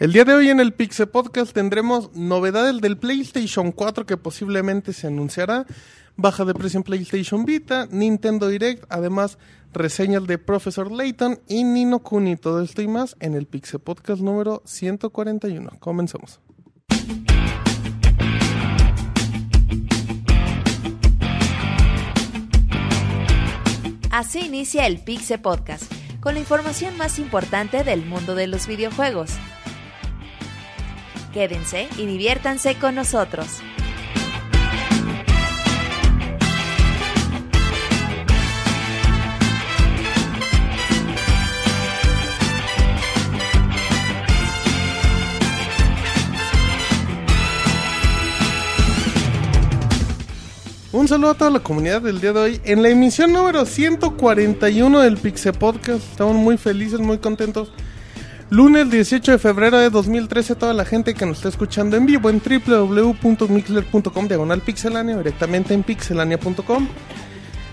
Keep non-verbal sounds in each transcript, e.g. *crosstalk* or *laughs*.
El día de hoy en el Pixel Podcast tendremos novedades del PlayStation 4 que posiblemente se anunciará, baja de precio en PlayStation Vita, Nintendo Direct, además reseñas de Professor Layton y Nino Kuni. Todo esto y más en el Pixel Podcast número 141. Comenzamos. Así inicia el Pixel Podcast, con la información más importante del mundo de los videojuegos. Quédense y diviértanse con nosotros. Un saludo a toda la comunidad del día de hoy. En la emisión número 141 del Pixel Podcast, estamos muy felices, muy contentos. Lunes 18 de febrero de 2013, toda la gente que nos está escuchando en vivo en www.mixler.com diagonal pixelania directamente en pixelania.com.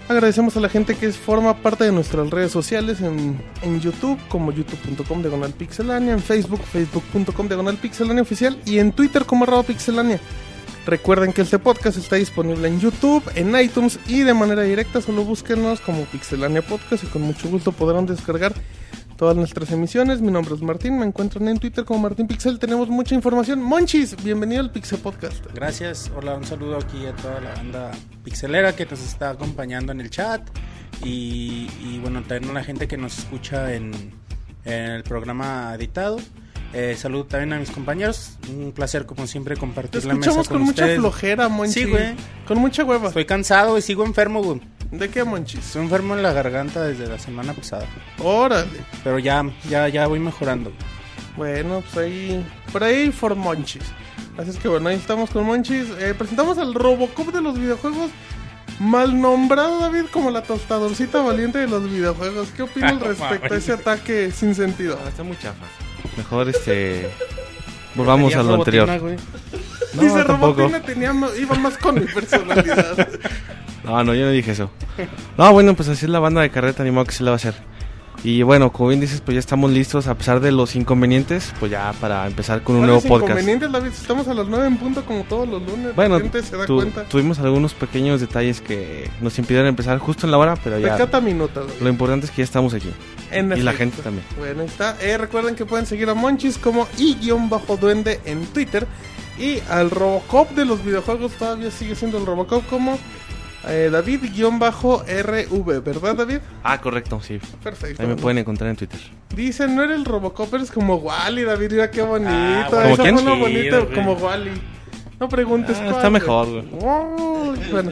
Agradecemos a la gente que forma parte de nuestras redes sociales en, en YouTube, como youtube.com diagonal pixelania, en Facebook, facebook.com diagonal pixelania oficial y en Twitter como arroba pixelania. Recuerden que este podcast está disponible en YouTube, en iTunes y de manera directa solo búsquenos como Pixelania Podcast y con mucho gusto podrán descargar todas nuestras emisiones. Mi nombre es Martín, me encuentran en Twitter como Martín Pixel. Tenemos mucha información. Monchis, bienvenido al Pixel Podcast. Gracias, hola, un saludo aquí a toda la banda pixelera que nos está acompañando en el chat y, y bueno, también a la gente que nos escucha en, en el programa editado. Eh, saludo también a mis compañeros. Un placer, como siempre, Te compartir la mesa escuchamos con, con mucha flojera, Monchis. Sí, güey. Con mucha hueva. Estoy cansado y sigo enfermo, güey. ¿De qué, Monchis? Estoy enfermo en la garganta desde la semana pasada. Órale. Pero ya, ya, ya voy mejorando. Bueno, pues ahí. Por ahí for Monchis. Así es que bueno, ahí estamos con Monchis. Eh, presentamos al Robocop de los videojuegos. Mal nombrado, David, como la tostadorcita valiente de los videojuegos. ¿Qué opinas *laughs* respecto a ese ataque sin sentido? Ah, está muy chafa. Mejor este. Volvamos a lo robotina, anterior. No, Dice tampoco. Robotina tenía, ma- iba más con mi personalidad. *laughs* No, no, yo no dije eso. No, bueno, pues así es la banda de carreta, ni modo que se la va a hacer. Y bueno, como bien dices, pues ya estamos listos, a pesar de los inconvenientes, pues ya para empezar con un nuevo ¿Cuáles podcast. inconvenientes, David? Estamos a las 9 en punto como todos los lunes. Bueno, la gente se da tu- cuenta. tuvimos algunos pequeños detalles que nos impidieron empezar justo en la hora, pero ya Pecata minuta, David. lo importante es que ya estamos aquí. En Y la gente también. Bueno, ahí está. Eh, recuerden que pueden seguir a Monchis como i-duende en Twitter. Y al Robocop de los videojuegos todavía sigue siendo el Robocop como eh, David-RV, ¿verdad, David? Ah, correcto, sí. Perfecto. Ahí me pueden encontrar en Twitter. Dicen, no eres el Robocop, eres como Wally, David. Mira qué bonito. Ah, ¿Como Esa quién? güey. como Wally. No preguntes Ah, cuál, está mejor, güey. Uy, bueno,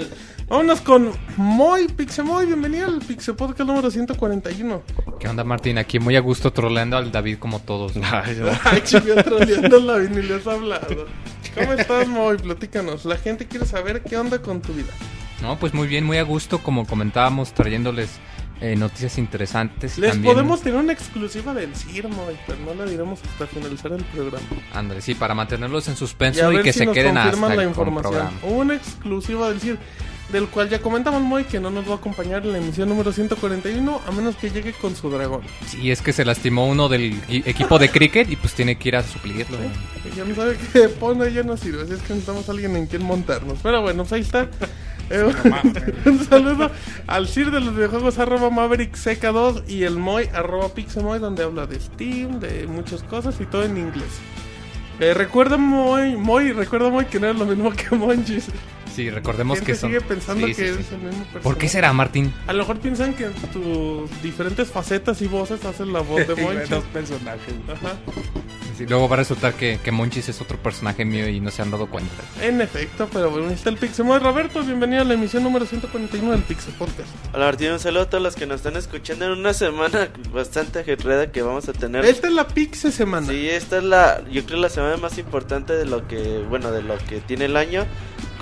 vámonos con Moy, Pixemoy. Bienvenido al Pixel Podcast número 141. ¿Qué onda, Martín? Aquí muy a gusto troleando al David como todos. ¿no? Ay, chico, troleando la ni le has hablado. ¿Cómo estás, Moy? Platícanos. La gente quiere saber qué onda con tu vida. No, pues muy bien, muy a gusto, como comentábamos, trayéndoles eh, noticias interesantes. y Les también, podemos tener una exclusiva del CIR, Moy, pero no la diremos hasta finalizar el programa. Ándale, sí, para mantenerlos en Y suspenso y, ver que si se nos queden hasta la el información. programa. Una exclusiva del CIR, del cual ya comentamos, Moy, que no nos va a acompañar en la emisión número 141, a menos que llegue con su dragón. Sí, es que se lastimó uno del i- equipo de cricket y pues tiene que ir a suplirlo. Que ya no sabe qué *laughs* pone, ya no sirve. Así es que necesitamos a alguien en quien montarnos. Pero bueno, pues ahí está. Eh, *laughs* un saludo al Sir de los videojuegos arroba Maverick CK2 y el Moy arroba Pixemoy donde habla de Steam, de muchas cosas y todo en inglés. Eh, recuerda Moy, Moy, recuerda Moy que no es lo mismo que Monchis. Sí, recordemos Gente que son... sigue pensando Sí, que sí, sí. es el mismo personaje. ¿Por qué será, Martín? A lo mejor piensan que tus diferentes facetas y voces hacen la voz de *laughs* Monchis. Dos personajes. Ajá. Sí, luego va a resultar que, que Monchis es otro personaje mío y no se han dado cuenta. En efecto, pero bueno, ahí está el Pixemoy. Roberto, bienvenido a la emisión número 141 del Pixel Podcast. Hola Martín, un saludo a todos los que nos están escuchando en una semana bastante ajetreada que vamos a tener. Esta es la Pixe semana. Sí, esta es la, yo creo la semana más importante de lo que, bueno, de lo que tiene el año,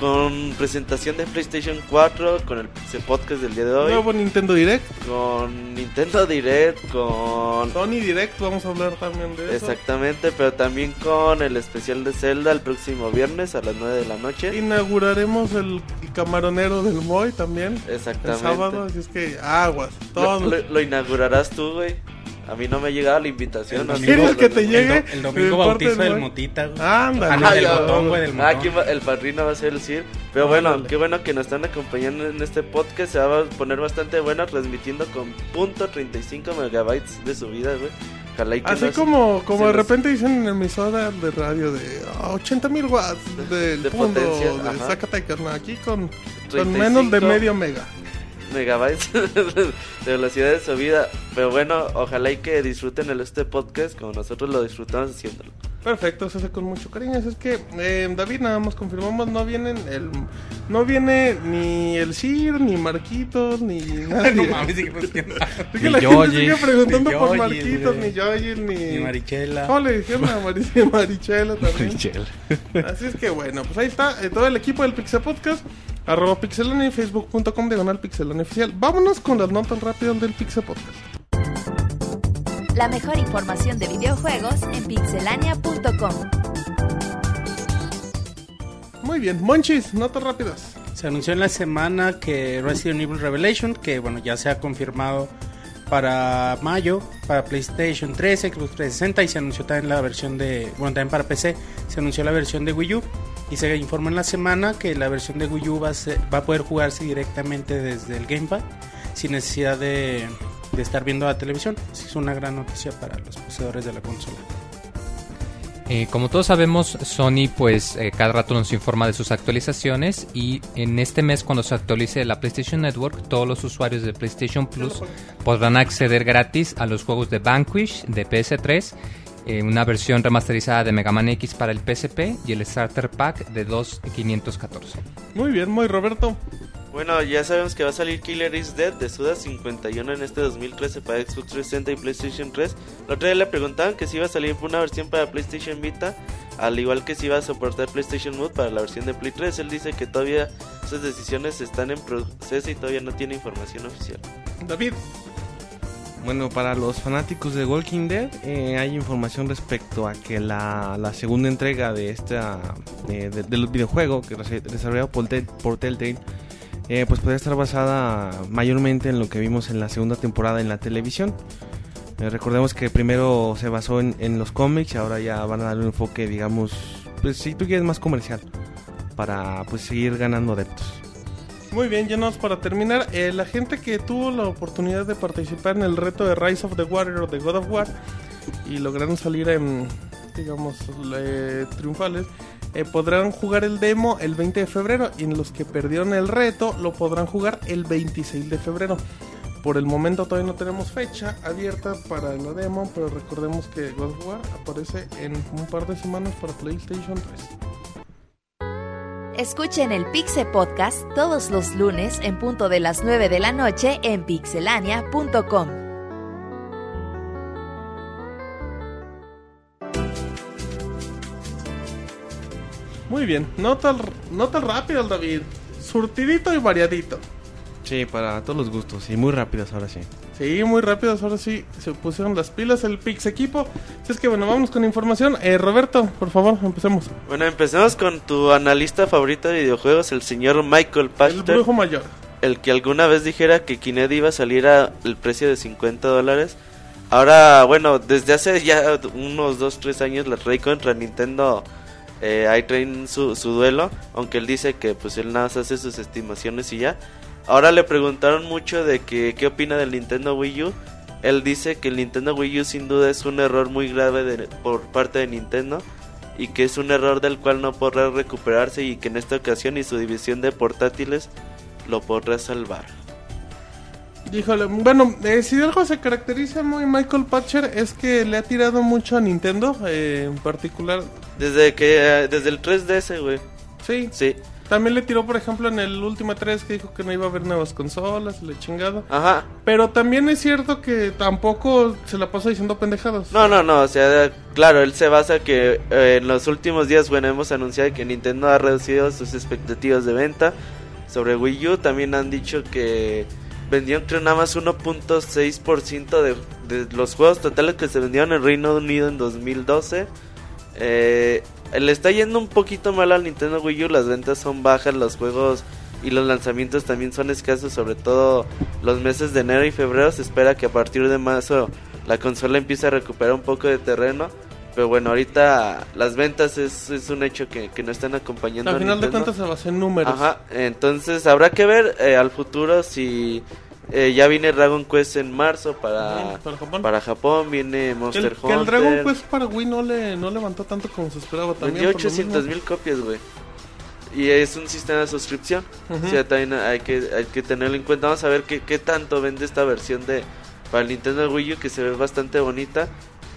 con presentación de PlayStation 4, con el Podcast del día de hoy, Nuevo Nintendo Direct, con Nintendo Direct, con Sony Direct, vamos a hablar también de eso. exactamente, pero también con el especial de Zelda el próximo viernes a las 9 de la noche. Inauguraremos el, el camaronero del Moy también. El Exactamente. sábado, así es que aguas, Lo, todo. lo- lo inaugurarás tú, güey. A mí no me ha llegado la invitación. El no ¿Quieres que te llegue? El, do- el domingo de bautizo del? Motita, güey. Ándale. Ah, no, del Ah, botón, güey, del Ah, va- el padrino va a ser el Sir. Pero bueno, Ándale. qué bueno que nos están acompañando en este podcast. Se va a poner bastante bueno transmitiendo con punto .35 megabytes de subida, güey. Así nos- como, como de nos- repente dicen en emisora de radio de ah, 80 mil watts del De punto potencia, de ajá. Zacatecas, no, aquí con, con 35 menos de medio mega. Megabytes *laughs* de velocidad de subida. Pero bueno, ojalá y que disfruten el este podcast como nosotros lo disfrutamos haciéndolo. Perfecto, se hace con mucho cariño. Así es que, eh, David, nada más confirmamos, no vienen el, no viene ni el Sir, ni Marquitos, ni *laughs* nadie. No mames, pues, sigue preguntando por Marquitos, güey. ni Yoyi, ni... Ni Marichela. ¿Cómo le dijeron a Maric- *laughs* Marichela también? Michelle. Así es que bueno, pues ahí está eh, todo el equipo del Pixel Podcast. Arroba Pixelania y facebook.com diagonal Pixelania oficial. Vámonos con las notas rápidas del Pixel Podcast. La mejor información de videojuegos en pixelania.com. Muy bien, Monchis, notas rápidas. Se anunció en la semana que Resident Evil Revelation, que bueno, ya se ha confirmado para mayo, para PlayStation 3, Xbox 360 y se anunció también la versión de, bueno, también para PC, se anunció la versión de Wii U y se informó en la semana que la versión de Wii U va a, ser- va a poder jugarse directamente desde el Gamepad sin necesidad de, de estar viendo la televisión. Así es una gran noticia para los poseedores de la consola. Eh, como todos sabemos, Sony pues eh, cada rato nos informa de sus actualizaciones y en este mes cuando se actualice la PlayStation Network, todos los usuarios de PlayStation Plus podrán acceder gratis a los juegos de Vanquish de PS3, eh, una versión remasterizada de Mega Man X para el PSP y el Starter Pack de 2.514. Muy bien, muy Roberto. Bueno, ya sabemos que va a salir Killer is Dead de Suda 51 en este 2013 para Xbox 360 y PlayStation 3. La otra día le preguntaban que si iba a salir una versión para PlayStation Vita, al igual que si iba a soportar PlayStation Mode para la versión de Play 3. Él dice que todavía esas decisiones están en proceso y todavía no tiene información oficial. David. Bueno, para los fanáticos de Walking Dead, eh, hay información respecto a que la, la segunda entrega de esta eh, de- del videojuego que desarrollado por Telltale, eh, pues podría estar basada mayormente en lo que vimos en la segunda temporada en la televisión. Eh, recordemos que primero se basó en, los cómics y ahora ya van a darle un enfoque, digamos, pues si tú quieres más comercial, para pues seguir ganando adeptos. Muy bien, ya nos para terminar. eh, la gente que tuvo la oportunidad de participar en el reto de Rise of the Warrior de God of War y lograron salir en, digamos, triunfales, eh, podrán jugar el demo el 20 de febrero y en los que perdieron el reto lo podrán jugar el 26 de febrero. Por el momento todavía no tenemos fecha abierta para la demo, pero recordemos que God of War aparece en un par de semanas para PlayStation 3. Escuchen el Pixel Podcast todos los lunes en punto de las 9 de la noche en pixelania.com. Muy bien, no tan, no tan rápido David, surtidito y variadito. Sí, para todos los gustos y muy rápidas ahora sí. Sí, muy rápidos, ahora sí se pusieron las pilas el Pix equipo. Así es que bueno, vamos con información. Eh, Roberto, por favor, empecemos. Bueno, empecemos con tu analista favorito de videojuegos, el señor Michael El Pachter. brujo mayor. el que alguna vez dijera que Kinect iba a salir a el precio de 50 dólares. Ahora, bueno, desde hace ya unos 2, 3 años la trae contra Nintendo. Eh, ahí su, duelo, aunque él dice que pues él nada más hace sus estimaciones y ya. Ahora le preguntaron mucho de que qué opina del Nintendo Wii U. Él dice que el Nintendo Wii U sin duda es un error muy grave por parte de Nintendo y que es un error del cual no podrá recuperarse y que en esta ocasión y su división de portátiles lo podrá salvar. Híjole, bueno, eh, si de algo se caracteriza muy Michael Patcher es que le ha tirado mucho a Nintendo, eh, en particular. Desde que eh, desde el 3DS, güey. Sí, Sí. también le tiró, por ejemplo, en el último 3 que dijo que no iba a haber nuevas consolas, le chingado. Ajá. Pero también es cierto que tampoco se la pasa diciendo pendejadas. No, no, no, o sea, claro, él se basa que eh, en los últimos días, bueno, hemos anunciado que Nintendo ha reducido sus expectativas de venta sobre Wii U. También han dicho que vendieron creo nada más 1.6% de, de los juegos totales que se vendieron en Reino Unido en 2012. Eh, le está yendo un poquito mal al Nintendo Wii U, las ventas son bajas, los juegos y los lanzamientos también son escasos, sobre todo los meses de enero y febrero. Se espera que a partir de marzo la consola empieza a recuperar un poco de terreno. Pero bueno, ahorita las ventas es, es un hecho que, que no están acompañando. Al a final de cuentas se basa en números. Ajá, entonces habrá que ver eh, al futuro si eh, ya viene Dragon Quest en marzo para, para Japón. para Japón, viene Que el, Monster que el Hunter. Dragon Quest para Wii no, le, no levantó tanto como se esperaba también. Vendió por lo 800 mismo. mil copias, güey. Y es un sistema de suscripción. Ujú. O sea, también hay que, hay que tenerlo en cuenta. Vamos a ver qué, qué tanto vende esta versión de para el Nintendo Wii U que se ve bastante bonita.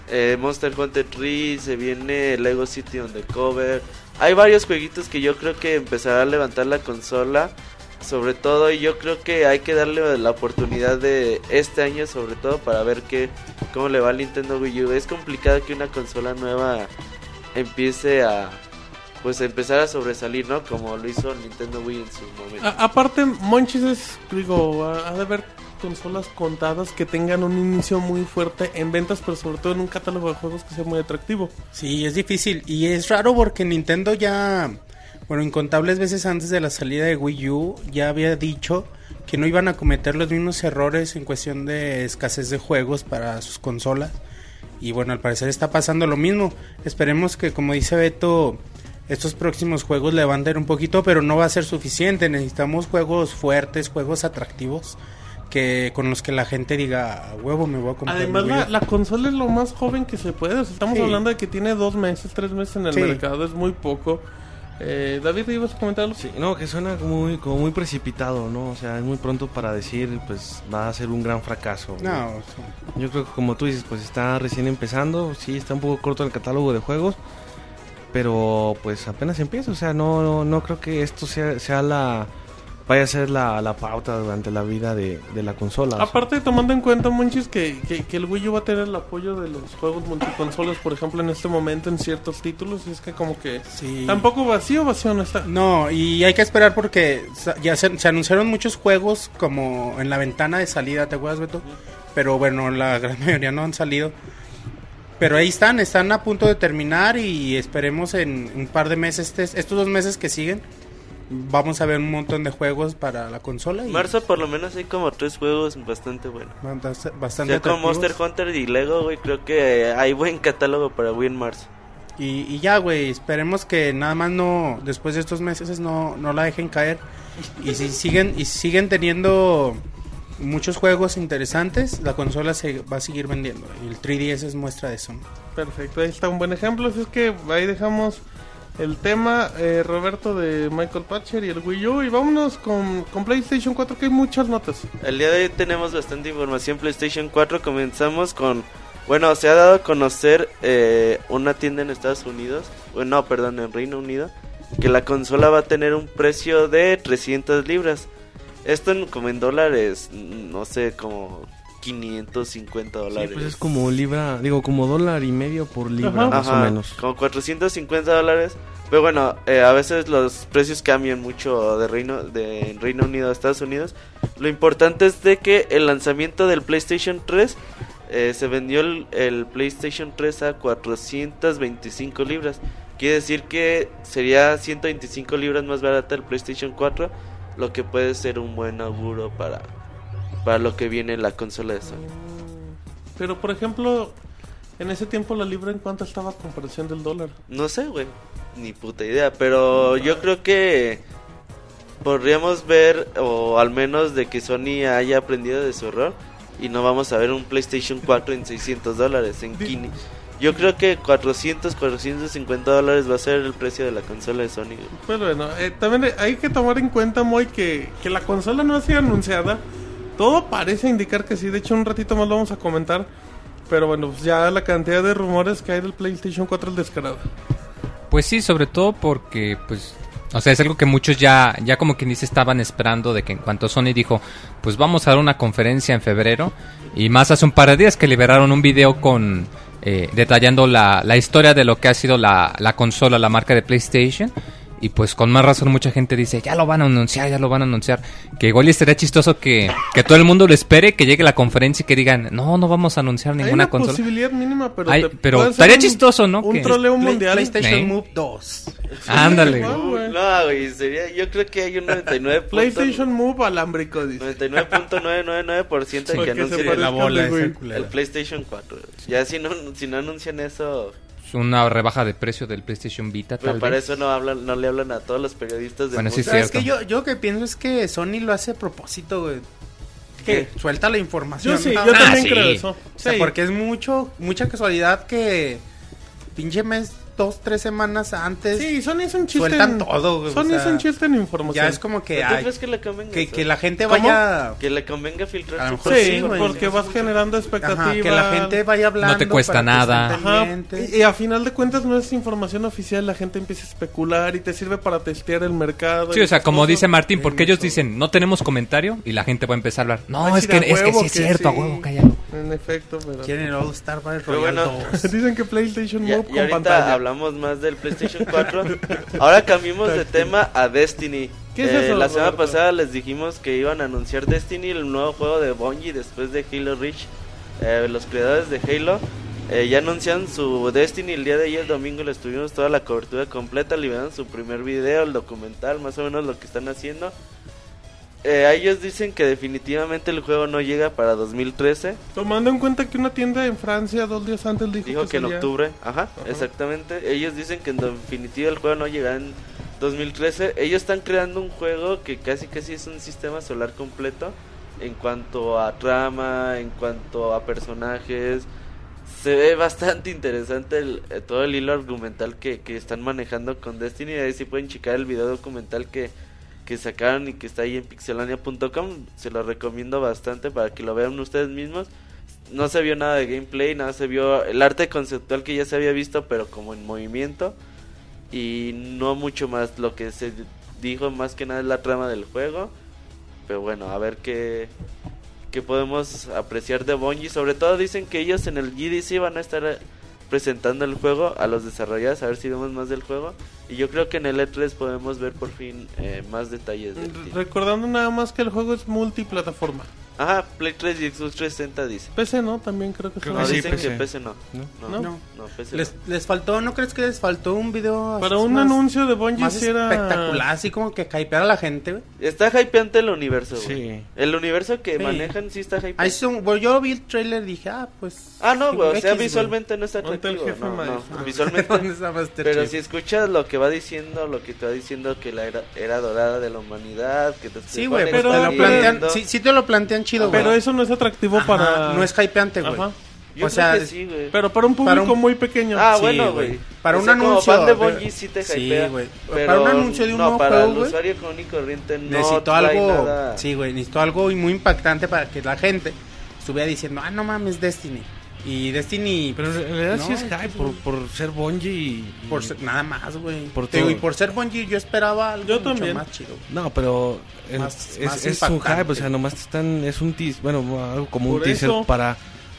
Eh, Monster Hunter 3, se viene Lego City on the Cover. Hay varios jueguitos que yo creo que empezará a levantar la consola. Sobre todo, y yo creo que hay que darle la oportunidad de este año, sobre todo, para ver qué, cómo le va al Nintendo Wii U. Es complicado que una consola nueva empiece a pues empezar a sobresalir, ¿no? Como lo hizo Nintendo Wii en su momento. Aparte, Monchis es, digo, ha de haber consolas contadas que tengan un inicio muy fuerte en ventas, pero sobre todo en un catálogo de juegos que sea muy atractivo. Sí, es difícil. Y es raro porque Nintendo ya, bueno, incontables veces antes de la salida de Wii U, ya había dicho que no iban a cometer los mismos errores en cuestión de escasez de juegos para sus consolas. Y bueno, al parecer está pasando lo mismo. Esperemos que, como dice Beto, estos próximos juegos levanten un poquito, pero no va a ser suficiente. Necesitamos juegos fuertes, juegos atractivos. Que con los que la gente diga, "A huevo, me voy a comprar. Además, la, U". la consola es lo más joven que se puede. O sea, estamos Sí. hablando de que tiene dos meses, tres meses en el Sí. mercado, es muy poco. Eh, David, ¿ibas a comentar algo? Sí, no, que suena como muy, como muy precipitado, ¿no? O sea, es muy pronto para decir, pues va a ser un gran fracaso. No, Yo creo que como tú dices, pues está recién empezando, sí, está un poco corto el catálogo de juegos, pero pues apenas empieza, o sea, no, no, no creo que esto sea, sea la, vaya a ser la, la pauta durante la vida de, de la consola. o sea. Aparte, tomando en cuenta, Monchis, que, que, que el Wii U va a tener el apoyo de los juegos multiconsolas, por ejemplo, en este momento en ciertos títulos, y es que como que sí. tampoco vacío, vacío no está. No, y hay que esperar porque ya se, se anunciaron muchos juegos como en la ventana de salida, ¿te acuerdas, Beto? Pero bueno, la gran *laughs* mayoría no han salido. Pero ahí están, están a punto de terminar y esperemos en un par de meses, estos dos meses que siguen, vamos a ver un montón de juegos para la consola. Y En marzo por lo menos hay como tres juegos bastante buenos. bastante, bastante Ya con. Monster Hunter y Lego, güey, creo que hay buen catálogo para Wii en marzo. Y, y ya, güey, esperemos que nada más no, después de estos meses no, no la dejen caer. Y si *laughs* siguen, y si siguen teniendo muchos juegos interesantes, la consola se va a seguir vendiendo. Y el 3DS es muestra de eso. Perfecto, ahí está un buen ejemplo. Así es que ahí dejamos el tema, eh, Roberto, de Michael Patcher y el Wii U. Y vámonos con, con PlayStation 4, que hay muchas notas. El día de hoy tenemos bastante información PlayStation 4. Comenzamos con... Bueno, se ha dado a conocer eh, una tienda en Estados Unidos. Bueno, no, perdón, en Reino Unido. Que la consola va a tener un precio de 300 libras. Esto en- como en dólares, no sé, como 550 Sí, dólares. pues es como libra, digo, como dólar y medio por libra, Ajá. más Ajá, o menos. Como 450 dólares. Pero bueno, eh, a veces los precios cambian mucho de Reino, de Reino Unido a Estados Unidos. Lo importante es de que el lanzamiento del PlayStation 3 eh, se vendió el, el PlayStation 3 a 425 libras. Quiere decir que sería 125 libras más barata el PlayStation 4, lo que puede ser un buen auguro para, para lo que viene en la consola de Sony. Pero, por ejemplo, en ese tiempo la libra en cuánto estaba a comparación del dólar. No sé, güey. Ni puta idea. Pero yo creo que podríamos ver, o al menos de que Sony haya aprendido de su error. Y no vamos a ver un PlayStation 4 en 600 dólares. En Kini. Yo creo que 400, 450 dólares va a ser el precio de la consola de Sony. güey. Pues bueno, eh, también hay que tomar en cuenta, Moy, que, que la consola no ha sido anunciada. Todo parece indicar que sí. De hecho, un ratito más lo vamos a comentar. Pero bueno, pues ya la cantidad de rumores que hay del PlayStation 4 es descarada. Pues sí, sobre todo porque, pues, o sea, es algo que muchos ya, ya como quien dice, estaban esperando de que en cuanto Sony dijo, pues vamos a dar una conferencia en febrero, y más hace un par de días que liberaron un video con, eh, detallando la, la historia de lo que ha sido la, la consola, la marca de PlayStation, Y pues con más razón mucha gente dice, ya lo van a anunciar, ya lo van a anunciar. Que igual estaría chistoso que, que todo el mundo lo espere, que llegue la conferencia y que digan, no, no vamos a anunciar Hay ninguna una consola. posibilidad mínima, pero, Ay, pero estaría un- chistoso, ¿no? Un Que- troleo Play- mundial. PlayStation ¿Eh? Move 2. Ándale. güey. No, güey, sería, yo creo que hay un 99. PlayStation Move alámbrico, dice. 99.999% de que anuncien la bola culera. el PlayStation 4. Ya si no, si no anuncian eso, Una rebaja de precio del PlayStation Vita, pero tal para vez. eso no hablan, no le hablan a todos los periodistas de Bueno, sí, música. ¿Sabes cierto. que yo, yo que pienso es que Sony lo hace a propósito, güey. Que suelta la información. Yo sí, ¿no? yo Ah, también sí. creo eso. O sea, Sí. porque es mucho, mucha casualidad que pinche mes, dos, tres semanas antes, Sí, Sony es un chiste. Sueltan en- todo, güey, o Sony es un chiste en información. ya es como que, ¿Pero ¿Tú ay, crees que le convenga que, que la gente ¿Cómo? vaya... Que le convenga filtrar A lo mejor Sí, sí, güey. porque vas generando expectativa. Ajá, que la gente vaya hablando. No te cuesta para nada. Ajá, y, y a final de cuentas no es información oficial, la gente empieza a especular y te sirve para testear el mercado. Sí, o sea, como cosas. dice Martín, porque Sí, ellos eso. dicen, no tenemos comentario, y la gente va a empezar a hablar. No, es que, es que sí es cierto, a huevo, cállalo. En efecto, pero... Quieren el All Star. 2. Dicen que PlayStation Move con pantalla. Hablamos más del PlayStation 4. Ahora cambiamos de tema a Destiny. ¿Qué es Eh, eso, La semana Roberto? pasada les dijimos que iban a anunciar Destiny, el nuevo juego de Bungie después de Halo Reach. Eh, los creadores de Halo eh, ya anuncian su Destiny el día de ayer, domingo, les tuvimos toda la cobertura completa, liberaron su primer video, el documental, más o menos lo que están haciendo. Eh, ellos dicen que definitivamente el juego no llega para 2013. Tomando en cuenta que una tienda en Francia dos días antes dijo, Dijo que en octubre, ajá, Ajá. exactamente. Ellos dicen que en definitiva el juego no llegará en 2013. Ellos están creando un juego que casi casi es un sistema solar completo en cuanto a trama, en cuanto a personajes. Se ve bastante interesante el- eh, todo el hilo argumental que, que están manejando con Destiny. Ahí sí pueden checar el video documental que, que sacaron y que está ahí en pixelania.com. Se lo recomiendo bastante para que lo vean ustedes mismos. No se vio nada de gameplay, nada se vio el arte conceptual que ya se había visto, pero como en movimiento. Y no mucho más. Lo que se dijo más que nada es la trama del juego. Pero bueno, a ver qué, qué podemos apreciar de Bungie. Sobre todo dicen que ellos en el GDC van a estar presentando el juego a los desarrolladores, a ver si vemos más del juego. Y yo creo que en el E3 podemos ver por fin eh, más detalles del. Recordando nada más que el juego es multiplataforma. Ajá, Play 3 y Xbox 360 dice. PC no, también creo que Creo son No, que sí, dicen PC. que PC no. ¿No? No, ¿No? no, PC Les, no. les faltó, ¿no crees que les faltó un video Para un más- anuncio de Bungie más sí era... espectacular, así como que hypear a la gente, güey? Está hypeante el universo, güey. Sí. El universo que Sí. manejan sí está hypeante. Ahí son, bueno, yo vi el trailer y dije, ah, pues... Ah, no, güey, o sea, visualmente no está atractivo. jefe No, no, *laughs* visualmente. ¿Dónde está Master Pero si escuchas lo que va diciendo, lo que te va diciendo que la era, era dorada de la humanidad, que te Sí, güey, pero- te lo plantean, sí, sí te lo plantean chido, güey. Pero eso no es atractivo Ajá, para... No es hypeante, güey. Yo o creo sea, que sí, güey. Pero para un público Para un- muy pequeño. Ah, Sí, bueno, güey. Para O un como anuncio fan de Bungie sí te Sí, güey. pero Para un anuncio de un no, nuevo para juego, el güey. usuario común y corriente no necesito algo, nada. sí, güey, necesito algo muy impactante para que la gente estuviera diciendo, ah, no mames, Destiny. Y Destiny, Pero en realidad sí es hype por, por ser Bungie y... por ser- nada más, güey. Por todo. Y por ser Bungie yo esperaba algo Yo mucho también. más chido. No, pero Más- es, más es un hype, o sea, nomás te están, es un teaser, bueno, algo como un teaser eso. para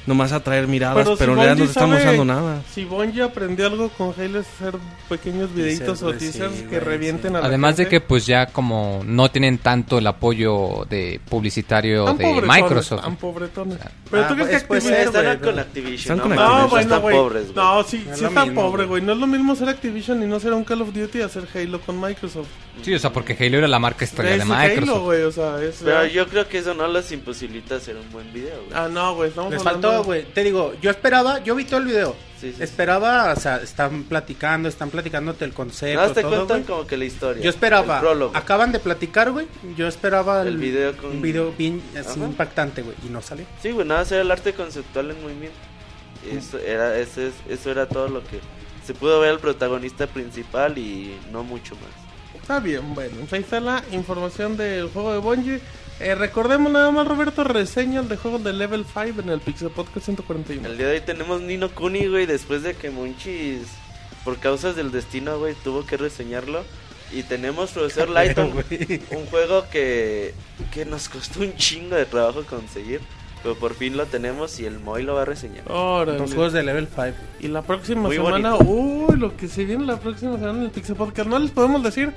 nomás atraer miradas, pero, si en realidad no estamos dando nada. Si Bungie aprendió algo con Halo es hacer pequeños videitos o sí, teasers que revienten sí. a la Además de que pues ya como no tienen tanto el apoyo de publicitario Tan de pobretones, Microsoft. tan pobretones. Pero Ah, tú crees que pues, pues, Activision- Están con Activision. Están no, con mames, No, Activision. bueno, están güey. pobres, güey. No, sí, Es sí lo está mismo, pobre, güey. No es lo mismo ser Activision y no ser un Call of Duty a hacer Halo con Microsoft. Sí, o sea, porque Halo era la marca estrella Es de Halo, Microsoft. güey, o sea, es... Pero yo creo que eso no les imposibilita hacer un buen video, güey. Ah, no, güey, estamos Les hablando... güey. Te digo, yo esperaba, yo vi todo el video. Sí, sí. Esperaba, o sea, están platicando, están platicándote el concepto, Nada más te todo, cuentan güey. como que la historia. Yo esperaba, El acaban de platicar, güey. Yo esperaba el, El video con- un video bien así impactante, güey, y no salió. Sí, güey, nada, era el arte conceptual en movimiento. Eso era, eso, es- eso era todo lo que se pudo ver al protagonista principal y no mucho más. Está bien, bueno, pues ahí está la información del juego de Bungie. Eh, recordemos nada más, Roberto, reseñas de juegos de Level 5 en el Pixel Podcast 141. El día de hoy tenemos Nino Kuni, güey, después de que Monchis, por causas del destino, güey, tuvo que reseñarlo. Y tenemos Profesor *laughs* Lighton, güey. un juego que, que nos costó un chingo de trabajo conseguir. Pero por fin lo tenemos y el Moy lo va a reseñar. Órale. Los juegos de level 5. Y la próxima Muy semana, bonito. uy, lo que se viene la próxima semana en el Pixel Podcast, no les podemos decir.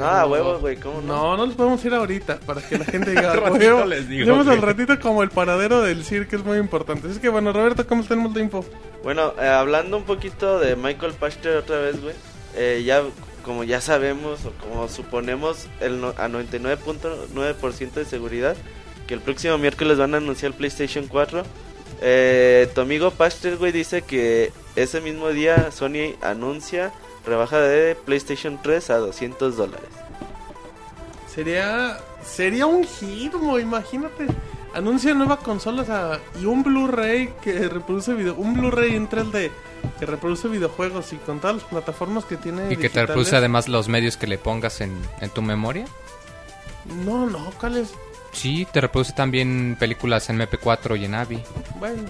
Ah, pero- huevo, güey, ¿cómo no? No, no les podemos ir ahorita para que la gente diga, *laughs* ratito les digo, al ratito como el paradero del circo, es muy importante. Así que bueno, Roberto, ¿cómo tenemos de info? Bueno, eh, hablando un poquito de Michael Pachter otra vez, güey. eh, ya, como ya sabemos o como suponemos el no- a 99.9% de seguridad que el próximo miércoles van a anunciar el PlayStation 4. Eh, tu amigo Pachter, güey, dice que ese mismo día Sony anuncia rebaja de PlayStation 3 a 200 dólares. Sería sería un hit, mo, imagínate. Anuncia nueva consola o sea, y un Blu-ray que reproduce video, un Blu-ray en 3D que reproduce videojuegos y con todas las plataformas que tiene Y que te reproduce además los medios que le pongas en, en tu memoria. No, no, ¿cuál es? Sí, te reproduce también películas en MP4 y en AVI. Bueno,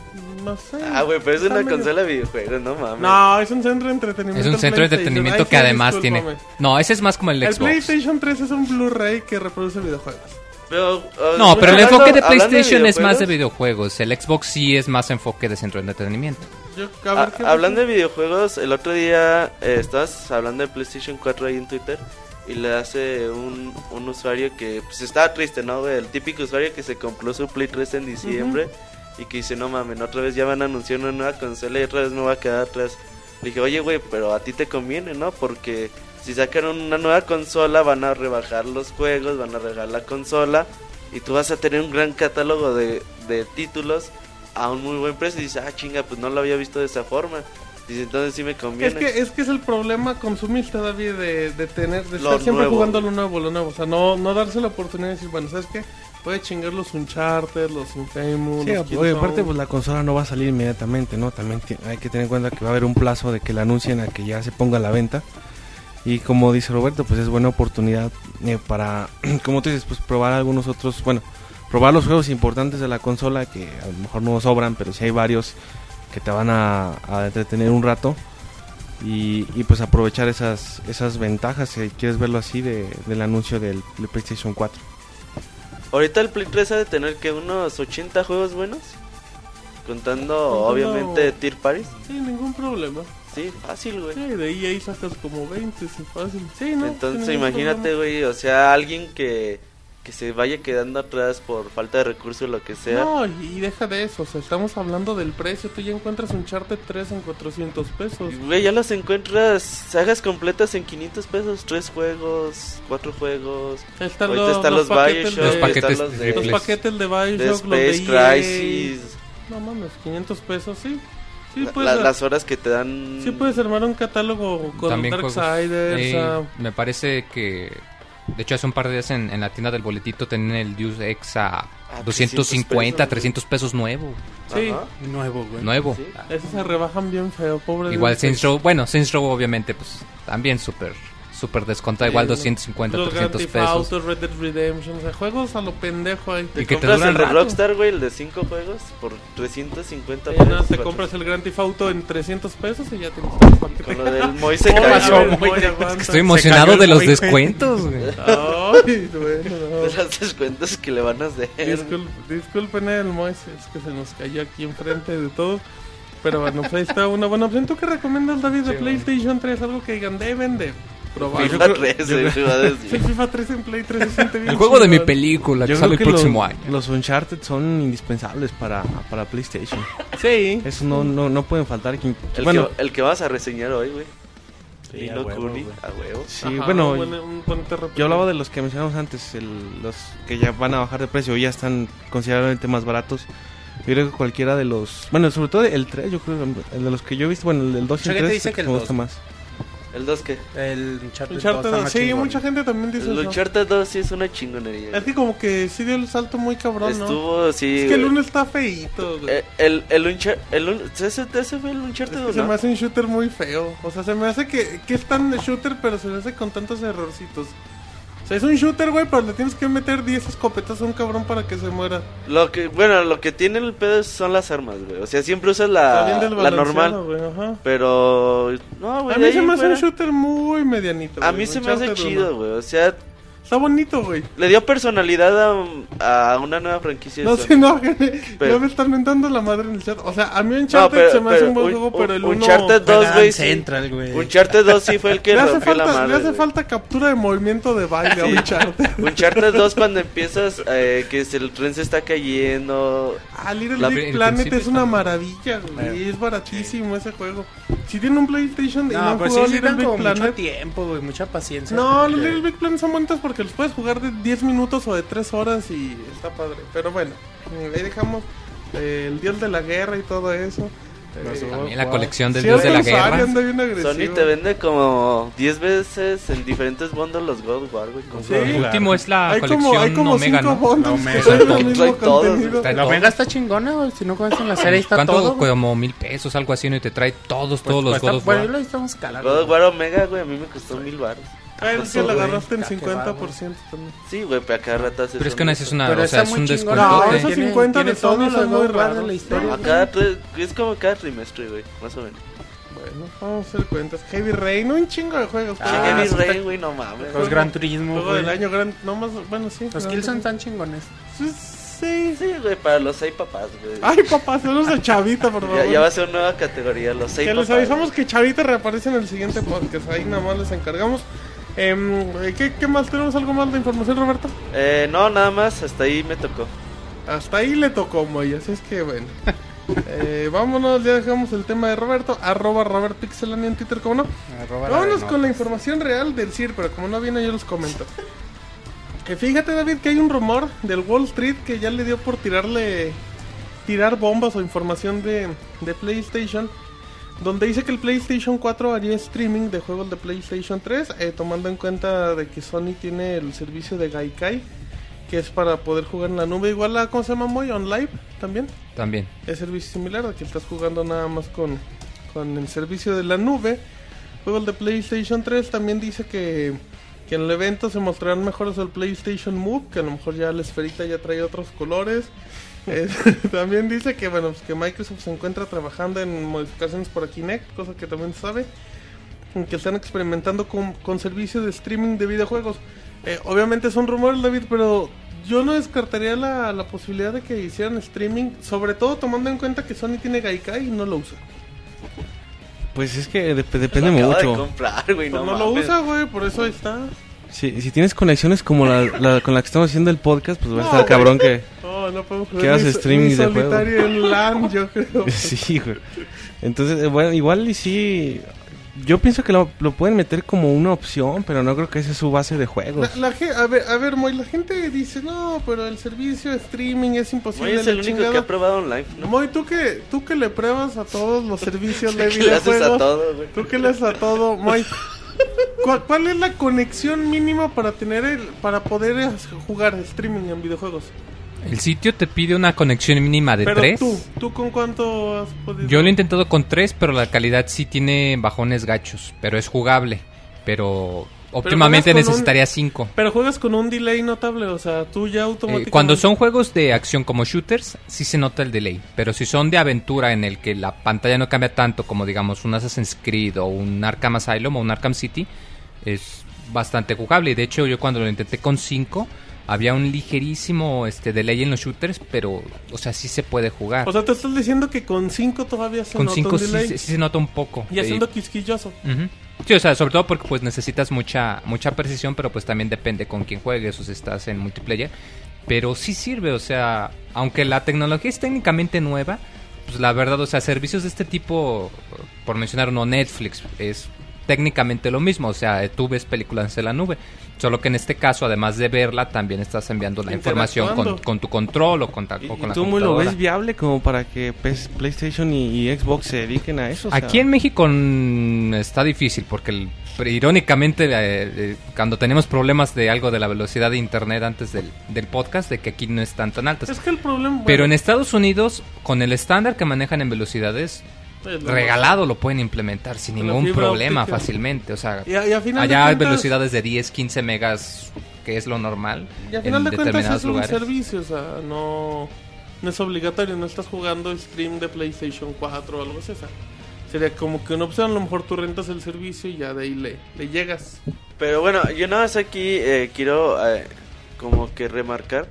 no sé. Ah, güey, pero es Está una medio- consola de videojuegos, no mames. No, es un centro de entretenimiento. Es un el centro de entretenimiento Ay, que sí, además tiene... No, ese es más como el El Xbox. PlayStation 3 es un Blu-ray que reproduce videojuegos. Pero, uh, No, pero el enfoque de PlayStation es más de videojuegos. El Xbox sí es más enfoque de centro de entretenimiento. Yo, a ver, Ah, ¿qué- hablando de videojuegos, el otro día eh, estabas hablando de PlayStation 4 ahí en Twitter y le hace un, un usuario que pues estaba triste, ¿no? El típico usuario que se compró su Play 3 en diciembre y que dice, no mames, otra vez ya van a anunciar una nueva consola y otra vez me voy a quedar atrás. Le dije, oye, güey, pero a ti te conviene, ¿no? Porque si sacan una nueva consola van a rebajar los juegos, van a regalar la consola y tú vas a tener un gran catálogo de, de títulos a un muy buen precio. Y dices, ah, chinga, pues no lo había visto de esa forma. Dice, entonces sí me conviene. Es que, es que es el problema consumista, David, de, de tener, de Lo estar siempre nuevo. jugando lo nuevo, lo nuevo. O sea, no, no darse la oportunidad de decir, bueno, ¿sabes qué? Puede chingar los Uncharted, los Infamous, Sí, los oye, aparte pues la consola no va a salir inmediatamente, ¿no? También hay que tener en cuenta que va a haber un plazo de que la anuncien a que ya se ponga a la venta. Y como dice Roberto, pues es buena oportunidad eh, para, *clears throat* como tú dices, pues probar algunos otros, bueno, probar los juegos importantes de la consola que a lo mejor no sobran, pero sí hay varios que te van a, a entretener un rato. Y, y, pues aprovechar esas esas ventajas, si quieres verlo así, de, del anuncio del, del PlayStation 4. Ahorita el Play 3 ha de tener que unos 80 juegos buenos. Contando, obviamente, Tier Paris. Sí, ningún problema. Sí, fácil, güey. Sí, de EA sacas como 20, sí, fácil. Sí, ¿no? Entonces, sin imagínate, problema. güey, o sea, alguien que, que se vaya quedando atrás por falta de recursos o lo que sea. No, y deja de eso, o sea, estamos hablando del precio. Tú ya encuentras un Uncharted 3 en 400 pesos. Güey, ya los encuentras sagas completas en 500 pesos. Tres juegos, cuatro juegos. Están Ahorita los, están los, paquetes Bioshock, de, Los paquetes están los de, los paquetes de Bioshock, de los de Space EA. Crisis. No mames, 500 pesos, sí. Sí, la- puedes, la- las horas que te dan. sí puedes armar un catálogo con Darksiders. Sí, ah, me parece que... De hecho, hace un par de días en, en la tienda del boletito tenían el Deus Ex a Ah, 250, 300 300 pesos nuevo. sí, Ajá. Nuevo, güey. Nuevo. Sí. esos se rebajan bien feo, pobre. Igual Saints Row, bueno, Saints Row obviamente pues también súper súper descontado, igual Sí, 250, los Grand 300 Theft pesos. Auto, Red Dead Redemption, o sea, juegos a lo pendejo ahí. Te Y que te compras duran el rato. Rockstar, güey, el de 5 juegos por 350 Eh, pesos. nada, te compras el Grand Theft Auto en 300 pesos y ya tienes todo el paquete. Con lo del *laughs* Moy se Oh, cayó. pasó, güey. Moy, aguanta. Estoy emocionado el de los descuentos, güey. Ay, bueno, no. *laughs* De los descuentos que le van a hacer. Discul- disculpen el Mois, es que se nos cayó aquí enfrente de todo. Pero bueno, pues ahí está una buena opción. ¿Tú qué recomiendas, David, de Sí, PlayStation 3? Algo que digan, deben de FIFA creo- 3, yo. FIFA 3 en Play 3 se bien El juego de mi película que Yo sale el próximo los, año. los Uncharted son indispensables para, para PlayStation. Sí. Eso no, no, no pueden faltar. Quien- El, bueno, que, el que vas a reseñar hoy, güey. Sí, Nino a huevo, güey. a huevo. sí, Ajá, bueno, un buen- un buen terreno. yo hablaba de los que mencionamos antes, el- los que ya van a bajar de precio, ya están considerablemente más baratos. Yo creo que cualquiera de los, bueno, sobre todo el 3, yo creo, el de los que yo he visto, bueno, el del 2 y el gente 3 dice es el que que el me gusta 2. más. ¿El 2 qué? El Uncharted, Uncharted 2 está 2, más sí, chingón. mucha gente también dice El eso. Uncharted 2 sí es una chingonería. Es que como que sí dio el salto muy cabrón, ¿no? Estuvo, sí. Es que el güey. 1 está feíto, güey. El, el, Unchar- el, un- ese, ese fue el Uncharted Es que 2, se ¿no? me hace un shooter muy feo. O sea, se me hace que, que es tan de shooter, pero se me hace con tantos errorcitos. O sea, es un shooter, güey, pero le tienes que meter 10 escopetas a un cabrón para que se muera. Lo que, bueno, lo que tiene el pedo son las armas, güey. O sea, siempre usas la, la normal. güey, ajá. Pero, no, güey. A mí se me hace un shooter muy medianito. A mí se me hace chido, güey. O sea, Está bonito, güey. Le dio personalidad a, a una nueva franquicia. No sé, no, Pero- ya me están mentando la madre en el chat. O sea, a mí No, Uncharted pero- se me hace pero un buen un- juego, pero el un- uno... Uncharted 2, Juegan güey. Central, güey. Uncharted 2 sí fue el que *laughs* Le hace, rompió la falta, madre. le hace güey. falta captura de movimiento de baile a *laughs* Sí. Uncharted. Uncharted 2 *laughs* cuando empiezas eh, que se- el tren se está cayendo. Ah, Little La- Big Planet es una maravilla, güey. Es baratísimo ese juego. Si tienen un PlayStation y no, No, han pero jugado sí Little Big como mucho Planet... tiempo, güey, mucha paciencia. No, los Little Big Planet son bonitos porque los puedes jugar de 10 minutos o de 3 horas y está padre. Pero bueno, eh, ahí dejamos eh, el dios de la guerra y todo eso. Eh, También la colección del sí, dios de la guerra. Sony te vende como 10 veces en diferentes bundles los God of War, güey. Sí. El último es la hay colección como, hay como Omega, cinco ¿no? bundles La que Omega. todos, La todo. Está chingona, güey, si no conoces la serie, ahí está ¿Cuánto? todo. güey. Como mil pesos, algo así, ¿no? Y te trae todos, todos los Cuesta- God of bueno, War. lo estamos calando. God of War Omega, güey, a mí me costó mil baros. Ah, es que la güey. agarraste en Ah, qué 50% también. Sí, güey, pero a cada rato haces Pero es que no es una, Pero o sea, es muy un chingón. No, descuento. esos Tiene- 50 de tiene Sony todo lo son muy raros. la historia. A tres- es como cada trimestre, güey, más o menos. Bueno, vamos a hacer cuentas. Heavy Rain, un chingo de juegos. Ah, Heavy Rain, güey, no mames. Los Gran Turismo, Juego del año, gran, no más, bueno, sí. Los kills son tan chingones. Sí, sí. Sí, güey, para los seis papás, güey. Ay, papá, se de Chavita, por *laughs* favor. Ya, ya va a ser una nueva categoría, los seis Que les papás. avisamos que Chavita reaparece en el siguiente podcast. Ahí nada más les encargamos. Em, ¿qué, ¿Qué más? ¿Tenemos algo más de información, Roberto? Eh, no, nada más, hasta ahí me tocó. Hasta ahí le tocó, Moy. Así es que bueno. *laughs* Eh, vámonos, ya dejamos el tema de Roberto. Arroba Robert Pixelania en Twitter, ¿cómo no? Arroba Vámonos con la información real del CIR, pero como no viene yo los comento. Que fíjate David que hay un rumor del Wall Street que ya le dio por tirarle tirar bombas o información de, de PlayStation donde dice que el PlayStation 4 haría streaming de juegos de PlayStation 3 eh, tomando en cuenta de que Sony tiene el servicio de Gaikai que es para poder jugar en la nube igual a ¿cómo se llama Moy? On Live también También. es servicio similar de que estás jugando nada más con, con el servicio de la nube. Juegos de PlayStation 3 también dice que, que en el evento se mostrarán mejoras al PlayStation Move, que a lo mejor ya la esferita ya trae otros colores. Eh, *laughs* también dice que bueno pues que Microsoft se encuentra trabajando en modificaciones para Kinect, cosa que también se sabe. Que están experimentando con, con servicios de streaming de videojuegos. Eh, obviamente son rumores, David, pero yo no descartaría la, la posibilidad de que hicieran streaming, sobre todo tomando en cuenta que Sony tiene Gaikai y no lo usa. Pues es que dep- depende Lo acaba de mucho. comprar, güey, Pues no, no, lo usa, güey, por eso ahí está. Si, si tienes conexiones como la, la con la que estamos haciendo el podcast, pues va a estar cabrón que... No, no podemos ¿Qué hace ni- streaming de juego? solitario en LAN, yo *laughs* creo. Sí, güey. Entonces, eh, bueno, igual y sí... Yo pienso que lo, lo pueden meter como una opción, pero no creo que esa es su base de juegos. La, la ge- a ver, a ver, Moy, la gente dice, no, pero el servicio de streaming es imposible. Güey, es el único chingada". que ha probado online, ¿no? Moy, ¿tú que, tú que le pruebas a todos los servicios *laughs* de Que le haces a videojuegos. todo, güey. Tú que le haces a todo, Moy. *laughs* ¿Cuál, cuál es la conexión mínima para tener el, para poder eh, jugar streaming en videojuegos? El sitio te pide una conexión mínima de Pero 3. tú, ¿tú con cuánto has podido? Yo lo he intentado con 3, pero la calidad sí tiene bajones gachos. Pero es jugable. Pero óptimamente un- necesitaría 5. Pero juegas con un delay notable, o sea, tú ya automáticamente... Eh, cuando son juegos de acción como shooters, sí se nota el delay. Pero si son de aventura en el que la pantalla no cambia tanto como digamos un Assassin's Creed o un Arkham Asylum o un Arkham City, es bastante jugable. Y de hecho yo cuando lo intenté con 5, había un ligerísimo este delay en los shooters, pero o sea, sí se puede jugar. O sea, te estás diciendo que con 5 todavía se con nota 5 un sí, delay. se- sí se nota un poco. Y Eh, haciendo quisquilloso. Ujú. Sí, o sea, sobre todo porque pues necesitas mucha mucha precisión, pero pues también depende con quién juegues o si estás en multiplayer. Pero sí sirve, o sea, aunque la tecnología es técnicamente nueva, pues la verdad, o sea, servicios de este tipo, por mencionar uno, Netflix, es técnicamente lo mismo, o sea, tú ves películas en la nube. Solo que en este caso, además de verla, también estás enviando la información con, tu control o con, ta- ¿Y, o y con la tú muy lo ves viable como para que PS PlayStation y, y Xbox se dediquen a eso? O sea, Aquí en México está difícil porque el- irónicamente eh, eh, cuando tenemos problemas de algo de la velocidad de internet antes del, del podcast de que aquí no están tan altas. Es que el problema... Pero en Estados Unidos con el estándar que manejan en velocidades es lo regalado lo pueden implementar sin ningún problema óptica. fácilmente, o sea, Y a, y a final allá hay velocidades de 10, 15 megas que es lo normal Y a en final de cuentas es un lugares. servicio, o sea, no, no es obligatorio, no estás jugando stream de PlayStation 4 o algo así. o sea, sería como que una opción. A lo mejor tú rentas el servicio y ya de ahí le, le llegas. Pero bueno, yo nada más aquí eh, quiero eh, como que remarcar.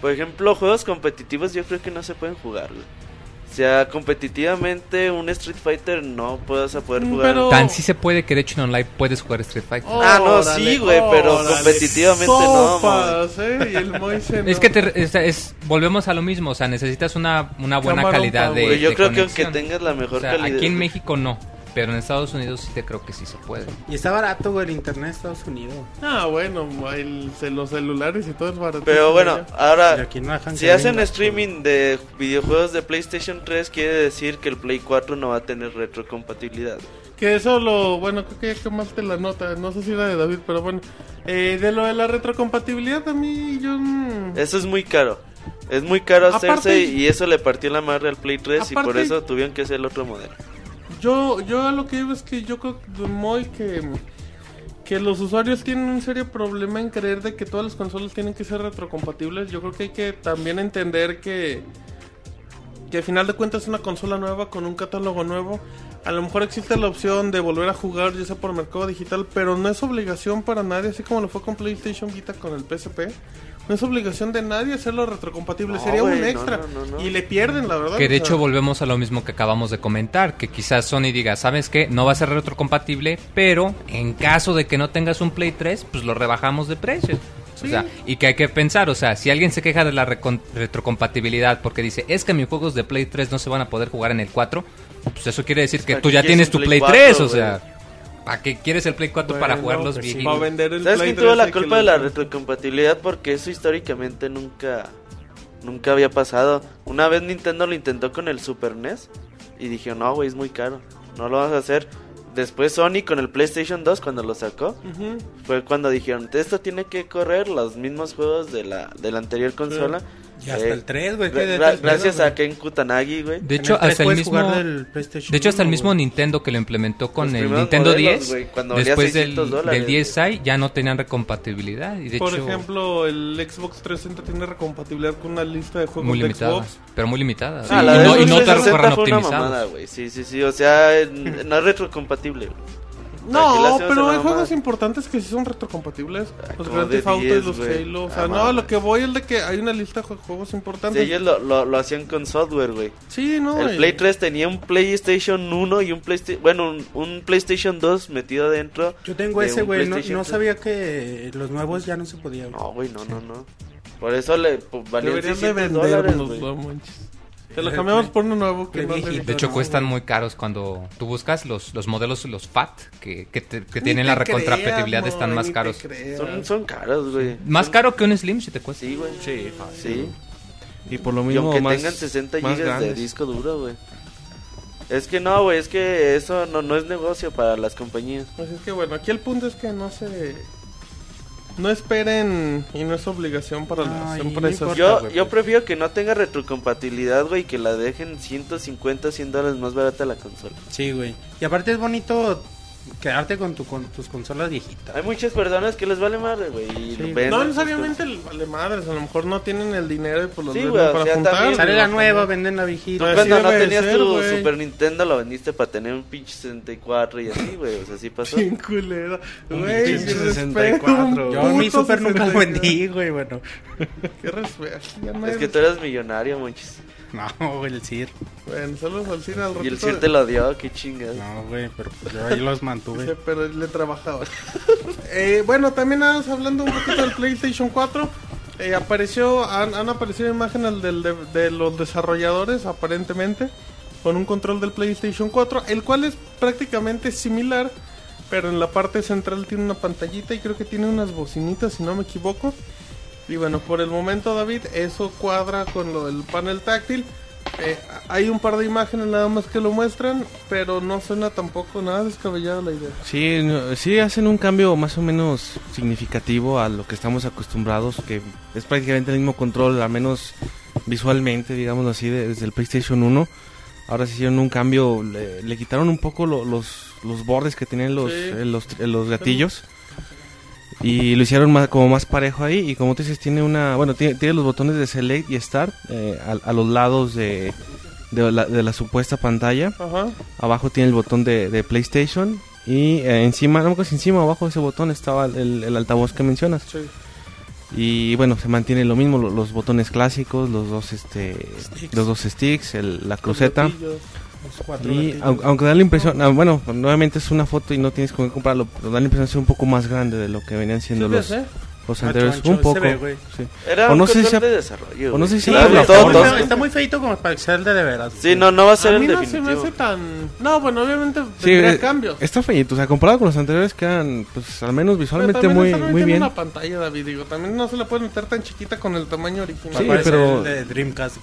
Por ejemplo, juegos competitivos yo creo que no se pueden jugar, güey. O sea, competitivamente un Street Fighter no puedes a poder Mm, jugar. pero- Tan sí se puede que de hecho en online puedes jugar Street Fighter. Ah, no, sí, güey, pero órale. competitivamente no, Sopas, ¿eh? Y el Moise *laughs* Es no. que te- es, es- volvemos a lo mismo, o sea, necesitas una, una buena Camarón, calidad pa, de, Pero yo de creo que conexión. aunque tengas la mejor O sea, calidad. aquí en México no, pero en Estados Unidos sí te creo que sí se puede. Y está barato, güey, el internet de Estados Unidos. Ah, bueno, el, los celulares y todo es barato. Pero bueno, ahora, no si hacen venga. streaming de videojuegos de PlayStation 3, quiere decir que el Play 4 no va a tener retrocompatibilidad. Que eso lo, bueno, creo que ya quemaste la nota, no sé si era de David, pero bueno. Eh, de lo de la retrocompatibilidad, a mí yo... Eso es muy caro. Es muy caro Aparte- hacerse y eso le partió la madre al Play 3 y por eso tuvieron que hacer el otro modelo. Yo, yo a lo que digo es que yo creo, muy que, que los usuarios tienen un serio problema en creer de que todas las consolas tienen que ser retrocompatibles. Yo creo que hay que también entender que, que al final de cuentas es una consola nueva con un catálogo nuevo. A lo mejor existe la opción de volver a jugar ya sea por mercado digital, pero no es obligación para nadie, así como lo fue con PlayStation Vita con el PSP. No es obligación de nadie hacerlo retrocompatible, No, sería un no, extra. no, no, no. Y le pierden, la verdad. Que de o hecho volvemos a lo mismo que acabamos de comentar, que quizás Sony diga, ¿sabes qué? No va a ser retrocompatible, pero en caso de que no tengas un Play 3, pues lo rebajamos de precio. O sea, y que hay que pensar, o sea, si alguien se queja de la retrocompatibilidad porque dice, es que mis juegos de Play 3 no se van a poder jugar en el 4, pues eso quiere decir que ¿Para tú ya tienes tu Play Play 4, 3, o sea, ¿para qué quieres el Play 4 para jugar los pues sí. viejitos? Va a vender el ¿Sabes Play quién tuvo 3 la culpa de la retrocompatibilidad? Porque eso históricamente nunca nunca había pasado. Una vez Nintendo lo intentó con el Super NES y dije, no, güey, es muy caro. No lo vas a hacer. Después Sony con el PlayStation 2 cuando lo sacó, fue cuando dijeron, esto tiene que correr los mismos juegos de la, de la anterior consola. Y hasta Eh, el 3, güey. gracias a Ken Kutanagi, güey. De hecho, el 3 hasta el mismo... De hecho, hasta el 1, mismo. Nintendo que lo implementó con Los el Nintendo modelos, 10, güey, cuando valía después del, 600 dólares, del 10i ya no tenían recompatibilidad. Y de Por hecho, ejemplo, el Xbox 360 tiene recompatibilidad con una lista de juegos muy de limitada. Xbox. Pero muy limitada. Ah, y, la de no, y no te 360 corran fue una optimizados. mamada, güey. Sí, sí, sí, o sea, no es retrocompatible. güey. No, pero hay juegos importantes que sí son retrocompatibles. Los Grand Theft Auto y 10, los güey. Halo. O Ah, sea, no, mames. lo que voy es de que hay una lista de jue- juegos Sí, importantes. ellos lo, lo, lo hacían con software, güey. Sí, no. El Play 3 tenía un PlayStation 1 y un PlayStation... Bueno, un, un PlayStation 2 metido dentro. Yo tengo ese, güey. No, no 3. sabía que los nuevos ya no se podían. No, güey, no, no, no. Por eso le pues, valían Deberían de 600 dólares. Te lo cambiamos por uno nuevo que no le- De hecho, cuestan muy caros cuando tú buscas los, los modelos, los FAT, que, que, te- que tienen la recontrapetibilidad, están más caros. Son, son caros, güey. Más Son- caro que un Slim, si te cuesta. Sí, güey. Sí, Sí. Y por lo Y mismo aunque más, tengan 60 más gigas de disco duro, güey. Es que no, güey, es que eso no, no es negocio para las compañías. Así es que bueno, aquí el punto es que no se... No esperen y no es obligación para las Ay, empresas. Yo, yo prefiero que no tenga retrocompatibilidad, güey, que la dejen 150, 100 dólares más barata la consola. Sí, güey. Y aparte es bonito quedarte con, tu, con tus consolas viejitas. Hay muchas personas que les vale madre, güey. Sí. No sus necesariamente el vale madres, a lo mejor no tienen el dinero y pues los Sí, venden güey, o para sea, juntar. también- Sale la nueva, también- venden la viejita. Tú Así cuando no tenías ser, tu güey. Super Nintendo lo vendiste para tener un pinche 64 y así, güey. O sea, sí pasó. Bien culero. Un Güey, pinche qué respeto, 64, un Yo mi super nunca lo 64. vendí, güey, bueno. Qué respeto. no Es que tú eras millonario, monchis. *laughs* No, güey, el CIR. Bueno, saludos al cine al Y el. CIR te lo dio, qué chingas. No, güey, pero pues yo ahí los Sí, mantuve. pero le trabajaba. *laughs* eh, bueno, también nada más hablando un poquito del PlayStation 4. eh, apareció, han, han aparecido imágenes del- de, de los desarrolladores, aparentemente, con un control del PlayStation 4, el cual es prácticamente similar, pero en la parte central tiene una pantallita y creo que tiene unas bocinitas, si no me equivoco. Y bueno, por el momento, David, eso cuadra con lo del panel táctil. Eh, hay un par de imágenes nada más que lo muestran, pero no suena tampoco nada descabellada la idea. Sí, no- sí hacen un cambio más o menos significativo a lo que estamos acostumbrados, que es prácticamente el mismo control, al menos visualmente, digamos así, de- desde el PlayStation 1. Ahora sí hicieron un cambio, le, le quitaron un poco lo- los, los bordes que tenían los, Sí. eh, los, eh, los gatillos. Y lo hicieron más, como más parejo ahí. Y como tú dices, tiene una. Bueno, tiene, tiene los botones de Select y Start eh, a, a los lados de, de la, de la supuesta pantalla. Ajá. Abajo tiene el botón de, de PlayStation. Y eh, encima, no me acuerdo si encima o abajo de ese botón estaba el, el altavoz que mencionas. Sí. Y bueno, se mantiene lo mismo, lo- los, botones clásicos, los dos este Sticks. los dos sticks, el- la cruceta. Los. Los cuatro Y aunque da la impresión, ah, bueno, nuevamente es una foto y no tienes con qué comprarlo, pero da la impresión de ser un poco más grande de lo que venían siendo los, ¿ves, eh? los Macho, anteriores. ancho, un poco. ve, güey. sí. Era O un no sé si sea- de desarrollo. o no sé güey. si Sí, sea Claro, güey, por la todo- está, muy feito como para ser de de veras. Sí, no, no va a ser A el no se me hace tan... No, bueno, obviamente Sí, tendría eh, cambios. Está feíto, o sea, comparado con los anteriores quedan, pues al menos visualmente muy, muy bien. una pantalla, David, digo, también no se la puede meter tan chiquita con el tamaño original. Sí, pero- el de Dreamcast.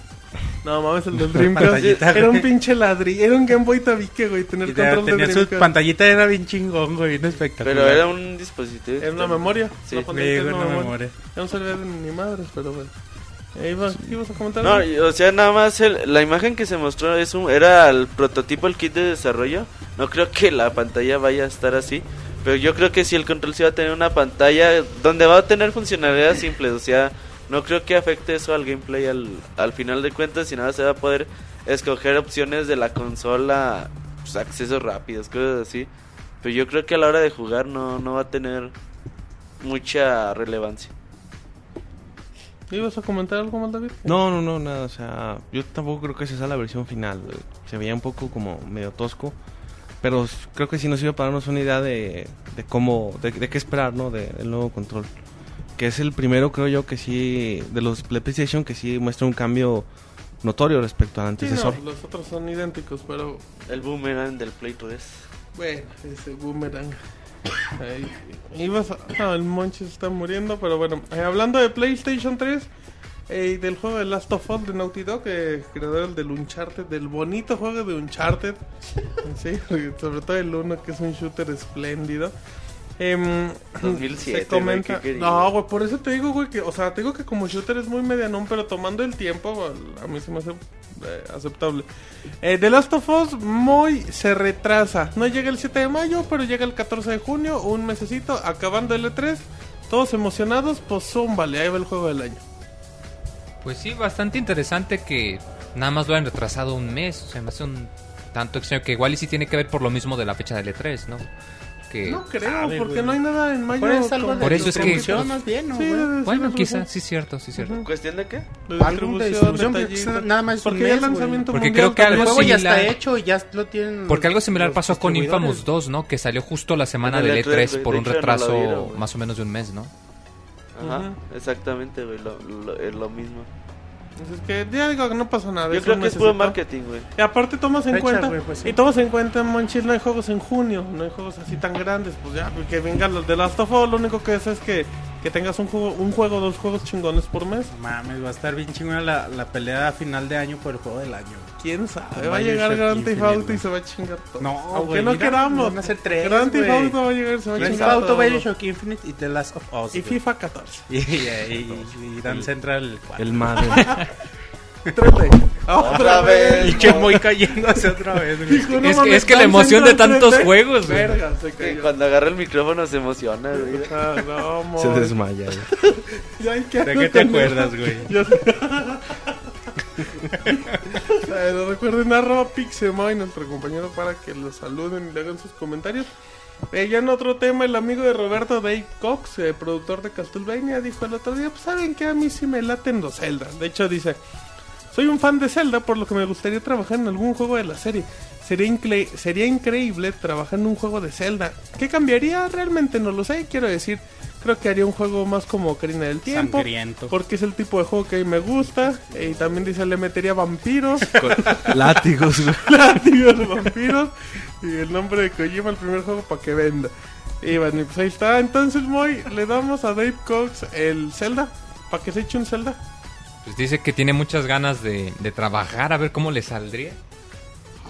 No mames, el del *laughs* Dreamcast era un pinche ladrillo, era un Game Boy tabique, güey, tener control de tenía su Dreamcast. pantallita, era bien chingón, güey, bien espectacular. Pero era un dispositivo. Era una memoria. Sí. En güey, una memoria. memoria. Ya no de ni madres, pero bueno. Eh, ibas, ibas a comentar? No, y- o sea, nada más el- la imagen que se mostró es un, era el prototipo, el kit de desarrollo. No creo que la pantalla vaya a estar así. Pero yo creo que si el control sí va a tener una pantalla donde va a tener funcionalidades simples. O sea, no creo que afecte eso al gameplay al, al final de cuentas. Y nada, se va a poder escoger opciones de la consola, pues, accesos rápidos, cosas así. Pero yo creo que a la hora de jugar no, no va a tener mucha relevancia. ¿Ibas a comentar algo más, David? No, no, no, nada, o sea, yo tampoco creo que esa sea la versión final. Se veía un poco como medio tosco, pero creo que sí nos iba para darnos una idea de, de cómo, de, de qué esperar, ¿no? De- del nuevo control. Que es el primero, creo yo, que sí, de los de PlayStation, que sí muestra un cambio notorio respecto al Sí, no, antecesor. los otros son idénticos, pero El boomerang del Play 3. bueno, ese boomerang. Ahí, ibas a... No, el Monchi se está muriendo, pero bueno. eh, hablando de PlayStation 3 eh, y del juego de Last of Us de Naughty Dog, eh, creador del Uncharted, del bonito juego de Uncharted. *laughs* sí, sobre todo el 1, que es un shooter espléndido. Em, 2007, se comenta. güey, ¿qué querías? no, güey, por eso te digo, güey, que, o sea, te digo que como shooter es muy medianón, pero tomando el tiempo, a mí se me hace eh, aceptable. Eh, The Last of Us muy se retrasa. No llega el 7 de mayo, pero llega el 14 de junio, un mesecito, acabando el E3. Todos emocionados, pues zúmbale, ahí va el juego del año. Pues sí, bastante interesante que nada más lo hayan retrasado un mes. O sea, me hace un tanto extraño que igual y sí tiene que ver por lo mismo de la fecha del E3, ¿no? Que... No creo, sabe, porque güey. no hay nada en mayo. Por eso es algo de Por eso es que- más bien, ¿no, Sí, güey? Bueno, quizás, sí, cierto, sí, cierto. ¿Cuestión de qué? De Algo de distribución, detallitos. nada más Porque el mes, güey. lanzamiento Porque mundial creo que El algo juego ya similar- está hecho y ya lo tienen. Porque algo similar pasó con. Infamous 2, ¿no? Que salió justo la semana el del E3, E3 güey, por de un retraso más o menos de un mes, ¿no? Ajá, exactamente, güey, lo mismo. Entonces, que ya digo que no pasa nada. Yo creo que es puro marketing, güey. Y aparte tomas en Fecha, cuenta, pues sí. y tomas en cuenta, Monchis, no hay juegos en junio, no hay juegos así tan grandes, pues ya, que vengan los de Last of Us, lo único que es es que, que tengas un juego, un juego, dos juegos chingones por mes. Mames, va a estar bien chingona la, la pelea a final de año por el juego del año. ¿Quién sabe? Va a llegar Grand Theft Auto y se va a chingar todo. No, Aunque güey, no mira, queramos. van a ser tres, Grand Theft. Auto va a llegar y se va a Grand chingar Theft Auto. Bioshock Infinite y The Last of Us. Y. FIFA 14. Y, *laughs* y, y, y Dan Central 4. El madre. *laughs* Otra vez. Y que muy cayéndose otra vez. Hijo, no es, que, mames, es que la emoción de tantos 3D. juegos, güey. Verga, se Que cayó. cuando agarra el micrófono se emociona, güey. Ah, no, Se desmaya. güey. *laughs* Ya hay que ¿De qué te acuerdas, güey? *laughs* Yo- no *laughs* recuerden arroba Pixemoy, nuestro compañero, para que lo saluden y le hagan sus comentarios. Eh, ya en otro tema, el amigo de Roberto Dave Cox, eh, productor de Castlevania, dijo el otro día, pues saben que a mí sí me laten los Zelda. De hecho dice, soy un fan de Zelda, por lo que me gustaría trabajar en algún juego de la serie. Sería, incre- sería increíble trabajar en un juego de Zelda. ¿Qué cambiaría? Realmente no lo sé. Quiero decir, creo que haría un juego más como Ocarina del Tiempo. Sangriento. Porque es el tipo de juego que a mí me gusta. Y también dice, le metería vampiros. *laughs* Látigos, güey. *laughs* látigos vampiros. Y el nombre de Kojima, el primer juego, para que venda. Y bueno, y pues ahí está. Entonces, Moy, le damos a Dave Cox el Zelda. Para que se eche un Zelda. Pues dice que tiene muchas ganas de, de trabajar, a ver cómo le saldría.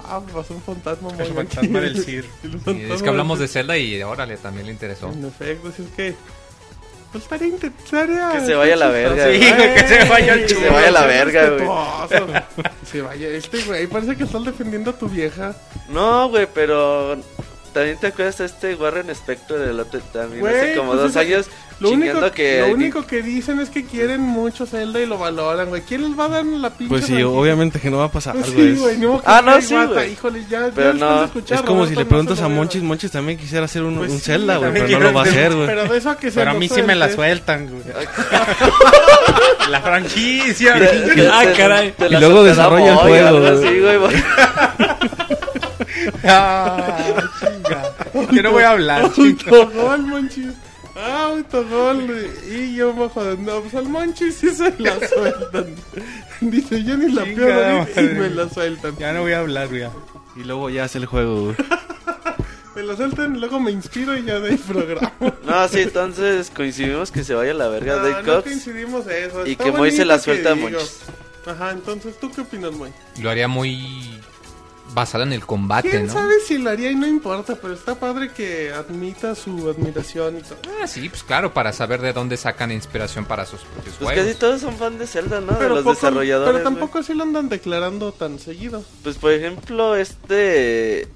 Ah, pasó un fantasma, Moy. El fantasma del. *laughs* El Y fantasma es que hablamos de Zelda y órale, también le interesó. En efecto, si es que. Pues estaría. inte- estaría Que se vaya a la verga, Sí, güey. que se *laughs* vaya al Que se chulo. vaya a la verga, güey. Se vaya este güey. Parece que estás defendiendo a tu vieja. No, güey, pero también te acuerdas de este Warren Spector del otro también Güey, hace como pues dos años Lo chingando único, que lo único que dicen es que quieren mucho Zelda y lo valoran, güey. ¿Quién les va a dar la pinche Pues sí, franquicia? obviamente que no va a pasar, Pues güey. sí, güey, no, que Ah, no, sea sí, Iwata, güey. Híjole, ya, Pero ya después no, de escuchar es como si Roberto, le no preguntas se a veo. Monchis, Monchis también quisiera hacer un, Pues un sí, Zelda, güey, también pero no lo va a hacer, güey. Pero de eso a que se Pero a lo mí sí me la sueltes. sueltan, güey. *laughs* la franquicia. *laughs* Ah, te- caray. te Y luego desarrolla el juego, algo güey. así, güey, güey. Ah, chinga. Yo no voy a hablar, chinga. Autogol, Monchis. Ah, autogol. Y yo bajo de no, pues al Monchis sí se la sueltan. *laughs* Dice, yo ni la ahorita y me la sueltan. Ya no voy a hablar, güey. Y luego ya hace el juego, güey. *laughs* Me la sueltan y luego me inspiro y ya de ahí programa. *laughs* No, sí, entonces coincidimos que se vaya a la verga No, no Cox. coincidimos eso. Y Está que Moy se la suelta a que. Ajá, entonces, ¿tú qué opinas, Moy? Lo haría muy basado en el combate, ¿Quién ¿no? sabe si lo haría y no importa? Pero está padre que admita su admiración y todo. Ah, sí, pues claro, para saber de dónde sacan inspiración para sus propios Pues juegos. casi todos son fan de Zelda, ¿no? de Pero, los poco- desarrolladores. pero tampoco así lo andan declarando tan seguido. Pues por ejemplo, este.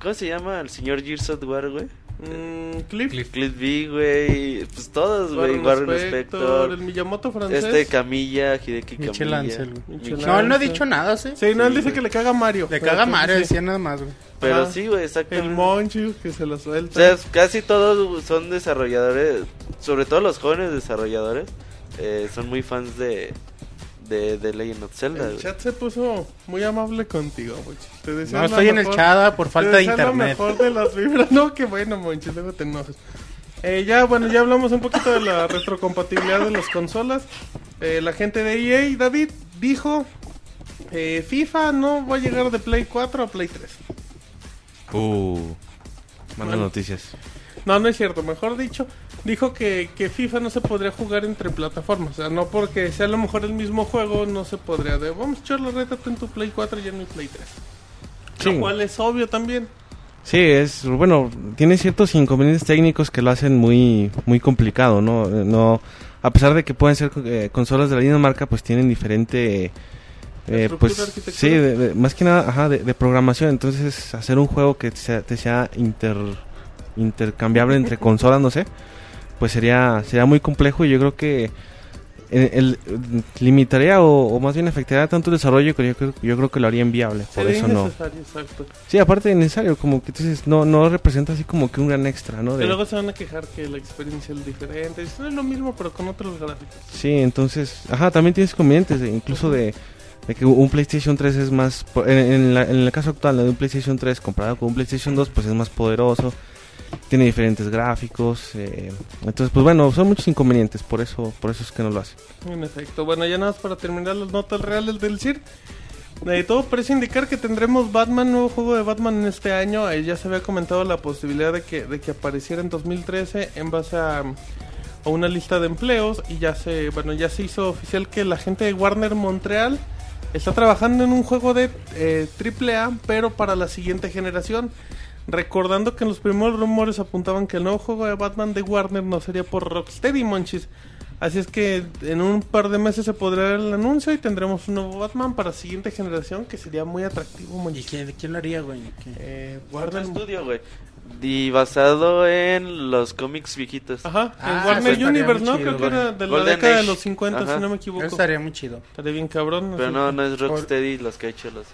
¿Cómo se llama? El señor Gears of War, güey. Mm, Cliff, Cliff. Cliff B, güey. Pues todos, güey. Warren Warren Spector, Spector. el Miyamoto francés. Este Camilla, Hideki Michel Camilla. Ansel. Michel No, él no ha dicho nada, ¿sí? Sí, no, él Sí, dice güey. que le caga Mario. Le caga pues, Mario, sí. decía nada más, güey. Pero sí, güey, exactamente. El Monchi que se la O suelta. sea, casi todos son desarrolladores, sobre todo los jóvenes desarrolladores, eh, son muy fans de, de, de Legend of Zelda. el chat se puso muy amable contigo, Monchi. Te desea No estoy en el chat por te falta de desea lo internet. mejor de las vibras. *laughs* No, qué bueno, Monchi, luego te enojas. Eh, ya, bueno, ya hablamos un poquito de la retrocompatibilidad de las consolas. Eh, la gente de EA, David, dijo... eh, FIFA no va a llegar de Play 4 a Play 3. Uh, malas Bueno. noticias. No, no es cierto. Mejor dicho, dijo que, que FIFA no se podría jugar entre plataformas. O sea, no porque sea a lo mejor el mismo juego, no se podría. De, vamos a echar la reta en tu Play 4 y en mi Play 3. Sí. Lo cual es obvio también. Sí, es bueno, tiene ciertos inconvenientes técnicos que lo hacen muy muy complicado, ¿no? No a pesar de que pueden ser eh, consolas de la misma marca, pues tienen diferente eh, pues sí, de- de- más que nada, ajá, de, de programación, entonces hacer un juego que sea, te sea inter intercambiable entre consolas, no sé, pues sería sería muy complejo y yo creo que eh, el, limitaría o, o más bien afectaría tanto el desarrollo que yo creo, yo creo que lo haría inviable, por Sería eso no. exacto. Sí, aparte de necesario, como que entonces no, no representa así como que un gran extra, ¿no? Y De- luego se van a quejar que la experiencia es diferente. Es lo mismo, pero con otros gráficos. Sí, entonces, ajá, también tienes inconvenientes, de- incluso de, de que un PlayStation 3 es más, en, en la- en el caso actual de un PlayStation 3 comparado con un PlayStation 2, pues es más poderoso, tiene diferentes gráficos, eh, entonces, pues bueno, son muchos inconvenientes, por eso, por eso es que no lo hace. En. Bueno, ya nada más para terminar las notas reales del CIR. De todo parece indicar que tendremos Batman, nuevo juego de Batman en este año. Eh, ya se había comentado la posibilidad de que, de que apareciera en 2013 en base a, a una lista de empleos. Y ya se, bueno, ya se hizo oficial que la gente de Warner Montreal está trabajando en un juego de eh, AAA, pero para la siguiente generación. Recordando que en los primeros rumores apuntaban que el nuevo juego de Batman de Warner no sería por Rocksteady, monchis. Así es que en un par de meses se podrá ver el anuncio y tendremos un nuevo Batman para siguiente generación que sería muy atractivo, ¿Y monchis. quién, quién lo haría, güey? ¿Qué? Eh, Warner Studio, güey. Y basado en los cómics viejitos. Ajá, Ah, Warner Universe, ¿no? chido, Creo que era de la Golden década de los 50, Ajá. si no me Eso equivoco. estaría muy chido. Estaría bien cabrón. Pero no, no es Rocksteady los que ha hecho los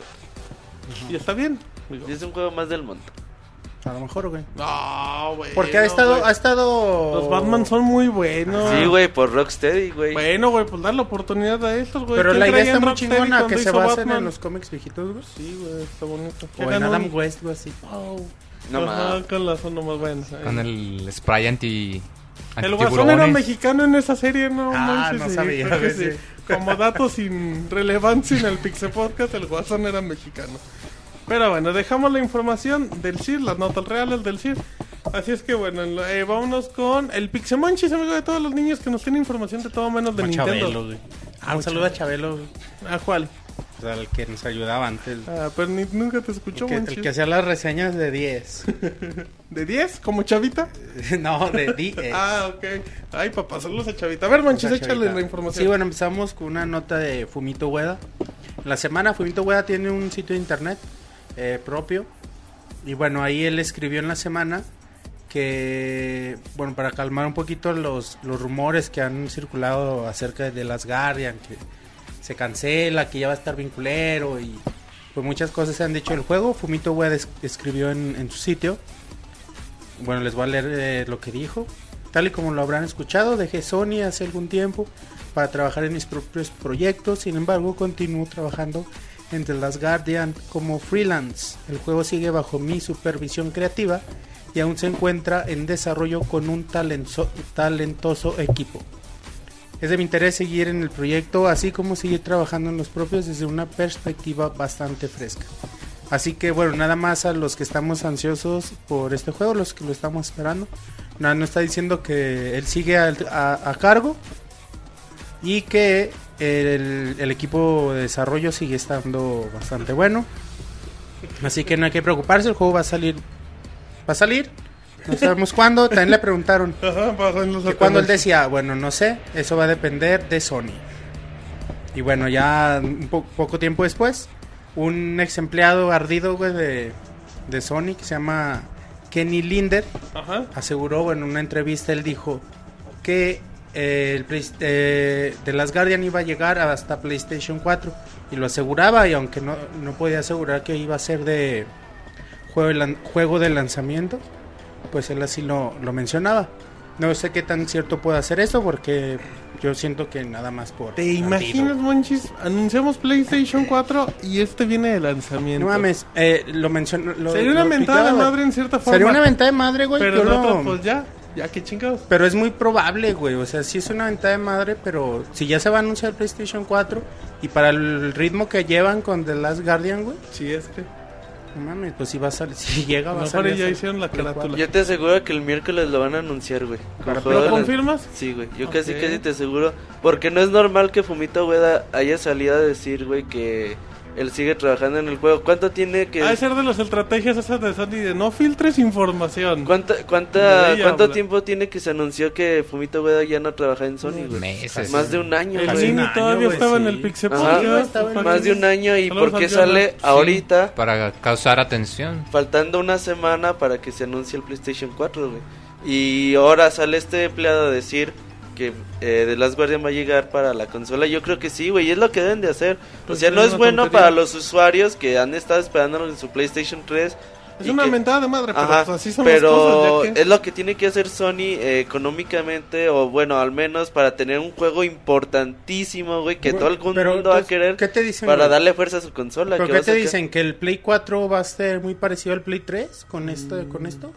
Y está bien. digo. Y es un juego más del mundo. A lo mejor, güey. No, güey. Porque ha no, estado, güey. ha estado... Los Batman son muy buenos. Sí, güey, por Rocksteady, güey. Bueno, güey, pues dar la oportunidad a estos, güey. Pero ¿Quién la idea está en muy Rocksteady chingona cuando que se hizo basen Batman? en los cómics viejitos, güey. Sí, güey, está bonito. Que O en Adam un- West, güey, así. Wow. No mames. con las nomás buenas. Con el spray anti. El Guasón era mexicano en esa serie, no Ah, manches, no sabía, sí. Como dato sin relevancia en el Pixel Podcast, el Guasón era mexicano. Pero bueno, dejamos la información del CIR, las notas reales del CIR. Así es que bueno, eh, vámonos con el Pixemonchis, amigo de todos los niños que nos tienen información de todo menos de Como Nintendo. Chabelo, güey. Ah, un saludo a Chabelo, güey. ¿A cuál? Sea, el que nos ayudaba antes. Ah, pero ni- nunca te escuchó, El que, el que hacía las reseñas de 10. *laughs* ¿De 10? ¿Como Chavita? *laughs* no, de 10. *laughs* Ah, ok. Ay, papá, saludos a Chavita. A ver, Monchis, Esa échale chavita. la información. Sí, bueno, empezamos con una nota de Fumito Ueda. La semana Fumito Ueda tiene un sitio de internet eh, propio Y bueno, ahí él escribió en la semana que, bueno, para calmar un poquito los, los rumores que han circulado acerca de las Guardian, que se cancela, que ya va a estar vinculero y pues muchas cosas se han dicho del juego. Fumito es- escribió en, en su sitio. Bueno, les voy a leer eh, lo que dijo. Tal y como lo habrán escuchado, dejé Sony hace algún tiempo para trabajar en mis propios proyectos. Sin embargo, continúo trabajando en The Last Guardian como freelance. El juego sigue bajo mi supervisión creativa y aún se encuentra en desarrollo con un talentoso equipo. Es de mi interés seguir en el proyecto, así como seguir trabajando en los propios desde una perspectiva bastante fresca. Así que bueno, nada más a los que estamos ansiosos por este juego, los que lo estamos esperando. Nada, no está diciendo que él sigue a cargo y que el, el equipo de desarrollo sigue estando bastante bueno. Así que no hay que preocuparse, el juego va a salir. Va a salir. No *laughs* sabemos cuándo. También le preguntaron Ajá, que cuando él decía, bueno, no sé, eso va a depender de Sony. Y bueno, ya un po- poco tiempo después, un ex empleado ardido, güey, de, de Sony, que se llama Kenny Linder, Ajá. aseguró, bueno, en una entrevista, él dijo que eh, el Play- eh, The Last Guardian iba a llegar hasta PlayStation 4. Y lo aseguraba, y aunque no, no podía asegurar que iba a ser de juego juego de lanzamiento, pues él así lo, lo mencionaba. No sé qué tan cierto puede hacer eso, porque yo siento que nada más por... ¿Te ardido. imaginas, Monchis? Anunciamos PlayStation 4 y este viene de lanzamiento. No mames, eh, lo mencionó... Sería una mentada de madre en cierta forma. Sería una mentada de madre, güey. Pero en lo- otra, pues ya. Ya, qué chingados. Pero es muy probable, güey. O sea, sí es una ventaja de madre, pero si ya se va a anunciar PlayStation 4 y para el ritmo que llevan con The Last Guardian, güey, Sí, es que. no mames, pues si va a salir, *laughs* si llega va a salir. ya hicieron la carátula. Yo te aseguro que el miércoles lo van a anunciar, güey. Con ¿Para juego ¿Lo confirmas? Sí, güey. Yo casi, casi te aseguro. Porque no es normal que Fumito Ueda haya salido a decir, güey, que él sigue trabajando en el juego. ¿Cuánto tiene que.? Ha de ser de las estrategias esas de Sony de no filtres información. ¿Cuánta, cuánta, De ella ¿Cuánto tiempo tiene que se anunció que Fumito Ueda ya no trabaja en Sony, güey? Meses. Más de un año, El güey. todavía güey, estaba en sí. el Pixel Más de un año. ¿Y por qué al sale ahorita? Para causar atención. Faltando una semana para que se anuncie el PlayStation 4, güey. Y ahora sale este empleado a decir que eh, The Last Guardian va a llegar para la consola. Yo creo que sí, güey. Es lo que deben de hacer. Pues o sea, no es bueno tontería. para los usuarios que han estado esperando en su PlayStation 3. Es una que- mentada de madre, pero Ajá, pues así son pero las cosas. Que... es lo que tiene que hacer Sony eh, económicamente, o bueno, al menos para tener un juego importantísimo, güey, que Güey, todo el mundo va a querer ¿qué te dicen, para güey? darle fuerza a su consola. ¿Pero que qué te dicen? ¿Que el Play 4 va a ser muy parecido al Play 3 con esto? Con esto?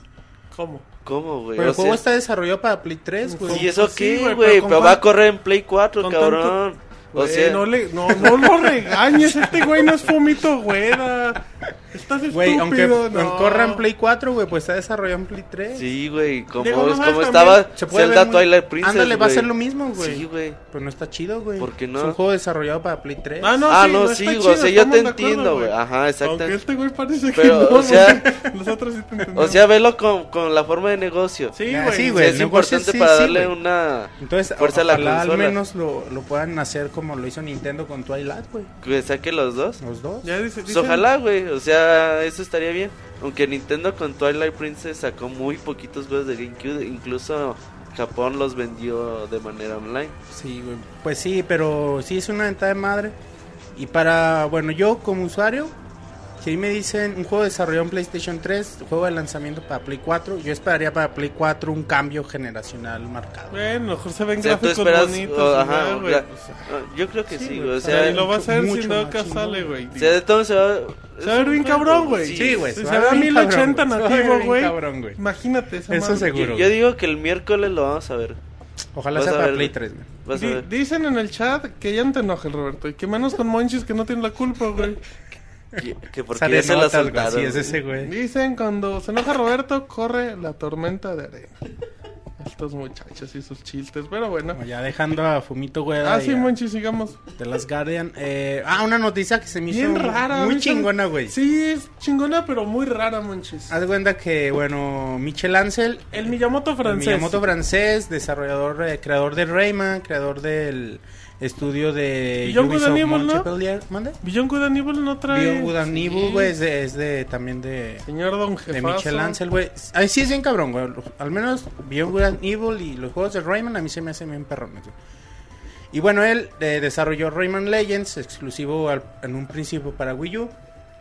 ¿Cómo? ¿Cómo, güey? Pero O el juego sea, está desarrollado para Play 3, güey. ¿Y eso Sí, qué, güey, güey? pero Pero, va a correr en Play 4, con cabrón. O Güey, sea, no, le, no, no lo regañes, este güey no es fumito, güera. Estás estúpido, Güey, aunque no. corra en Play 4, güey, pues está desarrollado en Play 3. sí, güey, como, Digo, no como estaba Se puede Zelda muy- Twilight Princess, Ándale, va a güey. ser lo mismo, güey. Sí, güey. Pero no está chido, güey. ¿Por qué no? Es un juego desarrollado para Play 3. Ah, no, ah, sí, no, está sí, chido, o sea, yo te entiendo, güey. Ajá, exacto. Aunque este güey parece que Pero, no, o sea- Nosotros sí te entendemos. *laughs* O sea, velo con, con la forma de negocio. Sí, güey. sí, güey. es importante para darle güey. una Entonces, fuerza a la ojalá consola. al menos lo, lo puedan hacer como lo hizo Nintendo con Twilight, güey. que saque los dos. Los dos. Pues ojalá, güey. O sea, eso estaría bien. Aunque Nintendo con Twilight Princess sacó muy poquitos juegos de GameCube. Incluso Japón los vendió de manera online. Sí. Pues sí, pero sí es una ventaja de madre. Y para, bueno, yo como usuario, si ahí me dicen un juego desarrollado en PlayStation 3, juego de lanzamiento para Play 4, yo esperaría para Play 4 un cambio generacional marcado. Bueno, mejor se ven O sea, gráficos esperas. bonitos. o- y ajá, güey. ya- pues, yo creo que Sí, sí, güey. O sea, y lo va a hacer si no sale, güey. o sea, de todo se va. Se va a ver bien cabrón, güey. Sí, güey. Si se se va a 1080 se va a ver nativo, bien güey. Imagínate esa Eso madre. seguro. Yo, yo digo que el miércoles lo vamos a ver. Ojalá sea para Play güey. 3, güey. Dicen en el chat que ya no te enojes, Roberto. Y que menos con Monchis que no tiene la culpa, güey. *laughs* Que, que porque Sale ya se la notas. Sí, es ese, güey. Dicen cuando se enoja Roberto, corre la tormenta de arena. Estos muchachos y sus chistes, pero bueno. Ya dejando a Fumito, güey. Ah, sí, Monchis, sigamos. De las Guardian. Eh, ah, una noticia que se me hizo Bien rara. muy chingona, güey. Sí, es chingona, pero muy rara, Monchis. Haz de cuenta que, bueno, Michel Ansel, El Miyamoto el francés. Miyamoto francés, desarrollador, eh, creador de Rayman, creador del estudio de Beyond Good and Evil, ¿no? ¿Mande? Beyond Good and Evil no trae... Beyond Good and Evil, güey, es de, es de- también de, Señor Don de Jefazo. Michel Ansel, güey. Ahí sí es bien cabrón, güey. Al menos Beyond Good and Evil y los juegos de Rayman a mí se me hacen bien perrones, güey. Y bueno, él eh, desarrolló Rayman Legends, exclusivo al- en un principio para Wii U.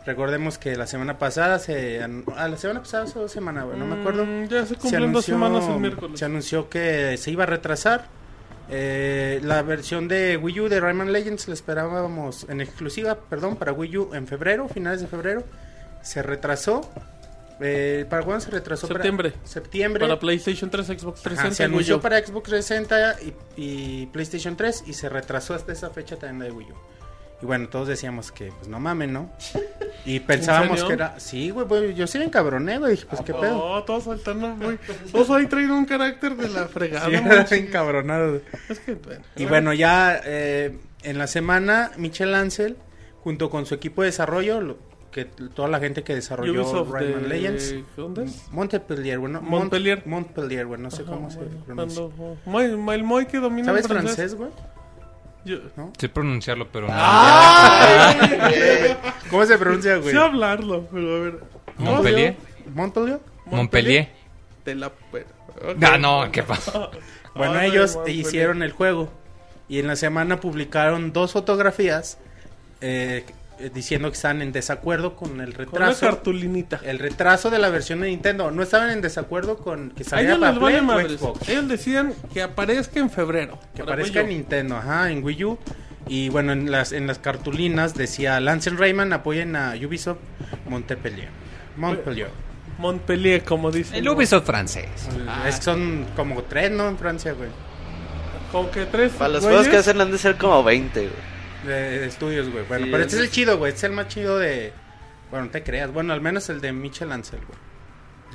Recordemos que la semana pasada, se, an- ah, la semana pasada, hace dos semanas, güey, no me acuerdo. Mm, ya se se cumplen dos anunció, semanas el miércoles. se anunció que se iba a retrasar. Eh, la versión de Wii U de Rayman Legends la esperábamos en exclusiva, perdón, para Wii U en febrero, finales de febrero. Se retrasó. Eh, ¿Para cuándo se retrasó? Para- Septiembre. septiembre. Para PlayStation 3, Xbox Ajá, 360 se y Wii anunció para Xbox 360 y, y PlayStation 3 y se retrasó hasta esa fecha también la de Wii U. Y bueno, todos decíamos que, pues no mames, ¿no? Y pensábamos que era. Sí, güey, güey, yo sí me encabroné, güey. Dije, pues qué pedo. No, todos saltando, güey. Todos ahí traen un carácter de la fregada. Sí, *laughs* era encabronado. Es que, bueno. Y bueno, ya eh, en la semana, Michel Ansel, junto con su equipo de desarrollo, lo- que toda la gente que desarrolló Ubisoft Rayman de... Legends, ¿Dónde es? Montpellier, bueno, Mont- Montpellier. Montpellier, güey, no sé Ajá, cómo se bueno, pronuncia. cuando- Moy, Moy- el Moy que domina ¿Sabes francés, güey? Yo- Sé pronunciarlo, pero no. ¿Cómo se pronuncia, güey? Sé hablarlo, pero a ver. Montpellier. Montpellier. Montpellier. De la... bueno, ok. Ah, no, ¿qué pasa? Bueno, Ay, ellos Montpellier. hicieron el juego y en la semana publicaron dos fotografías eh, eh, diciendo que están en desacuerdo con el Con una retraso. cartulinita. El retraso de la versión de Nintendo. No estaban en desacuerdo con que saliera ellos para vale Play o. Xbox. Ellos decían que aparezca en febrero. Que aparezca en. Nintendo, ajá, en Wii U. Y bueno, en las, en las cartulinas decía Lance Rayman apoyen a Ubisoft Montpellier. Montpellier. Montpellier, como dicen. El Ubisoft francés. Es que son como tres, ¿no? En Francia, güey. Como que tres. Para los juegos que hacen han de ser como 20, güey. De, de estudios, güey. Bueno, Sí, pero este es el chido, güey. Este es el más chido de... Bueno, no te creas. Bueno, al menos el de Michel Ansel, güey.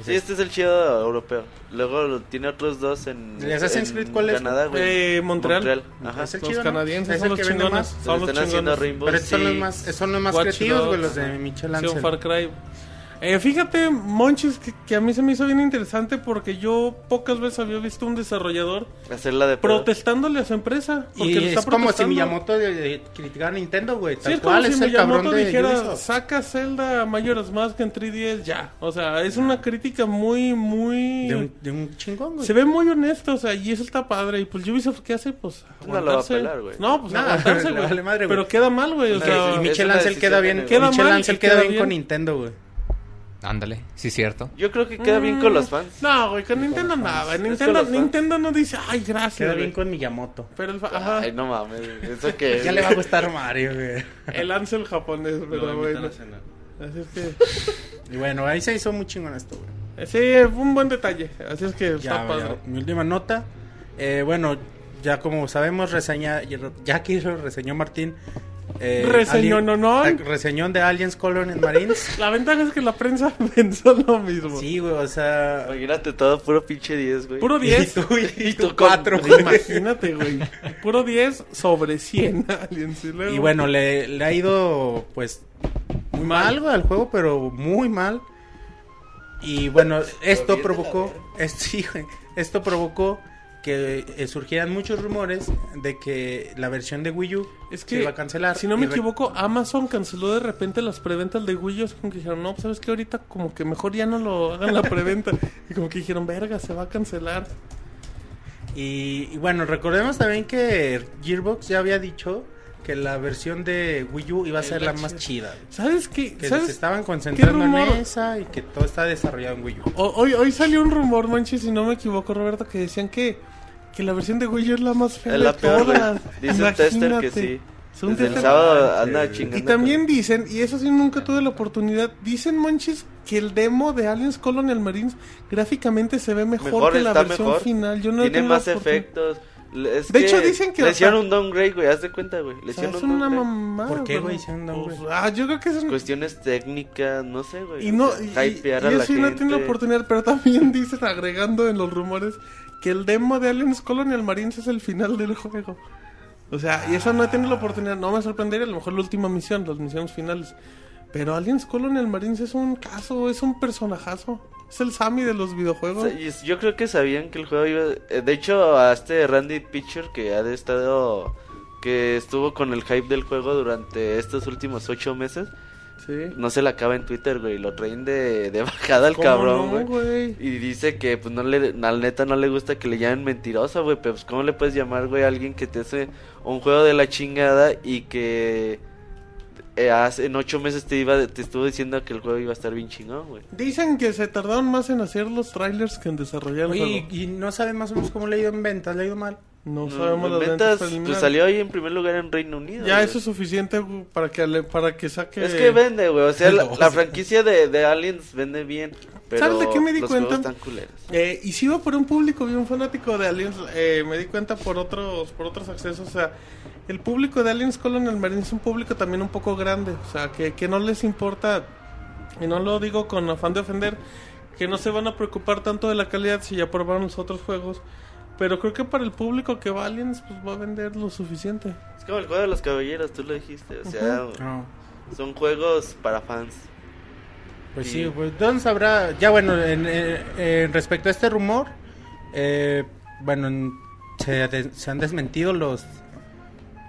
Sí, este es el chido europeo. Luego tiene otros dos en, ¿El Assassin's en Creed cuál es, Canadá, güey. Eh, Montreal. Ajá. Es el Los chido, ¿no? canadienses Es son el los que vende chingones. más. Son los están haciendo chingones. Rainbow Pero estos son los más, son los más Watch creativos, güey, los de Michel Sí, un Ansel. Far Cry. Eh, fíjate, Monchis, que, que a mí se me hizo bien interesante porque yo pocas veces había visto un desarrollador Hacerla de protestándole a su empresa. Porque Y está es como si. Miyamoto de, de criticara a Nintendo, güey. Sí, es como cual si es Miyamoto dijera, Ubisoft. saca Zelda Majora's Mask en 3DS ya. O sea, es una crítica muy, muy... De un, de un chingón, güey. Se ve muy honesto, o sea, y eso está padre. Y pues Ubisoft, ¿qué hace? Pues No lo va a pelar, güey. No, pues No, aguantarse, güey. vale madre, güey. Pero queda mal, güey. O No, sea, y Michel Ansel queda bien. Queda Michel mal Ansel queda queda bien bien. con Nintendo, güey. Ándale, sí, cierto. Yo creo que queda bien con los fans. No, güey, con Nintendo nada. Es Nintendo. Nintendo no dice, ay, gracias. Queda güey". bien con Miyamoto. Pero el, fa- ajá, Ay, no mames. Eso que. Ya le va a gustar Mario, güey. el Ansel japonés, pero bueno. Así es que, Y bueno, ahí se hizo muy chingón esto, güey. sí, fue un buen detalle. Así es que Ya, está padre. mi última nota. Eh, bueno, ya como sabemos, reseña, ya que lo reseñó Martín. Eh, Reseñó, Alien- no, no. Reseñón de Aliens Colony Marines. *laughs* La ventaja es que la prensa *laughs* pensó lo mismo. sí, güey, o sea. Imagínate todo puro pinche 10, güey. Puro 10. *laughs* Y tú, y, tú tú cuatro, con- güey. Imagínate, güey. Puro 10 sobre 100 aliens. Y, luego- Y bueno, le, le ha ido, pues, muy mal, güey, al juego, pero muy mal. Y bueno, esto provocó, es- sí, güey, esto provocó que eh, surgieran muchos rumores de que la versión de Wii U Es se que, iba a cancelar. si no me equivoco, Amazon canceló de repente las preventas de Wii U. Es como que dijeron, no, pues sabes que ahorita como que mejor ya no lo hagan la preventa. *laughs* y como que dijeron, verga, se va a cancelar. Y, y bueno, recordemos también que Gearbox ya había dicho que la versión de Wii U iba a ser la más chida. ¿Sabes qué? Que ¿Sabes? se estaban concentrando en esa y que todo está desarrollado en Wii U. O- Hoy, hoy salió un rumor, manches, si no me equivoco, Roberto, que decían que, que la versión de Wii U es la más fea Es de la peor, güey. todas. Dice un tester que Imagínate. sí. Es un Desde el sábado anda chingando. Y también dicen, y eso sí nunca tuve la oportunidad, dicen Monchis que el demo de Aliens Colonial Marines gráficamente se ve mejor, Mejor, que la versión mejor. final. Yo no he Tiene tenido la más oportunidad. efectos. Es De hecho, dicen que Le hicieron un downgrade, güey. Haz de cuenta, güey. Le O sea, hicieron es un una mamada. ¿Por qué, güey, hicieron un downgrade? Pues, ah, yo creo que es un... Cuestiones técnicas, no sé, güey. Y no, y, y hypear a yo la sí no tenido la oportunidad, pero también *laughs* dicen, agregando en los rumores, que el demo de Aliens Colonial Marines es el final del juego. O sea, y eso no he tenido la oportunidad, no me sorprendería, a lo mejor la última misión, las misiones finales. Pero Aliens Colonial Marines es un caso, es un personajazo. Es el Sammy de los videojuegos. es- yo creo que sabían que el juego iba... eh, De hecho, a este Randy Pitcher que ha estado que estuvo con el hype del juego durante estos últimos ocho meses, Sí. no se le acaba en Twitter, güey. Lo traen de, de bajada al ¿Cómo cabrón, no, güey. güey? y dice que, pues, no le, al neta no le gusta que le llamen mentirosa, güey. Pero, pues, ¿cómo le puedes llamar, güey, a alguien que te hace un juego de la chingada y que eh, hace, en ocho meses te iba te estuvo diciendo que el juego iba a estar bien chingón, güey? Dicen que se tardaron más en hacer los trailers que en desarrollar el juego. y, y no saben más o menos cómo le ha ido en ventas, le ha ido mal. No Mm, sabemos las ventas pues salió ahí en primer lugar en Reino Unido. Ya güey. eso es suficiente güey, para que le- para que saque. Es que vende, güey. O sea, la, *laughs* franquicia de, de Aliens vende bien. Pero ¿Sabes de qué me di los cuenta? juegos están culeros. Eh, y si iba por un público bien fanático de Aliens, eh, me di cuenta por otros por otros accesos, o sea, el público de Aliens Colonial Marine es un público también un poco grande, o sea, que, que no les importa, y no lo digo con afán de ofender, que no se van a preocupar tanto de la calidad si ya probaron los otros juegos, pero creo que para el público que va a Aliens, pues va a vender lo suficiente. Es como el juego de los caballeros, tú lo dijiste. O sea, No. son juegos para fans. Pues Sí. sí, pues ¿dónde sabrá? Ya bueno, en, en- en respecto a este rumor, eh, bueno, en- se, se han desmentido los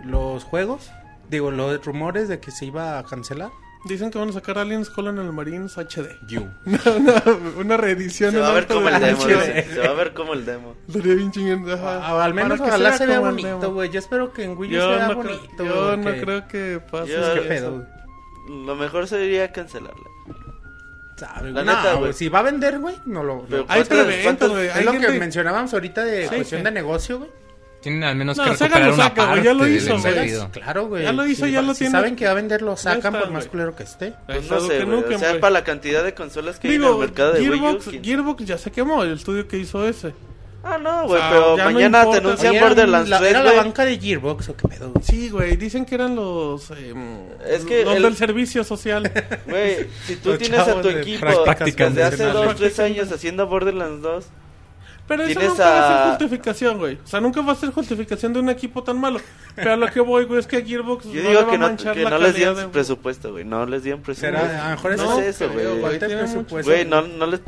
los juegos, digo, los rumores de que se iba a cancelar. Dicen que van a sacar Aliens Colonial Marines HD. You. *laughs* una, una reedición Se va a ver como de el demo. HD. Se va a ver como el demo. Estaría bien chingón, ajá. al menos ojalá se vea bonito, güey. Yo espero que en Wii U se vea no, bonito. creo, yo no creo que pase. Yo- ¿Qué pedo? Lo mejor sería cancelarla. Sabe, La güey. neta, No, güey. si va a vender, güey, no lo... Hay ¿cuántas- preventas, cuántas- güey. Es lo que mencionábamos ahorita de Sí, cuestión sí. de negocio, güey. Tienen al menos No, que Sega recuperar lo una saca, güey, parte ya lo del hizo, güey. Claro, güey. Ya lo hizo, Si ya va- lo si tiene. saben que va a vender, lo sacan está, por más culero que esté. Pues Está no lo sé. Nukem, O sea, güey. para la cantidad de consolas que hay en el Digo, mercado de Wii U. Gearbox, ¿quién- Gearbox ya se quemó el estudio que hizo ese. Ah, no, güey, O sea, pero ya no mañana te anuncian Borderlands la, 3, ¿Era la banca de Gearbox o qué pedo? güey? Sí, güey, dicen que eran los eh, Es que los el- del servicio social. Güey, si tú tienes a tu equipo prácticas desde hace nacionales. 2, 3 años haciendo Borderlands 2, Pero eso nunca va a a- ser justificación, güey. O sea, nunca va a ser justificación de un equipo tan malo. Pero a lo que voy, güey, es que a Gearbox yo no le digo va que a no, manchar que la no les dieron de- presupuesto, güey. No les dieron presupuesto. Será, a lo mejor es, No es eso, güey. Güey, no, no les...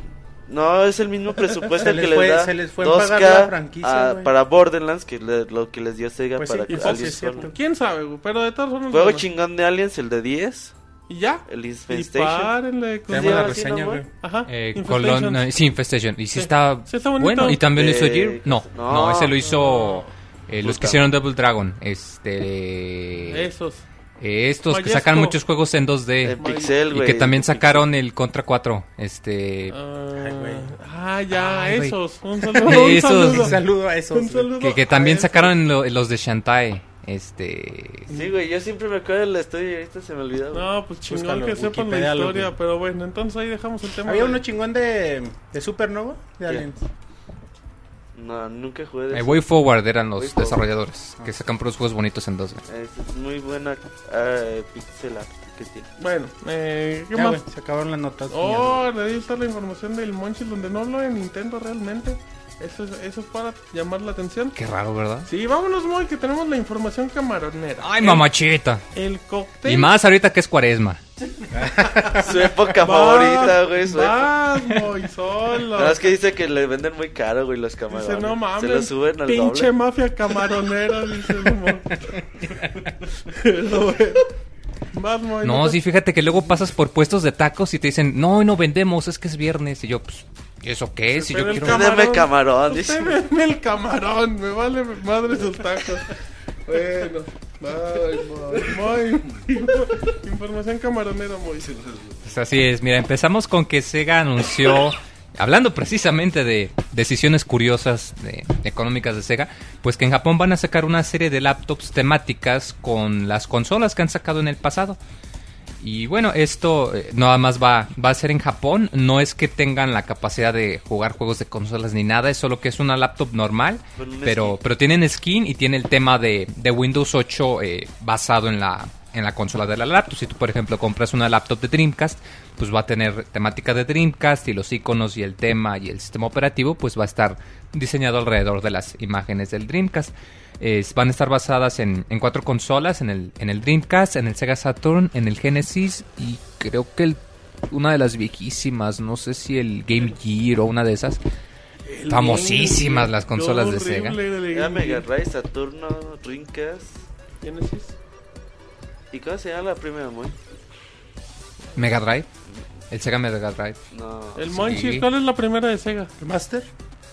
No, es el mismo *laughs* presupuesto Se que les les fue- da se les fue en 2K pagar la franquicia, a- güey. para Borderlands, que le- lo que les dio Sega Pues sí, para y que Aliens es cierto. Colonial. ¿Quién sabe, güey? Pero de todas formas... Juego chingón de Aliens, el de 10, ¿Y ya? el Y Infestation. con- Tenemos la reseña, ¿no, güey. Ajá. Eh. Colon, eh, sí, Infestation. Y sí, Sí. está, Sí, está bonito. bueno. Y también lo hizo Eh, Gear. No, no. no, ese lo hizo eh, los que hicieron Double Dragon. Este. Esos. eh, estos que sacan muchos juegos en 2D. En Pixel, y güey. que también en Pixel. sacaron el Contra 4. Este. Ah, güey. ah, ya, Ay, esos. Un *laughs* saludo. Un saludo. Un saludo a esos. Un saludo Que, que también sacaron lo- los de Shantae. Este. Sí, güey, yo siempre me acuerdo de la historia y ahorita se me olvidó. güey. No, pues chingón Búscalo, que sepan la historia, pero bueno, entonces ahí dejamos el tema. Había de- uno chingón de, de Supernova, de. Aliens. No, nunca jugué de eh. Way Forward eran los Way Forward. desarrolladores. Que sacan puros juegos bonitos en 2D. Es muy buena eh, pixel art que tiene. Bueno, eh, ¿qué Ya, más? güey, se acabaron las notas. Oh, le di la información del Monchis donde no hablo de Nintendo realmente. Eso es, eso es para llamar la atención. Qué raro, ¿verdad? Sí, vámonos, Moy, que tenemos la información camaronera. Ay, El- mamachita. El cóctel. Y más ahorita que es cuaresma. *laughs* Su época Vas, favorita, güey. Su época. Vas, Moy, solo. Nada más que dice que le venden muy caro, güey, los camarones. Dice, no mames. Se lo suben al Pinche doble. mafia camaronera, dice el Moy. Pero. Vas, Moy, No, te- sí, fíjate que luego pasas por puestos de tacos y te dicen, no, hoy no vendemos, es que es viernes. Y yo, pues, ¿y eso qué? Si yo quiero... camarón, Usted dice. deme el camarón, me vale madre sus tacos. Bueno, muy, muy. Información camaronera, muy. Pues así es, mira, empezamos con que Sega anunció, hablando precisamente de decisiones curiosas de- económicas de Sega, pues que en Japón van a sacar una serie de laptops temáticas con las consolas que han sacado en el pasado. Y bueno, esto eh, nada más va, va a ser en Japón, no es que tengan la capacidad de jugar juegos de consolas ni nada, es solo que es una laptop normal, pero, pero tienen skin y tiene el tema de, de Windows 8 eh, basado en la, en la consola de la laptop. Si tú, por ejemplo, compras una laptop de Dreamcast, pues va a tener temática de Dreamcast y los iconos y el tema y el sistema operativo, pues va a estar diseñado alrededor de las imágenes del Dreamcast. Es- van a estar basadas en, en cuatro consolas, en el, en el Dreamcast, en el Sega Saturn, en el Genesis y creo que el- una de las viejísimas, no sé si el Game Gear o una de esas. Famosísimas las consolas de Sega. Mega Drive, Saturno, Dreamcast. Genesis. ¿Y cómo se llama la primera, muy? Mega Drive. El Sega Mega Drive. No. El Sí. Monchis, ¿cuál es la primera de Sega? ¿El Master?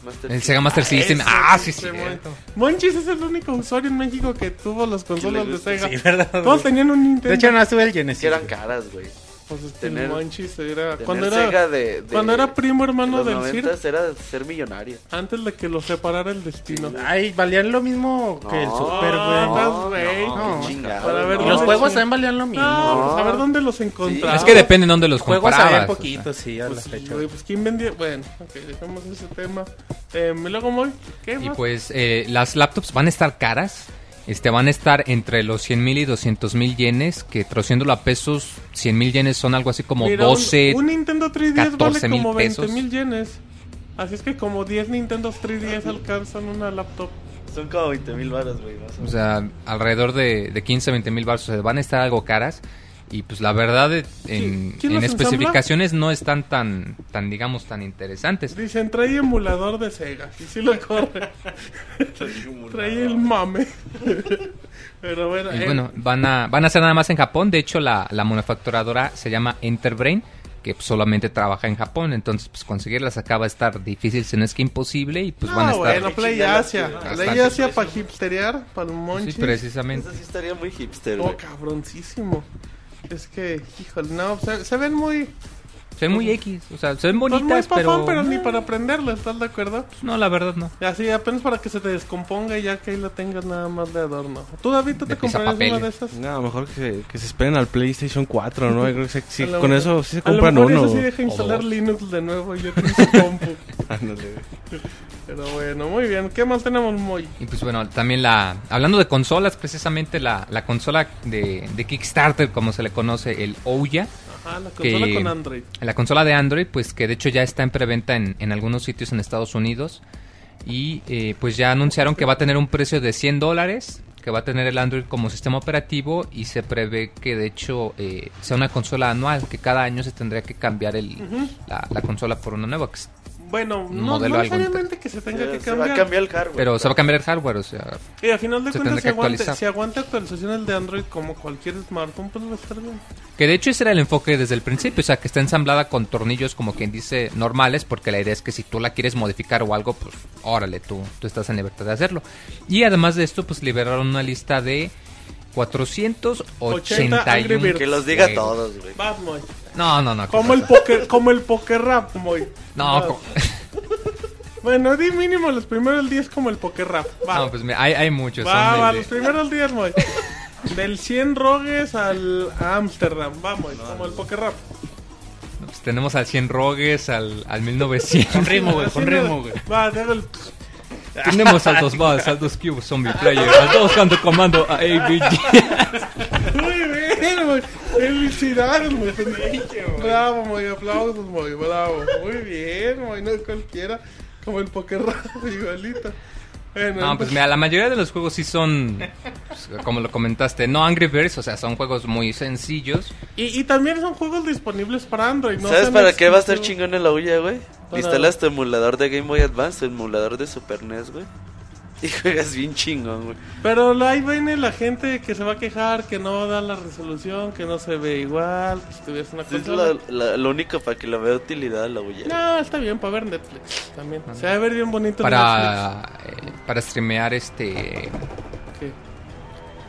Master El. Sega Master System. Ese Ah, sí, sí. Mon- Monchis es el único usuario en México que tuvo las consolas de Sega. Sí, ¿verdad? Todos tenían un Nintendo. De hecho, no estuve el Genesis. Que eran caras, güey. Pues es que el tener- Monchis era... Tener Cuando era, Sega de, de- cuando era primo hermano de del los Sir, 90 era ser millonario. antes de que lo separara el destino. Ay, valían lo mismo que el No, Super, no, güey. no, no, No. Para ver Y no. los no, juegos sí. también valían lo mismo. No, pues a No. ver dónde los encontraba. Es que depende de dónde los Juegos comprabas. habían o sea. poquitos, sí, a la Pues, fecha. güey, pues quién vendía. Bueno, ok, dejemos ese tema. Eh, y luego, Moy, ¿qué Y más? pues eh, las laptops van a estar caras. Este, van a estar entre los 100 mil y 200 mil yenes, que traduciéndolo a pesos, 100 mil yenes son algo así como Mira, un- 12. Un, Nintendo 3DS vale 14,000 como 20 pesos. mil yenes. Así es que como 10 Nintendo 3DS alcanzan una laptop. Son como 20 mil baros, güey. o sea, alrededor de, de 15, 20 mil baros. O sea, van a estar algo caras. Y pues la verdad, en, especificaciones no están tan, tan, digamos, tan interesantes. Dicen, trae emulador de Sega. Y sí lo corre. *laughs* trae el mame. *laughs* Pero bueno, Y eh, bueno, van a, van a ser nada más en Japón. De hecho, la, la manufacturadora se llama Enterbrain, que solamente trabaja en Japón. Entonces, pues conseguirlas acá va a estar difícil, si no es que imposible. Y pues no, van a estar. bueno, Play Asia. sí. Play. Asia para hipsterear, para el sí, monchis. precisamente. Eso sí estaría muy hipster, Oh, cabroncísimo. Es que, híjole, no, se, se ven muy... Se ven muy X, o sea, se ven Son muy bonitas, papón, pero... pero ni para aprenderlo, ¿estás de acuerdo? No, la verdad no. Y así, apenas para que se te descomponga y ya que ahí lo tengas nada más de adorno. ¿Tú, David, tú te comprarías una de esas? No, mejor que se, que se esperen al PlayStation 4, ¿no? Yo creo que se- sí, *laughs* A lo con mejor- eso sí se A lo compran mejor uno. eso sí deja instalar. Linux de nuevo y ya tienes su compu. *laughs* Ándale. Pero bueno, muy bien. ¿Qué más tenemos, Moy? Y pues bueno, también la... Hablando de consolas, precisamente la, la consola de, de Kickstarter, como se le conoce, el Ouya. Ajá, la consola Que- con Android. La consola de Android, pues que de hecho ya está en preventa en, en algunos sitios en Estados Unidos. Y eh, pues ya anunciaron que va a tener un precio de 100 dólares, que va a tener el Android como sistema operativo y se prevé que de hecho eh, sea una consola anual, que cada año se tendría que cambiar el, la, la consola por una nueva. que Bueno, no, modelo no necesariamente que se tenga que Se va a cambiar. el hardware. Pero se va a cambiar el hardware, o sea, Y a final de Se cuentas, tendrá si que aguanta, actualizar. si aguanta actualizaciones de Android como cualquier smartphone, pues va a estar bien. Que de hecho ese era el enfoque desde el principio, o sea, que está ensamblada con tornillos como quien dice normales, porque la idea es que si tú la quieres modificar o algo, pues órale, tú, tú estás en libertad de hacerlo. Y además de esto, pues liberaron una lista de 481 Angry Birds. Que los diga juegos. todos, güey. Va, Moy. No, no, no. ¿qué Como el poker, como el poker rap, Moy. No, Va. co- *laughs* Bueno, di mínimo los primeros 10 como el poker rap. Va, no, pues mira, hay, hay muchos. va, son va, los primeros 10, Moy. *laughs* Del 100 rogues al a Amsterdam, va, Moy, como el poker rap. pues tenemos al 100 Rogues, al, al 1900. Con ritmo, güey, con ritmo, güey. Va, deja el... tenemos al 2 Balls, al 2 Cubes, Zombie Player, al 2 Canto Comando, a ABG. *laughs* Muy bien, Moy. Felicidades, Moy. Bravo, Moy. Aplausos, Moy. Bravo. Muy bien, Moy. No es cualquiera. Como el poker rap, igualito. Bueno, No, pues mira, la mayoría de los juegos sí son, pues, como lo comentaste, no Angry Birds, o sea, son juegos muy sencillos. Y, y también son juegos disponibles para Android, ¿no? ¿Sabes para qué va a estar chingón en la huya, güey? Para- Instalas tu emulador de Game Boy Advance, tu emulador de Super NES, güey. Y *laughs* juegas bien chingón, güey. Pero ahí viene la gente que se va a quejar, que no da la resolución, que no se ve igual, que si tuvieras una Es consola. lo, lo- único para que lo vea utilidad la huya. No, está bien para ver Netflix también. Se va a ver bien bonito Para, eh, para streamear este Netflix. ¿Qué?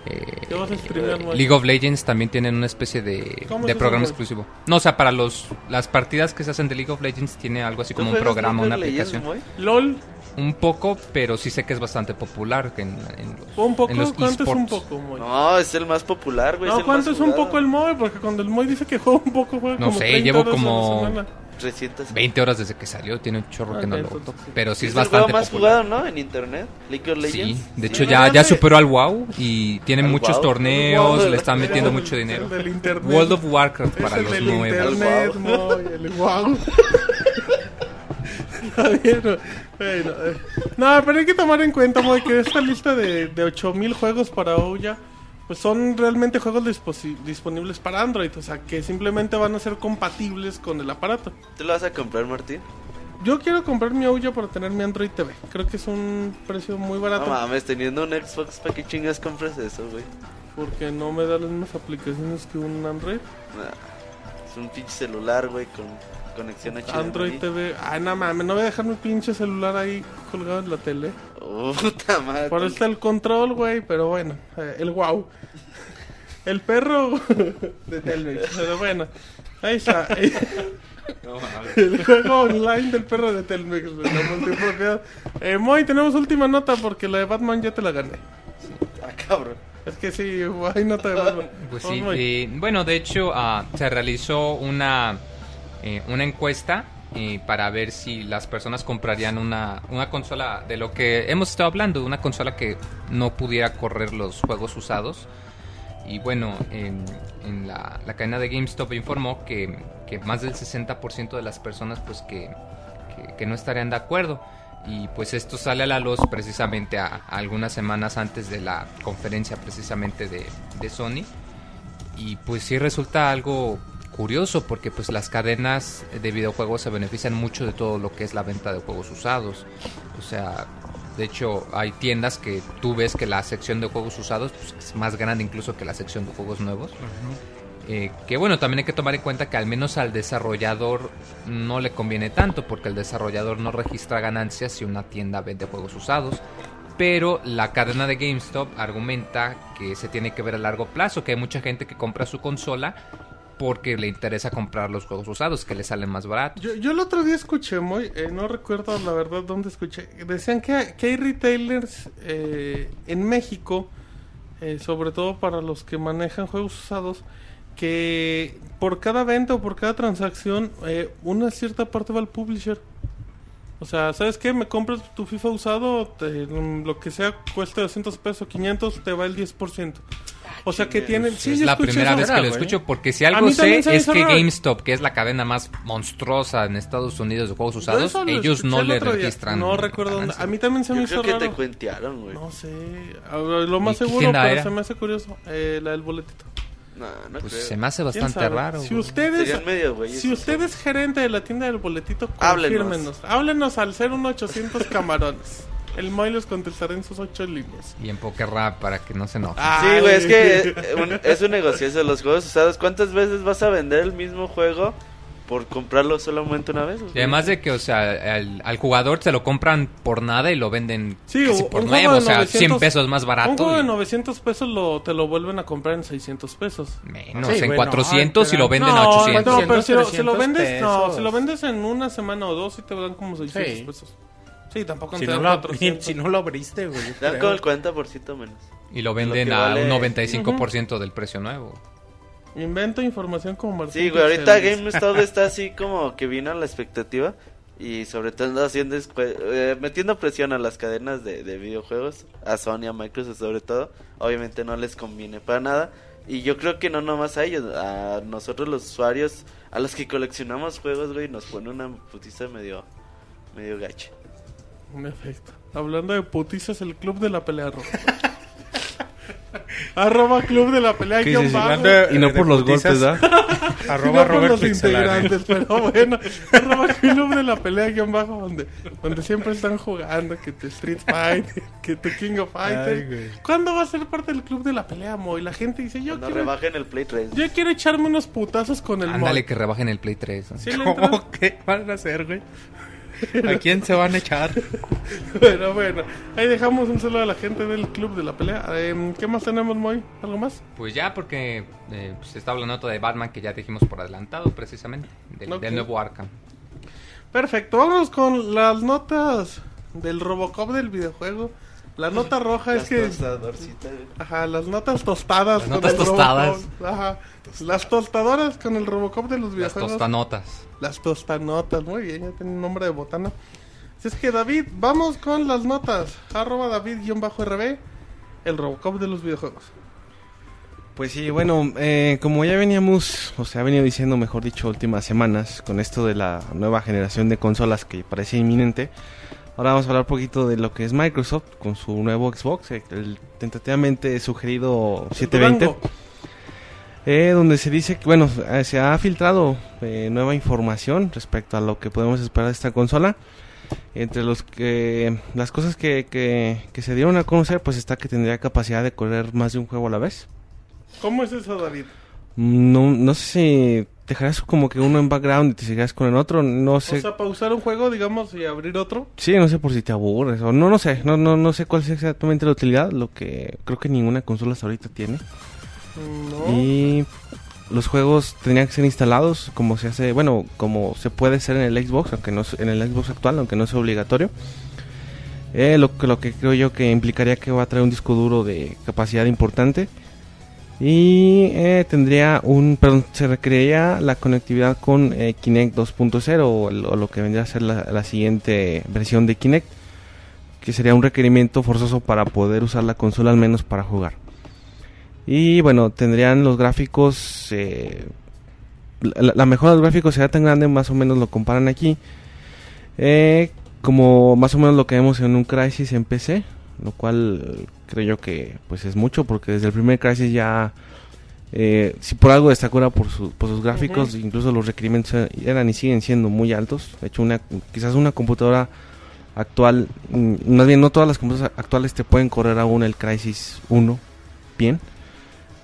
eh, ¿Qué vas a streamear, güey? League of Legends también tienen una especie de, ¿Cómo de programa exclusivo. No, o sea, para los las partidas que se hacen de League of Legends tiene algo así ¿Tú como un programa, una Legends, aplicación. güey? LOL, Un poco, pero sí sé que es bastante popular en, en los, un poco, en los ¿cuánto es un esports. poco, Moy? No, No, es el más popular, güey. el ¿cuánto es un poco el Moy? Porque cuando el Moy dice que juega un poco, juega No como sé, 30 llevo horas a la como- semana. 300. 20 horas desde que salió, tiene un chorro que no lo sí. Pero sí es, es el bastante juego más popular. jugado, ¿no? En internet. League of Legends. Sí, de Sí, hecho no ya, ya superó al WoW y tiene Al muchos WoW. torneos, WoW. le están metiendo Es el- mucho dinero. el del internet. World of Warcraft Es para el los del nuevos. internet, El Moy, el wow. *laughs* Bueno, eh. No, pero hay que tomar en cuenta, Moy, que esta lista de, de 8000 juegos para Ouya, pues son realmente juegos disponibles para Android, o sea, que simplemente van a ser compatibles con el aparato. ¿Tú lo vas a comprar, Martín? Yo quiero comprar mi Ouya para tener mi Android TV. Creo que es un precio muy No barato. mames, teniendo un Xbox, ¿para qué chingas compras eso, güey? Porque no me da las mismas aplicaciones que un Android. Nah, es un pinche celular, güey, con conexión HDMI. Android TV. Ay, no mames, no voy a dejar mi pinche celular ahí colgado en la tele. Puta madre. Por eso está el control, güey, pero bueno, eh, el wow. *laughs* El perro de Telmex, pero bueno, ahí está. *laughs* El juego online del perro de Telmex, la multipropiedad. Eh, Moy, tenemos última nota porque la de Batman ya te la gané. Ah, cabrón. Es que sí, hay nota de Batman. Pues sí, Moy. eh, bueno, de hecho ah, se realizó una, eh, una encuesta eh, para ver si las personas comprarían una, una consola de lo que hemos estado hablando, una consola que no pudiera correr los juegos usados. Y bueno, en, la, cadena de GameStop informó que, que más del 60% de las personas pues que, que, no estarían de acuerdo. Y pues esto sale a la luz precisamente a algunas semanas antes de la conferencia precisamente de, de Sony. Y pues sí resulta algo curioso porque pues las cadenas de videojuegos se benefician mucho de todo lo que es la venta de juegos usados. O sea, de hecho hay tiendas que tú ves que la sección de juegos usados pues, es más grande incluso que la sección de juegos nuevos. Eh, que bueno, también hay que tomar en cuenta que al menos al desarrollador no le conviene tanto porque el desarrollador no registra ganancias si una tienda vende juegos usados. Pero la cadena de GameStop argumenta que se tiene que ver a largo plazo, que hay mucha gente que compra su consola porque le interesa comprar los juegos usados, que le salen más baratos. Yo, yo el otro día escuché, muy, eh, no recuerdo la verdad dónde escuché, decían que, que hay retailers eh, en México, eh, sobre todo para los que manejan juegos usados, que por cada venta o por cada transacción, eh, una cierta parte va al publisher. O sea, ¿sabes qué? Me compras tu FIFA usado, te- lo que sea, cueste 200 pesos, 500, te va el 10%. O sea que tienen... Sí, es yo la primera vez que lo escucho porque si algo sé es que raro. GameStop, que es la cadena más monstruosa en Estados Unidos de juegos usados, ellos no le registran. No recuerdo. A mí también se me hizo creo que raro. te cuentearon, güey. No sé. Lo más ¿Y qué seguro, pero era? se me hace curioso. Eh, la del boletito. No, no Pues creo. se me hace ¿Quién bastante raro. Si ustedes, güeyes. si usted es gerente de la tienda del boletito, Háblenos. confírmenos. Háblenos al 01800 camarones. El Moy los contestará en sus ocho líneas. Y en Poker Rap para que no se enoje. Sí, güey, es que eh, un- es un negocio eso, los juegos usados. ¿Cuántas veces vas a vender el mismo juego por comprarlo solamente una vez? Y además de que, o sea, al, al jugador se lo compran por nada y lo venden Sí, casi por nuevo, de o sea, 900 100 pesos más barato. Un juego de y 900 pesos lo, te lo vuelven a comprar en 600 pesos. menos, Sí, en güey, 400 no, y lo venden a no, 800. no, pero si lo, si lo 300 vendes, no, si lo vendes en una semana o dos, sí te dan como 600 Sí. pesos. Sí, tampoco Si no, lo, 400. *laughs* si no lo abriste, güey. Dan como el 40% menos. Y lo venden que a vale- un 95% del precio nuevo. Invento información como Martín Sí, güey, ahorita. GameStop está así como que vino a la expectativa. Y sobre todo haciendo eh, metiendo presión a las cadenas de, de videojuegos, a Sony, a Microsoft sobre todo. Obviamente no les conviene para nada. Y yo creo que no nomás a ellos, a nosotros los usuarios, a los que coleccionamos juegos, güey, nos pone una putiza medio, medio gacha. En efecto. Hablando de putizas, el club de la pelea roja. *laughs* Arroba club de la pelea ¿Qué guion bajo. Y no por los golpes, ¿verdad? *laughs* Arroba no por los integrantes, pero bueno, arroba club de la pelea guion bajo, donde, donde siempre están jugando, que tu Street Fighter, que tu King of Fighters. ¿Cuándo va a ser parte del club de la pelea, Mo? Y la gente dice, yo Cuando quiero, rebajen el Play 3. yo quiero echarme unos putazos con el Ándale, Moy. que rebajen el Play 3. ¿no? ¿Sí le entras? ¿Cómo que van a hacer, güey? ¿A quién se van a echar? *laughs* Pero bueno, ahí dejamos un saludo a la gente del club de la pelea. Em, ¿Qué más tenemos, Moy? ¿Algo más? Pues ya, porque eh, pues está la nota de Batman que ya dijimos por adelantado, precisamente, del, nuevo Arkham. Perfecto, vámonos con las notas del Robocop del videojuego. La nota roja es que... Ajá, las notas tostadas. Las con notas el tostadas. Robocop. Ajá, las tostadoras con el Robocop de los Las videojuegos. tostanotas. Las tostanotas, muy bien, ya tiene un nombre de botana. Así es que David, vamos con las notas. Arroba David-RB, el Robocop de los videojuegos. Pues sí, bueno, eh, como ya veníamos, o sea, ha venido diciendo, mejor dicho, últimas semanas, con esto de la nueva generación de consolas que parece inminente, ahora vamos a hablar un poquito de lo que es Microsoft con su nuevo Xbox, el tentativamente sugerido 720, Durango. Eh, donde se dice que, bueno, eh, se ha filtrado eh, nueva información respecto a lo que podemos esperar de esta consola. Entre los que las cosas que, que, que se dieron a conocer, pues está que tendría capacidad de correr más de un juego a la vez. ¿Cómo es eso, David? No, no sé si dejarás como que uno en background y te seguirás con el otro, no sé. O sea, pausar un juego, digamos, y abrir otro. Sí, no sé por si te aburres o no, no sé, no, no, no sé cuál es exactamente la utilidad, lo que creo que ninguna consola hasta ahorita tiene. Y los juegos tendrían que ser instalados como se hace, bueno, como se puede hacer en el Xbox, aunque no en el Xbox actual, aunque no es obligatorio. Eh, lo, que- lo que creo yo que implicaría que va a traer un disco duro de capacidad importante. Y eh, tendría un, perdón, se requeriría la conectividad con eh, Kinect 2.0 o, o lo que vendría a ser la, la siguiente versión de Kinect, que sería un requerimiento forzoso para poder usar la consola al menos para jugar. Y bueno, tendrían los gráficos. eh, la, la mejora de los gráficos sería tan grande, más o menos lo comparan aquí. eh, como más o menos lo que vemos en un Crisis en PC. Lo cual creo yo que pues es mucho, porque desde el primer Crisis ya. eh, si por algo destacó era por, su- por sus gráficos, incluso los requerimientos eh, eran y siguen siendo muy altos. De hecho, una, quizás una computadora actual, mm, más bien no todas las computadoras actuales te pueden correr aún el Crisis 1 bien.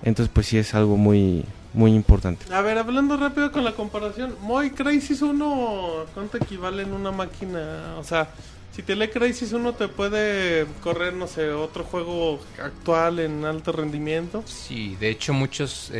Entonces, pues sí es algo muy, muy importante. A ver, hablando rápido con la comparación, Moy Crisis 1, ¿cuánto equivale en una máquina? O sea, si te lee Crisis 1 te puede correr, no sé, otro juego actual en alto rendimiento. Sí, de hecho muchas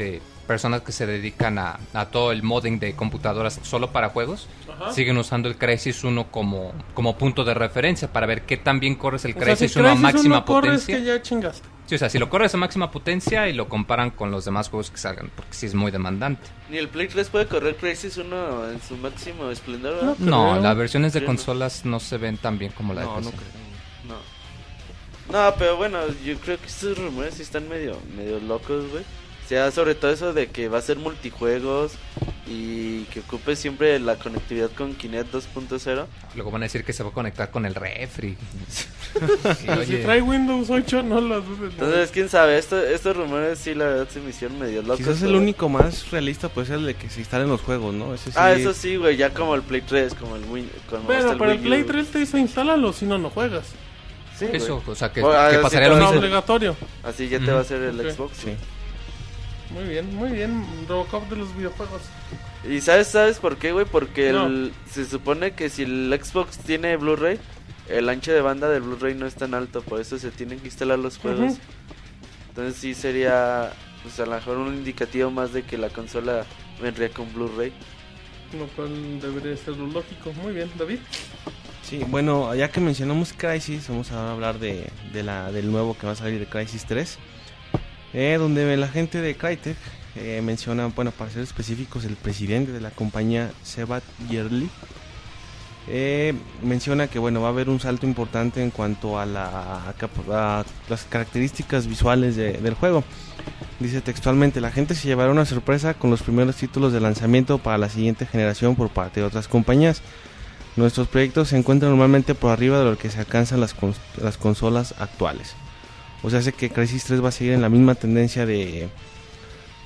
personas que se dedican a, a todo el modding de computadoras solo para juegos Ajá. siguen usando el Crysis 1 como, como punto de referencia para ver qué tan bien corres el O sea, si Crysis 1 a máxima 1 corres potencia. que ya chingaste. Sí, o sea, si lo corres a máxima potencia y lo comparan con los demás juegos que salgan, porque sí es muy demandante. Ni el Play 3 puede correr Crisis 1 en su máximo esplendor. No, creo. las versiones de Sí, no. consolas no se ven tan bien como la de No, no PC. No. No, pero bueno, yo creo que estos rumores sí están medio, medio locos, güey. Sobre todo eso de que va a ser multijuegos y que ocupe siempre la conectividad con Kinect 2.0. Luego van a decir que se va a conectar con el refri. *laughs* Sí, Si trae Windows 8 no lo dudes. Entonces, quién sabe, Esto, estos rumores sí, la verdad, se me hicieron medio locos. Quizás el único más realista puede ser el de que se instalen los juegos, ¿no? Ese sí, Ah, eso sí, güey, ya como el Play 3, como el Wii. Como Pero hasta para el Wii Play U. 3 te dice instálalo, si no, no juegas. Sí, güey. eso, o sea, que, Bueno, ah, que pasaría lo mismo. obligatorio. Así ya te va a hacer el Ok. Xbox. Sí. Muy bien, muy bien. Robocop de los videojuegos. ¿Y sabes, sabes por qué, güey? Porque No. el- se supone que si el Xbox tiene Blu-ray, el ancho de banda del Blu-ray no es tan alto, por eso se tienen que instalar los juegos. Entonces sí sería, pues a lo mejor un indicativo más de que la consola vendría con Blu-ray. Lo cual debería ser lo lógico. Muy bien, David. Sí, bueno, ya que mencionamos Crisis, vamos a hablar de, de la, del nuevo que va a salir de Crisis 3. Eh, donde la gente de Crytek eh, menciona, bueno, para ser específicos, el presidente de la compañía, Sebat Yerli, eh, menciona que bueno va a haber un salto importante en cuanto a, las características visuales de- del juego. Dice textualmente, la gente se llevará una sorpresa con los primeros títulos de lanzamiento para la siguiente generación por parte de otras compañías. Nuestros proyectos se encuentran normalmente por arriba de lo que se alcanzan las consolas actuales. O sea, hace que Crisis 3 va a seguir en la misma tendencia de...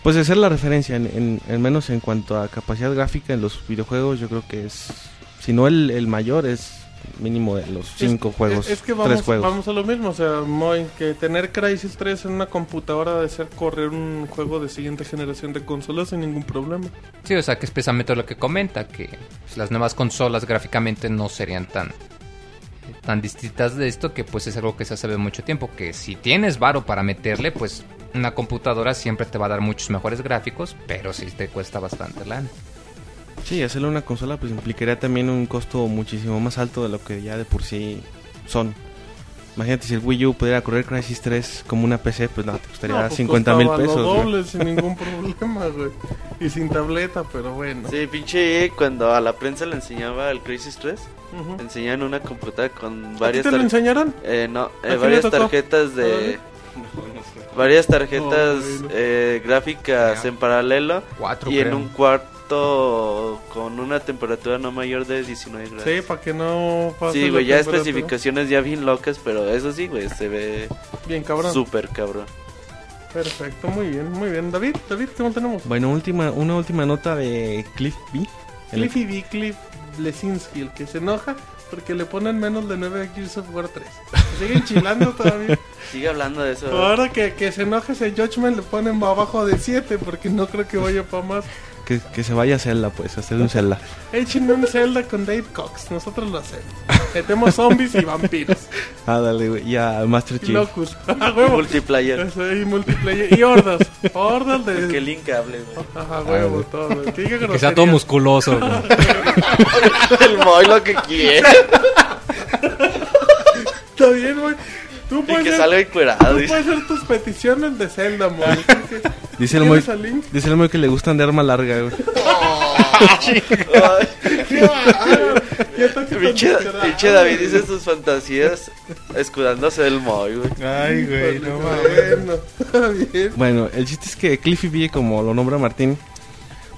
Pues de ser la referencia, en, en- en menos en cuanto a capacidad gráfica en los videojuegos, yo creo que es... Si no el, el mayor, es mínimo de los cinco Es- juegos, Es que tres vamos, juegos. vamos a lo mismo. O sea, Moy, que tener Crisis 3 en una computadora de ser correr un juego de siguiente generación de consolas sin ningún problema. Sí, o sea, que es precisamente lo que comenta, que pues, las nuevas consolas gráficamente no serían tan tan distintas de esto que pues es algo que se hace de mucho tiempo, que si tienes varo para meterle, pues una computadora siempre te va a dar muchos mejores gráficos, pero sí te cuesta bastante lana. Sí, hacerle una consola pues implicaría también un costo muchísimo más alto de lo que ya de por sí son. Imagínate si el Wii U pudiera correr Crisis 3 como una PC, pues no, te costaría No, pues 50 mil costaba pesos. Doble sin ningún problema, güey. Y sin tableta, pero bueno. Sí, pinche EA, cuando a la prensa le enseñaba el Crisis 3, Ujú. enseñaban una computadora con ¿A ti varias te lo enseñaron? eh, no, ¿A eh, varias tarjetas ¿A de David? varias tarjetas Oh, bueno. eh, gráficas Ya. en paralelo Cuatro, y en creo. un cuarto con una temperatura no mayor de 19 grados. Sí, para que no pase Sí, güey, ya especificaciones ya bien locas, pero eso sí, güey, se ve Bien, cabrón. súper cabrón. Perfecto, muy bien, muy bien. David, David, ¿cómo tenemos? Bueno, última, una última nota de Cliff B. El- Cliffy B. Cliff Blesinski, el que se enoja porque le ponen menos de 9 a Gears of War 3. Se siguen chilando todavía. *laughs* Sigue hablando de eso. Ahora que, que se enoje ese Judgment le ponen abajo de 7 porque no creo que vaya para más. Que, que se vaya a Zelda, pues, a hacer un Zelda. Échenme un Zelda con Dave Cox, nosotros lo hacemos. Metemos zombies y vampiros. *laughs* Ah, dale, güey. Ya, Master Chief. locus. A *laughs* huevo. Multiplayer. Eso, y multiplayer. Y hordas. Hordas de. Que Link hable, güey. Ajá, huevo, todo. Que, diga Que sea todo musculoso. güey. *laughs* El Moy lo que quiere. Está bien, güey. Tú Y puedes, que hacer, salga encuerado. tú puedes hacer tus peticiones de Zelda, Moy. Dice el muy, dice el muy que le gustan de arma larga, güey. Pinche David dice sus fantasías escudándose del Moy, güey. Ay, güey, no mames. Bueno, el chiste es que Cliffy B, como lo nombra Martín,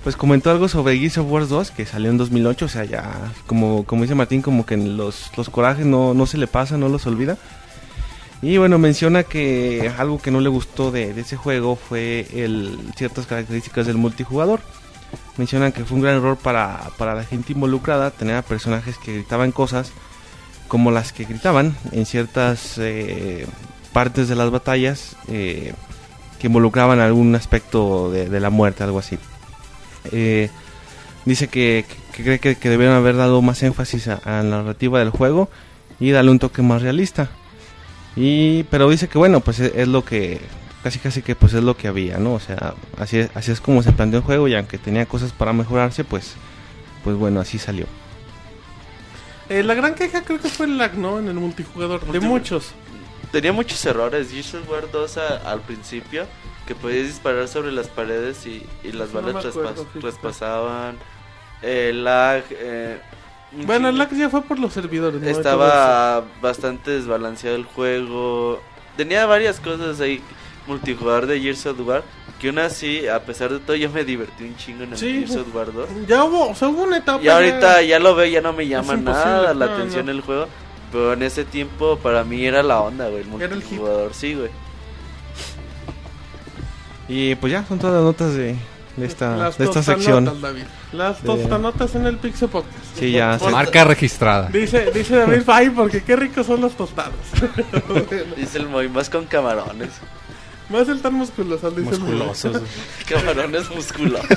pues comentó algo sobre Gears of War 2 que salió en 2008, o sea, ya, como, como dice Martín, como que los, los corajes no, no se le pasan, no los olvida. Y bueno, menciona que algo que no le gustó de, ese juego fue el, ciertas características del multijugador. Mencionan que fue un gran error para, para la gente involucrada tener a personajes que gritaban cosas como las que gritaban en ciertas eh, partes de las batallas eh, que involucraban algún aspecto de, la muerte, algo así. Eh, dice que, cree que, debieron haber dado más énfasis a la narrativa del juego y darle un toque más realista. Y, pero dice que bueno, pues es, es lo que casi casi que pues es lo que había, ¿no? O sea, así es, así es como se planteó el juego y aunque tenía cosas para mejorarse, pues pues bueno, así salió. Eh, la gran queja creo que fue el lag, ¿no? En el multijugador. De Multi- muchos. Tenía muchos errores. Gears of War 2 a- al principio, que podías disparar sobre las paredes y, y las No balas me acuerdo, traspas- fíjate. traspasaban. El lag. eh, Bueno, el lag ya fue por los servidores, Estaba bastante desbalanceado el juego. Tenía varias cosas ahí. Multijugador de Gears of War. Que aún así, a pesar de todo, yo me divertí un chingo en el Sí. Gears of War 2. eso. Ya hubo, o sea, hubo una etapa. Y ahorita ya- ya lo veo, ya no me llama nada la no, atención no. el juego. Pero en ese tiempo, para mí era la onda, güey. El Era el hit. multijugador, sí, güey. Y pues ya, son todas las notas de, de esta, Las de esta sección. David. Las De- tostanotas en el Pixel Podcast. Sí, ya. se- Marca registrada. Dice, dice David, *laughs* ay, porque qué ricos son los tostados. *laughs* Dice el Moy, más con camarones. Más el tan musculoso, dice el Musculosos. *laughs* Camarones musculosos.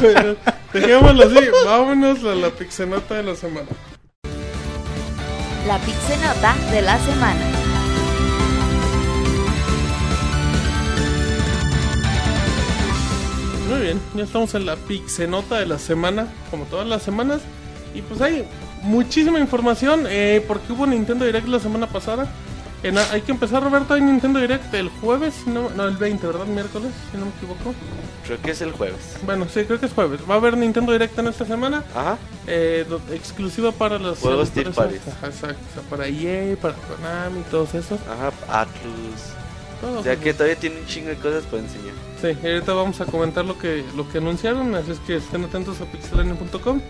Bueno, Dejémoslo así, vámonos a la pixenota de la semana. La Pixenota de la semana. Muy bien, ya estamos en la pixenota de la semana, como todas las semanas. Y pues hay muchísima información, eh, porque hubo Nintendo Direct la semana pasada. En- hay que empezar, Roberto, hay Nintendo Direct el jueves, no, no, el 20, ¿verdad? Miércoles, si no me equivoco. Creo que es el jueves. Bueno, sí, creo que es jueves. Va a haber Nintendo Direct en esta semana, Ajá. eh, exclusiva para los Juegos esos- parties. Ajá, exacto, o sea, para EA, para Konami, todos esos. Ajá, Atlus. todos O sea esos. que todavía tiene un chingo de cosas para enseñar. Sí, y ahorita vamos a comentar lo que lo que anunciaron, así es que estén atentos a pixelania.com.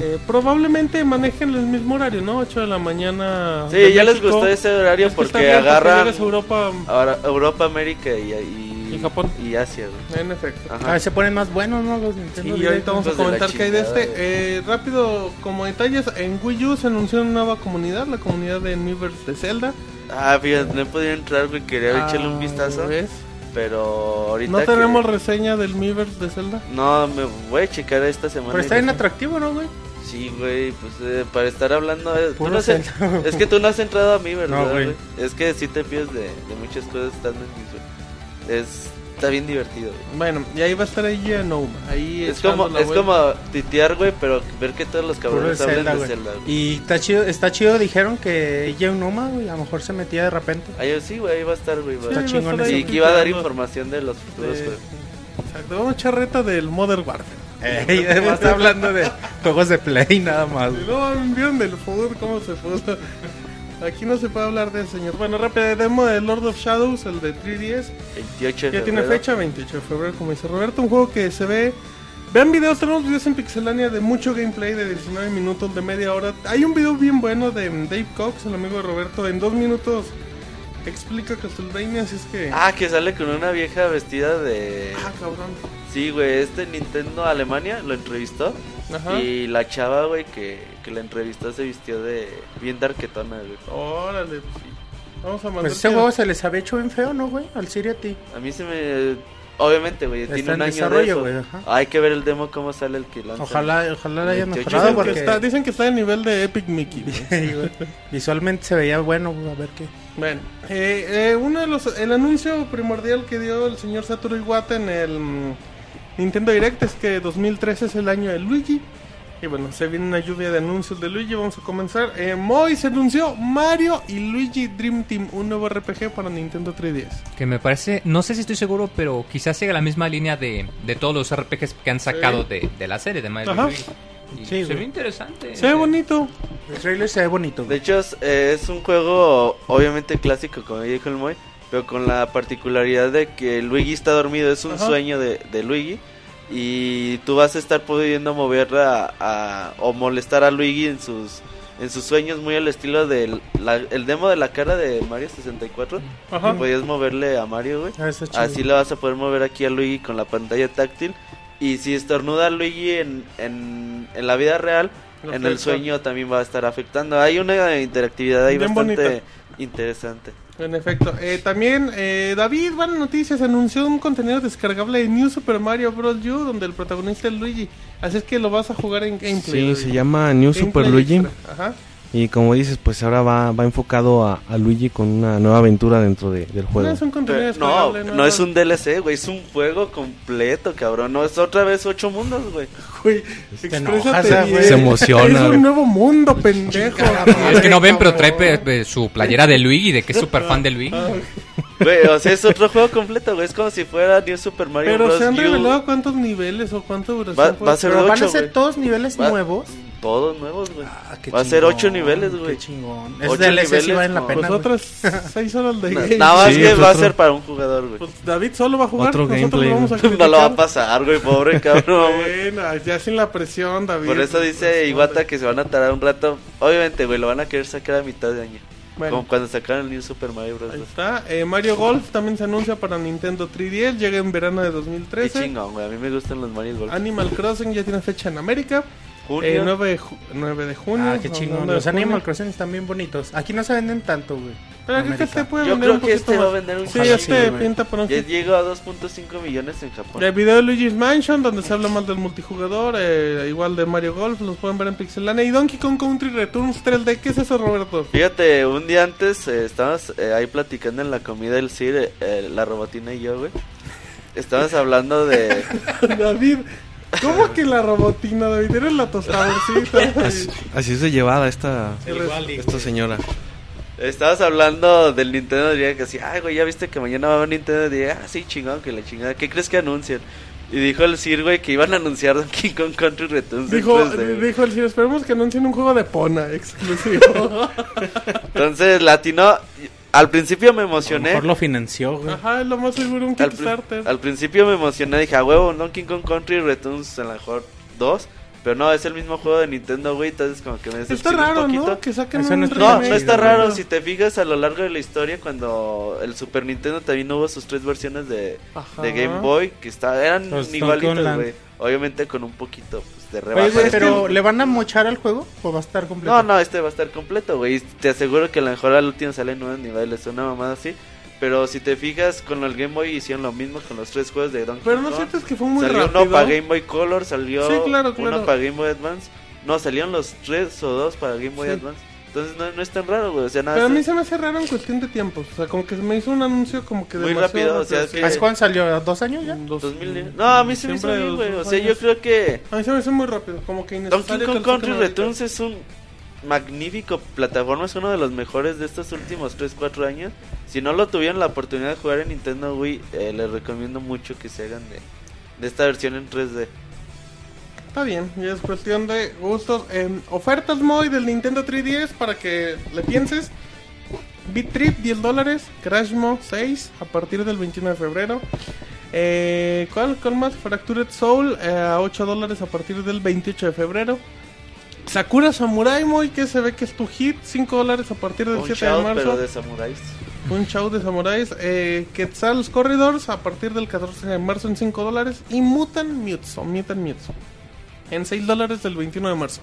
Eh, probablemente manejen el mismo horario, ¿no? 8 de la mañana. Sí, ya les gustó ese horario Es porque agarran Europa, ahora Europa, América y, y, Y Japón. y Asia, güey. en efecto. Vez se ponen más buenos, ¿no? Los Nintendo Y ahorita vamos a comentar qué hay de este. Eh, rápido, como detalles, en Wii U se anunció una nueva comunidad, la comunidad de Miiverse de Zelda. Ah, fíjate, no he podido entrar, güey. Quería echarle un Ah, vistazo. ¿ves? Pero ahorita. No que- tenemos reseña del Miiverse de Zelda. No, me voy a checar esta semana. Pero está bien atractivo, ¿no, güey? Sí, güey, pues eh, para estar hablando. tú no has es que tú no has entrado a mí, ¿verdad? No, güey. Es que sí te pierdes de, de muchas cosas estando en mis. Es, está bien divertido, güey. Bueno, y ahí va a estar ahí Noma. Ahí Es como, es vuelta. como titear, güey, pero ver que todos los cabrones hablan de güey. Zelda, güey. Y está chido, está chido, dijeron que ella Unoma, güey, a lo mejor se metía de repente. Ahí sí, güey, ahí va a estar, güey. Sí, Está chingón Y que iba a dar información de los futuros juegos. Exacto, vamos a echar reta del Modern Warfare. Ey, *laughs* está hablando de juegos de play nada más. Luego vieron del food, cómo se puso. Aquí no se puede hablar de señor. Bueno, rápido, demo de Lord of Shadows, el de 3DS. 28 de Ya tiene fecha, 28 de febrero, como dice Roberto. Un juego que se ve. Vean videos, tenemos videos en Pixelania de mucho gameplay de 19 minutos, de media hora. Hay un video bien bueno de Dave Cox, el amigo de Roberto. En dos minutos explica Castlevania, así es que. Ah, que sale con una vieja vestida de. Ah, cabrón. Sí, güey, este Nintendo Alemania lo entrevistó. Ajá. Y la chava, güey, que, que la entrevistó se vistió de bien darquetona, güey. Órale, pues sí. Vamos a mandar. Pues ese juego se les había hecho bien feo, ¿no, güey? Al Siri a ti. A mí se me... Obviamente, güey, Está tiene en un año de eso. Hay que ver el demo cómo sale el que lanza. Ojalá, ojalá le hayan 28. mejorado porque que está, dicen que está al nivel de Epic Mickey. *laughs* visualmente se veía bueno, güey, a ver qué. Bueno, eh, eh, uno de los, el anuncio primordial que dio el señor Satoru Iwata en el Nintendo Direct es que 2013 es el año de Luigi. Y bueno, se viene una lluvia de anuncios de Luigi. Vamos a comenzar. Eh, Moy se anunció Mario y Luigi Dream Team, un nuevo RPG para Nintendo 3DS. Que me parece, no sé si estoy seguro, pero quizás siga la misma línea de, de todos los RPGs que han sacado de, de la serie de Mario Ajá. Luigi. Y Sí, se ve interesante. Se ve bonito. El trailer se ve bonito. De hecho, es, eh, es un juego obviamente clásico, como dijo el Moy, pero con la particularidad de que Luigi está dormido, es un Ajá. sueño de, de Luigi. Y tú vas a estar pudiendo mover a, a- o molestar a Luigi en sus en sus sueños, muy al estilo del la- el demo de la cara de Mario 64. Ajá. Que podías moverle a Mario, güey. Ah. Así le vas a poder mover aquí a Luigi con la pantalla táctil. Y si estornuda a Luigi en, en, en la vida real, Lo en el sueño también va a estar afectando. Hay una interactividad ahí Bien bastante bonita. interesante. En efecto. Eh, también, eh, David, buenas noticias. Anunció un contenido descargable de New Super Mario Bros. U, donde el protagonista es Luigi. Así es que lo vas a jugar en gameplay. Sí, David. se llama New Super Luigi. extra. Ajá. Y como dices, pues ahora va, va enfocado a, a Luigi con una nueva aventura dentro de- del No juego. es un contenido Pero no, descargable. no es un DLC, güey. Es un juego completo, cabrón. No es otra vez ocho mundos, güey. Güey, Te enojas, exprésate ah, bien. güey. Se emociona, Es un nuevo mundo, pendejo. Es que no ven, pero trae pe- pe- su playera de Luigi, de que es súper fan de Luigi. Güey, o sea, es otro juego completo, güey. Es como si fuera New Super Mario Pero Bros. se han U. revelado cuántos niveles o cuánta duración Va- puede va a ser Pero van a ser güey. todos niveles Va- nuevos. Todos nuevos, güey. Ah, qué Va a ser chingón, ocho niveles, güey. Qué chingón. Es Ocho DLC sí niveles vale la pena. Nosotros seis horas de *laughs* game. Nada más Sí, que va a ser para un jugador, güey. Pues David solo va a jugar. Otro Nosotros gameplay, lo vamos a No lo va a pasar, güey, pobre *laughs* cabrón, güey. Bueno, ya sin la presión, David. Por eso dice Iwata que se van a tardar un rato. Obviamente, güey, lo van a querer sacar a mitad de año. Bueno. Como cuando sacaron el New Super Mario Bros. Ahí está. Eh, Mario Golf también se anuncia para Nintendo 3DS. Llega en verano de Qué 2013. chingón, güey. A mí me gustan los Mario Golf. Animal Crossing ya tiene fecha en América. Junio. Eh, 9, de ju- 9 de junio. Ah, qué chingón. Los Animal. Crossing están bien bonitos. Aquí no se venden tanto, güey. Pero creo que este puede Yo vender un creo que este va a más. vender un Sí, este güey. pinta para un Ya llegó a 2.5 millones en Japón. El video de Luigi's Mansion, donde se habla más del multijugador, eh, igual de Mario Golf, los pueden ver en Pixelania. Y Donkey Kong Country Returns 3D, ¿qué es eso, Roberto? Fíjate, un día antes eh, estábamos eh, ahí platicando en la comida del CIR, eh, la robotina y yo, güey. Estábamos hablando de... *laughs* David, ¿cómo que la robotina, David? Eres la tostadorcita. *laughs* Así, así es de llevada esta, Igual, esta señora. Estabas hablando del Nintendo Direct, que así, ay, güey, ya viste que mañana va a haber Nintendo Direct. Ah, sí, chingón, que la chingada. ¿Qué crees que anuncian? Y dijo el Sir, güey, que iban a anunciar *laughs* Donkey Kong Country Returns Dijo, 3D, güey. dijo el Sir, esperemos que anuncien un juego de Pona exclusivo. *laughs* Entonces, latino, al principio me A lo emocioné. mejor lo financió, güey. Ajá, es lo más seguro, un Al, Kickstarter. al principio me emocioné, dije, a huevo, Donkey Kong Country Returns a lo mejor 2. Pero no, es el mismo juego de Nintendo, güey, entonces como que me Está raro, un poquito. ¿no? Que saquen Eso un no está No, está raro. Si te fijas a lo largo de la historia, cuando el Super Nintendo también hubo sus tres versiones de, Game Boy, que está, eran Los igualitos, güey. Obviamente con un poquito pues, de Oye, rebaja. güey, pero ¿le van a mochar al juego o va a estar completo? No, no, este va a estar completo, güey. Te aseguro que a lo mejor al último salen nuevos niveles, una mamada así. Pero si te fijas, con el Game Boy hicieron lo mismo con los tres juegos de Donkey Pero no Kong. sientes que fue muy salió rápido. uno para Game Boy Color, salió Sí, claro, claro. uno para Game Boy Advance. No, salieron los tres o dos para Game Boy Sí. Advance. Entonces no, no es tan raro, güey. O sea, nada Pero a mí es- se me hace raro en cuestión de tiempos. O sea, como que se me hizo un anuncio como que Muy rápido, o sea, rápido, que- ¿Hace cuándo salió? ¿Dos años ya? Dos- 2010. No, a mí se me hizo bien, güey. O sea, yo creo que A mí se me hace muy rápido, como que Donkey. Kong Country. Returns es un magnífico plataforma. Es uno de los mejores de estos últimos 3-4 años. Si no lo tuvieron la oportunidad de jugar en Nintendo Wii, eh, les recomiendo mucho que se hagan de, de esta versión en 3D. Está bien, ya es cuestión de gustos. Eh, ofertas Moy del Nintendo 3DS para que le pienses. Beat Trip 10 dólares, Crash Mo 6 a partir del 21 de febrero. Eh, ¿cuál, ¿Cuál más? Fractured Soul eh, a 8 dólares a partir del 28 de febrero. Sakura Samurai Moy que se ve que es tu hit, 5 dólares a partir del Un 7 de marzo. pero de samuráis. Un show de samuráis. Eh, Quetzal's Corridors a partir del 14 de marzo en 5 dólares. Y Mutant Mutsu. Mutant Mutsu. En 6 dólares del 21 de marzo.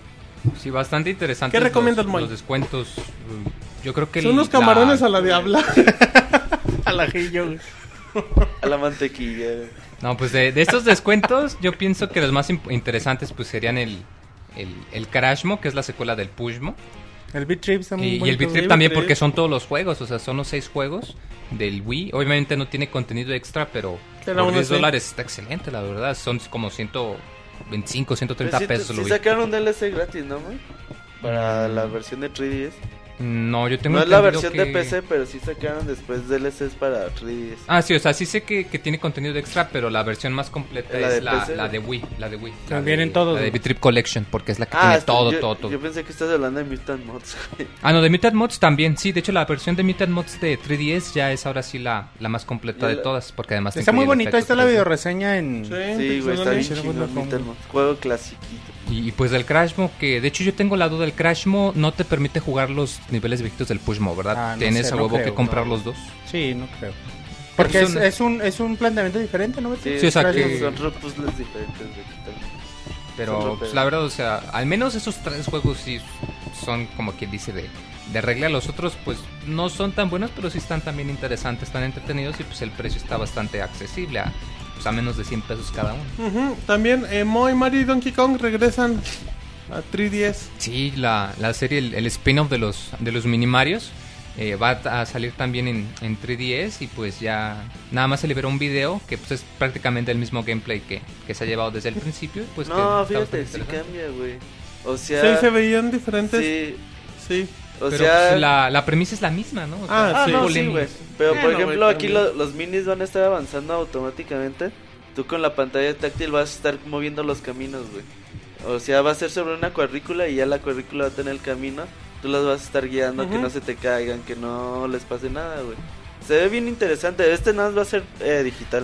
Sí, bastante interesante. ¿Qué recomiendas, los, descuentos. mm, Yo creo que Son el- unos camarones la- a la diabla. *laughs* *laughs* Al ajillo, güey. A la mantequilla. No, pues de, de estos descuentos, yo pienso que los más interesantes pues serían el, el, el Crashmo, que es la secuela del Pushmo. El Beat Trip está muy Y, y el Beat Trip también porque son todos los juegos, o sea, son los seis juegos del Wii. Obviamente no tiene contenido extra, pero Pero por aún 10 así. dólares está excelente, la verdad. Son como 125, 130 Pero sí, pesos. sí lo vi. sacaron un DLC gratis, ¿no, güey? Para la versión de 3DS. No, yo tengo No es la versión de que- PC, pero sí sacaron después DLCs para 3DS. Ah, sí, o sea, sí sé que, que tiene contenido extra, pero la versión más completa La es de la, PC, la de Wii, la de Wii. Vienen de- todos, La de Trip Collection, porque es la que Ah, tiene sí, todo, yo, todo, todo. Yo pensé que estás hablando de Mutant Mods. *laughs* güey. Ah, no, de Mutant Mods también, sí. De hecho, la versión de Mutant Mods de 3DS ya es ahora sí la, la más completa de todas, porque además... Está muy efecto está la 3D. videoreseña en... sí, güey, está bien una Mutant Mods. Juego clasiquito. Y, y pues del Crashmo, que de hecho yo tengo la duda, el Crashmo no te permite jugar los niveles viejitos del Pushmo, ¿verdad? Ah, no Tienes sé, a no huevo creo, que comprar no. los dos. Sí, no creo. Porque es, es un, es un planteamiento diferente, ¿no? Beto? Sí, o sea son- que- Son puzzles diferentes. Pero pues, la verdad, o sea, al menos esos tres juegos sí son como quien dice de, de regla. Los otros pues no son tan buenos, pero sí están también interesantes, están entretenidos y pues el precio está bastante accesible a, pues, a menos de 100 pesos cada uno. También eh, Moy, Mario y Donkey Kong regresan a 3DS. Sí, la, la serie, el, el spin-off de los, de los Minimarios eh, va a salir también en, en 3DS y pues ya nada más se liberó un video que pues es prácticamente el mismo gameplay que, que se ha llevado desde el principio. Pues, no, fíjate, sí cambia, güey. O sea, Sí, se veían diferentes. Sí. sí, o Pero sea... pues, la, la premisa es la misma, ¿no? O Ah, Ah, sí. no, sí, güey. Pero por ejemplo, aquí lo- los minis van a estar avanzando automáticamente. Tú con la pantalla táctil vas a estar moviendo los caminos, güey. O sea, va a ser sobre una cuadrícula y ya la cuadrícula va a tener el camino. Tú las vas a estar guiando, que no se te caigan, que no les pase nada, güey. Se ve bien interesante. Este nada más va a ser eh, digital.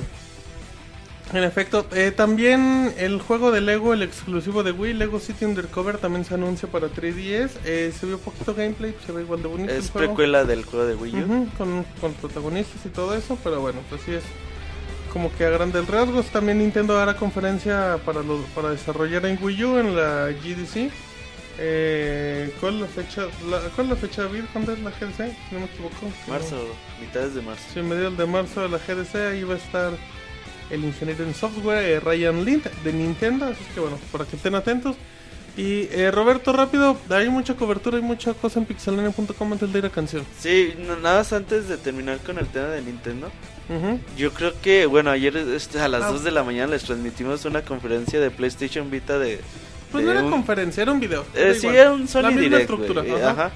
En efecto, eh, también el juego de Lego, el exclusivo de Wii, Lego City Undercover, también se anuncia para 3DS. Eh, se vio poquito gameplay, se ve igual de bonito. Es el juego. precuela del juego de Wii U. Con, con protagonistas y todo eso, pero bueno, pues sí es como que a grandes rasgos. También Nintendo hará conferencia para los, para desarrollar en Wii U en la GDC. Eh, ¿Cuál es la fecha? La, ¿Cuál es la fecha, David? ¿Cuándo es la GDC? Si no me equivoco. Marzo, mitades de marzo. Sí, mediados de marzo de la GDC, ahí va a estar el ingeniero en software eh, Ryan Lind de Nintendo, así que bueno, para que estén atentos. Y eh, Roberto, rápido, hay mucha cobertura y mucha cosa en pixelania.com antes de ir a canción. Sí, nada más antes de terminar con el tema de Nintendo. Ujú. Yo creo que, bueno, ayer este, a las Ah. 2 de la mañana les transmitimos una conferencia de PlayStation Vita de... Pues de no era un- conferencia, era un video. Eh, sí, era un Sony La misma Direct, estructura. ajá. ajá.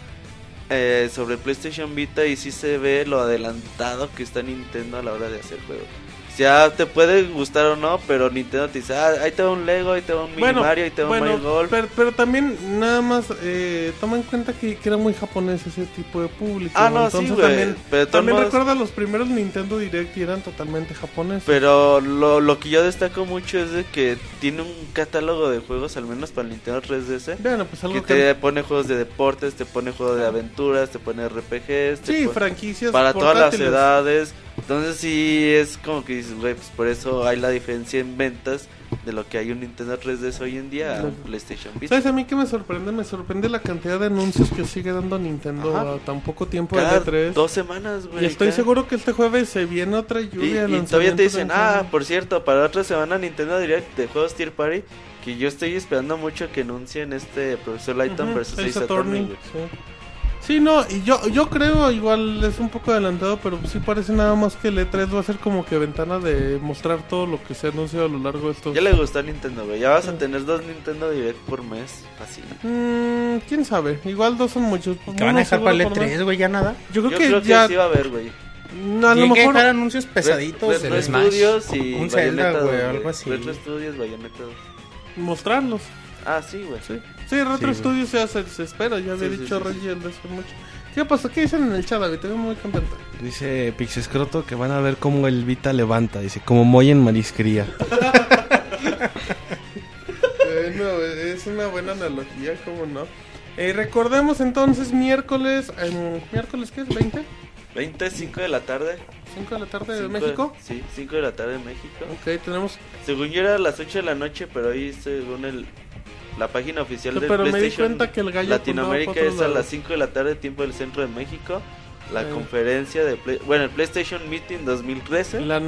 Eh, sobre PlayStation Vita y sí se ve lo adelantado que está Nintendo a la hora de hacer juegos. Sea, te puede gustar o no, pero Nintendo te dice, ah, ahí te va un Lego, ahí te va un Mini Bueno, Mario, ahí te va un Mario Golf. pero, pero también nada más eh, toma en cuenta que, que era muy japonés ese tipo de público. Ah, no, sí, Entonces güey, también, pero también modos- recuerda los primeros Nintendo Direct y eran totalmente japoneses. Pero lo, lo que yo destaco mucho es de que tiene un catálogo de juegos, al menos para el Nintendo 3DS. Bueno, pues algo Que que... te pone juegos de deportes, te pone juegos de aventuras, te pone RPGs, te Sí, pone- franquicias para todas las edades. Entonces sí es como que dices, güey, pues por eso hay la diferencia en ventas de lo que hay un Nintendo 3DS hoy en día a un PlayStation Vita. ¿Sabes a mí qué me sorprende? Me sorprende la cantidad de anuncios que sigue dando Nintendo Ajá. a tan poco tiempo de Cada E3. dos semanas, güey. Y estoy cada- seguro que este jueves se viene otra Y, lluvia. de y todavía te dicen, de ah, por cierto, para otra semana Nintendo Direct de juegos Tier Party. Que yo estoy esperando mucho que anuncien este Profesor Lighton versus Ace Attorney, Attorney, sí. Sí, no, y yo, yo creo, igual es un poco adelantado, pero sí parece nada más que el E3 va a ser como que ventana de mostrar todo lo que se anunció a lo largo de estos... Ya le gustó a Nintendo, güey. Ya vas a tener dos Nintendo Direct por mes. Fácil. Mm, quién sabe, igual dos son muchos. Que van a dejar para el seguro por E3, mes. güey, ya nada. Yo creo Yo que creo que ya... sí va a haber, güey. no, a lo mejor... dejar anuncios pesaditos. el Retro Smash. Studios y Un Zelda, güey, 2, algo así. Retro Studios, Bayonetta 2. Mostrarlos. Ah, sí, güey. Sí, sí Retro Sí, Studios ya se, se espera, ya había Sí, dicho sí, Reggie hace mucho. ¿Qué pasó? ¿Qué dicen en el chat, David? Te veo muy contento. Dice Pixescroto que van a ver cómo el Vita levanta. Dice, como Moy en marisquería. *laughs* Bueno, es una buena analogía, ¿cómo no? Eh, recordemos entonces miércoles, em, miércoles ¿qué es? ¿20? 25 de la tarde. 5 de la tarde de México. Sí, 5 de la tarde de México. Ok, tenemos... Según yo era a las 8 de la noche, pero ahí según el la página oficial Sí, de pero me di PlayStation cuenta que el gallo Latinoamérica es a las 5 de la tarde, tiempo del centro de México. La Eh. conferencia de Play- bueno, el PlayStation Meeting 2013. La,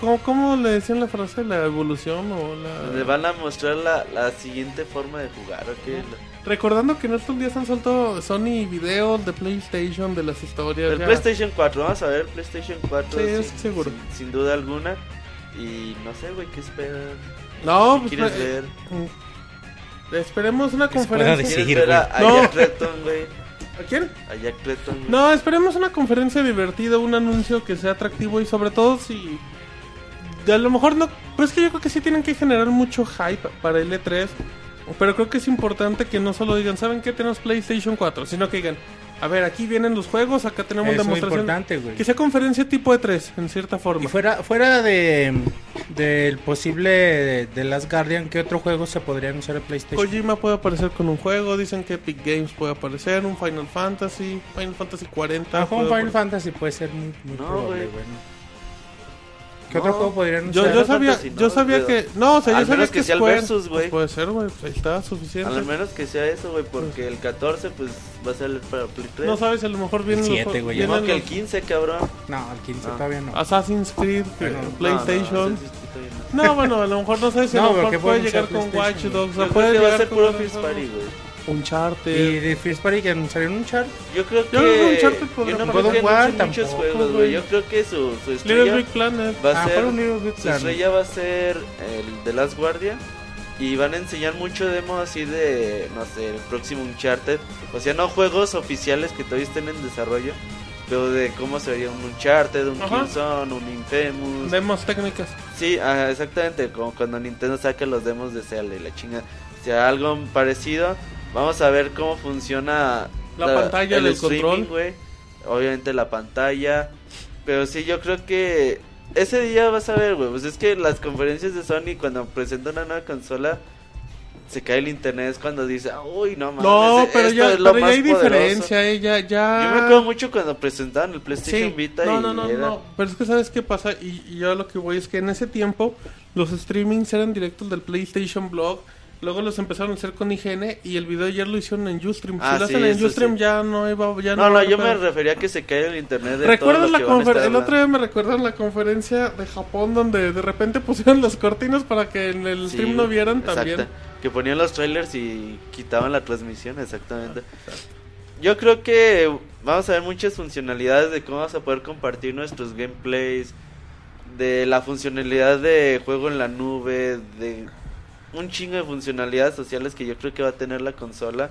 ¿cómo, cómo le decían la frase? ¿La evolución o la...? Donde van a mostrar la, la siguiente forma de jugar, ¿ok? Recordando que en estos días han soltado Sony videos de PlayStation, de las historias. El ya. PlayStation 4, vamos a ver PlayStation 4 Sí, sin, es seguro. sin- sin duda alguna. Y no sé, güey, ¿qué esperas? No, ¿Qué pues... quieres eh, ver? Esperemos una conferencia. decir. ¿Quieres ver a, No. Jack Tretton, güey? ¿A quién? A Jack güey. No, esperemos una conferencia divertida, un anuncio que sea atractivo y sobre todo si... De a lo mejor no... Pero es que yo creo que sí tienen que generar mucho hype para el E3. Pero creo que es importante que no solo digan, ¿saben qué? Tenemos PlayStation 4. Sino que digan, a ver, aquí vienen los juegos, acá tenemos es demostración. importante, güey. Que sea conferencia tipo E3, en cierta forma. Y fuera, fuera de del posible de, de Last Guardian, ¿qué otro juego se podría anunciar en PlayStation? Kojima puede aparecer con un juego, dicen que Epic Games puede aparecer, un Final Fantasy, Final Fantasy 40. Ah, puede Final Fantasy puede ser muy, muy No, probable, güey. güey. ¿Qué No. otro juego podría Yo, yo sabía, yo sabía pero- que... No, o sea, yo Al sabía menos que, que sea el Square- Versus, güey. pues puede ser, güey, pues ahí está, suficiente. Al menos que sea eso, güey, porque el 14 pues va a ser para Play 3. No sabes, a lo mejor vienen El los... siete, güey, vienen No, que el los 15, cabrón. No, el 15 Ah. todavía no. Assassin's Creed, que- Bueno, PlayStation. No, bueno, a lo mejor no sabes si a No, lo pero mejor ¿qué puede puede llegar con Watch? Dogs, o puede va a llegar ser con puro juegos. Party, güey. Uncharted. ¿Y de First Party que anunciaron un chart? Yo creo que. Yo creo que Uncharted podrá yo no creo que War muchos tampoco, juegos, güey. Yo creo que su, su Little estrella Big Planet. va a Ah, ser. Little Big Su estrella va a ser el de Last Guardian. Y van a enseñar mucho demo así de, no sé, el próximo Uncharted. O sea, no juegos oficiales que todavía estén en desarrollo. Pero de cómo sería un Uncharted, un Ajá. Killzone, un Infamous. Demos técnicas. Sí, ah, exactamente, como cuando Nintendo saca los demos de Zelda y la chinga. O sea, algo parecido. Vamos a ver cómo funciona La pantalla el streaming, control. güey. Obviamente la pantalla. Pero sí, yo creo que ese día vas a ver, güey. Pues es que las conferencias de Sony cuando presentan una nueva consola se cae el internet es cuando dice, uy, no mames. No, pero esto ya, es lo pero ya hay poderoso". diferencia, eh, ya, ya... Yo me acuerdo mucho cuando presentaban el PlayStation Sí, Vita no, y no, no, era- no, pero es que sabes qué pasa y, y yo a lo que voy es que en ese tiempo los streamings eran directos del PlayStation Blog, luego los empezaron a hacer con IGN y el video ayer lo hicieron en Ustream. Ah, si lo sí, hacen en Ustream sí. ya no iba ya No, no, a yo me refería a que se cae el internet de ¿Recuerdas la que van a confer- estar el otro día me recuerdan la conferencia de Japón donde de repente pusieron las cortinas para que en el Sí, stream no vieran exacto. también? Que ponían los trailers y quitaban la transmisión, exactamente. Yo creo que vamos a ver muchas funcionalidades de cómo vamos a poder compartir nuestros gameplays, de la funcionalidad de juego en la nube, de un chingo de funcionalidades sociales que yo creo que va a tener la consola.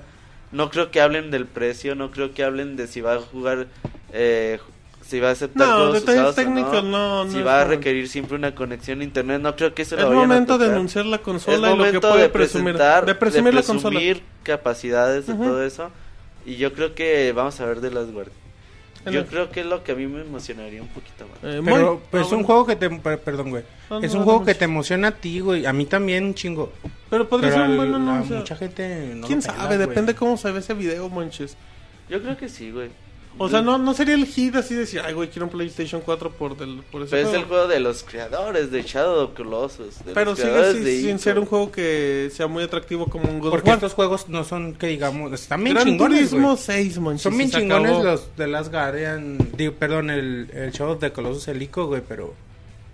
No creo que hablen del precio, no creo que hablen de si va a jugar, eh, si va a aceptar No, juegos usados o técnicos no, no si es va a momento. requerir siempre una conexión a internet, no creo que eso Es lo vayan a momento de tocar. anunciar la Es consola y lo que momento puede de presumir, de presumir la capacidades de todo eso. Y yo creo que vamos a ver de las guardias. Yo creo que es lo que a mí me emocionaría un poquito más. Eh, Pero pues, ah, es un bueno. juego que te... per- Perdón, güey. No, no, es un no, juego no, que te emociona a ti, güey. A mí también un chingo. Pero podría Pero ser un buen anuncio. mucha gente no ¿Quién lo pela, sabe? güey. Depende cómo se ve ese video, manches. Yo creo que sí, güey. O sea, no, no sería el hit así de decir, ay, güey, quiero un PlayStation 4 por, del, por ese Pero es juego. el juego de los creadores de Shadow of Colossus. de Pero los sigue sin, de sin ser un juego que sea muy atractivo como un God of Porque War. estos juegos no son, que digamos, están bien Gran chingones, Turismo güey. 6, manches. Son bien chingones acabó. los de Last Guardian, digo, perdón, el, el Shadow of the Colossus el Ico, güey, pero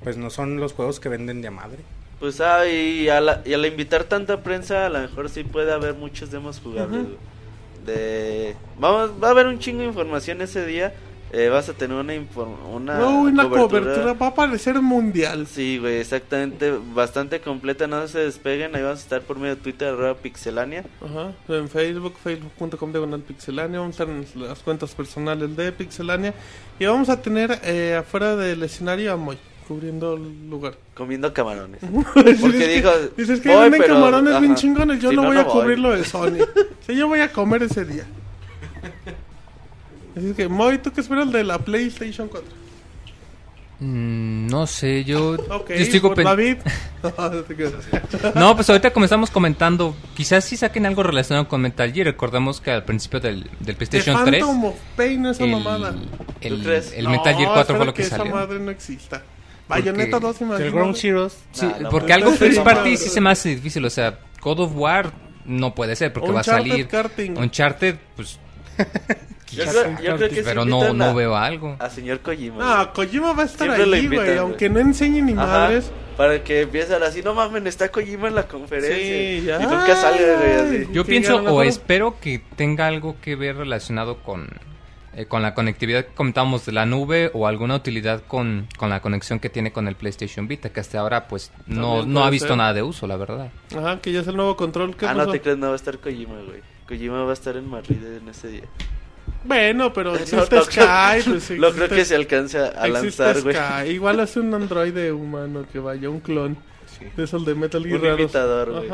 pues no son los juegos que venden de a madre. Pues ah, y, a la- y al invitar tanta prensa, a lo mejor sí puede haber muchos demos jugables. Ujú. güey. De vamos, va a haber un chingo de información ese día. Eh, vas a tener una una, No, una cobertura. va a parecer mundial. Sí, güey, exactamente, bastante completa, no se despeguen, ahí vamos a estar por medio de Twitter, arroba pixelania. Ajá, en Facebook, facebook.com diagonal pixelania, vamos a estar en las cuentas personales de pixelania y vamos a tener eh, afuera del escenario a Moy cubriendo el lugar. comiendo camarones. *laughs* Porque Porque dijo, dices que "Voy, venden pero- camarones bien ajá, chingones, yo si no, no, voy no a cubrir voy". lo de *laughs* Sony. sí, yo voy a comer ese día. Así que, Moy, ¿tú qué esperas de la PlayStation 4? Mm, no sé, yo, Ok, yo estoy por pen- David. *laughs* No, pues ahorita como estamos comentando, quizás sí saquen algo relacionado con Metal Gear. Recordamos que al principio del, del The PlayStation 3, Phantom of Pain, esa el, mamada. el- crees? el No, Metal Gear 4 espero fue lo que, esa salió. madre no exista. Bayonetta 2, El imagínate. Ground Zeroes, Sí, Nah, porque algo first party sí se me hace difícil. O sea, God of War no puede ser porque va a salir karting. Uncharted, pues, *laughs* Yo creo, yo creo que pero no, no veo algo. A señor Kojima. No. Kojima va a estar Siempre ahí, güey. Aunque no enseñe ni Ajá, madres. Para que empiecen así, no mames, está Kojima en la conferencia. Sí, ya. Y nunca sale, güey, así. Yo pienso o espero que tenga algo que ver relacionado con, eh, con la conectividad que comentábamos de la nube o alguna utilidad con, con la conexión que tiene con el PlayStation Vita, que hasta ahora pues no, no ha visto ser. nada de uso, la verdad. Ajá, que ya es el nuevo control. ¿Qué Ah, no te crees, no va a estar Kojima, güey. Kojima va a estar en Madrid en ese día. Bueno, pero *laughs* No, existe no Sky. creo- pues, *laughs* no creo que se alcance a, lanzar, güey. Igual es un androide humano que vaya, un clon. De esos de Metal Gear Un raros. imitador, güey.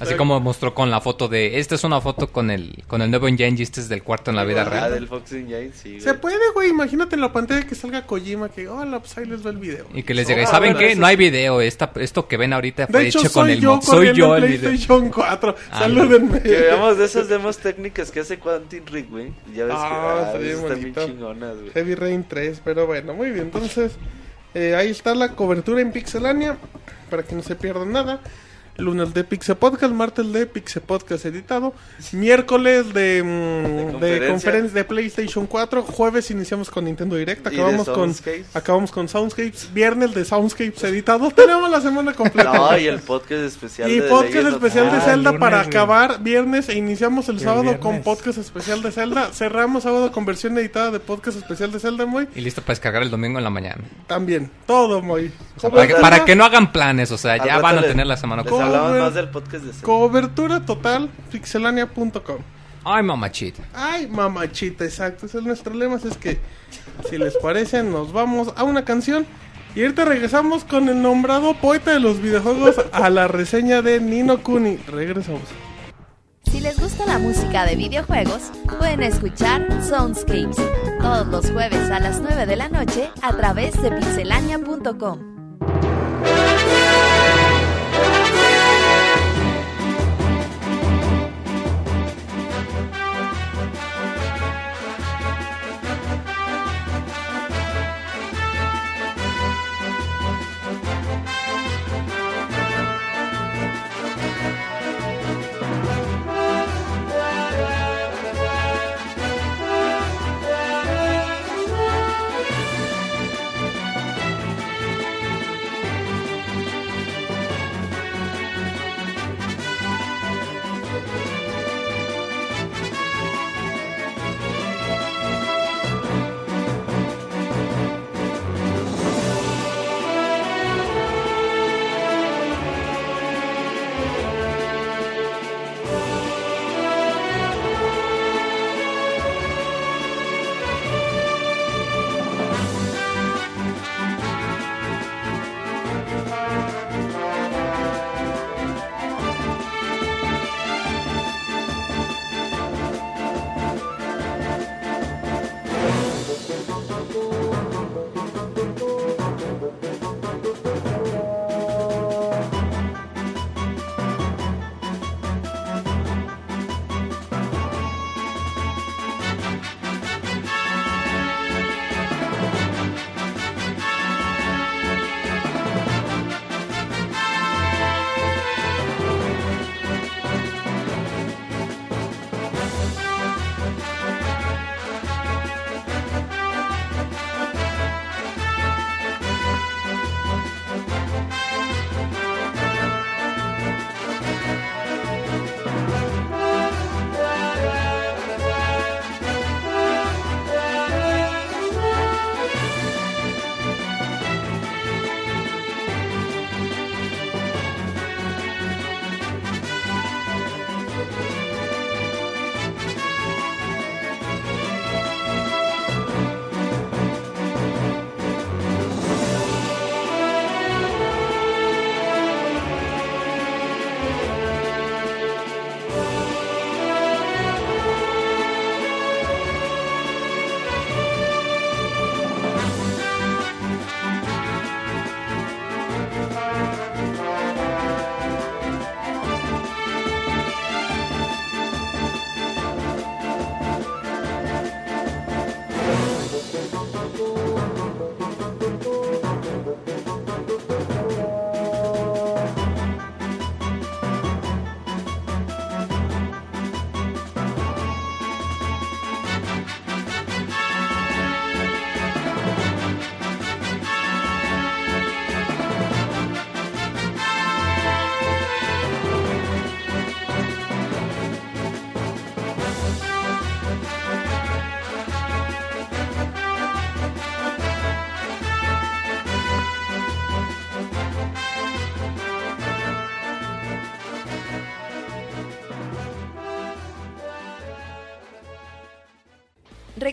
Así como mostró con la foto de, esta es una foto con el, con el nuevo engine y este es del cuarto en la vida Ah, real. del Fox Engine, sí, güey. Se puede, güey. Imagínate en la pantalla que salga Kojima. Que, hola, pues ahí les va el video. Y que les diga, Ah, ¿saben qué? eso No hay sí. video, esta, esto que ven ahorita fue De hecho, hecho soy con el yo mod. Soy yo en el video. PlayStation *laughs* 4. Ah, Salúdenme. Que veamos de esas demos técnicas que hace Quantum Rig, güey. Ya ves Ah, que ah, está bien están bien chingonas, güey. Heavy Rain 3, pero bueno, muy bien. Entonces, eh, ahí está la cobertura en Pixelania, para que no se pierdan nada. Lunes de Pixel Podcast, martes de Pixel Podcast editado, miércoles de, mm, de, conferencia. conferencia de PlayStation 4, jueves iniciamos con Nintendo Direct, acabamos con Soundscapes. acabamos con Soundscapes, viernes de Soundscapes editado, *laughs* tenemos la semana completa. No, y el podcast especial Y de podcast Legend of especial de Zelda. Zelda lunes, para acabar viernes e iniciamos el, El sábado con podcast especial de Zelda. Cerramos sábado con versión editada de podcast especial de Zelda, muy Y listo para descargar el domingo en la mañana. también. Todo muy. O sea, para, que, para que no hagan planes, o sea, ya van a tener la semana Les ¿Cómo, completa. Hablamos más del podcast de. Cobertura total pixelania.com. Ay, mamachita. Ay, mamachita, exacto. Ese es nuestro lema. Es que, si les parece, nos vamos a una canción. Y ahorita regresamos con el nombrado poeta de los videojuegos a la reseña de Nino Kuni. Regresamos. Si les gusta la música de videojuegos, pueden escuchar Soundscapes todos los jueves a las 9 de la noche a través de pixelania.com.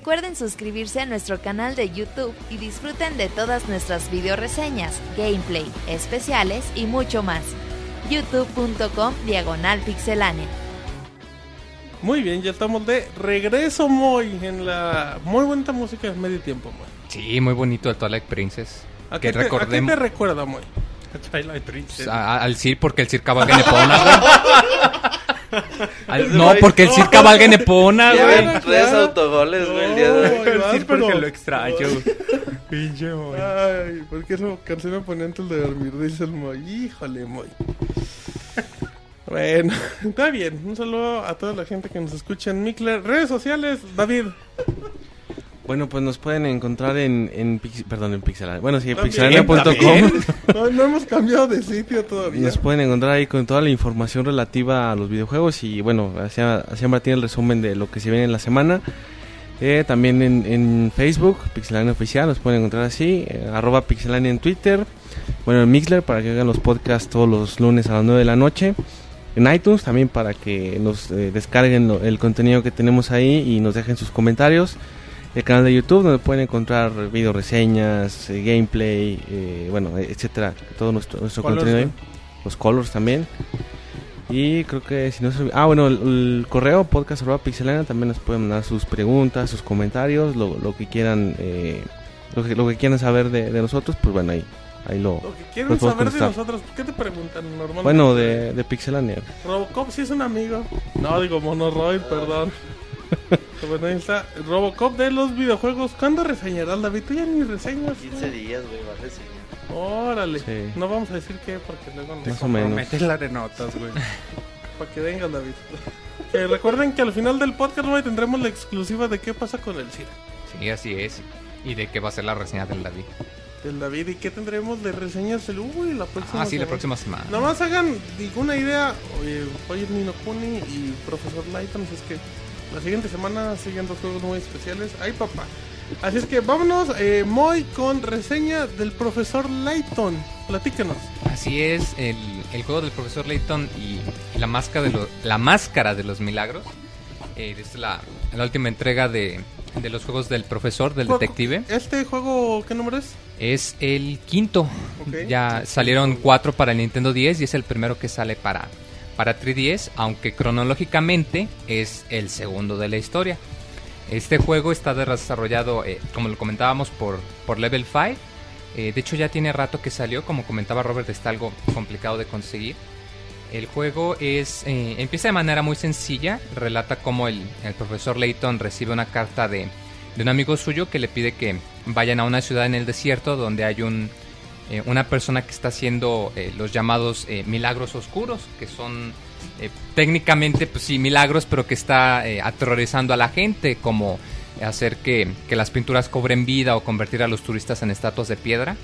Recuerden suscribirse a nuestro canal de YouTube y disfruten de todas nuestras video reseñas, gameplay, especiales y mucho más. youtube.com diagonal pixelánea. Muy bien, ya estamos de regreso, Moy, en la muy buena música de medio tiempo, Moy. Sí, muy bonito el Twilight Princess. ¿A que qué, te, a qué recordemos te recuerda, Moy? Twilight Princess. a- al Sir porque el Sir cabalga en Epona. *laughs* Al- no, porque el Sir cabalga en Epona, güey. tres autogoles, güey, el día de hoy. No, El Sir porque lo extraño. *laughs* Pinche güey. Ay, ¿por qué canción me ponía antes de dormir? Dice el Moy. Híjole, Moy. Bueno, *laughs* está bien. Un saludo a toda la gente que nos escucha en Mikler. Redes sociales, David. Bueno, pues nos pueden encontrar en, en perdón, en Pixelania. Bueno, sí, pixelania.com. *laughs* No, no hemos cambiado de sitio todavía. Nos pueden encontrar ahí con toda la información relativa a los videojuegos y bueno, hacia, hacia Martín el resumen de lo que se viene en la semana. Eh, también en, en Facebook, Pixelania Oficial, nos pueden encontrar así, eh, arroba Pixelania en Twitter, bueno en Mixler para que hagan los podcasts todos los lunes a las 9 de la noche, en iTunes también para que nos eh, descarguen lo- el contenido que tenemos ahí y nos dejen sus comentarios, el canal de YouTube donde pueden encontrar video reseñas, eh, gameplay, eh, bueno, etcétera, todo nuestro, nuestro Colors, contenido ahí los colors también. Y creo que si no se... Ah, bueno, el, el correo podcast arroba pixelania también nos pueden mandar sus preguntas, sus comentarios, lo, lo que quieran eh, lo, que, lo que quieran saber de, de nosotros, pues bueno, ahí, ahí lo... Lo que quieren saber de nosotros, ¿qué te preguntan normalmente? Bueno, de, de pixelania. Robocop sí es un amigo. No, digo Monoroid, perdón. *laughs* bueno, ahí está. Robocop de los videojuegos. ¿Cuándo reseñarás, David? Tú ya ni reseñas. 15 días, güey, va a reseñar. Órale. Sí. No vamos a decir qué porque luego nos... Más o menos. Metes la de notas, güey. *laughs* Para que vengan, David. Eh, recuerden que al final del podcast hoy tendremos la exclusiva de qué pasa con el Cira. Sí, así es. Y de qué va a ser la reseña del David. Del David. ¿Y qué tendremos de reseñas? El... Uy, la próxima Ah, sí, la semana. próxima semana. Nomás hagan ninguna idea. Oye, hoy es Nino Kuni y Profesor Lighton. Es que la siguiente semana siguen dos juegos muy especiales. ¡Ay, papá! Así es que vámonos, eh, Moy, con reseña del Profesor Lighton. Platícanos. Así es, el, el juego del profesor Layton y, y la, máscara de lo- la máscara de los milagros. Eh, es la, la última entrega de, de los juegos del profesor, del detective. ¿Este juego qué número es? Es el quinto. Ya salieron cuatro para el Nintendo 10 y es el primero que sale para, para 3DS, aunque cronológicamente es el segundo de la historia. Este juego está desarrollado, eh, como lo comentábamos, por, por Level 5. Eh, de hecho ya tiene rato que salió, como comentaba Robert, está algo complicado de conseguir. El juego es eh, empieza de manera muy sencilla, relata cómo el, el profesor Layton recibe una carta de, de un amigo suyo que le pide que vayan a una ciudad en el desierto donde hay un, eh, una persona que está haciendo eh, los llamados eh, milagros oscuros, que son técnicamente, pues sí, milagros, pero que está aterrorizando a la gente, como hacer que, que las pinturas cobren vida o convertir a los turistas en estatuas de piedra.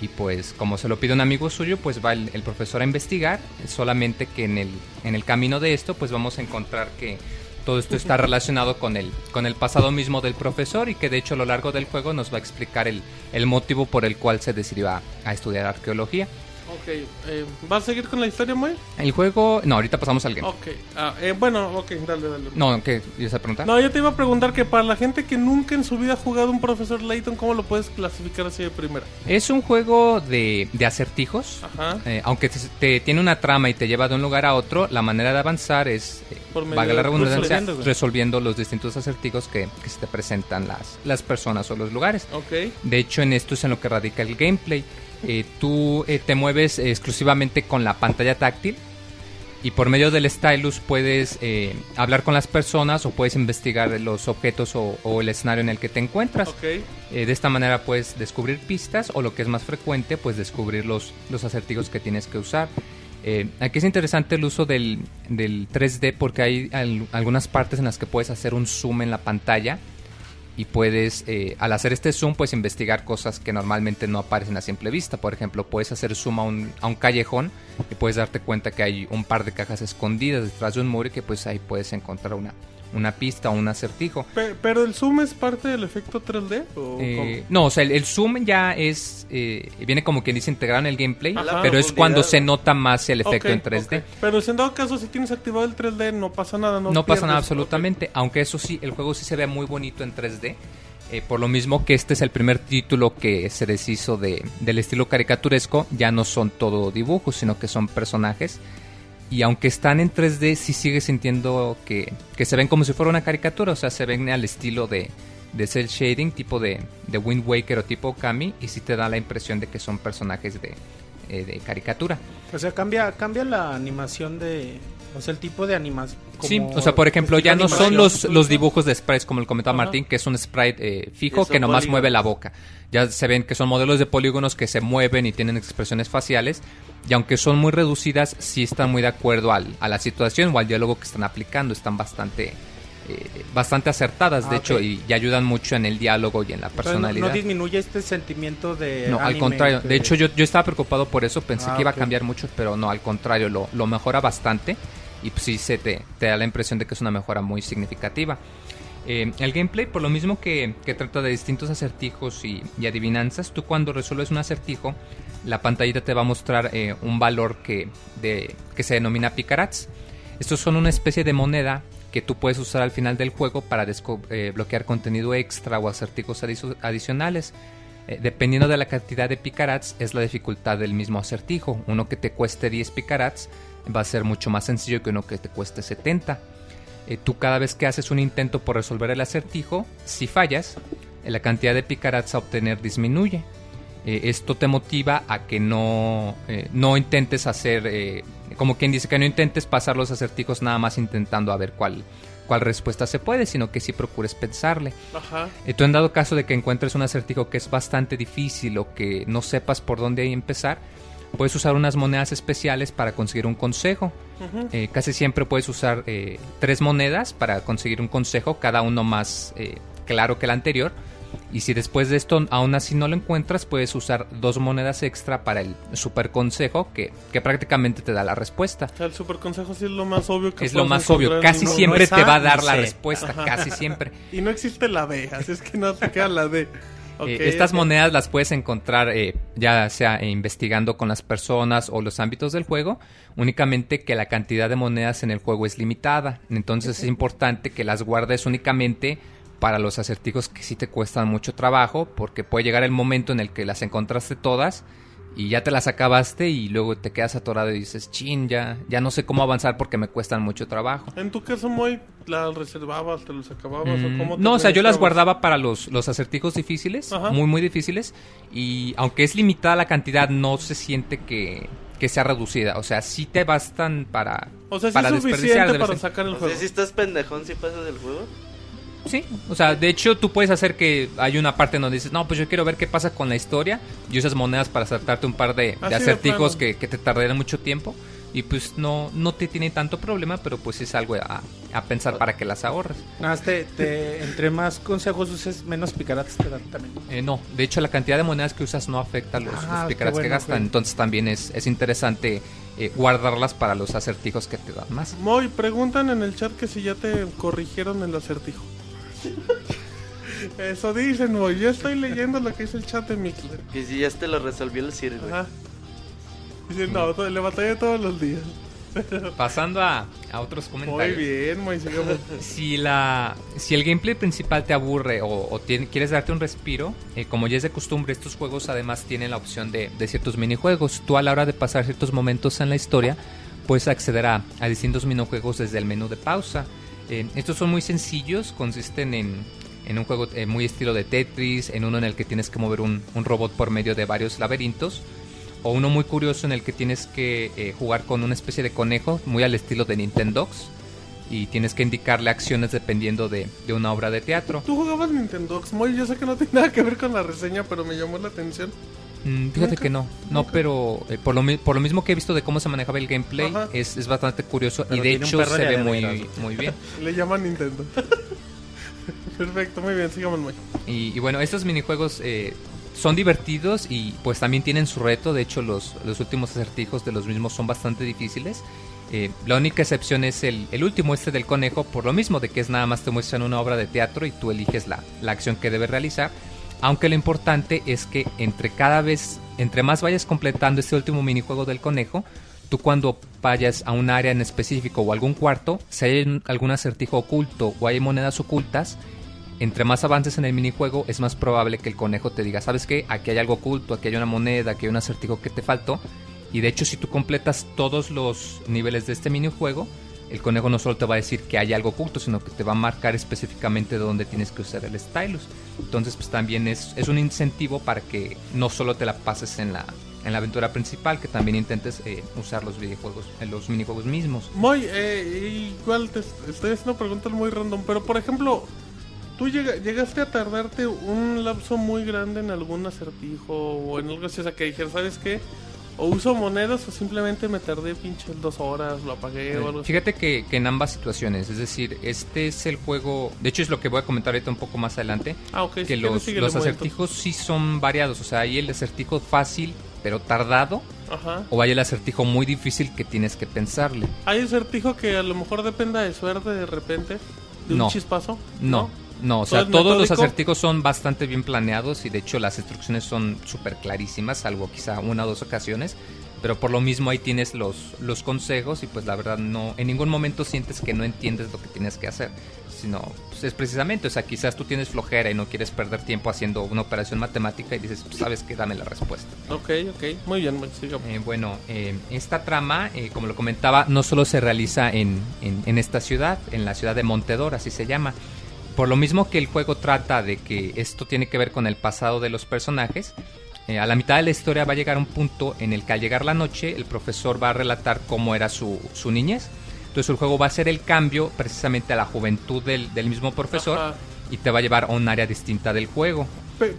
Y pues como se lo pide un amigo suyo, pues va el, el profesor a investigar, solamente que en el, en el camino de esto, pues vamos a encontrar que todo esto está relacionado con el, con el pasado mismo del profesor y que de hecho a lo largo del juego nos va a explicar el, el motivo por el cual se decidió a, a estudiar arqueología. Ok, eh, ¿vas a seguir con la historia, Moy? El juego... No, ahorita pasamos al game. Ok, ah, eh, bueno, ok, dale, dale. No, ¿qué ibas a preguntar? No, yo te iba a preguntar que para la gente que nunca en su vida ha jugado un Profesor Layton, ¿cómo lo puedes clasificar así de primera? Es un juego de, de acertijos. Ajá. Eh, aunque te, te tiene una trama y te lleva de un lugar a otro, la manera de avanzar es, eh, Por valga la redundancia, resolviendo, resolviendo los distintos acertijos que, que se te presentan las, las personas o los lugares. Ok. De hecho, en esto es en lo que radica el gameplay. Eh, tú eh, te mueves exclusivamente con la pantalla táctil y por medio del stylus puedes eh, hablar con las personas o puedes investigar los objetos o, o el escenario en el que te encuentras. Eh, de esta manera puedes descubrir pistas o lo que es más frecuente, pues descubrir los, los acertijos que tienes que usar. Eh, aquí es interesante el uso del, del 3D porque hay al- algunas partes en las que puedes hacer un zoom en la pantalla y puedes, eh, al hacer este zoom, pues investigar cosas que normalmente no aparecen a simple vista. Por ejemplo, puedes hacer zoom a un, a un callejón y puedes darte cuenta que hay un par de cajas escondidas detrás de un muro y que pues ahí puedes encontrar una, una pista o un acertijo. Pe- pero el zoom es parte del efecto 3D o Eh, no, o sea, el, el zoom ya es. eh, viene como quien dice integrado en el gameplay, Ajá. pero es cuando se nota más el efecto en 3D. ok. Pero si en dado caso si tienes activado el 3D no pasa nada, no, No, pasa nada absolutamente, aunque eso sí, el juego sí se ve muy bonito en 3D. eh, por lo mismo que este es el primer título que se deshizo de, del estilo caricaturesco, ya no son todo dibujos, sino que son personajes. Y aunque están en 3D, sí sigue sintiendo que, que se ven como si fuera una caricatura, o sea, se ven al estilo de, de cel shading, tipo de, de Wind Waker o tipo Kami, y sí te da la impresión de que son personajes de, eh, de caricatura. O sea, cambia, cambia la animación de... O sea, el tipo de animación. Sí, o sea, por ejemplo, ya no son los, los dibujos de sprites como el comentaba. Martín, que es un sprite eh, fijo Que nomás polígonos. mueve la boca. Ya se ven que son modelos de polígonos que se mueven y tienen expresiones faciales. Y aunque son muy reducidas, sí están muy de acuerdo al, a la situación o al diálogo que están aplicando. Están bastante, eh, bastante acertadas, de Ah, hecho, y, y ayudan mucho en el diálogo y en la no- personalidad. No, disminuye este sentimiento de. No, al contrario. que- De hecho, yo, yo estaba preocupado por eso. Pensé Ah, que iba a cambiar mucho, pero no, al contrario, lo, lo mejora bastante. Y pues sí, se te, te da la impresión de que es una mejora muy significativa. Eh, el gameplay, por lo mismo que, que trata de distintos acertijos y, y adivinanzas, tú cuando resuelves un acertijo, la pantallita te va a mostrar eh, un valor que, de, que se denomina picarats. Estos son una especie de moneda que tú puedes usar al final del juego para eh, bloquear contenido extra o acertijos adicio- adicionales. Eh, dependiendo de la cantidad de picarats es la dificultad del mismo acertijo. Uno que te cueste 10 picarats va a ser mucho más sencillo que uno que te cueste 70. Eh, tú cada vez que haces un intento por resolver el acertijo, si fallas, eh, la cantidad de picarats a obtener disminuye. Eh, esto te motiva a que no, eh, no intentes hacer, eh, como quien dice, que no intentes pasar los acertijos nada más intentando a ver cuál, cuál respuesta se puede, sino que sí procures pensarle. Ajá. Tú en dado caso de que encuentres un acertijo que es bastante difícil o que no sepas por dónde empezar, puedes usar unas monedas especiales para conseguir un consejo. Eh, casi siempre puedes usar eh, tres monedas para conseguir un consejo, cada uno más eh, claro que el anterior. Y si después de esto aún así no lo encuentras, puedes usar dos monedas extra para el super consejo que, que prácticamente te da la respuesta. El super consejo sí es lo más obvio que Es lo más obvio, casi no siempre te va a dar la respuesta, Ajá. casi siempre. *laughs* Y no existe la B, así es que no te queda la D. Eh, estas monedas las puedes encontrar eh, ya sea investigando con las personas o los ámbitos del juego, únicamente que la cantidad de monedas en el juego es limitada, entonces es importante que las guardes únicamente para los acertijos que sí te cuestan mucho trabajo, porque puede llegar el momento en el que las encontraste todas y ya te las acabaste y luego te quedas atorado y dices, chin, ya, ya no sé cómo avanzar porque me cuestan mucho trabajo. En tu caso, Moy, ¿las reservabas, te los acababas Mm, o cómo te no, o sea, yo las guardaba para los, los acertijos difíciles, Ajá. muy, muy difíciles. Y aunque es limitada la cantidad, no se siente que, que sea reducida. O sea, sí te bastan para. O sea, sí para es suficiente para sacar el O juego. sea, si estás pendejón, si pasas del juego. Sí, o sea, de hecho, tú puedes hacer que hay una parte donde dices, no, pues yo quiero ver qué pasa con la historia. Y usas monedas para saltarte un par de, de Así de acertijos que, que te tardarían mucho tiempo. Y pues no, no te tiene tanto problema, pero pues es algo a, a pensar para que las ahorres. Nada más te, te- entre más consejos uses, menos picarates te dan también. Eh, no, de hecho la cantidad de monedas que usas no afecta los, Ah, los qué picarats que gastan, entonces también es, es interesante eh, guardarlas para los acertijos que te dan más. Moy, preguntan en el chat que si ya te corrigieron el acertijo. *laughs* Eso dicen, Moy. Yo estoy leyendo lo que dice el chat de Mixler. Que si ya te lo resolvió el Siri, güey. Ajá. Dicen, no, to- le batallé todos los días. *laughs* Pasando a, a otros Muy comentarios. bien, Moy, sigamos. Si, la, si el gameplay principal te aburre o, o tiene- quieres darte un respiro, eh, como ya es de costumbre, estos juegos además tienen la opción de, de ciertos minijuegos. Tú a la hora de pasar ciertos momentos en la historia, puedes acceder a, a distintos minijuegos desde el menú de pausa. Eh, estos son muy sencillos, consisten en, en un juego eh, muy estilo de Tetris, en uno en el que tienes que mover un, un robot por medio de varios laberintos, o uno muy curioso en el que tienes que eh, jugar con una especie de conejo, muy al estilo de Nintendox, y tienes que indicarle acciones dependiendo de, de una obra de teatro. Tú jugabas Nintendo Moy, yo sé que no tiene nada que ver con la reseña, pero me llamó la atención. Mm, fíjate Nunca, que no, no, nunca. pero eh, por, lo, por lo mismo que he visto de cómo se manejaba el gameplay, es, es bastante curioso Pero y de hecho se ve muy, muy bien. *laughs* Le llaman Nintendo. *laughs* Perfecto, muy bien, sigamos, Moy. Y, y bueno, estos minijuegos eh, son divertidos y pues también tienen su reto. De hecho, los, los últimos acertijos de los mismos son bastante difíciles. Eh, la única excepción es el, el último, este del conejo, por lo mismo de que es nada más te muestran una obra de teatro y tú eliges la, la acción que debes realizar. Aunque lo importante es que entre cada vez, entre más vayas completando este último minijuego del conejo, tú cuando vayas a un área en específico o algún cuarto, si hay algún acertijo oculto o hay monedas ocultas, entre más avances en el minijuego es más probable que el conejo te diga, ¿sabes qué? Aquí hay algo oculto, aquí hay una moneda, aquí hay un acertijo que te faltó. Y de hecho si tú completas todos los niveles de este minijuego, el conejo no solo te va a decir que hay algo oculto, sino que te va a marcar específicamente de dónde tienes que usar el stylus. Entonces pues también es, es un incentivo para que no solo te la pases en la, en la aventura principal, que también intentes eh, usar los videojuegos, eh, los minijuegos mismos. Muy, eh, igual te estoy haciendo preguntas muy random, pero por ejemplo, ¿tú llega- llegaste a tardarte un lapso muy grande en algún acertijo o en algo así? O sea, que dijeras, ¿sabes qué? O uso monedas o simplemente me tardé pinches dos horas, lo apagué o algo. Fíjate que, que en ambas situaciones, es decir, este es el juego, de hecho es lo que voy a comentar ahorita un poco más adelante, Ah, ok. si que los, los acertijos sí son variados, o sea, hay el acertijo fácil pero tardado. Ajá. o hay el acertijo muy difícil que tienes que pensarle. ¿Hay acertijo que a lo mejor dependa de suerte de repente? ¿De No. un chispazo? No, no, o sea, ¿Todo es todos los metódico? acertijos son bastante bien planeados y de hecho las instrucciones son súper clarísimas, salvo quizá una o dos ocasiones. Pero por lo mismo ahí tienes los, los consejos y pues la verdad no, en ningún momento sientes que no entiendes lo que tienes que hacer. Sino, pues es precisamente, o sea, quizás tú tienes flojera y no quieres perder tiempo haciendo una operación matemática y dices, pues sabes que dame la respuesta. Ok, ok. Muy bien, muy sigamos. Eh, bueno, eh, esta trama, eh, como lo comentaba, no solo se realiza en, en- en esta ciudad, en la ciudad de Montedor, así se llama. Por lo mismo que el juego trata de que esto tiene que ver con el pasado de los personajes, eh, a la mitad de la historia va a llegar un punto en el que al llegar la noche el profesor va a relatar cómo era su, su niñez. Entonces el juego va a hacer el cambio precisamente a la juventud del, del mismo profesor Ajá. y te va a llevar a un área distinta del juego. Pe-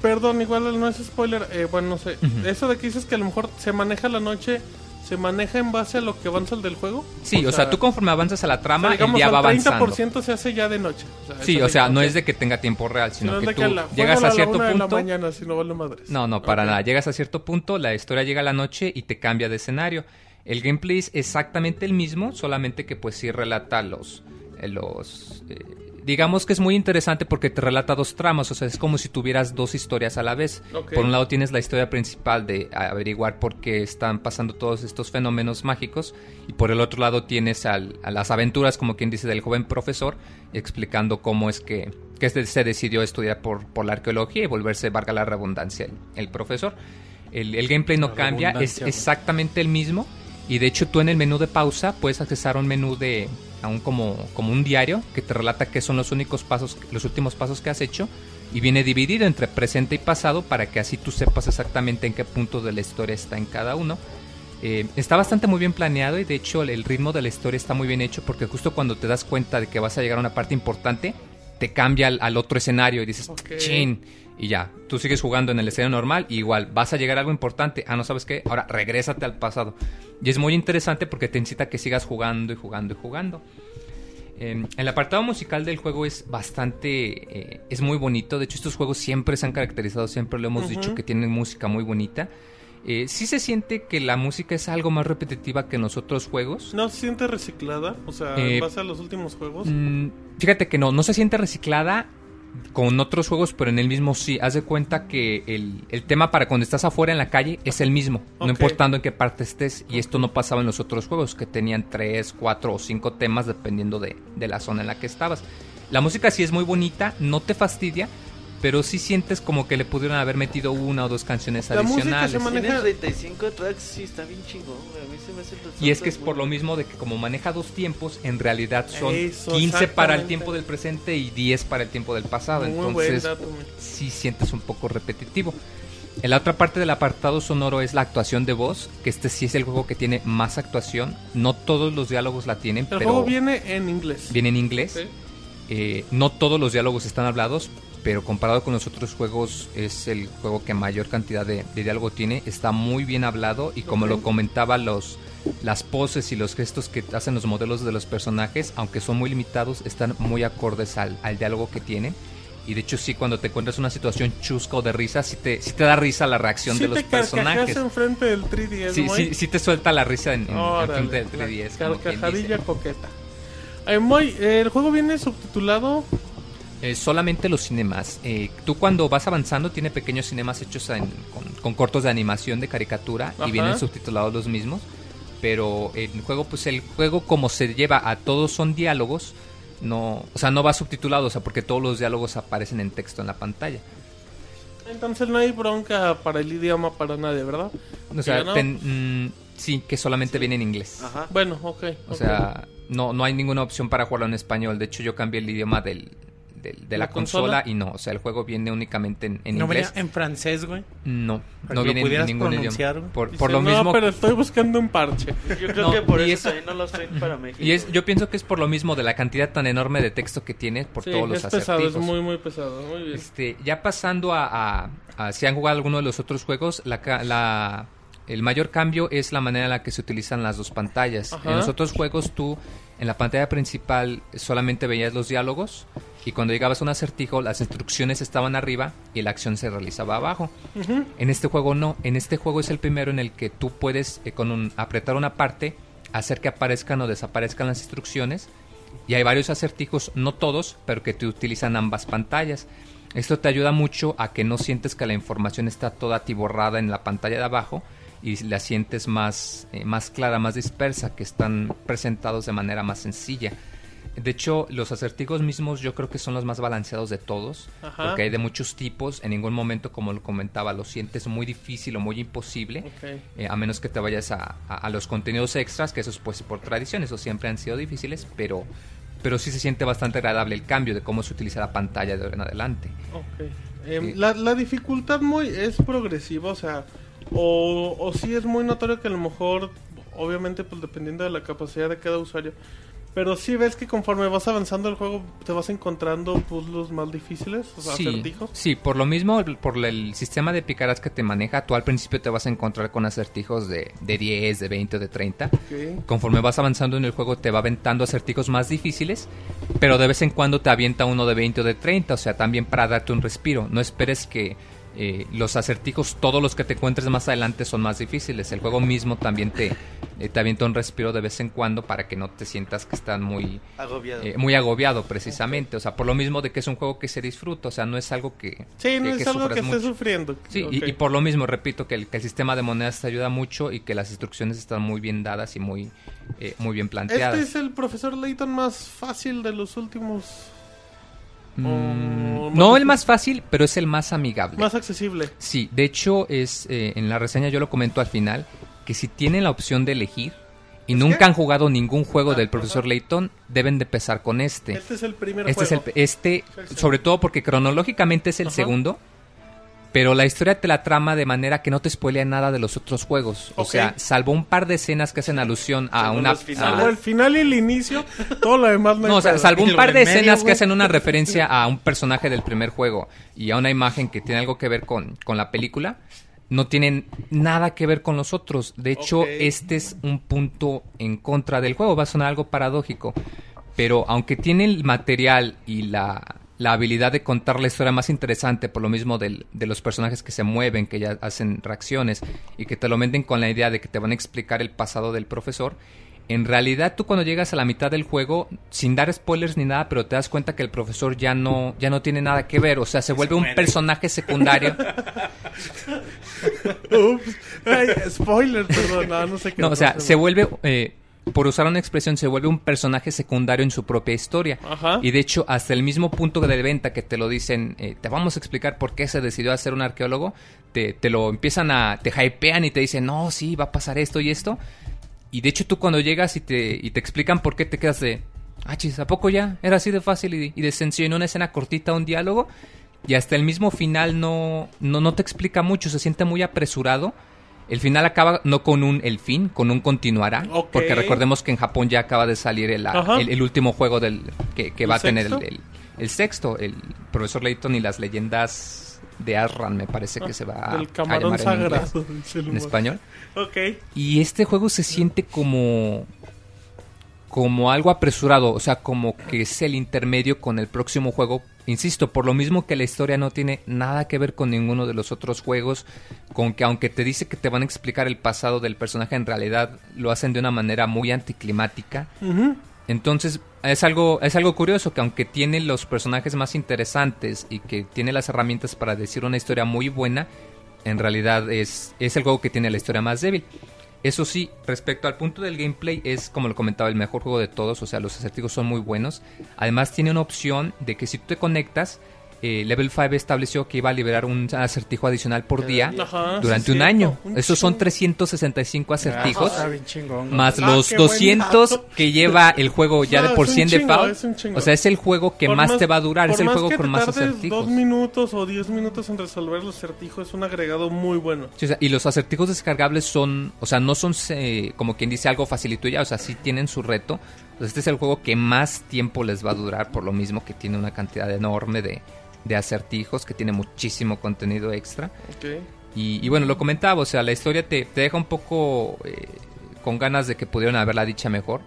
perdón, igual no es spoiler. eh, bueno, no sé. Eso de que dices que a lo mejor se maneja la noche, ¿se maneja en base a lo que avanza el del juego? Sí, o sea, tú conforme avanzas a la o sea, trama, el día va avanzando. 30% se hace ya de noche. Sí, o sea, no es de que tenga tiempo real, Sino que tú que a la- llegas a cierto la punto. mañana, si no vale madres. No, no, para nada. Llegas a cierto punto, la historia llega a la noche y te cambia de escenario. El gameplay es exactamente el mismo, solamente que pues sí relata los... eh, los eh, digamos que es muy interesante porque te relata dos tramas, o sea, es como si tuvieras dos historias a la vez. Por un lado tienes la historia principal de averiguar por qué están pasando todos estos fenómenos mágicos y por el otro lado tienes al- a las aventuras, como quien dice, del joven profesor explicando cómo es que, que se decidió estudiar por, por la arqueología y volverse, valga la redundancia, el, el profesor. El, el gameplay no La cambia, es exactamente el mismo y de hecho tú en el menú de pausa puedes accesar a un menú de a un como, como un diario que te relata qué son los únicos pasos, los últimos pasos que has hecho y viene dividido entre presente y pasado para que así tú sepas exactamente en qué punto de la historia está en cada uno. Eh, está bastante muy bien planeado y de hecho el, ritmo de la historia está muy bien hecho porque justo cuando te das cuenta de que vas a llegar a una parte importante, te cambia al, al otro escenario y dices, chin, y ya, tú sigues jugando en el escenario normal y igual vas a llegar a algo importante, ah, no sabes qué, ahora regrésate al pasado. Y es muy interesante porque te incita a que sigas jugando y jugando y jugando. Eh, el apartado musical del juego es bastante, eh, es muy bonito. De hecho, estos juegos siempre se han caracterizado, siempre lo hemos dicho, que tienen música muy bonita. Eh, sí se siente que la música es algo más repetitiva que en los otros juegos. ¿No se siente reciclada? O sea, Eh, en base a los últimos juegos. Mm, fíjate que no, no se siente reciclada con otros juegos, pero en el mismo sí. Haz de cuenta que el, el tema para cuando estás afuera en la calle es el mismo, no importando en qué parte estés. Y esto no pasaba en los otros juegos, que tenían tres, cuatro o cinco temas dependiendo de, de la zona en la que estabas. La música sí es muy bonita, no te fastidia, pero sí sientes como que le pudieron haber metido una o dos canciones La música adicionales. se maneja- Tiene 35 tracks, sí, está bien chingón. A mí se me hace Y es que es por lo mismo de que como maneja dos tiempos, en realidad son Eso, 15 para el tiempo del presente y 10 para el tiempo del pasado. Muy Entonces, dato, sí sientes un poco repetitivo. En la otra parte del apartado sonoro es la actuación de voz, que este sí es el juego que tiene más actuación. No todos los diálogos la tienen, El pero juego viene en inglés. viene en inglés. Eh, no todos los diálogos están hablados, pero comparado con los otros juegos es el juego que mayor cantidad de, de diálogo tiene. Está muy bien hablado y como lo comentaba, los, las poses y los gestos que hacen los modelos de los personajes, aunque son muy limitados, están muy acordes al, al diálogo que tienen. Y de hecho sí, cuando te encuentras una situación chusca o de risa, sí te, sí te da risa la reacción Sí de los te personajes. enfrente del 3DS, Sí, sí, sí te suelta la risa en, enfrente del la 3DS. como quien Carcajadilla coqueta. Eh, eh, el juego viene subtitulado. Eh, solamente los cinemas. Eh, tú cuando vas avanzando tiene pequeños cinemas hechos en- con, con cortos de animación de caricatura Ajá. y vienen subtitulados los mismos. Pero el juego, pues el juego como se lleva a todos son diálogos, no, o sea, no va subtitulado, o sea, porque todos los diálogos aparecen en texto en la pantalla. Entonces no hay bronca para el idioma para nadie, ¿verdad? O sea, Ya no. ten- mm, sí, que solamente viene en inglés. Ajá. Bueno, ok. O sea, no, no hay ninguna opción para jugarlo en español. De hecho, yo cambié el idioma del, de la, ¿La consola? consola? y no. O sea, el juego viene únicamente en, en no venía inglés. en francés, güey. No, no viene en ningún pronunciar, idioma. güey. Por, Dice, por lo no, mismo. pero estoy buscando un parche. Yo creo No, que por y eso es- también no los traen para México. Y es, yo pienso que es por lo mismo de la cantidad tan enorme de texto que tiene por Sí, todos los es pesado, acertijos. es muy, muy pesado. Muy bien. Este, ya pasando a, a- a si han jugado alguno de los otros juegos, la, ca- la- el mayor cambio es la manera en la que se utilizan las dos pantallas. Ajá. En los otros juegos tú en la pantalla principal solamente veías los diálogos y cuando llegabas a un acertijo las instrucciones estaban arriba y la acción se realizaba abajo. En este juego no, en este juego es el primero en el que tú puedes eh, con un, apretar una parte hacer que aparezcan o desaparezcan las instrucciones y hay varios acertijos, no todos, pero que te utilizan ambas pantallas. Esto te ayuda mucho a que no sientes que la información está toda atiborrada en la pantalla de abajo y la sientes más, eh, más clara, más dispersa, que están presentados de manera más sencilla. De hecho, los acertijos mismos yo creo que son los más balanceados de todos, Ajá. porque hay de muchos tipos. En ningún momento, como lo comentaba, lo sientes muy difícil o muy imposible, Ok. eh, a menos que te vayas a, a- a los contenidos extras, que esos pues por tradición, esos siempre han sido difíciles, pero, pero sí se siente bastante agradable el cambio de cómo se utiliza la pantalla de ahora en adelante. Ok. Em, Sí. la, la dificultad muy es progresiva, o sea, o, o sí es muy notorio que a lo mejor, obviamente, pues dependiendo de la capacidad de cada usuario, pero sí ves que conforme vas avanzando el juego te vas encontrando puzzles más difíciles, o sea, Sí, acertijos. sí, por lo mismo, por el sistema de picaras que te maneja, tú al principio te vas a encontrar con acertijos de, de 10, de 20 o de 30. Ok. Conforme vas avanzando en el juego te va aventando acertijos más difíciles, pero de vez en cuando te avienta uno de 20 o de 30, o sea, también para darte un respiro. No esperes que eh, los acertijos, todos los que te encuentres más adelante son más difíciles. El juego mismo también te, eh, te avienta un respiro de vez en cuando para que no te sientas que están muy, Agobiado. eh, muy agobiado precisamente. O sea, por lo mismo de que es un juego que se disfruta, o sea, no es algo que... Sí, no que- es que algo que estés sufriendo. Sí, y, y por lo mismo, repito, que el, que el sistema de monedas te ayuda mucho y que las instrucciones están muy bien dadas y muy, eh, muy bien planteadas. Este es el profesor Layton más fácil de los últimos... Mm, no el más fácil, pero es el más amigable. Más accesible. Sí, de hecho, es eh, en la reseña yo lo comento al final, que si tienen la opción de elegir y nunca han jugado ningún juego Ah, del profesor Layton, deben de empezar con este. Este es el primer Este es el, este, sobre todo porque cronológicamente es el Ajá. segundo, pero la historia te la trama de manera que no te spoilea nada de los otros juegos. O sea, salvo un par de escenas que hacen alusión a Salvo una... Salvo el final y el inicio, *laughs* todo lo demás no, No, o sea, salvo un par de medio, escenas que hacen una referencia a un personaje del primer juego y a una imagen que tiene algo que ver con, con la película, no tienen nada que ver con los otros. De hecho, este es un punto en contra del juego. Va a sonar algo paradójico. Pero aunque tiene el material y la, la habilidad de contar la historia más interesante, por lo mismo del- de los personajes que se mueven, que ya hacen reacciones y que te lo venden con la idea de que te van a explicar el pasado del profesor, en realidad tú cuando llegas a la mitad del juego, sin dar spoilers ni nada, pero te das cuenta que el profesor ya no, ya no tiene nada que ver, o sea, se vuelve un personaje secundario. *laughs* Ups. Ay, spoiler, perdón, no, no sé qué. No, o sea, se vuelve, eh, por usar una expresión, se vuelve un personaje secundario en su propia historia. Ajá. Y de hecho, hasta el mismo punto de venta que te lo dicen, eh, te vamos a explicar por qué se decidió hacer un arqueólogo, te, te lo empiezan a, te hypean y te dicen, no, sí, va a pasar esto y esto. Y de hecho tú cuando llegas y te, y te explican por qué te quedas de, ah, chis, ¿a poco ya? Era así de fácil y, y de sencillo, en una escena cortita, un diálogo. Y hasta el mismo final no, no, no te explica mucho, se siente muy apresurado. El final acaba no con un el fin, con un continuará. Porque recordemos que en Japón ya acaba de salir el, el, el último juego del que, que ¿El va a tener el, sexto? el- sexto, el profesor Layton y las leyendas de Asran, me parece que se va a, El a llamar en, inglés, sagrado. en mono. español. Ok. Y este juego se siente como como algo apresurado, o sea, como que es el intermedio con el próximo juego Insisto, por lo mismo que la historia no tiene nada que ver con ninguno de los otros juegos, con que aunque te dice que te van a explicar el pasado del personaje, en realidad lo hacen de una manera muy anticlimática. Entonces, es algo, es algo curioso que aunque tiene los personajes más interesantes y que tiene las herramientas para decir una historia muy buena, en realidad es, es el juego que tiene la historia más débil. Eso sí, respecto al punto del gameplay, es como lo comentaba, el mejor juego de todos, o sea, los acertijos son muy buenos. Además tiene una opción de que si tú te conectas, eh, Level 5 estableció que iba a liberar un acertijo adicional por día Ajá, durante sí, un año. un Esos son chingo. 365 acertijos. Está bien chingón. güey. Más Ah, los qué buen 200 dato. que lleva el juego ya No, de por 100 chingo, default. O sea, es el juego que más, te va a durar. Es el juego que con te más acertijos. dos minutos o diez minutos en resolver los acertijos es un agregado muy bueno. Sí, o sea, y los acertijos descargables son, o sea, no son eh, como quien dice algo facilito ya, o sea, sí tienen su reto. Pues este es el juego que más tiempo les va a durar, por lo mismo que tiene una cantidad enorme de, de acertijos, que tiene muchísimo contenido extra. Y, y bueno, lo comentaba, o sea, la historia te, te deja un poco eh, con ganas de que pudieron haberla dicha mejor.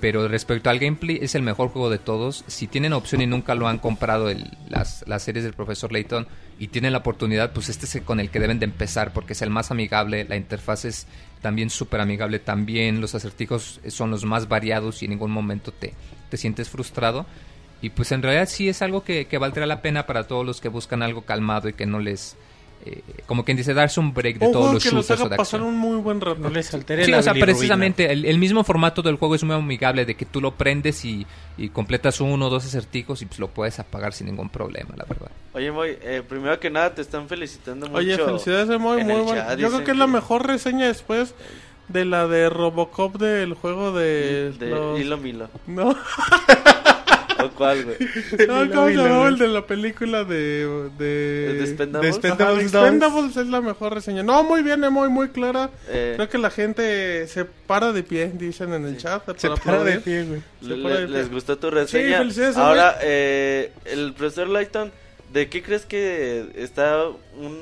Pero respecto al gameplay, es el mejor juego de todos. Si tienen opción y nunca lo han comprado el- las, las series del Profesor Layton y tienen la oportunidad, pues este es el con el que deben de empezar porque es el más amigable. La interfaz es también súper amigable. También los acertijos son los más variados y en ningún momento te, te sientes frustrado. Y pues en realidad sí es algo que, que valdrá la pena para todos los que buscan algo calmado y que no les... eh, como quien dice, darse un break de Un todos los que los shooters o haga de pasar acción. un muy buen rato. No les altere Sí, la o sea, precisamente el, el mismo formato del juego es muy amigable de que tú lo prendes y, y completas uno o dos acertijos y pues lo puedes apagar sin ningún problema, la verdad. Oye, Moy, eh, primero que nada te están felicitando mucho. Oye, felicidades de muy, chat Yo creo dicen que es la que- mejor reseña después de la de Robocop del juego de... De los- Hilo Milo. No, *laughs* ¿O cuál, güey? *laughs* no, ¿cómo se llamaba el de la película de... de... ¿De Expendables? Ajá, de Expendables dos. Expendables es la mejor reseña. No, muy bien, eh, muy, muy clara. Eh, Creo que la gente se para de pie, dicen en el chat. Se para para de pie, güey. le- les gustó tu reseña. felicidades, Ahora, eh, el profesor Lighton, ¿de qué crees que está un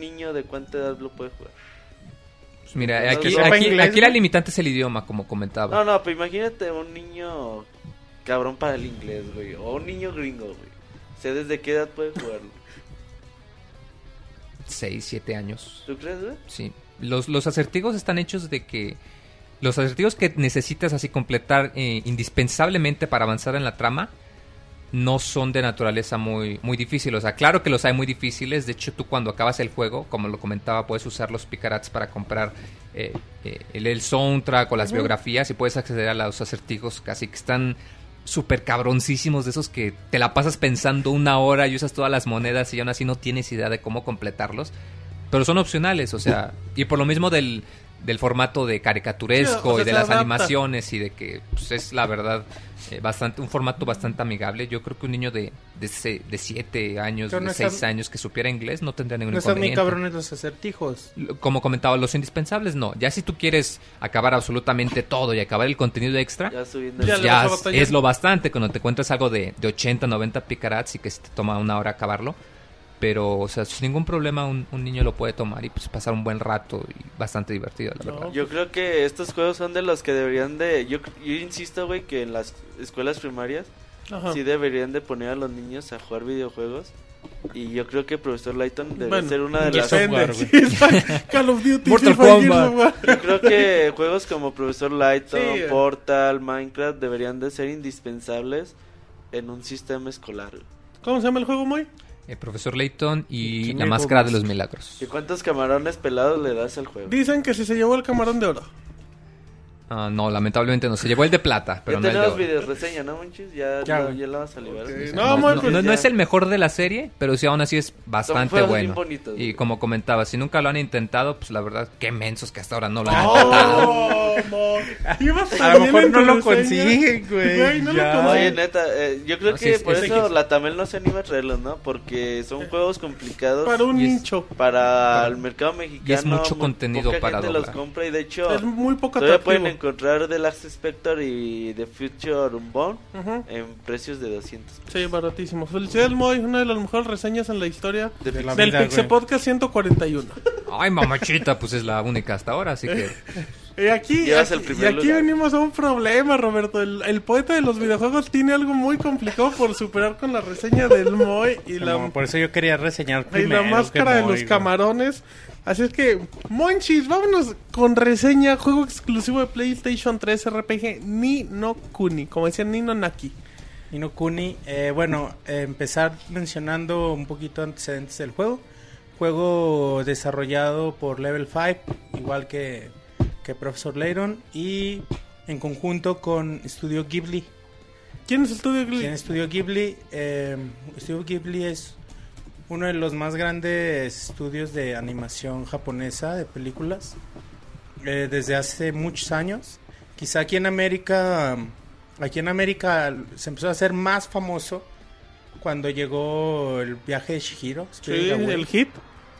niño de cuánta edad lo puede jugar? Mira, aquí, la limitante es el idioma, como comentaba. No, no, pues imagínate un niño cabrón para el inglés, güey. O un niño gringo, güey. Sea, ¿desde qué edad puede jugarlo? 6, 7 años. ¿Tú crees, güey? Sí. Los, los acertijos están hechos de que... Los acertijos que necesitas así completar eh, indispensablemente para avanzar en la trama no son de naturaleza muy, muy difícil. O sea, claro que los hay muy difíciles. De hecho, tú cuando acabas el juego, como lo comentaba, puedes usar los picarats para comprar eh, eh, el, el soundtrack o las biografías y puedes acceder a los acertijos casi que están súper cabroncísimos de esos que te la pasas pensando una hora y usas todas las monedas y aún así no tienes idea de cómo completarlos. Pero son opcionales, o sea, y por lo mismo del, del formato de caricaturesco Sí, o sea, y de las adapta. animaciones y de que pues, es la verdad eh, bastante un formato bastante amigable. Yo creo que un niño de de, se- de siete años, Pero no de están- seis años que supiera inglés no tendría ningún No inconveniente. cabrones los acertijos. Como comentaba, los indispensables no. Ya si tú quieres acabar absolutamente todo y acabar el contenido extra, Ya subiendo Ya el le ya vas a es, lo bastante cuando te encuentras algo de, de 80, 90 picarats y que se te toma una hora acabarlo. Pero, o sea, sin ningún problema un, un niño lo puede tomar y pues pasar un buen rato y bastante divertido, la No, verdad. Yo creo que estos juegos son de los que deberían de... Yo, yo insisto, güey, que en las escuelas primarias Ajá. sí deberían de poner a los niños a jugar videojuegos. Y yo creo que Profesor Lighton debe Bueno, ser una de las... software. Sí, Call of Duty, Mortal Kombat. Yo creo que juegos como Profesor Lighton, Sí. Portal, Minecraft deberían de ser indispensables en un sistema escolar. ¿Cómo se llama el juego, Moy? El profesor Layton y la máscara de los milagros. ¿Y cuántos camarones pelados le das al juego? Dicen que si se llevó el camarón de oro. Ah, no, lamentablemente no. Se llevó el de plata, pero ya no el de tenemos oro. video reseña, ¿no, Monchis? Ya, Ya, güey. ya la vamos a liberar. Ok. Sí. No, No, no, pues no- no es el mejor de la serie, pero sí aún así es bastante bueno. bonitos, y como comentaba, si nunca lo han intentado, pues la verdad, qué mensos que hasta ahora no lo han intentado. ¡Oh! Ibas A lo mejor no lo consiguen, güey. no Ya. Oye, neta, eh, yo creo No, sí, que es- por es eso X. la Tamel no se anima a traerlos, ¿no? Porque son juegos complicados Para un Y es- nicho. para el mercado mexicano. y es mucho contenido para gente los compra y de hecho Es muy poco atractivo. Encontrar The Last Spectre y The Future Unbound Ujú. en precios de 200 pesos. Sí, baratísimo. Felicidades, Moy. Una de las mejores reseñas en la historia De De la del vida, Pixel güey. Podcast 141. Ay, mamachita, pues es la única hasta ahora, así que *laughs* Y aquí, y aquí lugar. venimos a un problema, Roberto. El, el poeta de los videojuegos tiene algo muy complicado por superar con la reseña del Moy y la, por eso yo quería reseñar y primero. la máscara de Moy, los camarones. Así es que, Monchis, vámonos con reseña, juego exclusivo de PlayStation 3 RPG Ni no Kuni, como decían Nino Naki. Nino Kuni, eh, bueno, eh, empezar mencionando un poquito antecedentes del juego. Juego desarrollado por Level 5, igual que, que Professor Layton, y en conjunto con Studio Ghibli. ¿Quién es estudio Ghibli? En Studio Ghibli, eh, Ghibli es uno de los más grandes estudios de animación japonesa de películas eh, desde hace muchos años. Quizá aquí en América, aquí en América se empezó a hacer más famoso cuando llegó el viaje de Shihiro. Sí, el hit.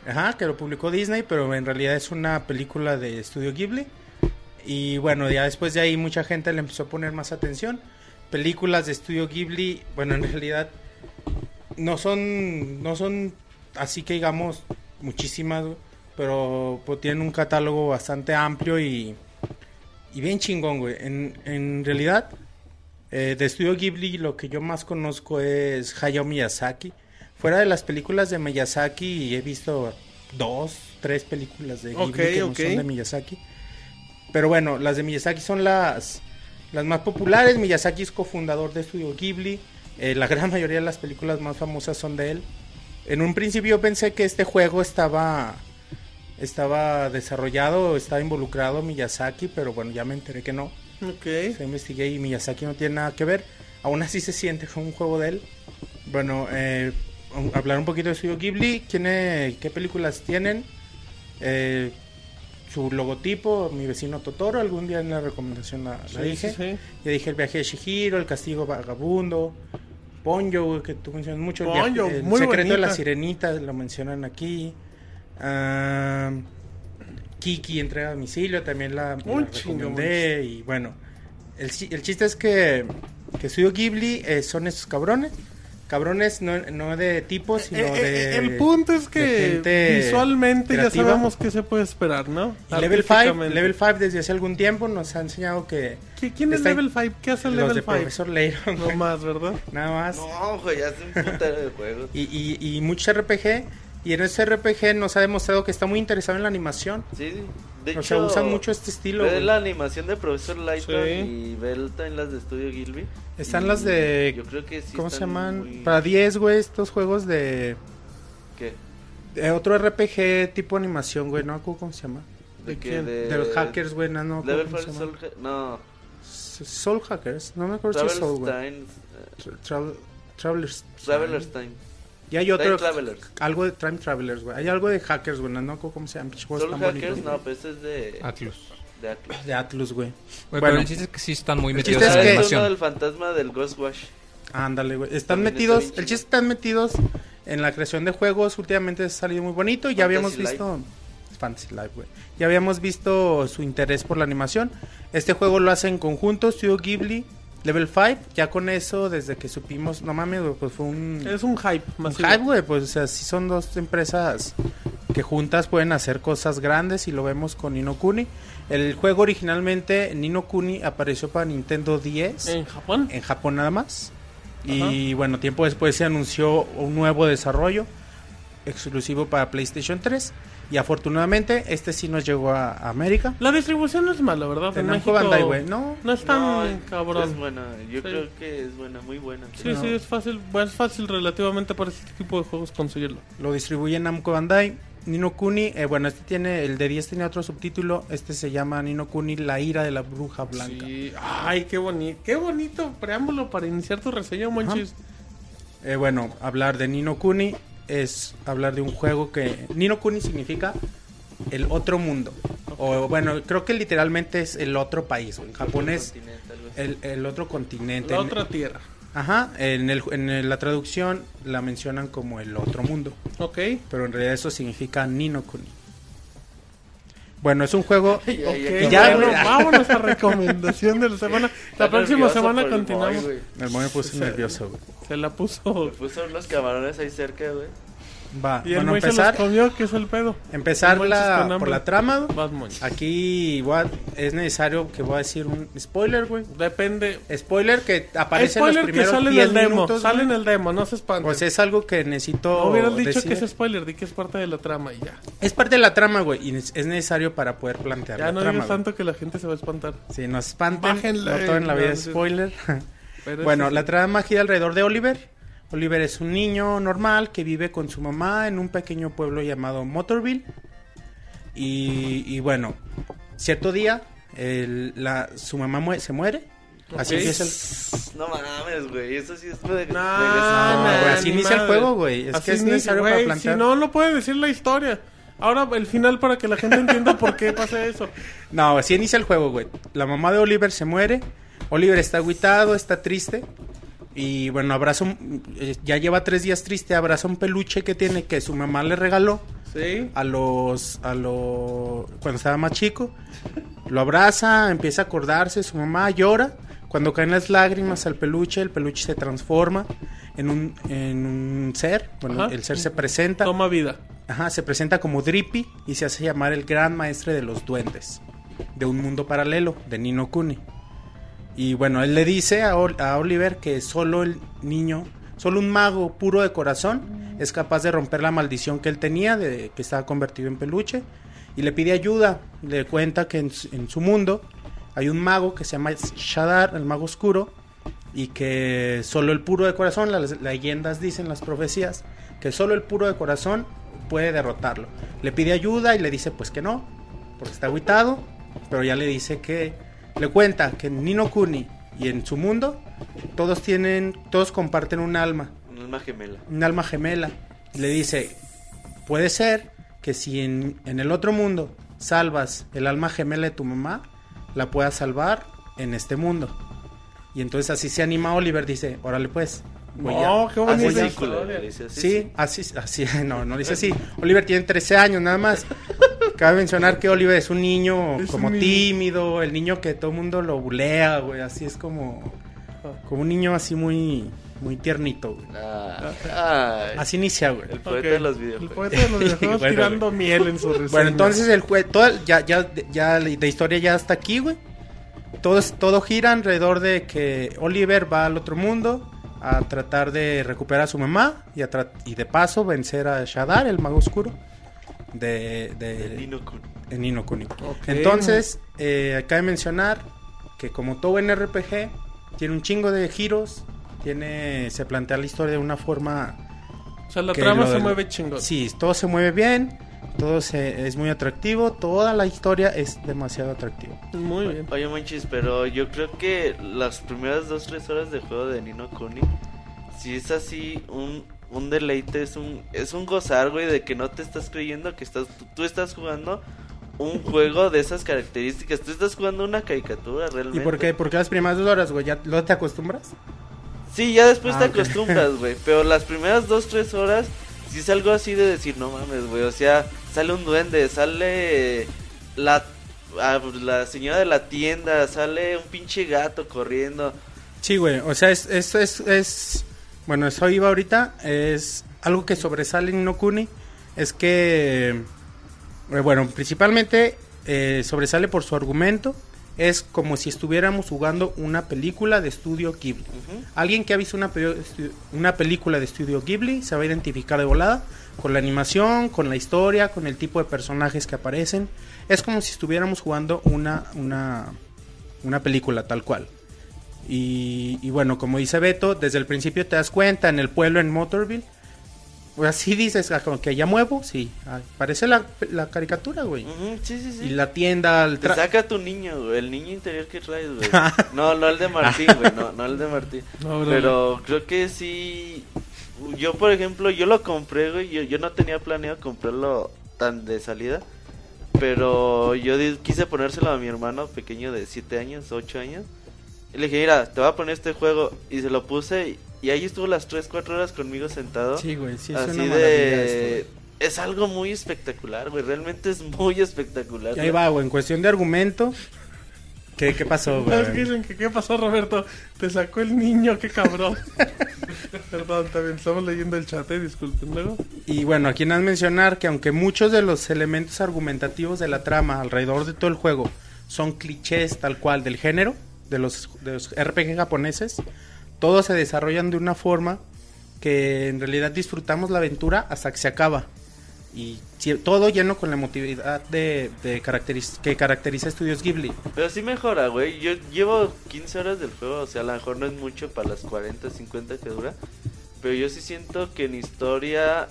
Ajá, que lo publicó Disney, pero en realidad es una película de Studio Ghibli. Y bueno, ya después de ahí mucha gente le empezó a poner más atención. Películas de Studio Ghibli, bueno, en realidad no son no son así que digamos muchísimas, pero pues, tienen un catálogo bastante amplio y y bien chingón, güey. En, en realidad eh, de Studio Ghibli lo que yo más conozco es Hayao Miyazaki. Fuera de las películas de Miyazaki, he visto dos, tres películas de Ghibli que no son de Miyazaki. Pero bueno, las de Miyazaki son las, las más populares. Miyazaki es cofundador de Studio Ghibli. Eh, la gran *laughs* mayoría de las películas más famosas son de él. En un principio yo pensé que este juego estaba estaba desarrollado, estaba involucrado Miyazaki, pero bueno, ya me enteré que no. Ok. Se investigué y Miyazaki no tiene nada que ver. Aún así se siente como un juego de él. Bueno, eh, hablar un poquito de Studio Ghibli. ¿Quién, ¿Qué películas tienen? Eh, su logotipo, mi vecino Totoro. Algún día en la recomendación la, la Sí, dije. sí, sí. Ya dije el viaje de Shihiro, el castigo vagabundo. Ponyo, que tú mencionas mucho. El, Ponyo, viaje- el muy secreto de la sirenita, lo mencionan aquí. Ah, Kiki entrega a domicilio, también la, la recomendé. Y bueno, el, el chiste es que, que Studio Ghibli eh, son estos cabrones. Cabrones no, no de tipo, sino Eh, eh, de. el punto es de que visualmente ya creativa. sabemos qué se puede esperar, ¿no? Level 5, Artísticamente. Level 5 desde hace algún tiempo nos ha enseñado que ¿Qui- ¿Quién es Level 5? ¿Qué hace los Level de 5? Profesor Layton, No más, ¿verdad? nada más. No, güey, hace un putero de juegos. Y, y, y mucho RPG. Y en ese RPG nos ha demostrado que está muy interesado en la animación. Sí, de o hecho. sea, usan mucho este estilo. Ve güey. la animación de Profesor Sí. y ve también las de Studio Gilby. Están Y las de- Yo creo que sí. ¿Cómo se llaman? muy- Para 10, güey, estos juegos de, ¿Qué? de otro RPG tipo animación, güey. No cómo se llama. ¿De, ¿De qué? quién? De, De los hackers, güey. No, Level cómo se 5 llama. Soul No. Soul Hackers. No me acuerdo si es Soul, güey. Travelers Time. Tra- Travel- Travelers. Travelers Time. Y hay otro. Time Travelers. Algo de Time Travelers, güey. Hay algo de hackers, güey. No cómo se llama. pinches juegos Soul tan Hackers, bonitos. no, pues ese es de. Atlus. De Atlus. De Atlus, güey. Güey, Bueno. pero el chiste es que sí están muy metidos en es la que- Es uno animación. del fantasma del Ghostwash. Ándale, güey. Están También está metidos, bien el chiste están metidos en la creación de juegos. Últimamente ha salido muy bonito. Ya habíamos Life. visto. Fantasy Life, güey. Ya habíamos visto su interés por la animación. Este juego lo hace en conjunto, Studio Ghibli, Level 5. Ya con eso, desde que supimos, no mames, güey, pues fue un. Es un hype un masivo. hype, güey. Pues, o sea, sí son dos empresas que juntas pueden hacer cosas grandes y lo vemos con Nino Kuni. El juego originalmente, Nino Kuni, apareció para Nintendo 10 En Japón. en Japón nada más. Y bueno, tiempo después se anunció un nuevo desarrollo exclusivo para PlayStation 3. Y afortunadamente este sí nos llegó a América. La distribución no es mala, ¿verdad? En Namco México Bandai, güey. No, No es tan No, Es cabrón. buena. Yo Sí. creo que es buena, muy buena. Sí, No. sí, es fácil, es fácil relativamente para este tipo de juegos conseguirlo. lo distribuye Namco Bandai. Nino Kuni, eh, bueno, este tiene, el de 10 tenía otro subtítulo. Este se llama Nino Kuni, La ira de la bruja blanca. Sí. Ay, qué bonito, qué bonito preámbulo para iniciar tu reseña, Monchis. Eh, bueno, hablar de Nino Kuni es hablar de un juego que Nino Kuni significa el otro mundo. O bueno, creo que literalmente es el otro país. En japonés, el, el otro continente. La En- otra tierra. Ajá, en, el, en el- la traducción la mencionan como el otro mundo. Ok. Pero en realidad eso significa Nino Kuni. Bueno, es un juego. *laughs* Ya, ya, bueno, vámonos a recomendación de la *laughs* semana. La próxima semana continuamos. El mono me puse *laughs* nervioso, güey. Se la puso. Me puso los camarones ahí cerca, güey. Va, Y el bueno, güey se los empezar, comió, ¿qué es el pedo? empezar la- por la trama. moño. Aquí a- es necesario que voy a decir un spoiler, güey. Depende. Spoiler que aparece en los que primeros sale en 10 el demo. minutos. sale güey. en el demo, no se espante. Pues es algo que necesito no hubieras dicho decir. que es spoiler, di que es parte de la trama y ya. Es parte de la trama, güey, y es es necesario para poder plantear Ya la no trama. digas güey. tanto que la gente se va a espantar. Si nos espanten, Bájenle, no todo en la vida es sí. spoiler. *laughs* Pero bueno, sí, la sí. trama gira alrededor de Oliver. Oliver es un niño normal que vive con su mamá en un pequeño pueblo llamado Motorville. Y, y bueno, cierto día el- la, su mamá se muere. Así empieza el... No mames, güey. Eso sí es. de- No, No, no, güey, así ni inicia el juego, güey. Es Así que es necesario güey, para plantear. Si no, no puede decir la historia. Ahora el final para que la gente entienda por qué pasa eso. *laughs* No, así inicia el juego, güey. La mamá de Oliver se muere. Oliver está agüitado, está triste. Y bueno, abraza un... Ya lleva tres días triste. Abraza un peluche que tiene que su mamá le regaló Sí. a los... A los... Cuando estaba más chico. Lo abraza, empieza a acordarse. Su mamá llora. Cuando caen las lágrimas al peluche, el peluche se transforma en un, en un ser. Bueno, Ajá. el ser se presenta. Toma vida. Ajá, se presenta como Drippy y se hace llamar el gran maestre de los duendes de un mundo paralelo de Nino Kuni. Y bueno, él le dice a, Ol- a Oliver que solo el niño, solo un mago puro de corazón es capaz de romper la maldición que él tenía de que estaba convertido en peluche y le pide ayuda. Le cuenta que en, su- en su mundo hay un mago que se llama Shadar, el mago oscuro, y que solo el puro de corazón, las leyendas dicen, las profecías, que solo el puro de corazón puede derrotarlo. Le pide ayuda y le dice pues que no, porque está aguitado, pero ya le dice que le cuenta que en Nino Kuni y en su mundo todos tienen, todos comparten un alma, Un alma gemela. un alma gemela. Y le dice, puede ser que si en, en el otro mundo salvas el alma gemela de tu mamá, la puedas salvar en este mundo. Y entonces así se anima Oliver, dice, órale pues. voy Oh, a- qué historia. le dice así, Sí, así, así, *laughs* no, no dice así. Oliver tiene 13 años nada más. *laughs* Cabe mencionar que Oliver es un niño Es como un niño. tímido, el niño que todo el mundo lo bulea, güey, así es como, como un niño así muy, muy tiernito, güey. Ah, ay, Así inicia, güey. el poeta de los El videojuegos. poeta de los *laughs* videojuegos Bueno, tirando miel en su reseña. Bueno, entonces el jue toda, ya, ya, ya la historia ya está aquí, güey. Todo, es- todo gira alrededor de que Oliver va al otro mundo a tratar de recuperar a su mamá y, a tra- y de paso vencer a Shadar, el mago oscuro, de, de, El Nino Kuni. en Nino Kuni. Ok. Entonces, eh, cabe mencionar que como todo en RPG, tiene un chingo de giros, tiene, se plantea la historia de una forma O sea, la trama se del- mueve chingón. Sí, todo se mueve bien, todo se, es muy atractivo, toda la historia es demasiado atractiva. Muy bien. Oye, Monchis, pero yo creo que las primeras dos, tres horas de juego de Nino Kuni, si es así, un, un deleite, es un, es un gozar, güey, de que no te estás creyendo que estás, tú, tú estás jugando un juego de esas características, tú estás jugando una caricatura realmente. ¿Y por qué? Porque las primeras dos horas, güey, ¿ya lo te acostumbras? Sí, ya después Ah, te acostumbras, güey, *laughs* pero las primeras dos, tres horas, si es algo así de decir, no mames, güey, o sea, sale un duende, sale la, ah, la señora de la tienda, sale un pinche gato corriendo. Sí, güey, o sea, es, es, es, es- bueno, eso iba ahorita, es algo que sobresale en No Kuni, es que, eh, bueno, principalmente eh, sobresale por su argumento, es como si estuviéramos jugando una película de estudio Ghibli. Alguien que ha visto una, pe- una película de estudio Ghibli se va a identificar de volada con la animación, con la historia, con el tipo de personajes que aparecen. Es como si estuviéramos jugando una, una, una película tal cual. Y, y bueno, como dice Beto, desde el principio te das cuenta en el pueblo en Motorville. Pues así dices, ah, como que ya muevo, sí. ah, parece la, la caricatura, güey. Ujú, sí, sí, sí. Y la tienda, el Te tra- saca tu niño, güey, el niño interior que traes, güey. *laughs* No, no el de Martín, güey, no, no el de Martín. No. Pero creo que sí. Yo, por ejemplo, yo lo compré, güey. Yo, yo no tenía planeado comprarlo tan de salida. Pero yo quise ponérselo a mi hermano pequeño de 7 años, 8 años. Y le dije, mira, te voy a poner este juego. Y se lo puse. Y, ahí estuvo las 3, 4 horas conmigo sentado. Sí, güey, sí, es así una maravilla de. esto, güey. es algo muy espectacular, güey. Realmente es muy espectacular. Y ahí va, güey, en cuestión de argumento. ¿Qué, qué pasó, ¿Sabes qué güey? dicen que qué pasó, Roberto? Te sacó el niño, qué cabrón. *laughs* Perdón, también estamos leyendo el chat, eh, disculpen. Luego. Y bueno, aquí nada más mencionar que aunque muchos de los elementos argumentativos de la trama alrededor de todo el juego son clichés tal cual del género, de los, de los RPG japoneses, todos se desarrollan de una forma que en realidad disfrutamos la aventura hasta que se acaba. Y todo lleno con la emotividad de, de caracteriz- que caracteriza a Estudios Ghibli. Pero sí mejora, güey. Yo llevo 15 horas del juego, o sea, a lo mejor no es mucho para las 40, 50 que dura. Pero yo sí siento que en historia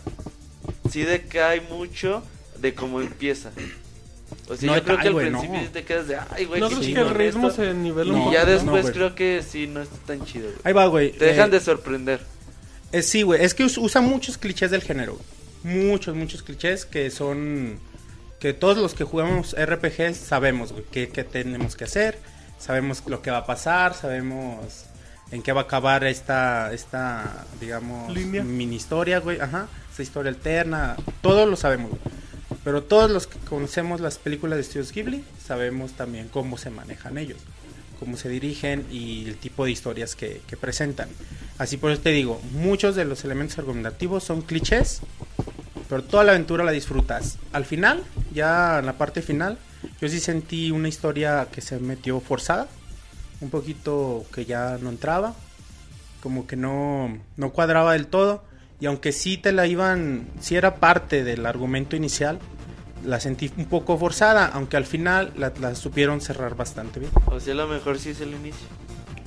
sí decae mucho de cómo empieza. O sea, No yo creo que al güey, principio no. te quedas de, ay, güey, ¿No crees que el ritmo esto". se nivela un Y ya después creo que sí, no está tan chido. güey. Ahí va, güey. Te dejan Eh, de sorprender. Eh, sí, güey, es que us- usa muchos clichés del género. Muchos, muchos clichés que son... Que todos los que jugamos RPG sabemos, güey, qué, qué tenemos que hacer. Sabemos lo que va a pasar, sabemos en qué va a acabar esta, esta digamos, Línea. mini historia, güey. Ajá, esta historia alterna. Todos lo sabemos, güey. Pero todos los que conocemos las películas de Studios Ghibli sabemos también cómo se manejan ellos, cómo se dirigen y el tipo de historias que, que presentan. Así por eso te digo, muchos de los elementos argumentativos son clichés, pero toda la aventura la disfrutas. Al final, ya en la parte final, yo sí sentí una historia que se metió forzada, un poquito que ya no entraba, como que no, no cuadraba del todo. Y aunque sí te la iban, sí era parte del argumento inicial, la sentí un poco forzada, aunque al final la, la supieron cerrar bastante bien. O sea, lo mejor sí es el inicio.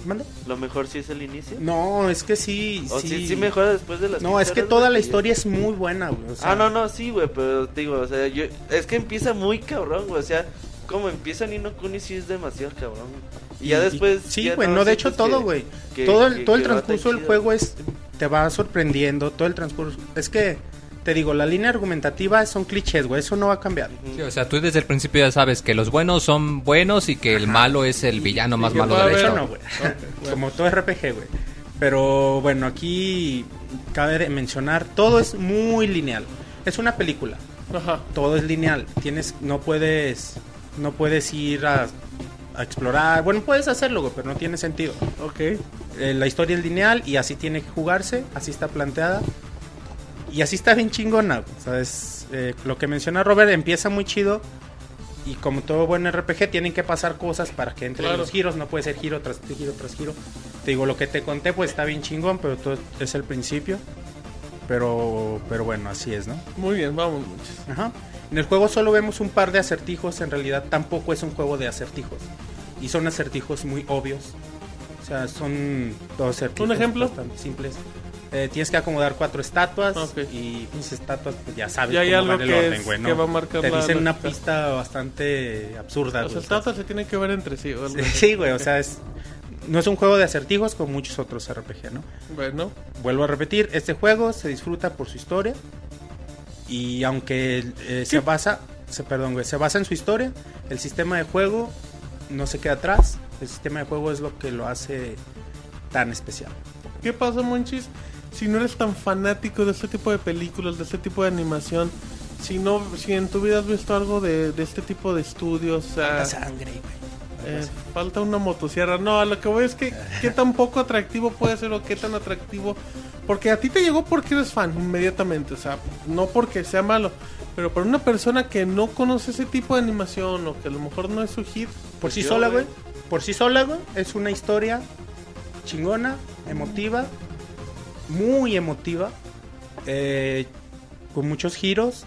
¿Mande? Lo mejor sí es el inicio. No, es que sí. O sí, sí mejora después de las No, 15 es que toda la historia es muy buena, güey. o sea, Ah, no, no, sí, güey, pero te digo, o sea, yo, es que empieza muy cabrón, güey, o sea, como empieza Nino Kuni sí es demasiado cabrón. güey. Y ya y- después... sí, güey, no, de hecho todo, güey. Todo el, que- todo el transcurso del juego es te va sorprendiendo, todo el transcurso. Es que, te digo, la línea argumentativa son clichés, güey, eso no va a cambiar. Sí, o sea, tú desde el principio ya sabes que los buenos son buenos y que el malo es el villano más malo de la historia. no, güey. Como todo RPG, güey. Pero bueno, aquí cabe mencionar, todo es muy lineal. Es una película. Ajá. todo es lineal. Tienes, no puedes, no puedes ir a, a explorar. Bueno, puedes hacerlo, güey, pero no tiene sentido. Ok. Eh, la historia es lineal y así tiene que jugarse, así está planteada. Y así está bien chingona, ¿sabes? Eh, lo que menciona Robert empieza muy chido. Y como todo buen RPG, tienen que pasar cosas para que Claro. los giros. No puede ser giro tras giro tras giro. Te digo, lo que te conté, pues está bien chingón, pero todo es el principio. Pero, pero bueno, así es, ¿no? Muy bien, vamos, muchachos. Ajá. En el juego solo vemos un par de acertijos, en realidad tampoco es un juego de acertijos. Y son acertijos muy obvios. O sea, son dos acertijos ¿Un ejemplo? bastante simples. Eh, tienes que acomodar cuatro estatuas Ok. y mis estatuas pues ya sabes Ya hay cómo algo van el que orden, es- güey, ¿no? que va a marcar Te la dicen una lógica. pista bastante absurda, güey. estatuas se tienen que ver entre sí. o algo. Sí, güey, o sea, es no es un juego de acertijos como muchos otros RPG, ¿no? Bueno, Vuelvo a repetir, este juego se disfruta por su historia y aunque eh, se basa, se, perdón, güey, se basa en su historia, el sistema de juego no se queda atrás. El sistema de juego es lo que lo hace tan especial. ¿qué pasa, Monchis? Si no eres tan fanático de este tipo de películas, de este tipo de animación, si no, si en tu vida has visto algo de, de este tipo de estudios, o sea, La sangre, güey. Eh, falta una motosierra. No, a lo que voy es que qué tan poco atractivo puede ser o qué tan atractivo. Porque a ti te llegó porque eres fan inmediatamente, o sea, no porque sea malo. Pero para una persona que no conoce ese tipo de animación o que a lo mejor no es su hit, Por sí Yo, sola, güey. güey. Por sí sola, güey. Es una historia chingona, emotiva, muy emotiva, eh, con muchos giros.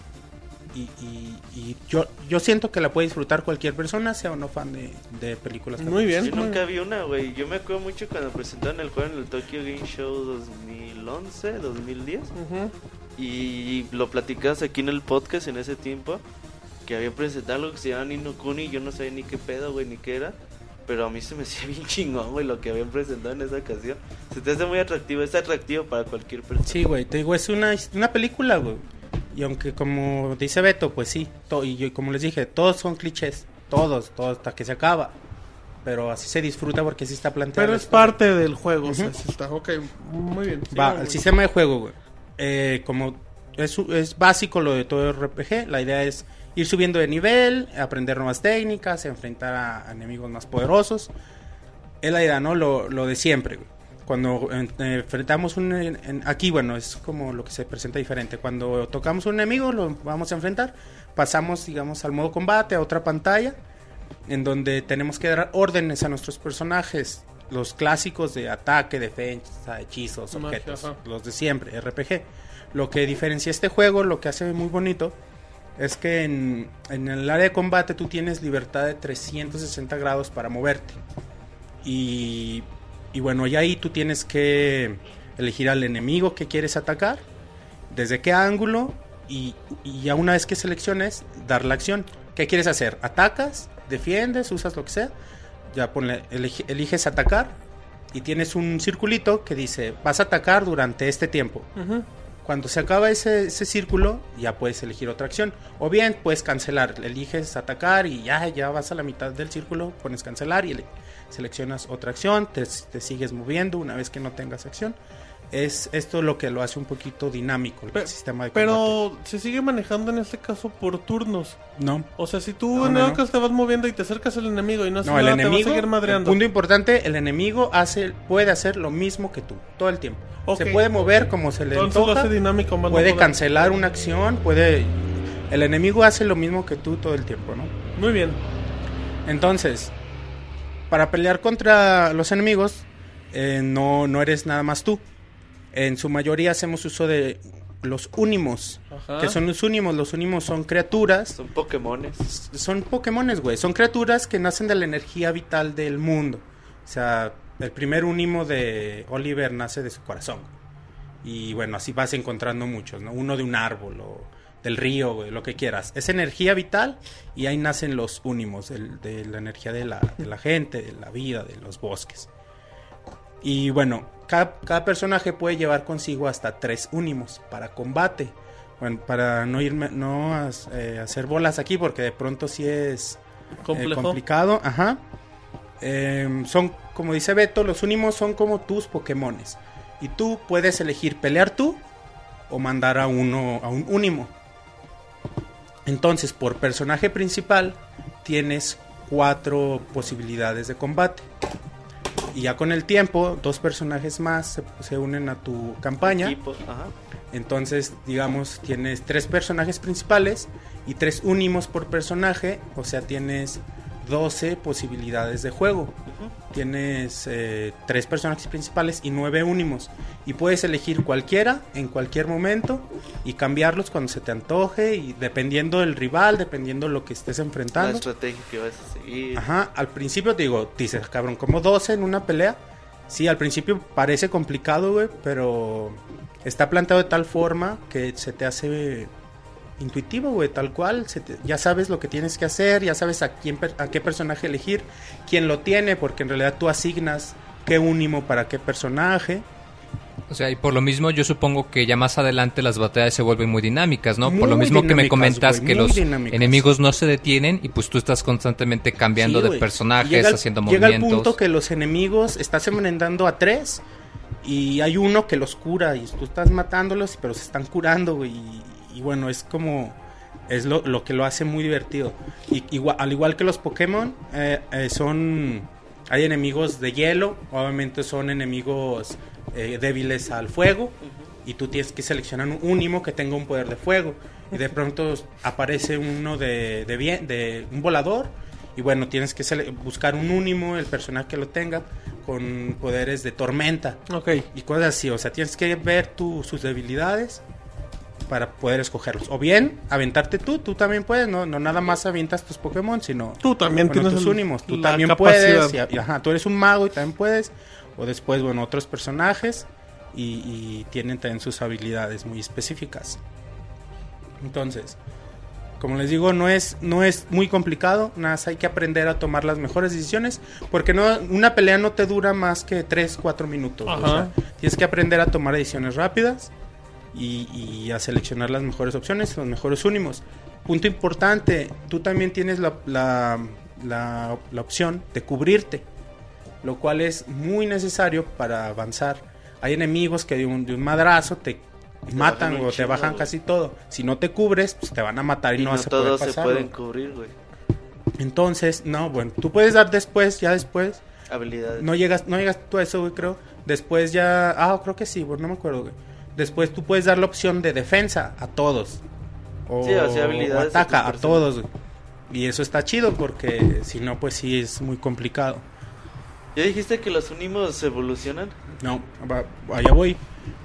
Y, y- y yo, yo siento que la puede disfrutar cualquier persona, sea o no fan de, de películas. Muy bien. Yo nunca vi una, güey. Yo me acuerdo mucho cuando presentaron el juego en el Tokyo Game Show 2011, 2010. ujú, Y lo platicabas aquí en el podcast en ese tiempo. Que había presentado algo que se llama Nino Kuni. y Yo no sabía ni qué pedo, güey, ni qué era. Pero a mí se me *laughs* hacía bien chingón, güey, lo que habían presentado en esa ocasión. Se te hace muy atractivo. Es atractivo para cualquier persona. Sí, güey, te digo, es una, una película, güey. Y aunque como dice Beto, pues sí, to- y yo, como les dije, todos son clichés, todos, todos hasta que se acaba. Pero así se disfruta porque así está planteado. pero es parte del juego, o sea, sí está, ok, muy bien. Va, el sistema de juego, güey. Eh, como es, es básico lo de todo RPG, la idea es ir subiendo de nivel, aprender nuevas técnicas, enfrentar a, a enemigos más poderosos. Es la idea, ¿no? Lo, lo de siempre, güey. Cuando eh, enfrentamos un... en- aquí, bueno, es como lo que se presenta diferente. Cuando tocamos un enemigo, lo vamos a enfrentar, pasamos, digamos, al modo combate, a otra pantalla, en donde tenemos que dar órdenes a nuestros personajes, los clásicos de ataque, defensa, hechizos, Magia, objetos, ajá. los de siempre, RPG. Lo que diferencia este juego, lo que hace muy bonito, es que en, en el área de combate tú tienes libertad de 360 grados para moverte. Y, y bueno, y ahí tú tienes que elegir al enemigo que quieres atacar, desde qué ángulo, y, y ya una vez que selecciones, dar la acción. ¿Qué quieres hacer? ¿Atacas? ¿Defiendes? ¿Usas lo que sea? Ya ponle, elige- eliges atacar y tienes un circulito que dice, vas a atacar durante este tiempo. Cuando se acaba ese, ese círculo, ya puedes elegir otra acción. O bien puedes cancelar, eliges atacar y ya, ya vas a la mitad del círculo, pones cancelar y seleccionas otra acción, te, te sigues moviendo una vez que no tengas acción. Es esto lo que lo hace un poquito dinámico el Pe- sistema de combate. Pero se sigue manejando en este caso por turnos. No, O sea, si tú No, en no, el no. te vas moviendo y te acercas al enemigo y no hace no el nada, te enemigo, va a seguir madreando. punto importante, el enemigo hace, puede hacer lo mismo que tú, todo el tiempo. Ok. Se puede mover como se le Entonces lo antoja. hace dinámico, más puede cancelar una acción, puede... El enemigo hace lo mismo que tú todo el tiempo, ¿no? Muy bien. Entonces, para pelear contra los enemigos, eh, no, no eres nada más tú. En su mayoría hacemos uso de los únimos. Ajá. que son los únimos? Los únimos son criaturas, Son Pokémones. son Pokémones, güey. Son criaturas que nacen de la energía vital del mundo. O sea, el primer únimo de Oliver nace de su corazón. Y bueno, así vas encontrando muchos, ¿no? Uno de un árbol o del río, güey, lo que quieras. Es energía vital y ahí nacen los únimos, el- de la energía de la, de la gente, de la vida, de los bosques. Y bueno, cada, cada personaje puede llevar consigo hasta tres únimos para combate. Bueno, para no irme, no eh, hacer bolas aquí porque de pronto sí es eh, complicado. Ajá. Em, son, como dice Beto, los únimos son como tus Pokémones. Y tú puedes elegir pelear tú o mandar a uno, a un únimo. Entonces, por personaje principal, tienes cuatro posibilidades de combate. Y ya con el tiempo, dos personajes más se, se unen a tu campaña. Ajá. Entonces, digamos, tienes tres personajes principales y tres únimos por personaje. O sea, tienes 12 posibilidades de juego. Tienes eh, tres personajes principales y nueve únimos. Y puedes elegir cualquiera en cualquier momento y cambiarlos cuando se te antoje. Y dependiendo del rival, dependiendo lo que estés La enfrentando. estrategia que vas a seguir. Ajá, al principio te digo, dices, cabrón, como 12 en una pelea. Sí, al principio parece complicado, güey, pero está planteado de tal forma que se te hace intuitivo, güey, tal cual. se te- ya sabes lo que tienes que hacer, ya sabes a, quién, a qué personaje elegir, quién lo tiene, porque en realidad tú asignas qué únimo para qué personaje. O sea, y por lo mismo yo supongo que ya más adelante las batallas se vuelven muy dinámicas, ¿no? por lo mismo que me comentas que los dinámicas. enemigos no se detienen y pues tú estás constantemente cambiando Sí, de personajes, Llega al- haciendo Llega al movimientos. punto que los enemigos estás enfrentando a tres y hay uno que los cura y tú estás matándolos, pero se están curando, güey. Y, y bueno, es como. Es lo, lo que lo hace muy divertido. Y, igual, al igual que los Pokémon, eh, eh, son. Hay enemigos de hielo, obviamente son enemigos eh, débiles al fuego. Y tú tienes que seleccionar un únimo que tenga un poder de fuego. Y de pronto aparece uno de, de, bien, de un volador. Y bueno, tienes que buscar un únimo, el personaje que lo tenga, con poderes de tormenta Ok. y cosas así. O sea, tienes que ver tu, sus debilidades para poder escogerlos. O bien, aventarte tú, tú también puedes, no, no nada más avientas tus Pokémon, sino Tú también bueno, tienes tus únimos. Tú también capacidad. puedes. Y, ajá, tú eres un mago y también puedes. O después, bueno, otros personajes. Y, y tienen también sus habilidades muy específicas. Entonces, como les digo, no es, no es muy complicado. Nada más hay que aprender a tomar las mejores decisiones. Porque no, una pelea no te dura más que 3, 4 minutos. O Ajá. sea, tienes que aprender a tomar decisiones rápidas. Y, y a seleccionar las mejores opciones, los mejores únimos. Punto importante, tú también tienes la, la, la- la opción de cubrirte, lo cual es muy necesario para avanzar. Hay enemigos que de un, de un madrazo te matan o te bajan casi todo. Si no te cubres, pues te van a matar y, Y no, no vas a poder todos se pueden cubrir, güey. Entonces, no, bueno, tú puedes dar después, ya después, Habilidades. no llegas, no llegas tú a eso, güey, creo. Después ya. Ah, creo que sí, güey, no me acuerdo, güey. Después tú puedes dar la opción de defensa a todos. O, Sí, o sea, habilidades o ataca a todos, güey. Y eso está chido porque si no, pues sí es muy complicado. ¿Ya dijiste que los unimos evolucionan? No, va- allá voy.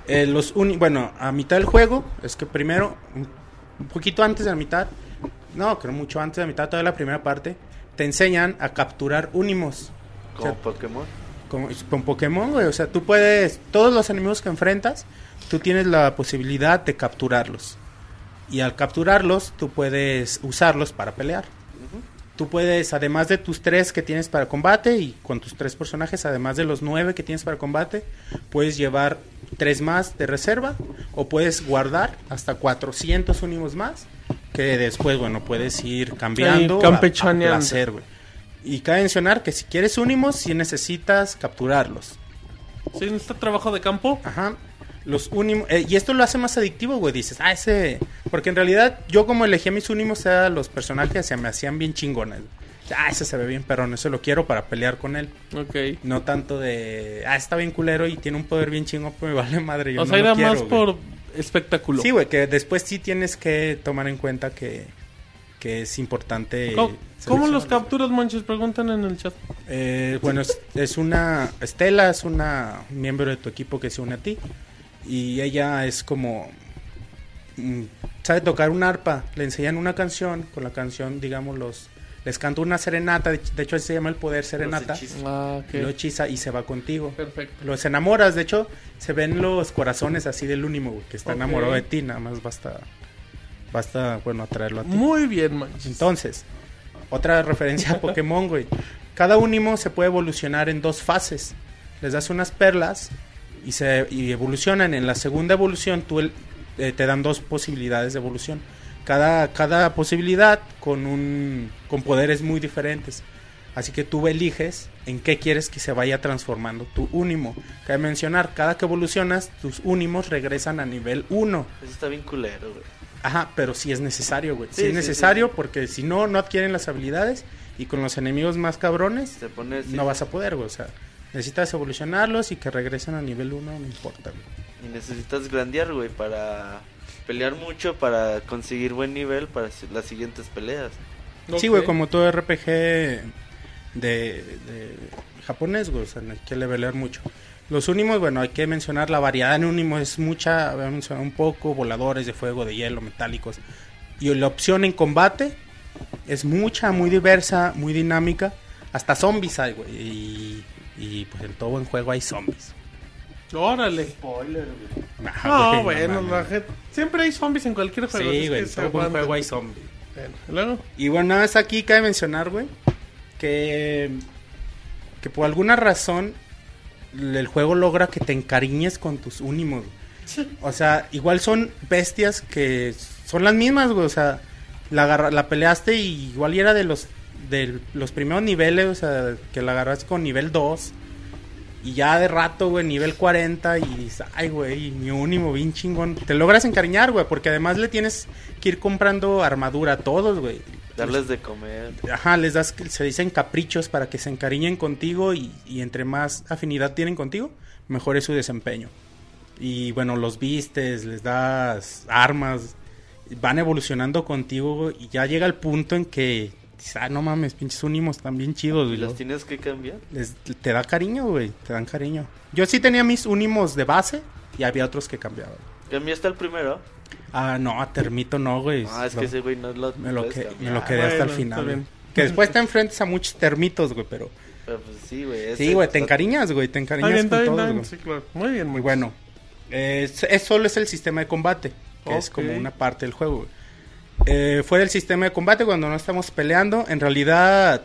Eh, los uni bueno, a mitad del juego, es que primero, un poquito antes de la mitad, no, creo mucho antes de la mitad, toda la primera parte, te enseñan a capturar unimos. O sea, Pokémon. como, con Pokémon, güey. O sea, tú puedes, todos los enemigos que enfrentas, tú tienes la posibilidad de capturarlos. Y al capturarlos, tú puedes usarlos para pelear. Tú puedes, además de tus tres que tienes para combate y con tus tres personajes, además de los nueve que tienes para combate, puedes llevar tres más de reserva o puedes guardar hasta 400 unimos más que después, bueno, puedes ir cambiando Ahí, a- a, campechaneando. placer, güey. Y cabe mencionar que si quieres unimos, si necesitas capturarlos. Sí, necesita trabajo de campo. Ajá. Los unimos. eh, y esto lo hace más adictivo, güey. Dices, ah, ese. Porque en realidad, yo como elegí a mis unimos, era los personajes se me hacían bien chingones. Ah, ese se ve bien perrón, ese lo quiero para pelear con él. Ok. No tanto de. Ah, está bien culero y tiene un poder bien chingón, pues me *laughs* vale madre. Yo o no sea, era quiero, más güey. por espectáculo. Sí, güey, que después sí tienes que tomar en cuenta que, que es importante. ¿Cómo, cómo los capturas, Monches? Preguntan en el chat. Eh, bueno, es, es una. Estela es una miembro de tu equipo que se une a ti. Y ella es como. mm, sabe tocar un arpa. Le enseñan una canción. Con la canción, digamos, los. Les canta una serenata. De, hecho, así se llama el poder serenata. Ah, Y lo hechiza y se va contigo. Perfecto. Los enamoras. De hecho, se ven los corazones así del únimo, güey, que está enamorado de ti. Nada más basta. Basta, bueno, atraerlo a ti. Muy bien, Monches. Entonces, otra referencia a Pokémon, güey. Cada Unimo se puede evolucionar en dos fases. Les das unas perlas y se y evolucionan. En la segunda evolución, tú el- eh, te dan dos posibilidades de evolución. Cada, cada posibilidad con un con poderes muy diferentes. Así que tú eliges en qué quieres que se vaya transformando tu Unimo. Cabe mencionar, cada que evolucionas, tus Unimos regresan a nivel 1. Eso está bien culero, güey. Ajá, pero sí es necesario, güey. Sí, Sí, es necesario sí. porque si no, no adquieren las habilidades y con los enemigos más cabrones Se pone... sí, no vas a poder, güey. O sea, necesitas evolucionarlos y que regresen a nivel 1, no importa, güey. Y necesitas grandear, güey, para pelear mucho, para conseguir buen nivel para las siguientes peleas. Sí, güey, como todo RPG de, de japonés, güey. O sea, hay que levelear mucho. Los Unimos, bueno, hay que mencionar la variedad en Unimos es mucha, voy a mencionar un poco, voladores de fuego, de hielo, metálicos. Y la opción en combate es mucha, muy diversa, muy dinámica. Hasta zombies hay, güey. Y, y pues en todo buen juego hay zombies. Órale. Spoiler, güey. No, güey, bueno, mames. la gente... Siempre hay zombies en cualquier juego. Sí, güey, en todo buen juego hay zombies. Bueno, ¿y luego? Y bueno, nada más aquí cabe mencionar, güey, que, que por alguna razón el juego logra que te encariñes con tus Unimos. O sea, igual son bestias que son las mismas, güey. O sea, la, agarra- la peleaste y igual y era de los, de los primeros niveles, o sea, que la agarraste con nivel 2. Y ya de rato, güey, nivel 40 y dices, ay, güey, mi únimo, bien chingón. Te logras encariñar, güey, porque además le tienes que ir comprando armadura a todos, güey. Darles de comer. Ajá, les das, se dicen caprichos para que se encariñen contigo y, y entre más afinidad tienen contigo, mejor es su desempeño. Y bueno, los vistes, les das armas, van evolucionando contigo y ya llega el punto en que, dices, ah, no mames, pinches unimos están bien chidos. Y güey". los tienes que cambiar. Les- te da cariño, güey, te dan cariño. Yo sí tenía mis unimos de base y había otros que cambiaban. ¿Cambiaste el primero? Ah, no, a Termito no, güey. Ah, es Lo- que ese güey no lo me lo, que, me lo quedé hasta el final. güey. Que después te enfrentas a muchos termitos, güey, pero... Pero pues sí, güey. Sí, güey, te encariñas, güey, te encariñas bien, con bien, todos, bien. güey. Sí, claro. Muy bien, muy Muy bueno. Eh, es, es- solo es el sistema de combate, que es como una parte del juego. güey. Eh, fuera del sistema de combate, cuando no estamos peleando, en realidad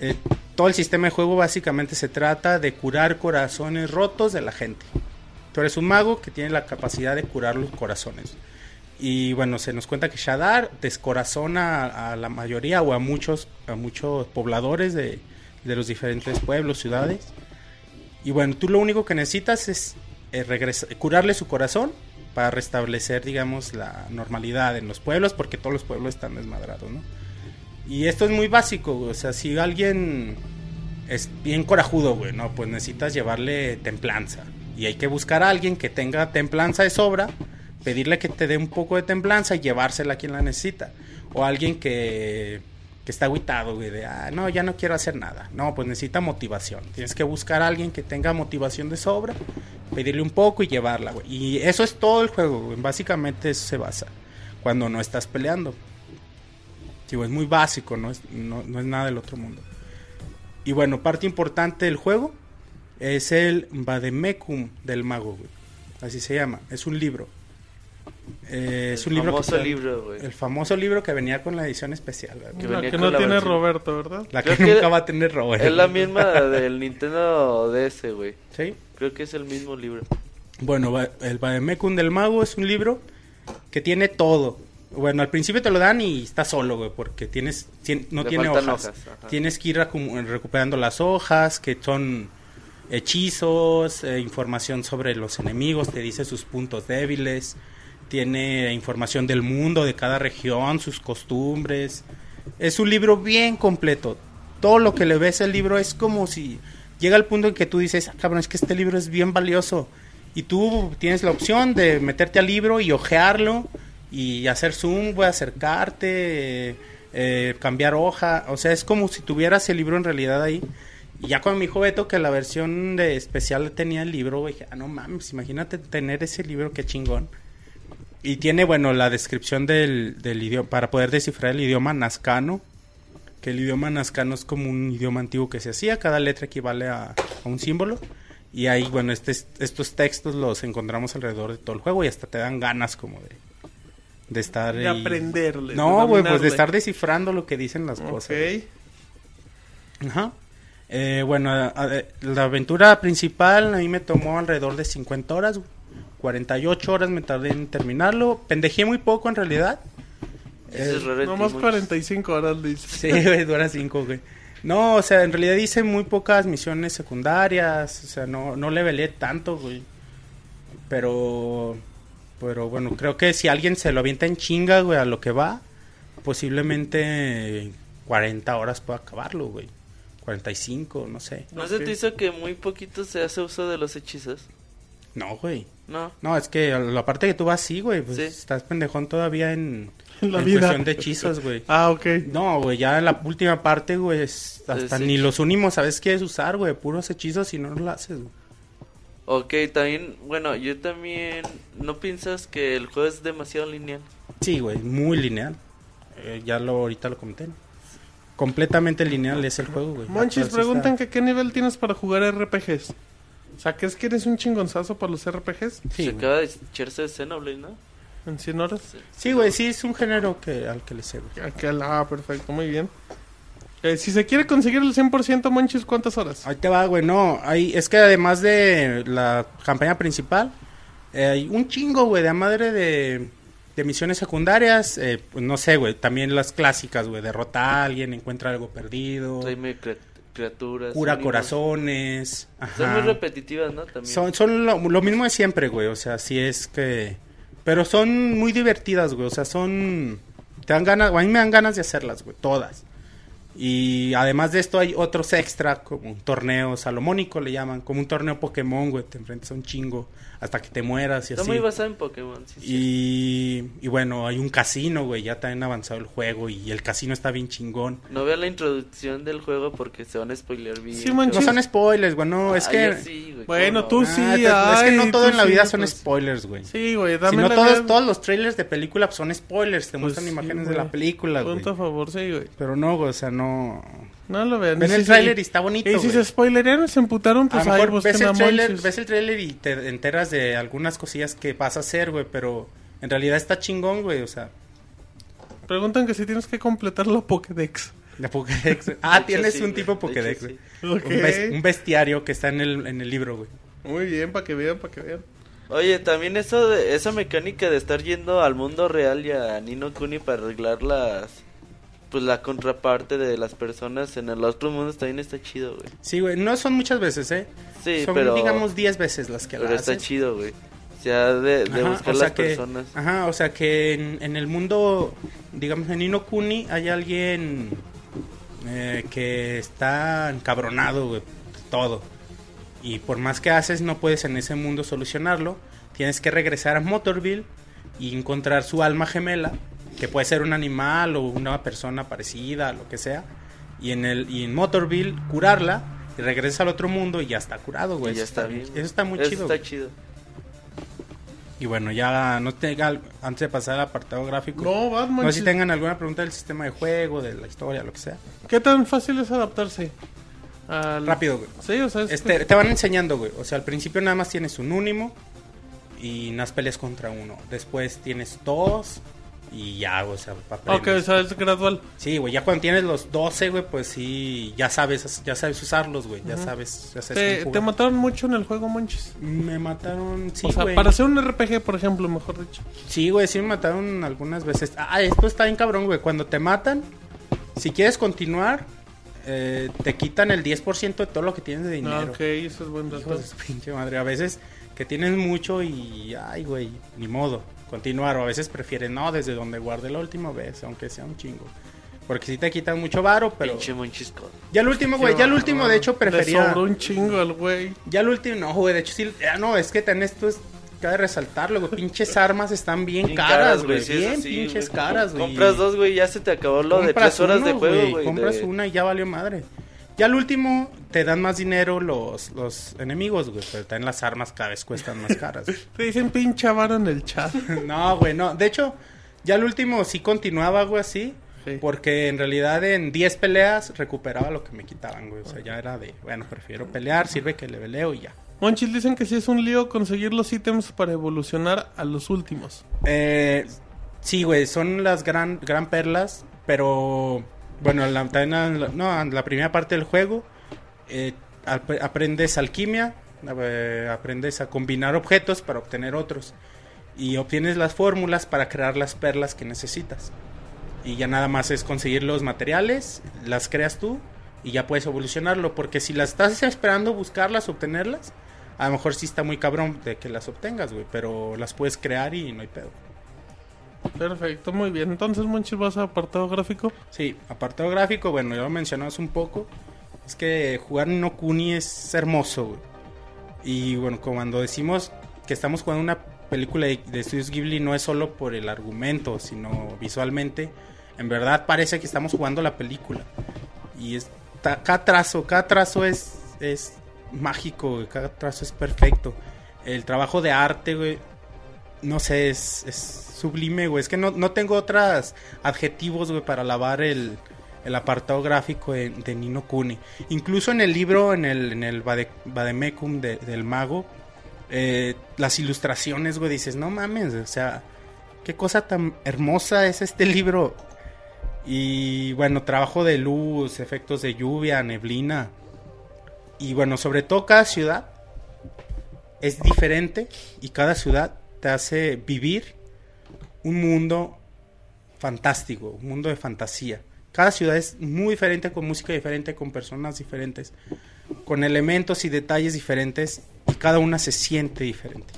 eh, todo el sistema de juego básicamente se trata de curar corazones rotos de la gente. Tú eres un mago que tiene la capacidad de curar los corazones. Y bueno, se nos cuenta que Shadar descorazona a, la mayoría o a muchos, a muchos pobladores de, de los diferentes pueblos, ciudades. Y bueno, tú lo único que necesitas es eh, regresa- curarle su corazón para restablecer, digamos, la normalidad en los pueblos, porque todos los pueblos están desmadrados, ¿no? Y esto es muy básico, o sea, si alguien es bien corajudo, güey, ¿no? Pues necesitas llevarle templanza. Y hay que buscar a alguien que tenga templanza de sobra, pedirle que te dé un poco de templanza y llevársela a quien la necesita. O alguien que, que está aguitado, güey, de, ah, no, ya no quiero hacer nada. No, pues necesita motivación. Tienes que buscar a alguien que tenga motivación de sobra, pedirle un poco y llevarla, güey. Y eso es todo el juego, güey. Básicamente eso se basa. Cuando no estás peleando. Digo, es muy básico, no es, no, no es nada del otro mundo. Y bueno, parte importante del juego es el Vademecum del mago, güey. Así se llama. Es un libro. Eh, es El un libro famoso que libro, güey. El famoso libro que venía con la edición especial, güey. Que La que no la tiene versión. Roberto, ¿verdad? La que nunca va a tener Robert. Es la misma del Nintendo DS, güey. Sí. Creo que es el mismo libro. Bueno, el Vademecum del mago es un libro que tiene todo. Bueno, al principio te lo dan y está solo, güey, porque tienes, tien- no Le tiene hojas. hojas. Tienes que ir recu- recuperando las hojas, que son hechizos, eh, información sobre los enemigos, te dice sus puntos débiles, tiene información del mundo, de cada región, sus costumbres. Es un libro bien completo. Todo lo que le ves al libro es como si llega al punto en que tú dices, ah, cabrón, es que este libro es bien valioso. Y tú tienes la opción de meterte al libro y ojearlo y hacer zoom, güey, acercarte, eh, cambiar hoja. O sea, es como si tuvieras el libro en realidad ahí. Y ya cuando me dijo Beto que la versión de especial tenía el libro, dije, ah, no mames, imagínate tener ese libro, qué chingón. Y tiene, bueno, la descripción del, del idioma, para poder descifrar el idioma nazcano, que el idioma nazcano es como un idioma antiguo que se hacía, cada letra equivale a, a un símbolo. Y ahí, bueno, este, estos textos los encontramos alrededor de todo el juego y hasta te dan ganas como de, de estar De ahí. aprenderle. No, güey, pues de estar descifrando lo que dicen las cosas. Ok. Ajá. Eh, bueno, a- a- la aventura principal a mí me tomó alrededor de 50 horas. güey. 48 horas me tardé en terminarlo. Pendejé muy poco en realidad. Eh, es Nomás Monchis. 45 horas, dice. Sí, güey, dura 5, güey. No, o sea, en realidad hice muy pocas misiones secundarias. O sea, no, no levelé tanto, güey. Pero, pero bueno, creo que si alguien se lo avienta en chinga, güey, a lo que va, posiblemente 40 horas pueda acabarlo, güey. 45, no sé. ¿No se te hizo que muy poquito se hace uso de los hechizos? No, güey. No. No, es que la parte que tú vas, sí, güey. Pues Sí. estás pendejón todavía en, la en vida. cuestión de hechizos, güey. *laughs* Ah, ok. No, güey, ya en la última parte, güey, es- hasta Sí, sí. ni los unimos, ¿sabes? Quieres usar, güey, puros hechizos y no lo haces, güey. Ok, también, bueno, yo también... ¿No piensas que el juego es demasiado lineal? Sí, güey, muy lineal. Eh, ya lo ahorita lo comenté. ¿no? Completamente lineal es el juego, güey. Monchis, preguntan está- que qué nivel tienes para jugar RPGs. O sea, ¿crees que eres un chingonzazo para los RPGs? Sí, se acaba de echarse Xenoblade, ¿no? En 100 horas. Sí, güey, sí es un género que al que le sé, güey. Aquel- ah, perfecto, muy bien. Eh, si se quiere conseguir el 100% Monchis, ¿cuántas horas? Ahí te va, güey, no, hay, es que además de la campaña principal, eh, hay un chingo, güey, de a madre de, de misiones secundarias, eh, pues no sé, güey, también las clásicas, güey, derrota a alguien, encuentra algo perdido, criaturas. cura corazones, Son muy repetitivas, ¿no? También. Son, son lo, lo mismo de siempre, güey. O sea, sí es que. Pero son muy divertidas, güey. O sea, son. Te dan ganas. A mí me dan ganas de hacerlas, güey. Todas. Y además de esto, hay otros extra, como un torneo salomónico, le llaman. Como un torneo Pokémon, güey. Te enfrentas a un chingo hasta que te mueras y Está así. muy basado en Pokémon, sí, sí. Y, y bueno, hay un casino, güey. Ya también avanzado el juego. Y el casino está bien chingón. No vean la introducción del juego porque se van a spoilear bien. Sí, Monchis. No son spoilers, güey. No, es Ay, que. sí, güey, Bueno, ¿cómo tú no? sí, Ah, te- es que no ay, todo en la sí, vida son pues. spoilers, güey. Sí, güey, Si dame no, la todos, idea. todos los trailers de película pues, son spoilers, te Pues muestran sí, imágenes güey. de la película, güey. Punto a favor, sí, güey. Pero no, güey, o sea, no... No lo vean. Ven el si tráiler se- y está bonito, Y si se spoilerearon, se emputaron, A pues lo ahí mejor busquen ves a el, trailer, ves el trailer y te enteras de algunas cosillas que vas a hacer, güey, pero en realidad está chingón, güey, o sea, Preguntan que si tienes que completar la Pokédex. la Pokédex. Ah, hecho, tienes sí, un güey. tipo Pokédex, sí. güey. Ok. Un, bes- un bestiario que está en el, en el libro, güey. Muy bien, para que vean, para que vean. Oye, también eso de, esa mecánica de estar yendo al mundo real y a Nino Kuni para arreglar las pues la contraparte de las personas en el otro mundo también está chido, güey. Sí, güey, no son muchas veces, ¿eh? Sí, son, pero digamos, 10 veces las que pero la está haces. chido, güey. O sea, de, de Ajá, buscar o sea las que, personas. Ajá, o sea que en, en el mundo, digamos en Inokuni hay alguien eh, que está encabronado, güey, todo. Y por más que haces, no puedes en ese mundo solucionarlo. Tienes que regresar a Motorville y encontrar su alma gemela, que puede ser un animal o una persona parecida, lo que sea. Y en, el, y en Motorville curarla y regresas al otro mundo y ya está curado, güey. Y ya Eso está bien. Eso está muy Eso chido. está güey. chido. Y bueno, ya no tenga antes de pasar al apartado gráfico. No, Batman. No sé si tengan alguna pregunta del sistema de juego, de la historia, lo que sea. ¿Qué tan fácil es adaptarse? Al... Rápido, güey. Sí, o sea, es- Este, te van enseñando, güey. O sea, al principio nada más tienes un únimo y unas peleas contra uno. Después tienes dos y ya, o sea, Ok, aprendes. o sea, es gradual. Sí, güey, ya cuando tienes los 12, güey, pues sí, ya sabes, ya sabes usarlos, güey. Ya sabes, ya sabes Te, mataron mucho en el juego, Monchis. Me mataron, sí, o sea, güey. para hacer un RPG, por ejemplo, mejor dicho. Sí, güey, sí me mataron algunas veces. Ah, esto está bien cabrón, güey. Cuando te matan, si quieres continuar, eh, te quitan el 10% de todo lo que tienes de dinero. Ah, ok, eso es buen dato. Hijos pinche madre. A veces que tienes mucho y, ay, güey, ni modo, continuar. O a veces prefieres, no, desde donde guardé la última vez, aunque sea un chingo. Porque si te quitan mucho varo, pero... Pinche monchisco. Ya el último, güey, ya el último, de hecho, Le prefería... sobró un chingo al güey. Ya el último, no, güey, de hecho sí, ya no, es que ten esto es cabe resaltarlo, güey, pinches armas están bien, Bien caras, güey, sí, eso bien sí, pinches caras, güey. Compras dos, güey, ya se te acabó lo de tres horas de juego, güey. Compras de- una y ya valió madre. Ya al último te dan más dinero los, los enemigos, güey, pero también las armas cada vez cuestan más caras. *laughs* Te dicen pinche avaro en el chat. *laughs* no, güey, no. De hecho, ya al último sí continuaba, güey, así. Sí. Porque en realidad en 10 peleas recuperaba lo que me quitaban, güey. O sea, ya era de, bueno, prefiero pelear, sirve que le veleo y ya. Monchis dicen que sí es un lío conseguir los ítems para evolucionar a los últimos. Eh, sí, güey, son las gran, gran perlas, pero bueno, la, no, la primera parte del juego eh, ap- aprendes alquimia, eh, aprendes a combinar objetos para obtener otros y obtienes las fórmulas para crear las perlas que necesitas. Y ya nada más es conseguir los materiales, las creas tú y ya puedes evolucionarlo, porque si las estás esperando buscarlas, obtenerlas, a lo mejor sí está muy cabrón de que las obtengas, güey, pero las puedes crear y no hay pedo. Perfecto, muy bien. Entonces, Monchis, vas a apartado gráfico. Sí, apartado gráfico, bueno, ya lo mencionabas un poco. Es que jugar No Kuni es hermoso, güey. Y bueno, cuando decimos que estamos jugando una película de, de Studios Ghibli, no es solo por el argumento, sino visualmente. En verdad parece que estamos jugando la película. Y es, ta- cada trazo, cada trazo es, es mágico, güey, cada trazo es perfecto. El trabajo de arte, güey, no sé, es, sublime, güey. Es que no, no tengo otros adjetivos, güey, para alabar el, el apartado gráfico de, Nino Kuni. Incluso en el libro, en el, en el Vade- Vademecum de- del mago, eh, las ilustraciones, güey, dices, no mames, o sea, qué cosa tan hermosa es este libro. Y bueno, trabajo de luz, efectos de lluvia, neblina. Y bueno, sobre todo cada ciudad es diferente y cada ciudad te hace vivir un mundo fantástico, un mundo de fantasía. Cada ciudad es muy diferente, con música diferente, con personas diferentes, con elementos y detalles diferentes y cada una se siente diferente.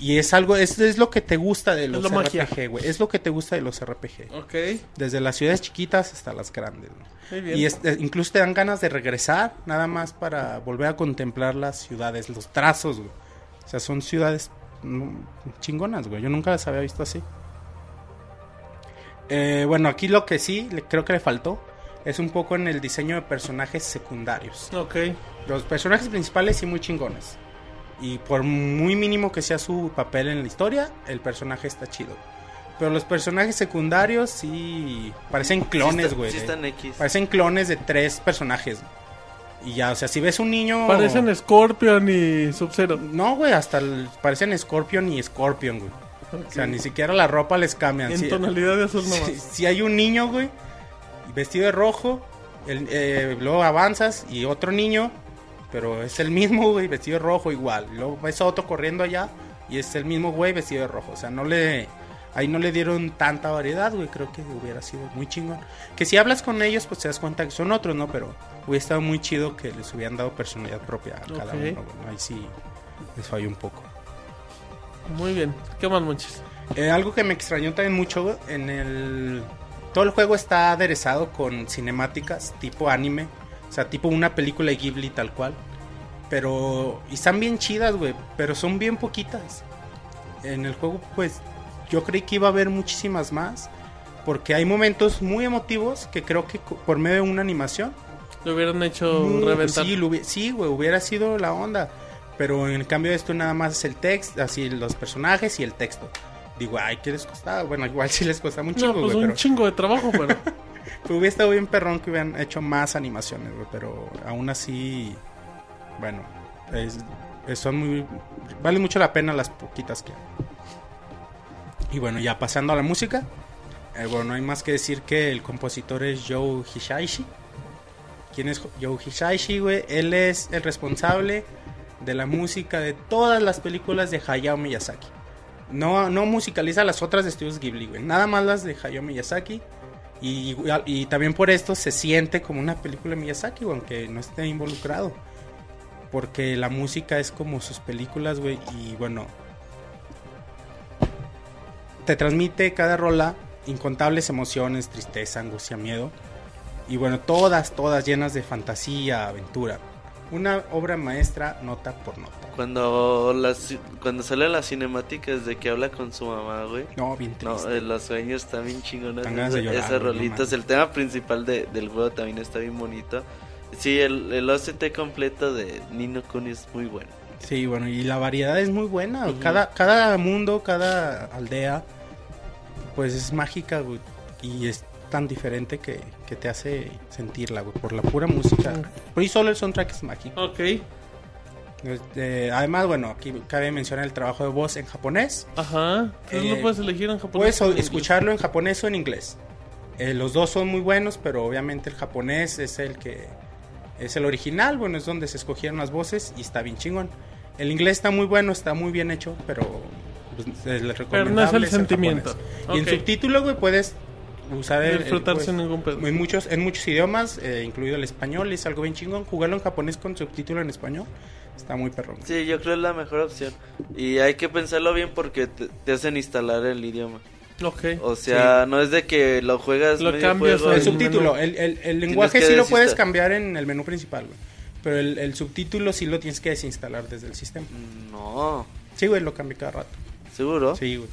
Y es algo, es, es lo que te gusta de los. RPG, güey. Es lo que te gusta de los RPG. Ok, Desde las ciudades chiquitas hasta las grandes. ¿no? muy bien. Y es- eh, incluso te dan ganas de regresar, nada más para volver a contemplar las ciudades, los trazos, güey. O sea, son ciudades chingonas, güey. Yo nunca las había visto así. Eh, bueno, aquí lo que sí le- creo que le faltó es un poco en el diseño de personajes secundarios. Ok, Los personajes principales sí muy chingones. Y por muy mínimo que sea su papel en la historia, el personaje está chido. Pero los personajes secundarios sí parecen clones, Sí está- güey. Sí de- están X. Parecen clones de tres personajes. Y ya, o sea, si ves un niño... parecen Scorpion y Sub-Zero. No, güey, hasta el- parecen Scorpion y Scorpion, güey. O sea, ni siquiera la ropa les cambian. En Sí- tonalidad de azul si, si hay un niño, güey, vestido de rojo, el- eh, luego avanzas y otro niño, pero es el mismo, güey, vestido de rojo igual. Luego ves a otro corriendo allá y es el mismo güey vestido de rojo. O sea, no le... Ahí no le dieron tanta variedad, güey. Creo que hubiera sido muy chingón. Que si hablas con ellos, pues te das cuenta que son otros, ¿no? Pero hubiera estado muy chido que les hubieran dado personalidad propia a cada Ok. uno, güey. Ahí sí les falló un poco. Muy bien. ¿Qué más, Monchis? Eh, algo que me extrañó también mucho en el todo el juego está aderezado con cinemáticas tipo anime, o sea, tipo una película de Ghibli tal cual. Pero y están bien chidas, güey, pero son bien poquitas. En el juego pues yo creí que iba a haber muchísimas más porque hay momentos muy emotivos que creo que por medio de una animación Lo hubieran hecho muy- reventar. Sí, lo hubi- sí, güey, hubiera sido la onda. Pero en cambio esto nada más es el texto, así los personajes y el texto. Digo, ay, ¿qué les costaba? Bueno, igual sí les costaba un no, chingo, pues güey, un pero, chingo de trabajo, pero... *laughs* pero hubiera estado bien perrón que hubieran hecho más animaciones, güey, pero aún así, bueno, es- es- son muy... Vale mucho la pena las poquitas que hay. Y bueno, ya pasando a la música, eh, bueno, no hay más que decir que el compositor es Joe Hisaishi. ¿Quién es Joe Hisaishi, güey? Él es el responsable de la música de todas las películas de Hayao Miyazaki. No, no musicaliza las otras de estudios Ghibli, güey. Nada más las de Hayao Miyazaki. Y, y también por esto se siente como una película de Miyazaki, aunque no esté involucrado. Porque la música es como sus películas, güey. Y bueno, te transmite cada rola incontables emociones, tristeza, angustia, miedo. Y bueno, todas, todas llenas de fantasía, aventura. Una obra maestra nota por nota. Cuando las cuando salen las cinemáticas de que habla con su mamá, güey. No, bien No, triste. eh, los sueños están bien de esas- no rolitas. el tema principal de- del juego también está bien bonito. Sí, el, el OCT completo de Nino Kuni es muy bueno. Sí, bueno, y la variedad es muy buena. Cada, cada mundo, cada aldea, pues es mágica, güey. Y es tan diferente que, que te hace sentirla, güey, por la pura música. Por ahí solo el soundtrack es mágico. ok. Este, además, bueno, aquí cabe mencionar el trabajo de voz en japonés. Ajá. Entonces Eh, no puedes elegir en japonés. Puedes en escucharlo en japonés o en inglés. Eh, los dos son muy buenos, pero obviamente el japonés es el que es el original, bueno, es donde se escogieron las voces y está bien chingón. El inglés está muy bueno, está muy bien hecho, pero pues, el Pero no es el recomendable sentimiento. japonés. Y en subtítulo, güey, puedes usar el, el- Disfrutar pues, ningún pedo. en muchos en muchos idiomas, eh, incluido el español, es algo bien chingón. Jugarlo en japonés con subtítulo en español está muy perrón. Sí, yo creo es la mejor opción. Y hay que pensarlo bien porque te, te hacen instalar el idioma. Ok. O sea, no es de que lo juegas Lo medio cambias El y- subtítulo, el, el- el lenguaje sí lo puedes cambiar en el menú principal, güey. Pero el, el subtítulo sí lo tienes que desinstalar desde el sistema. No, Sí, güey, lo cambio cada rato. seguro. Sí, güey.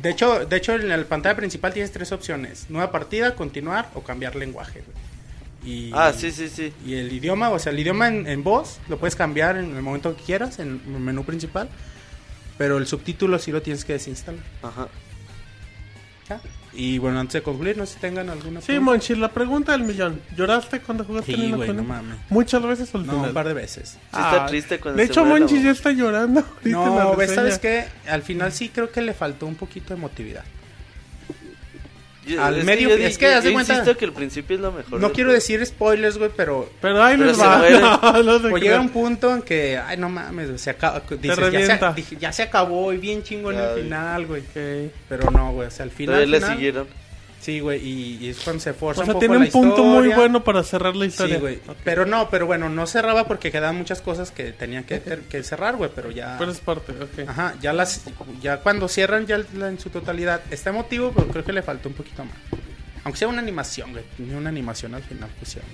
De hecho, de hecho, en la pantalla principal tienes tres opciones. Nueva partida, continuar o cambiar lenguaje. Y, Ah, sí, sí, sí. Y el idioma, o sea, el idioma en, en voz lo puedes cambiar en el momento que quieras, en el menú principal. Pero el subtítulo sí lo tienes que desinstalar. Ajá. ¿ya? Y bueno, antes de concluir, no sé si tengan alguna Sí, pregunta. Monchi, la pregunta del millón. ¿Lloraste cuando jugaste Sí, güey, no mames. Muchas veces al No, final. un par de veces. Sí está triste cuando De se hecho, Monchi ya está llorando. *laughs* No. ¿sabes qué? Al final sí creo que le faltó un poquito de emotividad. Yo- Al es medio- que yo, es que yo- haz de yo cuenta- insisto que el principio es lo mejor. No quiero decir spoilers, güey, pero Pero ahí Pero se *laughs* va. No se pues llega un punto en que, ay, no mames, se acaba, dices, ya, se, ya se acabó y bien chingón el final, güey. Ok. Pero no, güey, o sea, al final, Todavía le final- siguieron. Sí, güey, y, y es cuando se forza O sea, un poco tiene un punto muy bueno para cerrar la historia. Sí, güey. Pero no, pero bueno, no cerraba porque quedaban muchas cosas que tenían que, cerrar, güey, pero ya... Pero es parte, ok. Ajá, ya las ya cuando cierran ya en su totalidad está emotivo, pero creo que le faltó un poquito más. Aunque sea una animación, güey, ni una animación al final pusieron.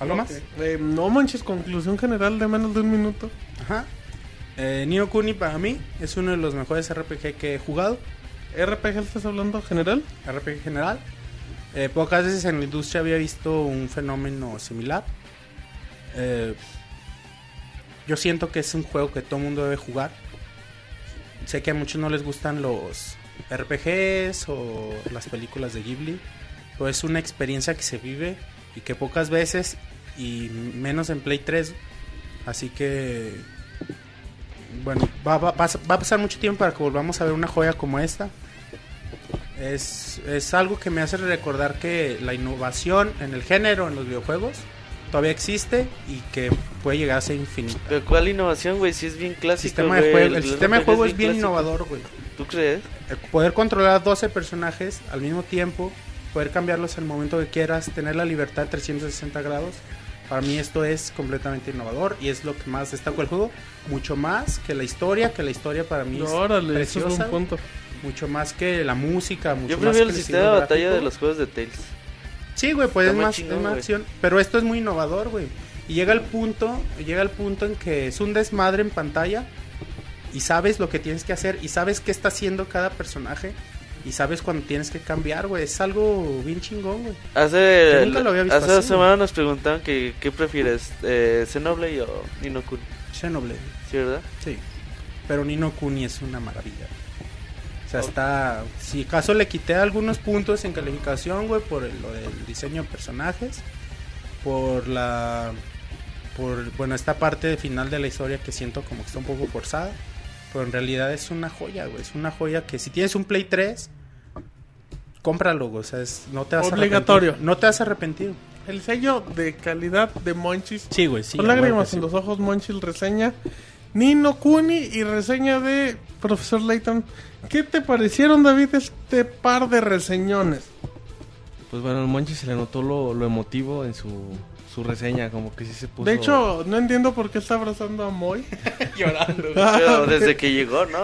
¿Algo más? Eh, no manches, conclusión general de menos de un minuto. Ajá. Eh, Nino Kuni para mí es uno de los mejores RPG que he jugado, ¿RPG estás hablando general? RPG general. Eh, pocas veces en la industria había visto un fenómeno similar. Eh, yo siento que es un juego que todo el mundo debe jugar. Sé que a muchos no les gustan los RPGs o las películas de Ghibli, pero es una experiencia que se vive y que pocas veces y menos en Play 3. Así que, bueno, va, a pasar mucho tiempo para que volvamos a ver una joya como esta. Es, es algo que me hace recordar que la innovación en el género, en los videojuegos, todavía existe y que puede llegar a ser infinita. Pero ¿cuál innovación, güey? Si es bien El clásico, sistema de juego, el sistema de juego es bien clásico. innovador, güey. ¿Tú crees? El poder controlar 12 personajes al mismo tiempo, poder cambiarlos en el momento que quieras, tener la libertad 360 grados. Para mí esto es completamente innovador y es lo que más destaco del juego. Mucho más que la historia, que la historia para mí es Órale, eso es un punto. Mucho más que la música, mucho Yo más que el sistema de batalla de los juegos de Tales. Sí, güey, pues Está es más chingón, es más acción. Pero esto es muy innovador, güey. Y llega el punto, llega el punto en que es un desmadre en pantalla y sabes lo que tienes que hacer y sabes qué está haciendo cada personaje y sabes cuando tienes que cambiar, güey. Es algo bien chingón, güey. Hace, Yo nunca lo había visto hace dos semanas nos preguntaban que, qué prefieres, eh, Xenoblade o Nino Kuni. Xenoblade, ¿Sí, verdad? sí. Pero Nino Kuni es una maravilla. O sea, está... Si acaso le quité algunos puntos en calificación, güey, por el- lo del diseño de personajes, por la... Por, bueno, esta parte final de la historia que siento como que está un poco forzada. Pero en realidad es una joya, güey. Es una joya que si tienes un Play 3, cómpralo, güey. O sea, es- no te vas a Obligatorio. arrepentir. No te vas a arrepentir. El sello de calidad de Monchis. Sí, güey, sí. Con a lágrimas en los ojos, Monchis reseña. Nino Kuni y reseña de Profesor Layton. ¿Qué te parecieron, David, este par de reseñones? Pues bueno, al Monchi se le notó lo, lo emotivo en su, su reseña, como que sí se puso... De hecho, no entiendo por qué está abrazando a Moy. *laughs* llorando. Pero desde que llegó, ¿no?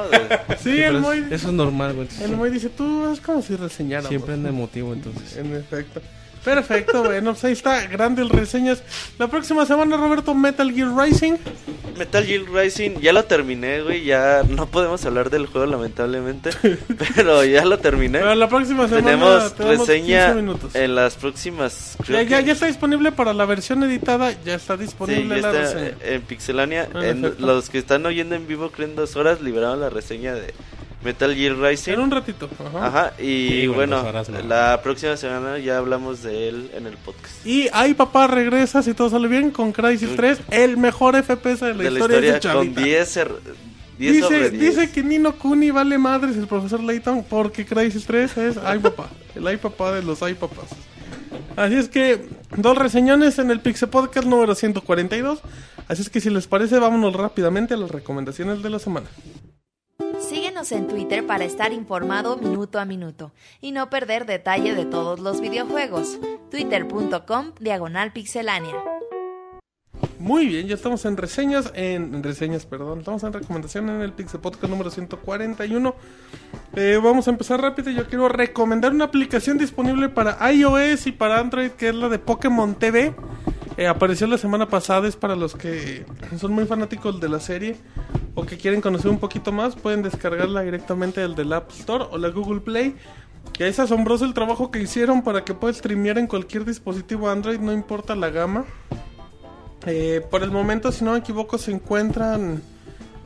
Sí, el Moy, es- eso es normal, güey. el Moy dice, tú es como si reseñáramos. Siempre anda emotivo, entonces. En efecto. Perfecto, bueno, pues ahí está, grandes reseñas. La próxima semana, Roberto, Metal Gear Rising. Metal Gear Rising, ya lo terminé, güey. Ya no podemos hablar del juego, lamentablemente. *laughs* pero ya lo terminé. Pero la próxima semana Tenemos tenemos reseña 15 minutos. en las próximas. creo Ya, ya, que- ya está disponible para la versión editada, ya está Sí, disponible ya la está reseña. en Pixelania. En los que están oyendo en vivo, creen dos horas, liberaron la reseña de Metal Gear Rising. En un ratito. Ajá. Ajá, y Sí, bueno, no. la próxima semana ya hablamos de él en el podcast. Y ahí papá regresa, si todo sale bien, con Crysis 3, el mejor FPS de la, de la historia, de historia con Chavita. 10, er- 10 sobre Dice, 10. dice que Nino Kuni vale madres el profesor Layton porque Crysis 3 es ay papá, el ay papá de los ay papás. Así es que dos reseñones en el Pixel Podcast número 142. Así es que si les parece, vámonos rápidamente a las recomendaciones de la semana. En Twitter para estar informado minuto a minuto y no perder detalle de todos los videojuegos. Twitter.com Diagonal Pixelánea. Muy bien, ya estamos en reseñas, en, en reseñas, perdón, estamos en recomendación en el Pixel Podcast número 141. Eh, vamos a empezar rápido. Yo quiero recomendar una aplicación disponible para iOS y para Android, que es la de Pokémon TV. Eh, apareció la semana pasada, es para los que son muy fanáticos de la serie o que quieren conocer un poquito más, pueden descargarla directamente del App Store o la Google Play. Que es asombroso el trabajo que hicieron para que puedas streamear en cualquier dispositivo Android, no importa la gama. Eh, por el momento, si no me equivoco, se encuentran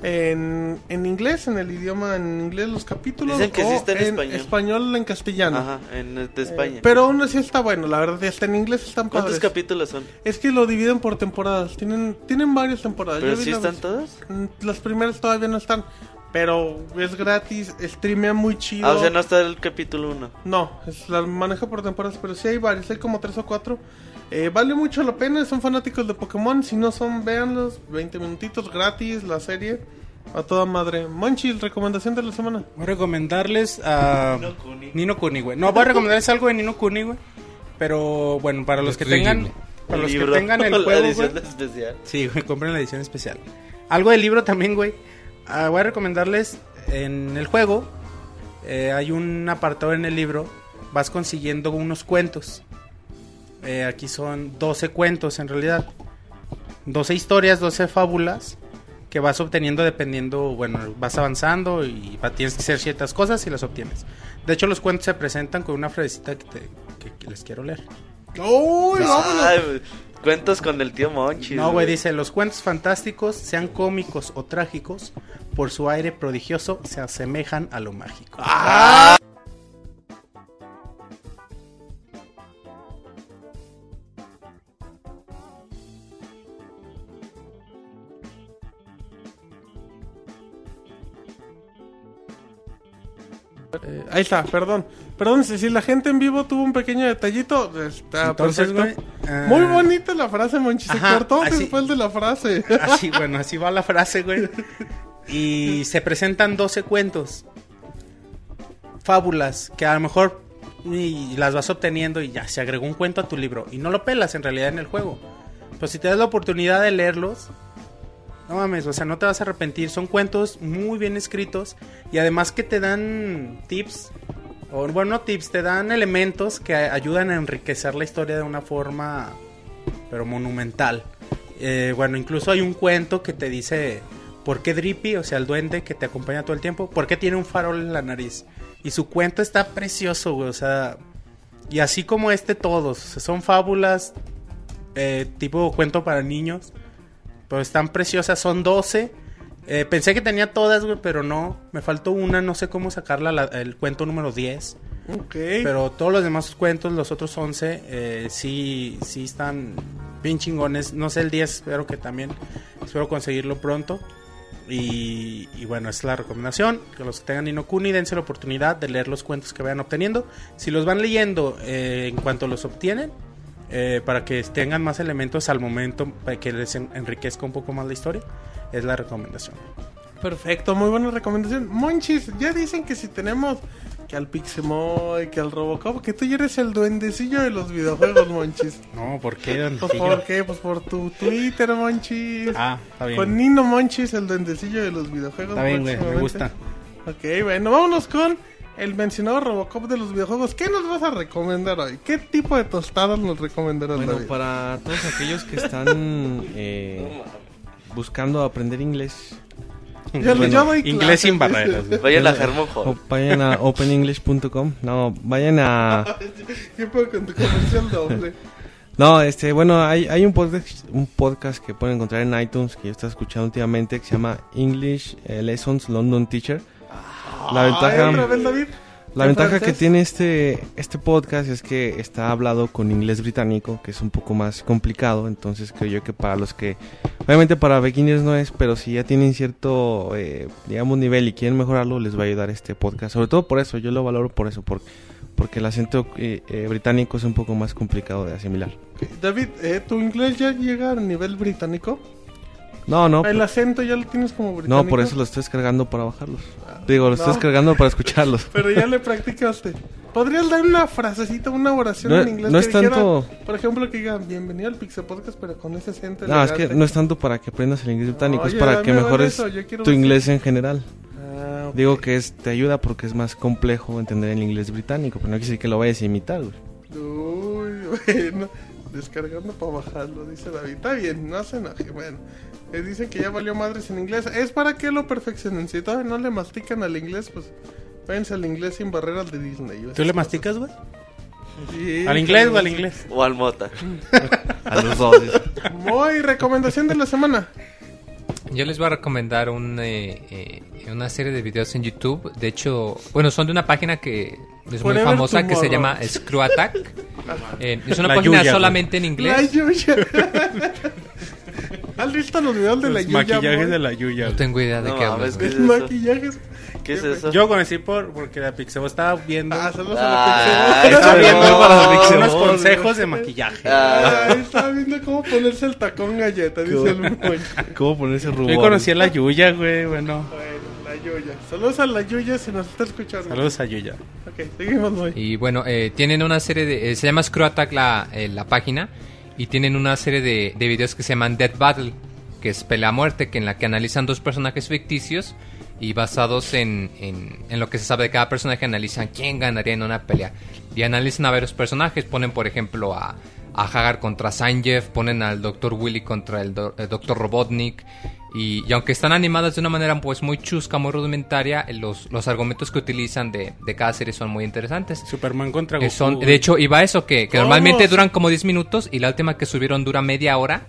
en, en inglés, en el idioma en inglés los capítulos. Dicen que sí o está en español. español en castellano. Ajá, en Eh, España. pero aún así está bueno, la verdad, hasta en inglés están ¿Cuántos padres. capítulos son? Es que lo dividen por temporadas, tienen tienen varias temporadas. ¿Pero sí están todas? Mm, Las primeras todavía no están, pero es gratis, streamea muy chido. Ah, o sea, no está el capítulo 1. No, es, la maneja por temporadas, pero sí hay varios, hay como tres o cuatro. Eh, vale mucho la pena, son fanáticos de Pokémon, si no son, véanlos, 20 minutitos gratis, la serie, a toda madre. Monchis, recomendación de la semana. Voy a recomendarles a Nino Kuni, güey. No, voy a recomendarles algo de Nino Kuni, güey. Pero bueno, para los que tengan para los que tengan el *laughs* la juego, edición güey. especial. Sí, güey, compren la edición especial. Algo del libro también, güey. Ah, voy a recomendarles en el juego eh, hay un apartado en el libro, vas consiguiendo unos cuentos. Eh, aquí son 12 cuentos en realidad. 12 historias, 12 fábulas que vas obteniendo dependiendo, bueno, vas avanzando y va- tienes que hacer ciertas cosas y las obtienes. De hecho, los cuentos se presentan con una frasecita que, te- que- que les quiero leer. ¡Uy, vámonos! Ay, cuentos con el tío Monchi. No, güey, dice, los cuentos fantásticos, sean cómicos o trágicos, por su aire prodigioso, se asemejan a lo mágico. Eh, ahí está, perdón. Perdón, si, si la gente en vivo tuvo un pequeño detallito, está Entonces, perfecto. güey, Muy bonita la frase, Monchis, se Ajá, cortó así- después de la frase. *laughs* Así, bueno, así va la frase, güey. Y se presentan 12 cuentos. Fábulas que a lo mejor y las vas obteniendo y ya se agregó un cuento a tu libro y no lo pelas en realidad en el juego. Pues si te das la oportunidad de leerlos, No mames, o sea, no te vas a arrepentir. Son cuentos muy bien escritos y además que te dan tips, o bueno, no tips, te dan elementos que ayudan a enriquecer la historia de una forma, pero monumental. Eh, bueno, incluso hay un cuento que te dice por qué Drippy, o sea, el duende que te acompaña todo el tiempo, por qué tiene un farol en la nariz. Y su cuento está precioso, güey, o sea, y así como este todos, son fábulas eh, tipo cuento para niños. Pero están preciosas, son 12. Eh, pensé que tenía todas, güey, pero no. Me faltó una, no sé cómo sacarla, la- el cuento número 10. Ok. Pero todos los demás cuentos, los otros 11, eh, sí, sí están bien chingones. No sé, el 10 espero que también. Espero conseguirlo pronto. Y, y bueno, esa es la recomendación. Que los que tengan Inokuni dense la oportunidad de leer los cuentos que vayan obteniendo. Si los van leyendo eh, en cuanto los obtienen, eh, para que tengan más elementos al momento, para que les en- enriquezca un poco más la historia, es la recomendación. Perfecto, muy buena recomendación. Monchis, ya dicen que si tenemos que al Pixemoy, que al Robocop, que tú ya eres el duendecillo de los videojuegos, Monchis. *laughs* No, ¿por qué, Pues? ¿por qué? Pues por tu Twitter, Monchis. Ah, está bien. Con Nino Monchis, el duendecillo de los videojuegos. Está bien, güey, me gusta. Ok, bueno, vámonos con el mencionado Robocop de los videojuegos. ¿Qué nos vas a recomendar hoy? ¿Qué tipo de tostadas nos recomendarás, Bueno, David? para todos aquellos que están *laughs* eh, buscando aprender inglés, Yo, bueno, Inglés sin barreras. *laughs* Vayan a Hermon o Hall. vayan a *laughs* openenglish.com. No, vayan a... ¿Qué puedo con tu comercial doble? No, este, bueno, hay, hay un, podcast, un podcast que pueden encontrar en iTunes que yo estaba escuchando últimamente que se llama English Lessons London Teacher. La ventaja... otra vez, David. La ¿En ventaja que tiene este, este podcast es que está hablado con inglés británico, que es un poco más complicado, entonces creo yo que para los que, obviamente para beginners no es, pero si ya tienen cierto, eh, digamos, nivel y quieren mejorarlo, les va a ayudar este podcast. Sobre todo por eso, yo lo valoro por eso, por- porque el acento eh, eh, británico es un poco más complicado de asimilar. David, eh, ¿tu inglés ya llega al nivel británico? No, no, El acento ya lo tienes como británico. no, por eso lo estoy descargando para bajarlos. Digo, lo estoy No. descargando para escucharlos. Pero ya le practicaste. ¿Podrías dar una frasecita, una oración No- en inglés no que es tanto- por ejemplo, que diga bienvenido al Pixel Podcast, pero con ese acento No, es que elegante"? no es tanto para que aprendas el inglés británico, es para que mejores tu inglés en general. Ah. Digo que es, te ayuda porque es más complejo entender el inglés británico, pero no quiere decir que lo vayas a imitar, güey. Uy, *laughs* bueno. Descargando para bajarlo, dice David. Está bien, no se enoje. Bueno, eh, dicen que ya valió madres en inglés. Es para que lo perfeccionen. Si todavía no le mastican al inglés, pues váyanse al inglés sin barreras de Disney. ¿Tú le masticas, güey? Sí, ¿Al inglés o al inglés? O al Mota. *laughs* A los dos. Muy recomendación de la semana. Yo les voy a recomendar un, eh, eh, una serie de videos en YouTube. De hecho, bueno, son de una página que es muy famosa que se llama *laughs* Screw Attack. Eh, es una La página Yuya, solamente en La inglés. Yuya. *laughs* ¿Has visto los videos de la Yuya? maquillajes boy? de la Yuya. No tengo idea de No qué hablas. Maquillajes. ¿Qué es eso? Yo conocí por porque la Pixebo estaba viendo, Ah, saludos Ah, a la estaba Pixel. viendo no, para no, unos no, consejos de maquillaje. Ah, estaba viendo cómo ponerse el tacón galleta, dice el muy. *laughs* ¿Cómo ponerse rubor? Yo conocí a la Yuya, güey, bueno. Bueno, la Yuya. Saludos a la Yuya si nos está escuchando. Saludos a Yuya. Ok, seguimos, muy. Y bueno, eh, tienen una serie de... eh, se llama Screw Attack la, eh, la página. Y tienen una serie de, de videos que se llaman Dead Battle. Que es pelea a muerte, que en la que analizan dos personajes ficticios. Y basados en, en, en lo que se sabe de cada personaje, analizan quién ganaría en una pelea. Y analizan a varios personajes. Ponen, por ejemplo, a, a Hagar contra Sanjeev. Ponen al Dr. Willy contra el, do- el Dr. Robotnik. Y, y aunque están animadas de una manera pues muy chusca, muy rudimentaria, los, los argumentos que utilizan de, de cada serie son muy interesantes. Superman contra Goku. son, de hecho, iba a eso, que, que normalmente duran como 10 minutos y la última que subieron dura media hora.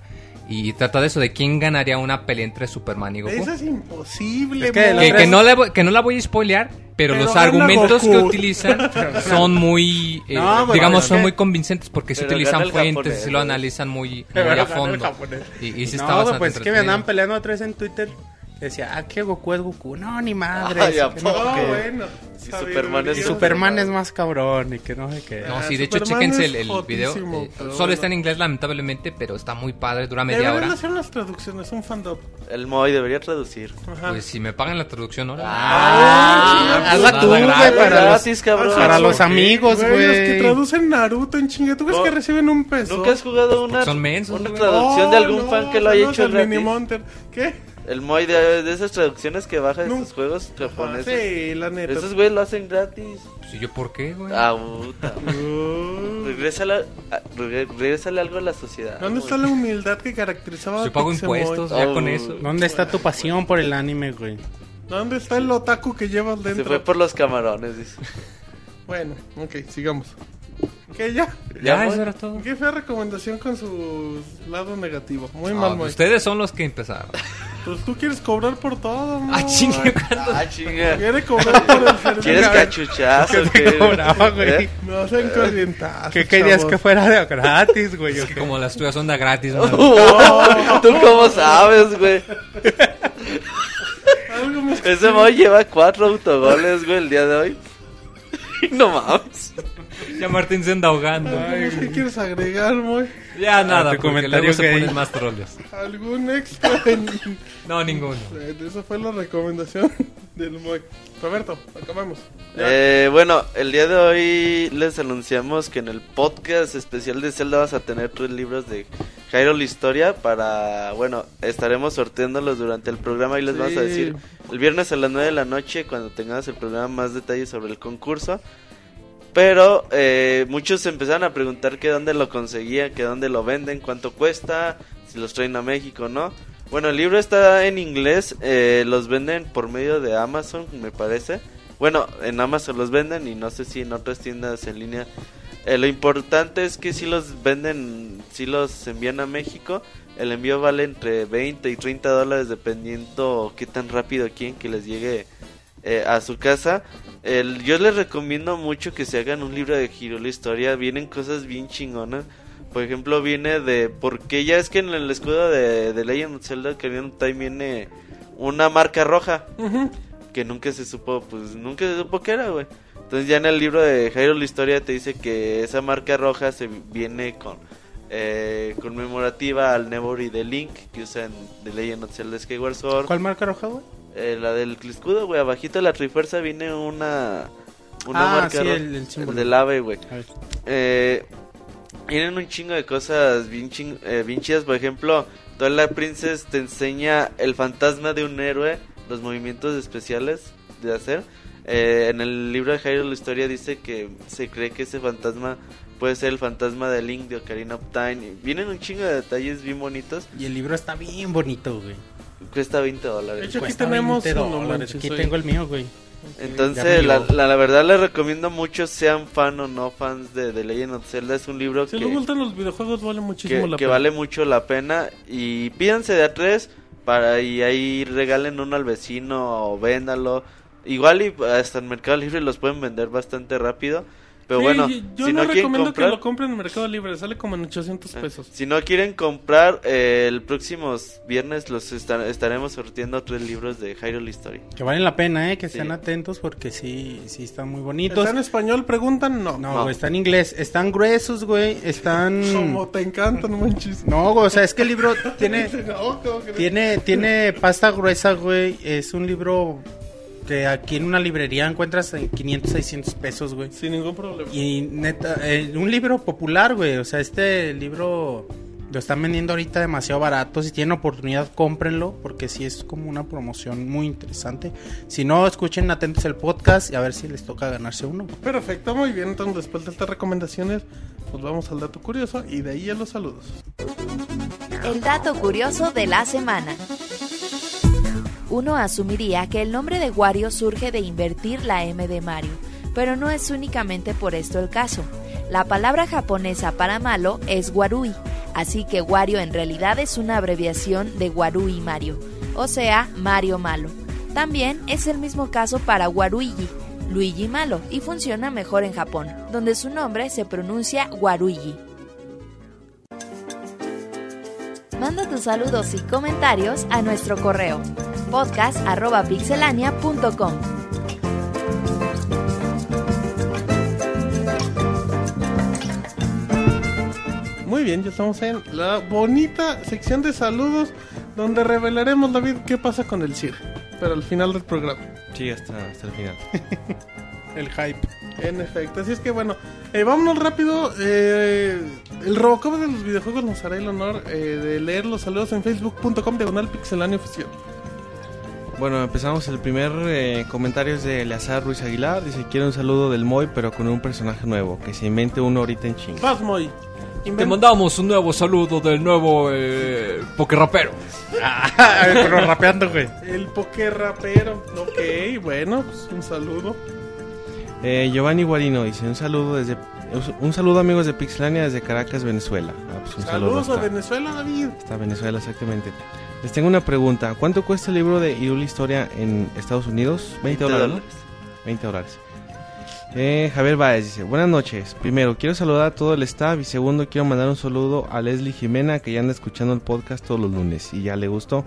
Y trata de eso, de quién ganaría una pelea entre Superman y Goku. Eso es imposible, Es que. Que, no la, voy- que no la voy a spoilear, pero, Pero los argumentos que utilizan *laughs* son muy, eh, No, bueno, digamos, son que- muy convincentes porque se utilizan fuentes y se lo analizan muy, muy a fondo. japonés. Y, y sí no, está bastante pues es que me andaban peleando otra vez en Twitter. Decía, ah, que Goku es Goku. No, ni madre. Ay, ¿a que poco? no, que- bueno. Sabiduría. Superman es y Superman es más cabrón y que no sé qué. No, Ah, sí, de hecho, Superman chéquense el, el video. eh, solo está en inglés, lamentablemente, pero está muy padre, dura media Deberían hora. hacer las traducciones, un fandom. El Moy debería traducir. Ajá. Pues si me pagan la traducción ahora. Ah, hazla nada tú, güey, para los, Gratis, cabrón. para los ¿Qué? amigos, Los que güey. traducen Naruto en chingue, ¿tú ves No. que reciben un peso? ¿Nunca has jugado una, mensos, una güey. traducción de Oh, algún fan que lo haya hecho gratis? ¿Qué? El Moy de, de esas traducciones que baja de No. estos juegos japoneses. Sí, la neta. Esos güeyes lo hacen gratis. Pues, ¿y yo por qué, güey? Ah, puta. Uh, Regrésale, a- regre- regrésale algo a la sociedad. ¿Dónde güey. está la humildad que caracterizaba a Yo pago impuestos, ya Oh. con eso. ¿Dónde está tu pasión por el anime, güey? ¿Dónde está el otaku que llevas Se dentro? fue por los camarones, dice. Bueno, ok, sigamos. ¿Qué ya? Ya, Ya, eso güey. era todo. Qué fea recomendación con su lado negativo. Muy Ah, mal, Moy. ustedes son los que empezaron. Pues tú quieres cobrar por todo, Moy. Ah, chingue, cuando- Ah, chinga. Quiere cobrar por el servicio. ¿Quieres cachuchazo? ¿Qué te cobraba, güey? ¿Eh? No sean corrientazos, ¿Qué querías chavos. que fuera de gratis, güey? Es que como las tuyas son de gratis, man. *laughs* Oh, ¿Tú cómo sabes, güey? Algo me... Ese Moy lleva cuatro autogoles, güey, el día de hoy. *laughs* No mames. Ya Martín se anda ahogando. Ay, ¿Qué quieres agregar, Moy? Ya nada, tu porque comentario luego se ponen más troles. ¿Algún extra? en- No, ninguno. Esa fue la recomendación *laughs* del Moy. Roberto, acabamos. Eh, bueno, el día de hoy les anunciamos que en el podcast especial de Zelda vas a tener tres libros de Hyrule Historia para, bueno, estaremos sorteándolos durante el programa y les vamos a Sí. decir el viernes a las 9 de la noche cuando tengamos el programa más detalles sobre el concurso. Pero eh, muchos empezaron a preguntar que dónde lo conseguían, que dónde lo venden, cuánto cuesta, si los traen a México no. Bueno, el libro está en inglés, eh, los venden por medio de Amazon, me parece. Bueno, en Amazon los venden y no sé si en otras tiendas en línea. Eh, lo importante es que si los venden, si los envían a México, el envío vale entre 20 y 30 dólares dependiendo qué tan rápido quieren que les llegue eh, a su casa. El, yo les recomiendo mucho que se hagan un libro de giro la historia. Vienen cosas bien chingonas. Por ejemplo, viene de. Porque ya es que en el escudo de, de Legend of Zelda Ocarina of Time viene una marca roja. Que nunca se supo, pues nunca se supo qué era, güey. Entonces, ya en el libro de Hyrule la historia te dice que esa marca roja se viene con. Eh, conmemorativa al Nebori de Link que usan de Legend of Zelda Skyward Sword. ¿Cuál marca roja, güey? Eh, la del escudo, güey, abajito de la trifuerza viene una una Ah, marca sí, el- el símbolo. del ave, güey. Eh, tienen un chingo de cosas bien, ching- eh, bien chidas, por ejemplo, Twilight Princess te enseña el fantasma de un héroe, los movimientos especiales de hacer. Eh, en el libro de Hyrule la historia dice que se cree que ese fantasma puede ser el fantasma de Link de Ocarina of Time. Vienen un chingo de detalles bien bonitos. Y el libro está bien bonito, güey. Cuesta 20 De dólares. hecho, aquí Cuesta tenemos 20 uno, dólares. manches, Aquí tengo el mío, güey. Entonces, la, la, la verdad les recomiendo mucho, sean fan o no fans de, de Legend of Zelda. Es un libro Si que, les gustan los videojuegos, vale muchísimo que, la que pena. vale mucho la pena. Y pídanse de a tres para y ahí regalen uno al vecino o véndalo. Igual y hasta en Mercado Libre los pueden vender bastante rápido. Pero Sí, bueno, yo- si no, recomiendo comprar, que lo compren en Mercado Libre, sale como en 800 pesos. si no quieren comprar, eh, el próximo viernes los esta- estaremos sorteando tres libros de Hyrule Story. Que valen la pena, ¿eh? Que Sí. estén atentos porque sí, sí están muy bonitos. ¿Está en español? Preguntan, no. No, No. güey, está en inglés. Están gruesos, güey. Están... *laughs* Como te encantan, manches. No, güey, o sea, es que el libro *laughs* tiene... Tiene, tiene pasta gruesa, güey. Es un libro que aquí en una librería encuentras en 500, 600 pesos, güey. Sin ningún problema. Y neta, eh, un libro popular, güey. O sea, este libro lo están vendiendo ahorita demasiado barato. Si tienen oportunidad, cómprenlo. Porque sí es como una promoción muy interesante. Si no, escuchen atentos el podcast y a ver si les toca ganarse uno. Perfecto, muy bien. Entonces, después de estas recomendaciones, pues vamos al dato curioso y de ahí a los saludos. El dato curioso de la semana. Uno asumiría que el nombre de Wario surge de invertir la M de Mario, pero no es únicamente por esto el caso. La palabra japonesa para malo es Warui, así que Wario en realidad es una abreviación de Warui Mario, o sea, Mario malo. También es el mismo caso para Waruigi, Luigi malo, y funciona mejor en Japón, donde su nombre se pronuncia Waruigi. Manda tus saludos y comentarios a nuestro correo podcast.pixelania.com. Muy bien, ya estamos en la bonita sección de saludos donde revelaremos, David, qué pasa con el CIR. Pero al final del programa. Sí, hasta, hasta el final. *laughs* El hype. En efecto, así es que bueno, eh, vámonos rápido. eh, el Robocop de los videojuegos nos hará el honor eh, de leer los saludos en facebook.com diagonal pixeláneo oficial. Bueno, empezamos el primer eh, comentario es de Eleazar Ruiz Aguilar. Dice, quiero un saludo del Moy, pero con un personaje nuevo. Que se invente uno ahorita en ching. Vas, Moy. Te mandamos un nuevo saludo del nuevo eh, Pokerrapero. *laughs* Pero rapeando, güey. El poker rapero. Ok, bueno, pues un saludo. Eh, Giovanni Guarino dice, un saludo desde... Un saludo amigos de Pixelania desde Caracas, Venezuela. Ah, pues un saludo a Venezuela, David. hasta Venezuela, exactamente. Les tengo una pregunta. ¿Cuánto cuesta el libro de Irul Historia en Estados Unidos? 20 dólares, ¿no? 20 dólares. Eh, Javier Baez dice, buenas noches. Primero, quiero saludar a todo el staff y segundo, quiero mandar un saludo a Leslie Jimena que ya anda escuchando el podcast todos los lunes y ya le gustó.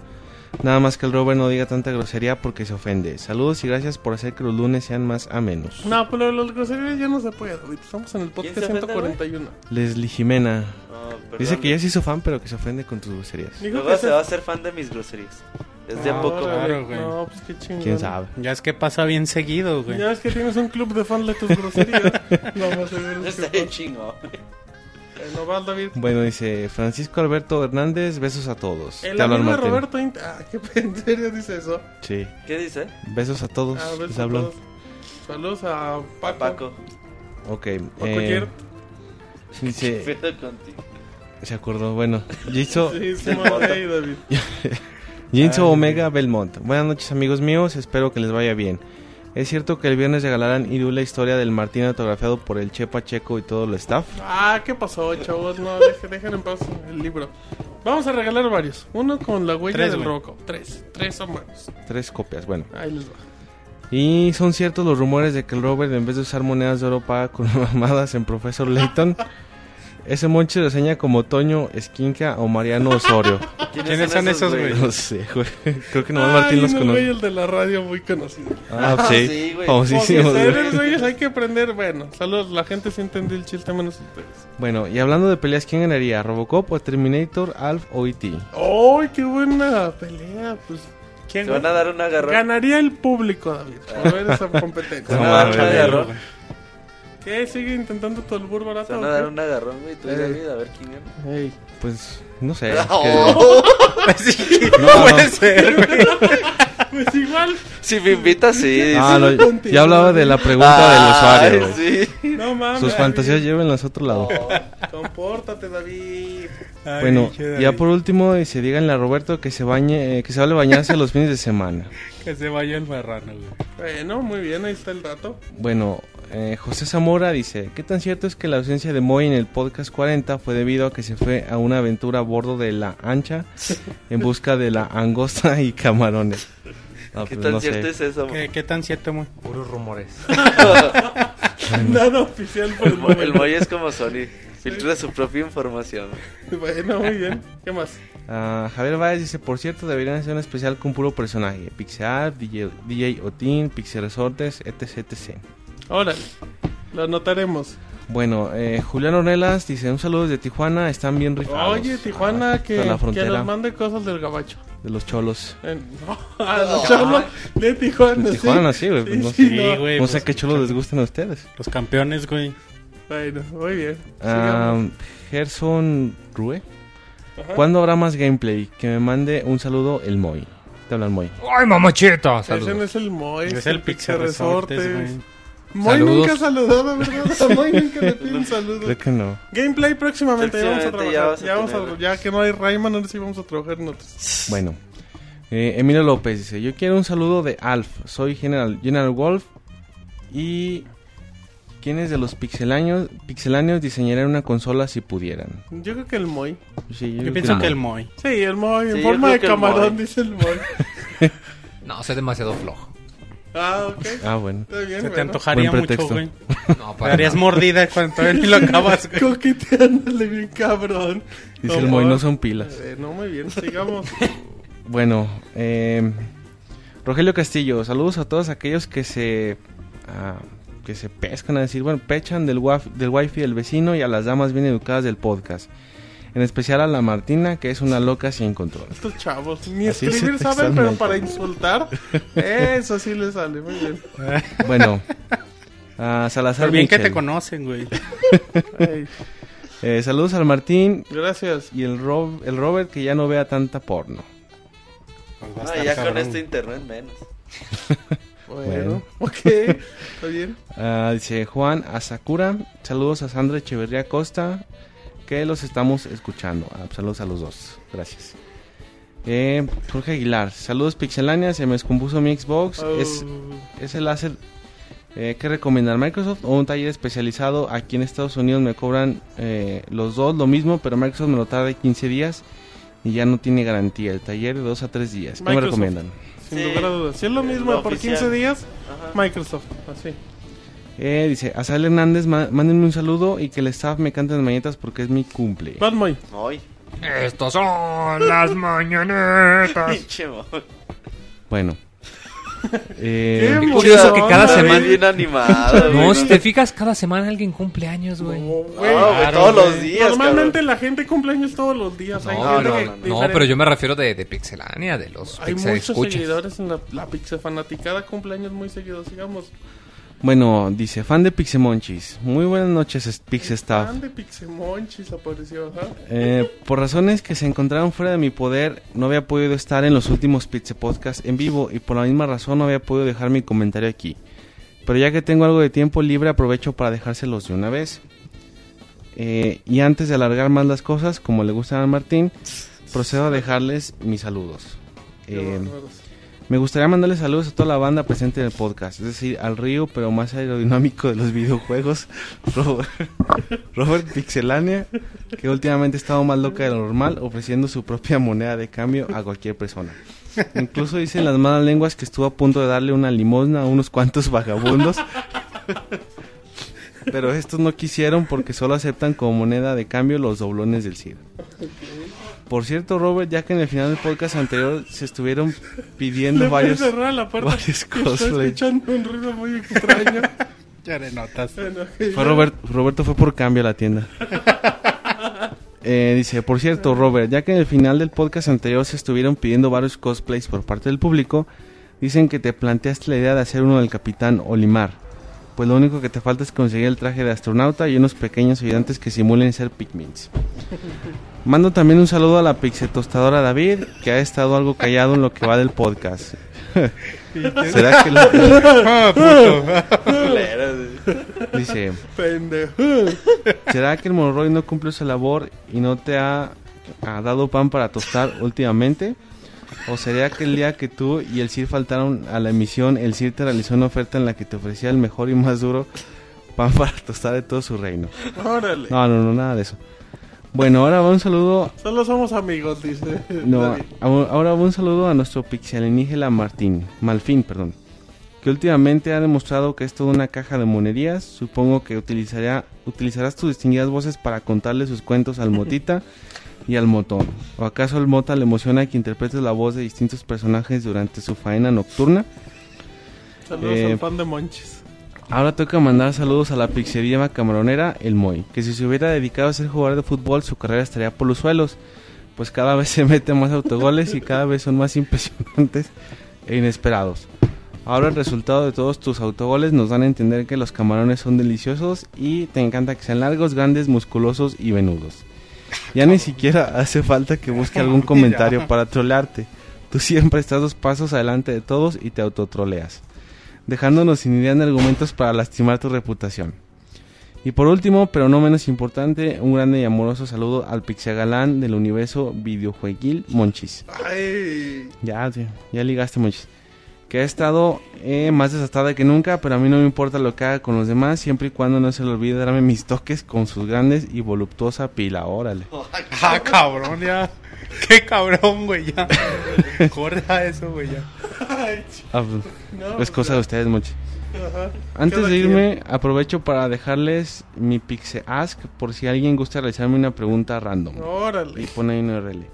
Nada más que el Robert no diga tanta grosería porque se ofende. Saludos y gracias por hacer que los lunes sean más amenos. No, pero los groserías ya no se puede. Estamos en el podcast se ofende, 141. Leslie Jimena. Perdón. Dice que ya se hizo fan pero que se ofende con tus groserías. Luego que se va a hacer fan de mis groserías. Es de a Ah, poco. Claro, güey. No, pues qué chingón. ¿Quién sabe? Ya es que pasa bien seguido, güey. Ya ves que tienes un club de fans de tus groserías. *laughs* no, más seguro es Está que David. Bueno, dice Francisco Alberto Hernández, besos a todos. El Te hablan, amigo de Martín. Roberto Int- Ah, ¿qué *laughs* en serio dice eso? Sí. ¿Qué dice? Besos a todos. Ah, besos les a todos. Saludos a Paco. Paco. Ok. Paco eh, dice, Pedo contigo. se acordó. Bueno, Jitso, *laughs* Sí, sí, *laughs* David. Jinso Omega Belmont. Buenas noches, amigos míos. Espero que les vaya bien. Es cierto que el viernes regalarán Iru la historia del Martín autografiado por el Chepa Checo y todo el staff. Ah, ¿qué pasó, chavos? No, dejen, dejen en paz el libro. Vamos a regalar varios. Uno con la huella Tres, del güey. Robocop. Tres. Tres son buenos. Tres copias, bueno. Ahí les va. Y son ciertos los rumores de que el Robert, en vez de usar monedas de oro, paga con *laughs* mamadas en Profesor Layton. Ese monche lo reseña como Toño Esquinca o Mariano Osorio. *laughs* ¿Quiénes son esos, güey? No sé, güey. Creo que nomás Martín los Ay, conoce. güeyes de la radio muy conocidos. Ah, Ah, *laughs* sí. sí, güey. Famosísimos, hay que aprender. Bueno, saludos. La gente sí entendió el chiste menos ustedes. Bueno, y hablando de peleas, ¿quién ganaría? ¿Robocop o Terminator, Alf o E.T.? ¡Ay, qué buena pelea! Pues, ¿quién Se van a dar un agarrón. Ganaría el público, David, por ver esa *laughs* competencia. No, Se ¿Qué? ¿Sigue intentando tu albur Se barato? van a dar un agarrón, güey. Tú y. David, a ver quién gana. Ey. Pues, no sé. *laughs* Oh. *laughs* Sí, *laughs* No, no puede ser, güey. Pues igual. Si me invitas, sí. Ah, lo- Contigo. ya hablaba de la pregunta Ay, del usuario, güey. sí. No mames. Sus fantasías llévenlas a otro lado. Compórtate, David. Ay, Bueno, ya por último, dice, díganle a Roberto que se bañe, eh, que se vale bañarse los fines de semana. Que se vaya el marrano, güey. Bueno, muy bien, ahí está el dato. Bueno, eh, José Zamora dice, ¿qué tan cierto es que la ausencia de Moy en el podcast 40 fue debido a que se fue a una aventura a bordo de la ancha en busca de la angosta y camarones? No, ¿Qué pues, tan no cierto sé. es eso? ¿Qué, qué tan cierto, güey? Puros rumores. *laughs* Nada oficial por el El, el momento. Moy es como Sony. Filtra su propia información. Bueno, muy bien. ¿Qué más? Ah, Javier Báez dice, por cierto, deberían hacer un especial con puro personaje. Pixar, DJ, DJ Otin, Pixel Resortes, etc, etc. Órale. Lo anotaremos. Bueno, eh, Julián Ornelas dice, un saludo desde Tijuana, están bien rifados. Oye, Tijuana, Ah, que, la que nos mande cosas del gabacho. de los cholos. Eh, no, *laughs* a los chavos de Tijuana. De sí. Tijuana, sí, güey, pues no sí, Sí, no. güey. No pues, sé qué cholos les gustan a ustedes. Los campeones, güey. Bueno, muy bien. Sigamos. Gerson Rue. Ajá. ¿Cuándo habrá más gameplay? Que me mande un saludo el Moy. Te habla el Moy. ¡Ay, mamachita! Ese no es el Moy. Es el Pixel Resortes, güey. Moy nunca ha saludado, ¿verdad? A Moy nunca le pide un *laughs* saludo. Creo que no. Gameplay próximamente, ya vamos a trabajar. ya Ya, vas a vamos a, tener. ya que no hay Rayman, ahora sí vamos a trabajar en otros. Bueno. Eh, Emilio López dice, yo quiero un saludo de Alf. Soy General, General Wolf. Y... ¿Quiénes de los pixelaños, pixeláneos diseñarían una consola si pudieran? Yo creo que el Moy. Sí, Yo creo pienso que el Moy. Sí, el Moy, en forma de camarón, dice el Moy. *laughs* No, soy demasiado flojo. Ah, ok. Ah, bueno. Está bien, Se te bueno. antojaría Buen mucho, pretexto. güey. *laughs* No, Te para darías nada. mordida cuando todavía ni lo acabas, güey. Coqueteándole bien cabrón. Dice el Moy, no son pilas. Eh, no, muy bien, sigamos. *laughs* Bueno, eh, Rogelio Castillo, saludos a todos aquellos que se ah, que se pescan a decir, bueno, pechan del, waf- del wifi del vecino y a las damas bien educadas del podcast. En especial a la Martina, que es una loca sin control. Estos chavos, ni Así escribir es, saben, pero para insultar, eso sí les sale, muy bien. *laughs* Bueno, a Salazar Pero bien que te conocen, güey. *laughs* Eh, saludos al Martín gracias. y el, Rob- el Robert que ya no vea tanta porno. Pues Ah, ya con este internet menos. *laughs* Bueno, ok, está bien. Ah, dice Juan Asakura, saludos a Sandra Echeverría Costa, que los estamos escuchando. Ah, saludos a los dos, gracias. Eh, Jorge Aguilar, saludos Pixelania, se me descompuso mi Xbox. Es, Oh, es el láser eh, que recomendar Microsoft o un taller especializado. Aquí en Estados Unidos me cobran eh, los dos lo mismo, pero Microsoft me lo tarda 15 días y ya no tiene garantía. El taller de 2 a 3 días. ¿Qué me recomiendan? sin Sí, lugar a dudas. Si es lo mismo lo por oficial. 15 días, Ajá. Microsoft, así. Eh, dice, a Sal Hernández, mándenme un saludo y que el staff me cante las mañetas porque es mi cumple. Batmoy. Ay, Estos son las mañanetas. Bueno. *laughs* Eh, Qué curioso que cada semana- Bien animado. No, si te fijas, cada semana alguien cumple años, güey. No, güey. güey, Claro, todos güey. los días. Normalmente cabrón. la gente cumple años todos los días. Hay No, gente no, que no, pero yo me refiero de, de Pixelania, de los Hay muchos escuchas. seguidores en la, la Pixel Fanaticada, cumpleaños muy seguidos, digamos. Bueno, dice, fan de Pixemonchis. Muy buenas noches, es- Pixestaff. Fan de Pixemonchis apareció, ajá. Eh, por razones que se encontraron fuera de mi poder, no había podido estar en los últimos Pixel Podcast en vivo y por la misma razón no había podido dejar mi comentario aquí. Pero ya que tengo algo de tiempo libre, aprovecho para dejárselos de una vez. Eh, y antes de alargar más las cosas, como le gusta a Martín, procedo a dejarles mis saludos. Eh. Me gustaría mandarles saludos a toda la banda presente en el podcast, es decir, al río, pero más aerodinámico de los *laughs* videojuegos, Robert, *laughs* Robert Pixelania, que últimamente ha estado más loca de lo normal, ofreciendo su propia moneda de cambio a cualquier persona. Incluso dicen las malas lenguas que estuvo a punto de darle una limosna a unos cuantos vagabundos. Pero estos no quisieron porque solo aceptan como moneda de cambio los doblones del CID. Por cierto, Robert, ya que en el final del podcast anterior se estuvieron pidiendo Le voy a varios, cerrar la puerta. varios Estoy cosplay. escuchando un ruido muy extraño. *laughs* Ya le notas. Bueno, Fue Robert, Roberto fue por cambio a la tienda. *laughs* Eh, dice, por cierto, Robert, ya que en el final del podcast anterior se estuvieron pidiendo varios cosplays por parte del público, dicen que te planteaste la idea de hacer uno del Capitán Olimar. Pues lo único que te falta es conseguir el traje de astronauta y unos pequeños ayudantes que simulen ser Pikmins. Mando también un saludo a la pixetostadora David, que ha estado algo callado en lo que va del podcast. *laughs* ¿Será que güey. *laughs* dice, pendejo. ¿Será que el Monroy no cumple su labor y no te ha, ha dado pan para tostar últimamente? ¿O sería que el día que tú y el CIR faltaron a la emisión, el CIR te realizó una oferta en la que te ofrecía el mejor y más duro pan para tostar de todo su reino? Órale. No, no, no, nada de eso. Bueno, ahora va un saludo. Solo somos amigos, dice. No, ahora va un saludo a nuestro pixelienígena Martín, Malfín, perdón. Que últimamente ha demostrado que es toda una caja de monerías. Supongo que utilizará, utilizarás tus distinguidas voces para contarle sus cuentos al Motita y al Motón. ¿O acaso el Mota le emociona que interpretes la voz de distintos personajes durante su faena nocturna? Saludos Eh, al fan de Monchis. Ahora toca mandar saludos a la pixería camaronera, el Moy, que si se hubiera dedicado a ser jugador de fútbol, su carrera estaría por los suelos, pues cada vez *laughs* se mete más autogoles y cada vez son más impresionantes e inesperados. Ahora el resultado de todos tus autogoles nos dan a entender que los camarones son deliciosos y te encanta que sean largos, grandes, musculosos y venudos. Ya ni siquiera hace falta que busque algún *laughs* comentario para trolearte. Tú siempre estás dos pasos adelante de todos y te autotroleas dejándonos sin idea de argumentos para lastimar tu reputación. Y por último, pero no menos importante, un grande y amoroso saludo al Pixagalán del universo videojueguil Monchis. Ay. Ya, ya ligaste Monchis. Que ha estado eh, más desatada que nunca, pero a mí no me importa lo que haga con los demás, siempre y cuando no se le olvide darme mis toques con sus grandes y voluptuosa pila. Órale. *laughs* Ah, cabrón, ya. *laughs* Qué cabrón, güey, ya. *laughs* Corta eso, güey, ya. Ay, Ah, pues, no, es cosa de ustedes, ajá. Antes de irme, aprovecho para dejarles mi Pixe Ask por si alguien gusta realizarme una pregunta random. quien. Y Órale. pone ahí un URL.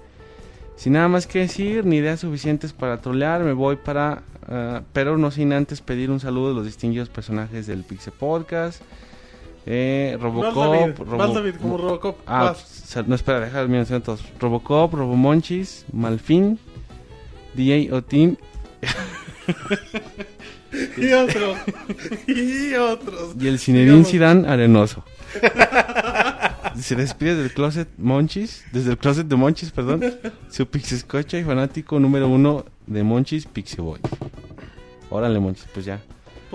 Sin nada más que decir, ni ideas suficientes para trolear, me voy para ah, pero no sin antes pedir un saludo de los distinguidos personajes del Pixel Podcast. Eh, Robocop, David, Robo- David, como Robocop. Ah, no, espera, deja de mencionar todos. Robocop, Robomonchis, Malfin, DJ Otin *laughs* Y otros. y otros. y el Digamos. Zidane Arenoso. *laughs* Se despide del closet Monchis, desde el closet de Monchis, perdón, su Pixescocha y fanático número uno de Monchis, Pixeboy. Órale, Monchis, pues ya.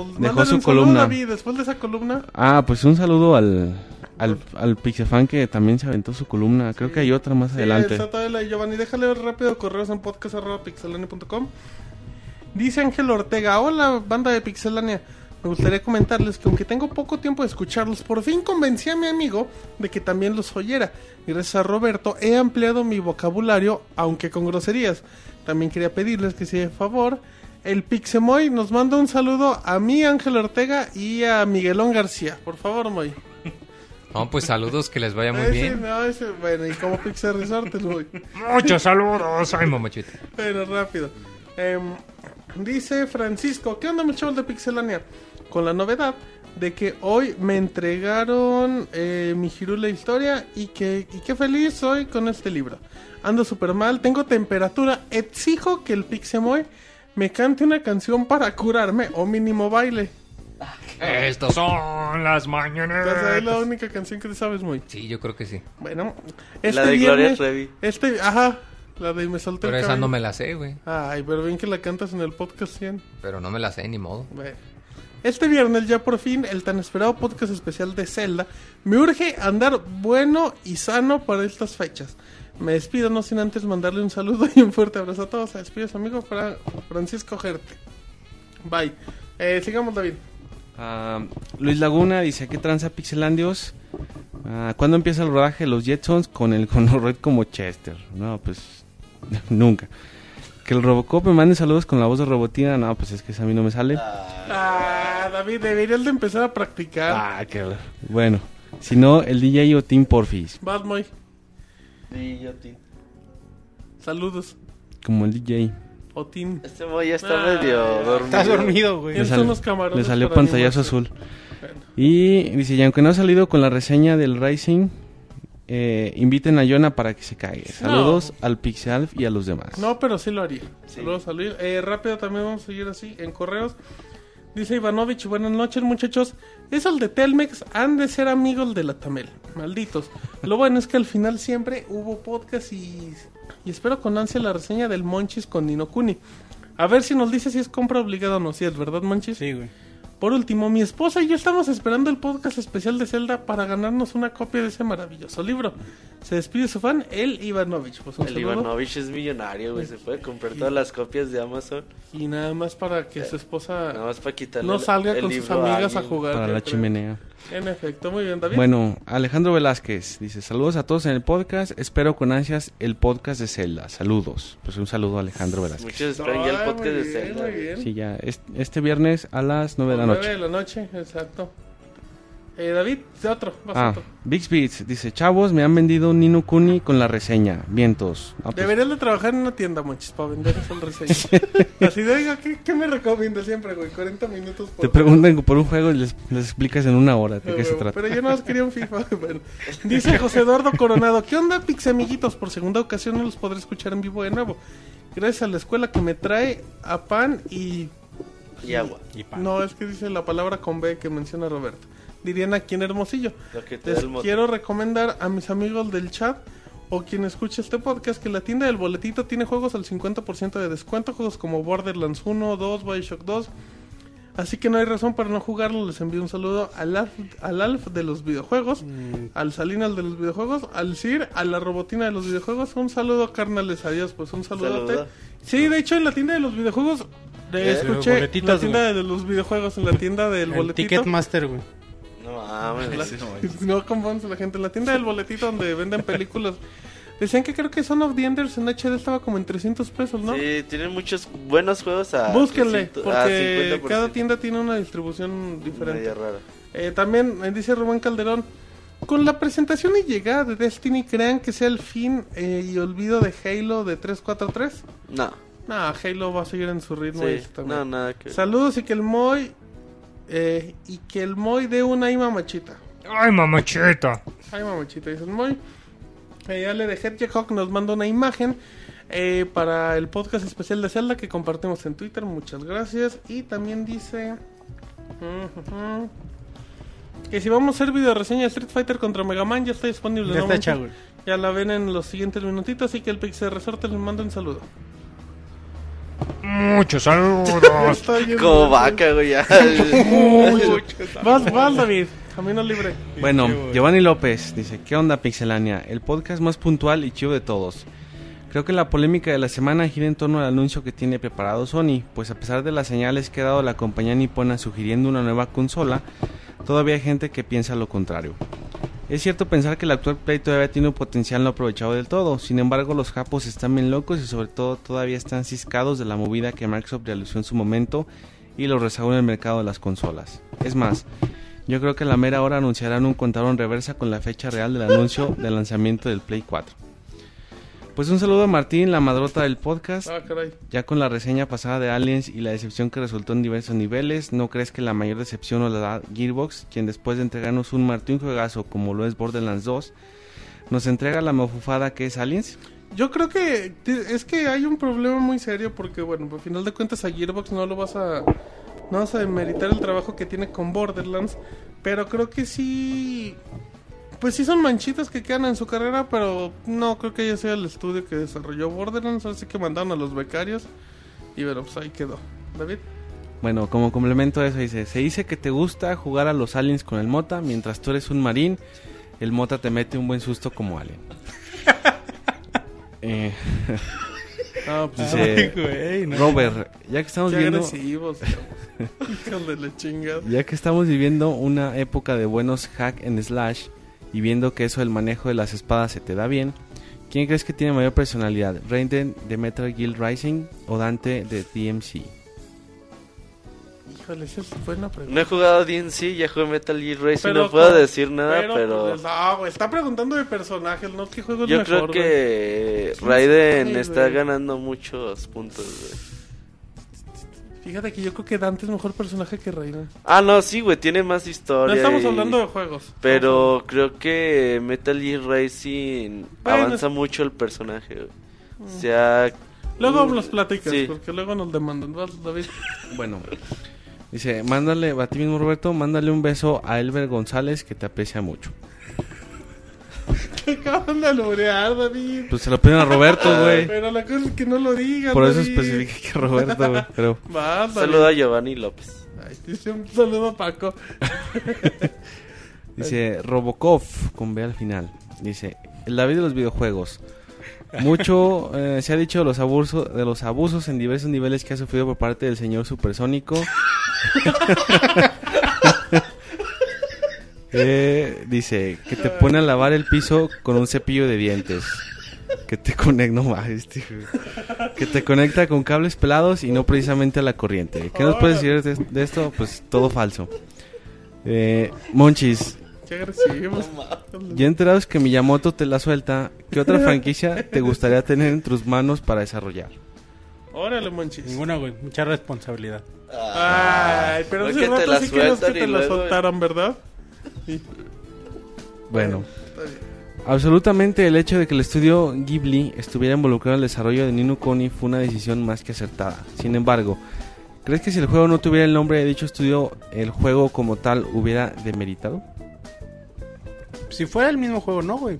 Pues Dejó su columna. David, después de esa columna. Ah, pues un saludo al, al, al Pixefan que también se aventó su columna. Creo que hay otra más Sí, adelante. de Giovanni. Déjale rápido correos en podcast.pixelania.com. Dice Ángel Ortega: Hola, banda de Pixelania. Me gustaría comentarles que aunque tengo poco tiempo de escucharlos, por fin convencí a mi amigo de que también los oyera. Y gracias a Roberto he ampliado mi vocabulario, aunque con groserías. También quería pedirles que si de favor, el Pixemoy nos manda un saludo a mí, Ángel Ortega, y a Miguelón García. Por favor, Moy. No, pues saludos, que les vaya muy Ese, bien. no, ese- bueno, y como Pixel Resort, el Moy. Muchos saludos. Ay, mamachita. Bueno, rápido. Em, dice Francisco, ¿qué onda mis chavos de Pixelania? Con la novedad de que hoy me entregaron eh, mi Hirule Historia y que y qué feliz soy con este libro. Ando súper mal, tengo temperatura, exijo que el Pixemoy me cante una canción para curarme o mínimo baile. Estas son las Esa es la única canción que te sabes muy. Sí, yo creo que sí. Bueno, La este de Gloria viernes, Trevi. este, ajá, la de me solté Pero el esa no me la sé, güey. Ay, pero bien que la cantas en el podcast 100. Pero no me la sé, ni modo. Bueno. Este viernes ya por fin el tan esperado podcast especial de Zelda me urge andar bueno y sano para estas fechas. Me despido no sin antes mandarle un saludo y un fuerte abrazo a todos. Se despide su amigo Fra- Francisco Gerte. Bye. Eh, sigamos David. Ah, Luis Laguna dice, ¿qué tranza Pixelandios? Ah, ¿Cuándo empieza el rodaje de los Jetsons con el Red como Chester? No, pues *laughs* nunca. Que el Robocop me mande saludos con la voz de Robotina. No, pues es que esa a mí no me sale. Ah, David, deberías de empezar a practicar. Ah, qué... Bueno, si no, el DJ o Team Porfis. Moy. Sí, yo, tío. Saludos. Como el DJ. Otin. Este boy ya está Ah, medio dormido. Estás dormido, güey. Le, sal- unos camarones le salió pantallazo azul. Bueno. Y dice, y aunque no ha salido con la reseña del Rising, eh, inviten a Yona para que se caiga. Saludos al Pixelf y a los demás. No, pero sí lo haría. Sí. Saludos a Luis. Eh, rápido también vamos a seguir así en correos. Dice Ivanovich, buenas noches muchachos. Esos de Telmex han de ser amigos de la Tamel. Malditos. Lo bueno es que al final siempre hubo podcast y, y espero con ansia la reseña del Monchis con Ninokuni. A ver si nos dice si es compra obligada o no. Si es verdad, Monchis. Sí, güey. Por último, mi esposa y yo estamos esperando el podcast especial de Zelda para ganarnos una copia de ese maravilloso libro. Se despide su fan, el Ivanovich. Pues El. Ivanovich es millonario, güey. Se puede comprar todas las copias de Amazon. Y nada más para que su esposa Nada más para quitarle no salga el con sus amigas a jugar. para la creo. chimenea. En efecto, muy bien, David. Bueno, Alejandro Velázquez dice, saludos a todos en el podcast, espero con ansias el podcast de Zelda, saludos. Pues un saludo a Alejandro Velázquez. Muchos esperan ya el podcast muy de bien, Zelda. bien. Sí, ya, es- este viernes a las 9 de la Nueve noche. de la noche, exacto. Eh, David, de otro, vas Ah, otro. Big Beats dice, chavos, me han vendido un Nino Kuni con la reseña, vientos. Ah, pues, Deberías de trabajar en una tienda, monchis, para vender esas *laughs* reseñas. Así de, oiga, ¿qué, ¿qué me recomiendas siempre, güey? 40 minutos por te preguntan por un juego y les, les explicas en una hora de Ah, qué se güey, trata. Pero yo no más quería un FIFA. *laughs* Bueno, dice José Eduardo Coronado, ¿qué onda, Pix amiguitos? Por segunda ocasión no los podré escuchar en vivo de nuevo. Gracias a la escuela que me trae a pan y... Y agua. Y pan. No, es que dice la palabra con B que menciona Roberto. Dirían aquí en Hermosillo. Les quiero recomendar a mis amigos del chat o quien escuche este podcast que la tienda del boletito tiene juegos al 50% de descuento, juegos como Borderlands 1, 2, Bioshock 2. Así que no hay razón para no jugarlo. Les envío un saludo al Alf, al Alf de los videojuegos, al Salinas de los videojuegos, al Sir, a la robotina de los videojuegos. Un saludo, carnales. Adiós, pues un saludote. Saludo. Sí, de hecho, en la tienda de los videojuegos. eh, escuché Boletitos, la tienda de los videojuegos, en la tienda del El boletito. Ticketmaster, güey. No mames. No confundas *laughs* la gente. En la tienda del boletito donde venden películas. Decían que creo que Son of the Enders en HD estaba como en 300 pesos, ¿no? Sí, tienen muchos buenos juegos a. Búsquenle, 300 a porque 50%. cada tienda tiene una distribución diferente. Rara. Eh, también eh, dice Rubén Calderón, con la presentación y llegada de Destiny, ¿crean que sea el fin eh, y olvido de Halo de 343? No. No, Halo va a seguir en su ritmo. Sí, también. no, nada que. Saludos y que el Moy. Eh, y que el Moy dé una y mamachita. Ay, mamachita. Ay, mamachita, dice el Moy. Eh, Ale de Hedgehog nos manda una imagen eh, para el podcast especial de Zelda que compartimos en Twitter. Muchas gracias. Y también dice. Que si vamos a hacer video reseña de Street Fighter contra Mega Man, ya está disponible. Ya. Ya la ven en los siguientes minutitos. Así que el Pixel Resorte les manda un saludo. Muchos saludos. *laughs* Como bueno. vaca, güey. ya. *laughs* Vas, vas, David. Camino libre. Bueno, Giovanni López dice, ¿qué onda Pixelania? El podcast más puntual y chido de todos. Creo que la polémica de la semana gira en torno al anuncio que tiene preparado Sony, pues a pesar de las señales que ha dado la compañía nipona sugiriendo una nueva consola, todavía hay gente que piensa lo contrario. Es cierto pensar que el actual Play todavía tiene un potencial no aprovechado del todo, sin embargo los japos están bien locos y sobre todo todavía están ciscados de la movida que Microsoft realizó en su momento y lo rezagó en el mercado de las consolas. Es más, yo creo que a la mera hora anunciarán un contador en reversa con la fecha real del anuncio del lanzamiento del Play 4. Pues un saludo a Martín, la madrota del podcast. Ah, caray. Ya con la reseña pasada de Aliens y la decepción que resultó en diversos niveles, ¿no crees que la mayor decepción nos la da Gearbox, quien después de entregarnos un Martín juegazo como lo es Borderlands 2, nos entrega la mofufada que es Aliens? Yo creo que es que hay un problema muy serio porque, bueno, al final de cuentas a Gearbox no lo vas a... No vas a demeritar el trabajo que tiene con Borderlands, pero creo que sí... Pues sí son manchitas que quedan en su carrera, pero no creo que haya sido el estudio que desarrolló Borderlands, así que mandaron a los becarios y bueno, pues ahí quedó. David. Bueno, como complemento a eso dice, se dice que te gusta jugar a los aliens con el Mota, mientras tú eres un marín, el Mota te mete un buen susto como alien. *laughs* Eh, No, pues dice güey, no. Robert, ya que estamos qué viendo... agresivos. *laughs* Ya que estamos viviendo una época de buenos hack en slash y viendo que eso del manejo de las espadas se te da bien, ¿quién crees que tiene mayor personalidad? ¿Raiden de Metal Gear Rising o Dante de DMC? Híjole, esa es buena pregunta. No he jugado DNC, ya jugué Metal Gear Racing, Pero no puedo decir nada, pero... pues, no, güey, está preguntando de personajes, no qué juego Yo mejor, creo que ¿Quién Raiden está güey? ganando muchos puntos, güey. Fíjate que yo creo que Dante es mejor personaje que Reina. Ah, no, sí, güey, tiene más historia. No estamos y- hablando de juegos. Pero creo que Metal Gear Racing Bueno, avanza es- mucho el personaje, güey. O sea... Luego mm, nos platicas, sí. porque luego nos demandan. David. *laughs* Bueno, dice, mándale, a ti mismo Roberto, mándale un beso a Elber González que te aprecia mucho. Acaban de alburear, David. Pues se lo piden a Roberto, güey. *laughs* Pero la cosa es que no lo digas, Por eso especifique que Roberto, güey. Pero *laughs* a Giovanni López. Ay, dice un saludo a Paco. *laughs* Dice Robocop con B al final. Dice, el David de los videojuegos. Mucho eh, se ha dicho de los abusos de los abusos en diversos niveles que ha sufrido por parte del señor supersónico. Eh, dice que te pone a lavar el piso con un cepillo de dientes. Que te conecta, no mames, tío. Que te conecta con cables pelados y no precisamente a la corriente. ¿Qué nos puedes decir de, de esto? Pues todo falso. Eh, Monchis, ya enterados que Miyamoto te la suelta, ¿qué otra franquicia te gustaría tener en tus manos para desarrollar? Órale, monchis. Ninguna, güey. Mucha responsabilidad. Ay, pero que te rato la sí que sueltan te la soltaran, ¿verdad? Sí. Bueno, Está bien. absolutamente el hecho de que el estudio Ghibli estuviera involucrado en el desarrollo de Nino Kuni fue una decisión más que acertada. Sin embargo, ¿crees que si el juego no tuviera el nombre de dicho estudio, el juego como tal hubiera demeritado? Si fuera el mismo juego, no, güey.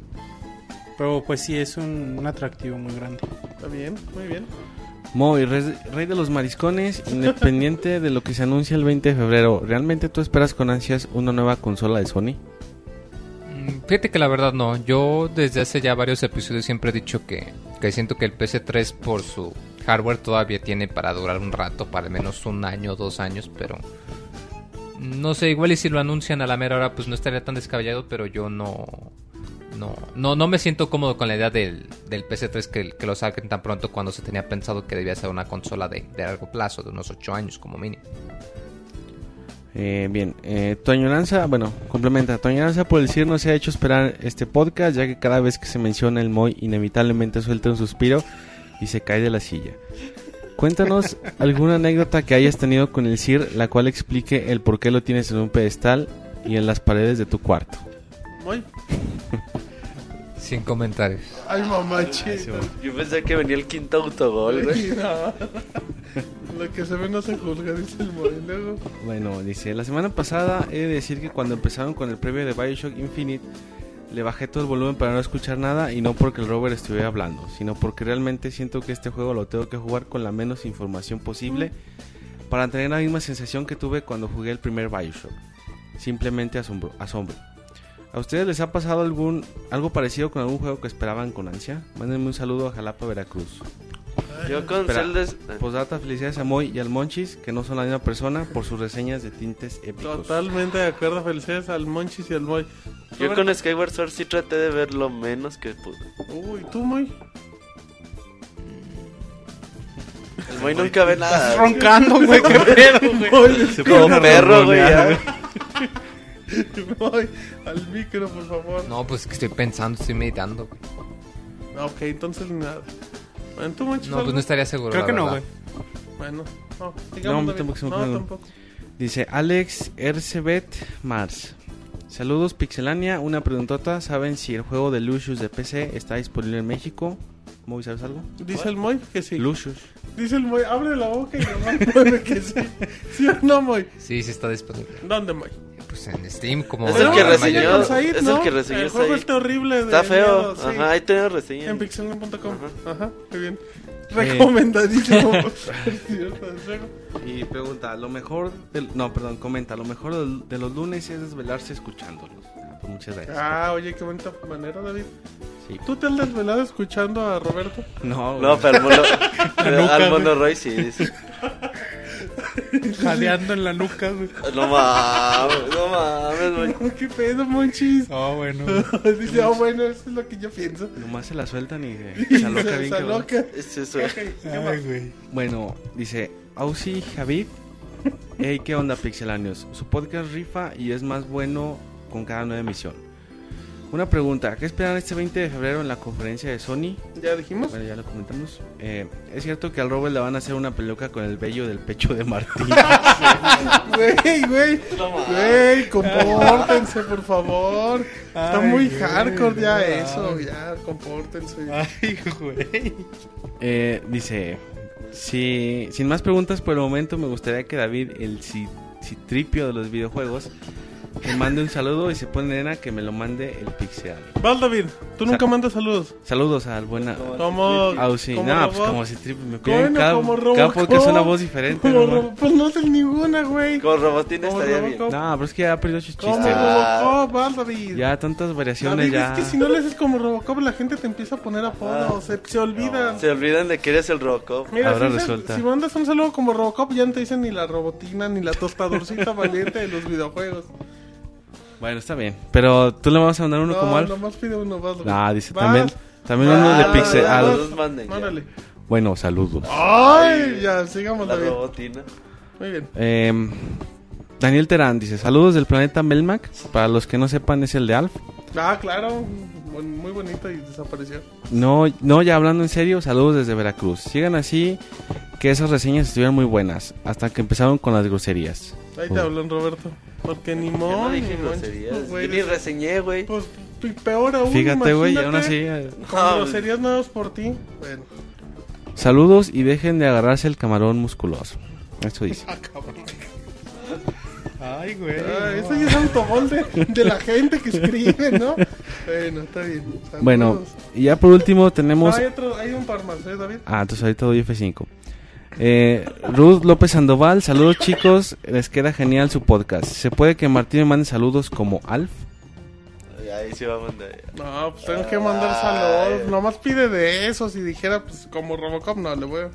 Pero pues sí, es un, un atractivo muy grande. Está bien, muy bien. Moy, rey de los mariscones, independiente de lo que se anuncia el 20 de febrero, ¿realmente tú esperas con ansias una nueva consola de Sony? Mm, Fíjate que la verdad no. Yo desde hace ya varios episodios siempre he dicho que, que siento que el PS3 por su hardware todavía tiene para durar un rato, para al menos un año o dos años, pero no sé, igual y si lo anuncian a la mera hora pues no estaría tan descabellado, pero yo no no no, no me siento cómodo con la idea del, del PS3 que, que lo saquen tan pronto cuando se tenía pensado que debía ser una consola de, de largo plazo, de unos ocho años como mínimo. Eh, bien, eh, tu añoranza, bueno, complementa, tu añoranza por el CIR no se ha hecho esperar este podcast, ya que cada vez que se menciona el Moy, inevitablemente suelta un suspiro y se cae de la silla. Cuéntanos *laughs* alguna anécdota que hayas tenido con el CIR, la cual explique el por qué lo tienes en un pedestal y en las paredes de tu cuarto. Muy. *laughs* Sin comentarios. Ay, mamachita. Yo pensé que venía el quinto autogol, güey. Ay, no. Lo que se ve no se juzga, dice el Moy. Luego, Bueno, dice, la semana pasada he de decir que cuando empezaron con el previo de Bioshock Infinite, le bajé todo el volumen para no escuchar nada y no porque el Robert estuviera hablando, sino porque realmente siento que este juego lo tengo que jugar con la menos información posible para tener la misma sensación que tuve cuando jugué el primer Bioshock. Simplemente asombro. asombro. ¿A ustedes les ha pasado algún algo parecido con algún juego que esperaban con ansia? Mándenme un saludo a Jalapa, Veracruz. Yo con Espera. Zelda... Posdata, felicidades a Moy y al Monchis, que no son la misma persona, por sus reseñas de tintes épicos. totalmente de acuerdo. Felicidades al Monchis y al Moy. Yo con Skyward Sword sí traté de ver lo menos que pude. Uy, tú, Moy. El Moy nunca ve nada. güey. Roncando, güey, qué pedo, güey. *laughs* Como perro, güey. *laughs* *laughs* Moy, al micro, por favor. No, pues que estoy pensando, estoy meditando. güey. Ah, Ok, entonces nada. Bueno, tú, Monchis. No, pues algo? no estaría seguro. Creo la que no, verdad. güey. Bueno, no, No. David. tampoco se me no, ocurre. tampoco. Dice Alex Ercebet Mars. Saludos Pixelania, una preguntota. ¿Saben si el juego de Lucius de PC está disponible en México? Moy, ¿sabes algo? Dice el Moy que sí. Lucius. Dice el Moy, abre la boca y nomás *laughs* mueve que sí. ¿Sí o no, Moy? Sí, sí está disponible. ¿Dónde, Moy? Pues en Steam, como. Es el que reseñó. Said, es el que reseñó El juego está horrible. Está feo. miedo, sí. Ajá, ahí tengo reseña. En pixelon.com. Ajá. Ajá, muy bien. Recomendadísimo. *laughs* *laughs* Y pregunta, lo mejor del... No, perdón, comenta, lo mejor del- de los lunes es desvelarse escuchándolos. Pues muchas gracias. Ah, oye, qué bonita manera, David. Sí. ¿Tú te has desvelado escuchando a Roberto? No, No, pero al mono, *laughs* nuca, al mono Roy sí dice. Jadeando en la nuca, güey. No mames, no mames, güey. ¿Qué pedo, monchis? Oh, bueno. *laughs* Dice, ah, bueno, eso es lo que yo pienso. Nomás se la sueltan y *laughs* Y se aloca se- bien se cabrón. aloca. Es eso. Ok, ¿qué más? Ay, güey. Bueno, dice Ausi Javid. Hey, ¿qué onda, Pixelanios? Su podcast rifa y es más bueno con cada nueva emisión. Una pregunta, ¿qué esperan este 20 de febrero en la conferencia de Sony? ¿Ya dijimos? Bueno, ya lo comentamos. Eh, ¿Es cierto que al Robert le van a hacer una peluca con el vello del pecho de Martín? *laughs* Güey, güey. Güey, compórtense, por favor. Está Ay, muy güey, hardcore ya eso. Ya, compórtense. Ay, güey. Eh, dice, si, sin más preguntas por el momento, me gustaría que David, el ci- citripio de los videojuegos, me mande un saludo y se pone nena que me lo mande el Pixel. Vas, David. Tú nunca mandas saludos. Saludos al buena... Como. Ausi. como No, pues robot. como citripio. Me piden Bueno, cada, como cada Robocop. podcast una voz diferente. Como ¿no? Pues no sé ninguna, güey. Con Robotina Como estaría bien. Robocop. No, pero es que ya ha perdido sus Como chistes. Ah. Robocop, vas, David. Ya tantas variaciones David, ya. es que si no le haces como Robocop, la gente te empieza a poner apodos. Se, se olvidan. Se olvidan de que eres el Robocop. Mira, Ahora si, resulta. si mandas un saludo como Robocop, ya no te dicen ni la robotina ni la tostadorcita *laughs* valiente de los videojuegos. Bueno, está bien. Pero tú le vas a mandar uno no, como Alf. nomás pide uno, vas. Ah, dice Vas. también. También Vas, uno de Pixel. ah, los vas. dos manden ya. Órale. bueno, saludos. Ay, ya, sigamos, La David. robotina. Muy bien. Eh, Daniel Terán dice: Saludos del planeta Melmac. Para los que no sepan, es el de Alf. Ah, claro. Muy, bonito y desapareció. No, no, ya hablando en serio, saludos desde Veracruz. Sigan así, que esas reseñas estuvieron muy buenas. Hasta que empezaron con las groserías. Ahí te habló Roberto. Porque ni modo. no dije groserías. Pues, Yo ni reseñé, güey. Pues pi- peor aún. Fíjate, güey, y aún así. eh, Con Ah, groserías nuevas por ti. Bueno. Saludos y dejen de agarrarse el camarón musculoso. Eso dice. *laughs* Ah, cabrón. Ay, güey. Ah, eso ya es autogol de, de la gente que escribe, ¿no? Bueno, está bien. Saludos. Bueno, y ya por último No, tenemos. hay, otro, hay un par más, ¿eh, David? Ah, entonces ahorita doy F5. Eh, Ruth López Sandoval, saludos chicos, les queda genial su podcast. ¿Se puede que Martín me mande saludos como Alf? Ahí sí va a mandar. No, pues tengo que mandar saludos. Nomás pide de eso. Si dijera, pues como Robocop, no, le voy a.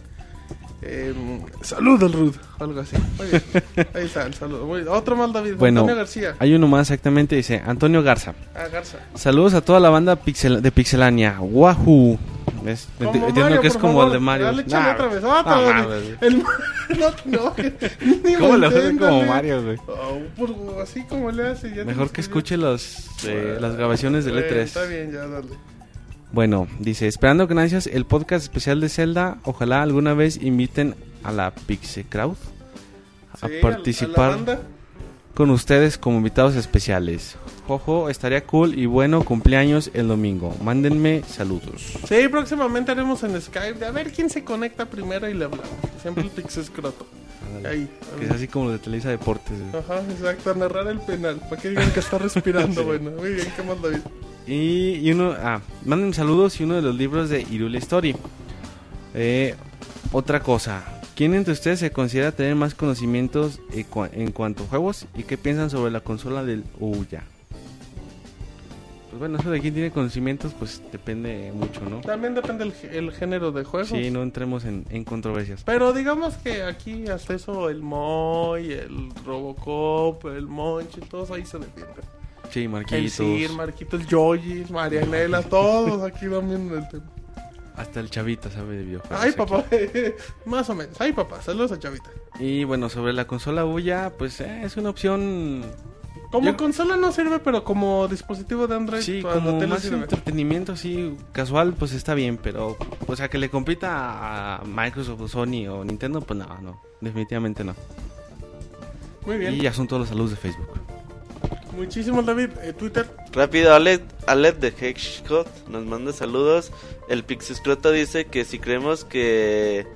Eh, saludos, Ruth. Algo así. *laughs* Ahí está el saludo. Muy bien. Otro más, David. Bueno, Antonio García. hay uno más exactamente, dice Antonio Garza. Ah, Garza. Saludos a toda la banda pixel- de Pixelania. Wahoo. Enti- Entiendo Mario, que es como favor. el de Mario. Dale, Nah, otra vez. no Otra vez. mames. El... *laughs* no, no. Ni ¿Cómo le hace como. Mario, güey? Oh, por- así como le hace. ya Mejor que escuche los, eh, las grabaciones del Bueno, E3. Está bien, ya, dale. Bueno, dice, esperando con ansias el podcast especial de Zelda, ojalá alguna vez inviten a la Pixie Crowd a Sí, participar la banda. Con ustedes como invitados especiales. Jojo, estaría cool y bueno, cumpleaños el domingo. Mándenme saludos. Sí, próximamente haremos en Skype de a ver quién se conecta primero y le hablamos. Siempre el Pixescroto. Ahí. Que es así como de Televisa Deportes. Ajá, exacto, narrar el penal. Para que digan que está respirando, *laughs* bueno. Muy bien, ¿qué más, David? Y, y uno, ah, manden saludos y uno de los libros de Irule Story. Eh, otra cosa, ¿quién entre ustedes se considera tener más conocimientos en, cua- en cuanto a juegos y qué piensan sobre la consola del Ouya? Pues bueno, eso de quién tiene conocimientos, pues depende mucho, ¿no? También depende el, el género de juegos. Sí, no entremos en, en controversias. Pero digamos que aquí hasta eso el Moy, el Robocop, el Monchi, todos ahí se defienden. Sí, El Marquitos, Sir, Marquitos, Yoyis, Marianela, *laughs* todos aquí dominan el tema. Hasta el Chavita sabe de videojuegos. Ay, aquí. papá, *laughs* más o menos. Ay, papá, saludos a Chavita. Y bueno, sobre la consola Ouya, pues eh, es una opción Como Yo- consola no sirve, pero como dispositivo de Android, Sí, como más sirve. entretenimiento así casual, pues está bien, pero o sea que le compita a Microsoft o Sony o Nintendo, pues no, no, definitivamente no. Muy bien. Y ya son todos los saludos de Facebook. Muchísimos, David. Eh, Twitter. Rápido, Aled, Aled de Hexshot nos manda saludos. El Pixescroto dice que si creemos que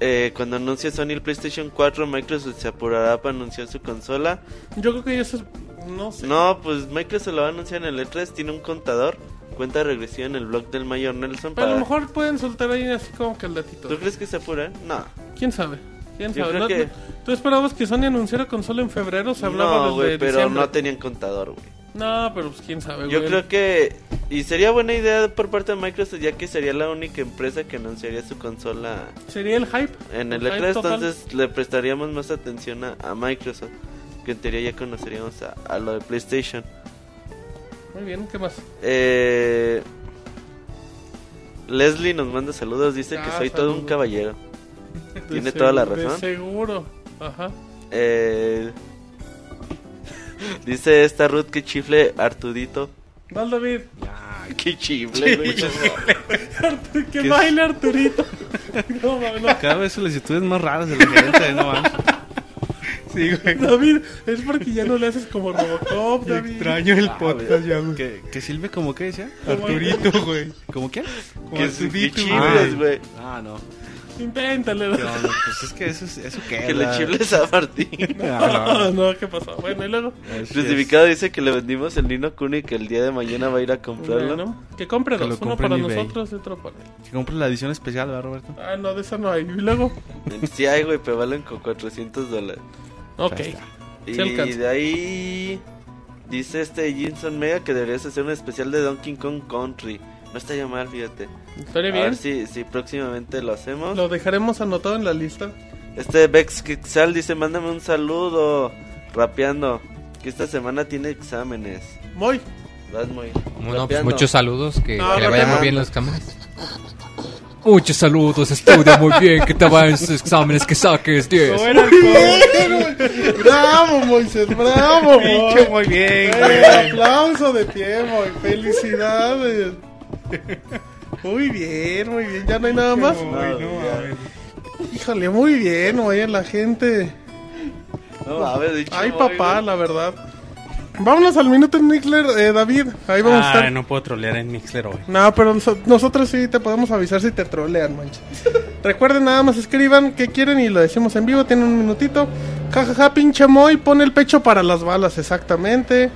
eh, cuando anuncie Sony el PlayStation 4, Microsoft se apurará para anunciar su consola. Yo creo que eso es. No sé. No, pues Microsoft lo va a anunciar en el E3, tiene un contador, cuenta regresiva en el blog del Mayor Nelson. Pero a Para... lo mejor pueden soltar ahí así como que el datito. ¿Tú crees que se apuran? No. ¿Quién sabe? ¿Quién Yo sabe? creo ¿No- que- ¿Tú esperabas que Sony anunciara consola en febrero? Se hablaba No, güey, pero diciembre. no tenían contador, güey. No, pero pues quién sabe, Yo güey. creo que... Y sería buena idea por parte de Microsoft, ya que sería la única empresa que anunciaría su consola Sería el hype. en el hype E3, total. entonces le prestaríamos más atención a, a Microsoft, que en teoría ya conoceríamos a, a lo de PlayStation. Muy bien, ¿qué más? Eh, Leslie nos manda saludos, dice que Ah, soy todo un caballero. De Tiene toda la de razón. seguro. Ajá. Eh, dice esta Ruth que chifle Artudito. Dale, David. Qué chifle, güey. *laughs* Que ¿Qué? baile Arturito. *laughs* no, no. Cada vez solicitudes más raras de la gente, no mames. Sí, güey. David, es porque ya no le haces como Robocop, David. Extraño el podcast ya, güey. Que, que silbe como qué decía? Arturito, güey. ¿Como qué? Como Que, que Arturito, güey. Ah, no. Inténtale. ¿Qué onda? Pues es que eso, es- eso queda. Que le chifles a Martín. *laughs* No, *laughs* no, ¿qué pasó? Bueno, y luego. Así Crucificado dice que le vendimos el Nino Kuni que el día de mañana va a ir a comprarlo. Bueno, que compre Que dos. lo Uno para nosotros y otro para él. Que compre la edición especial, ¿verdad, Roberto? Ah, no, de esa no hay. Y luego. Sí hay, güey, pero valen con 400 dólares. Ok. Y de ahí dice este Jinson Mega que deberías hacer un especial de Donkey Kong Country. No está ya mal, fíjate. Estaría A bien. ver si, si próximamente lo hacemos. Lo dejaremos anotado en la lista. Este Vex Quixal dice, mándame un saludo, rapeando, que esta semana tiene exámenes. Muy. Vas muy Bueno, pues muchos saludos, que, No, que le vaya muy bien los exámenes. Muchos saludos, estudia muy bien, que te vayan sus exámenes, que saques 10. bravo, Moisés, bravo, Moy. Muy bien, Eh, aplauso de pie, Moy. Felicidades. Muy bien, muy bien. ¿Ya no hay nada más? Híjole, muy bien, Moy, la gente. No, a ver, dicho Ay, papá, la verdad. Vámonos al minuto en Mixler, eh, David. Ahí vamos a Ah, estar. no puedo trolear en Mixler hoy. No, pero noso- nosotros sí te podemos avisar si te trolean, mancha. *laughs* Recuerden, nada más escriban qué quieren y lo decimos en vivo. Tienen un minutito. Jajaja, pinche Moy, pone el pecho para las balas, exactamente.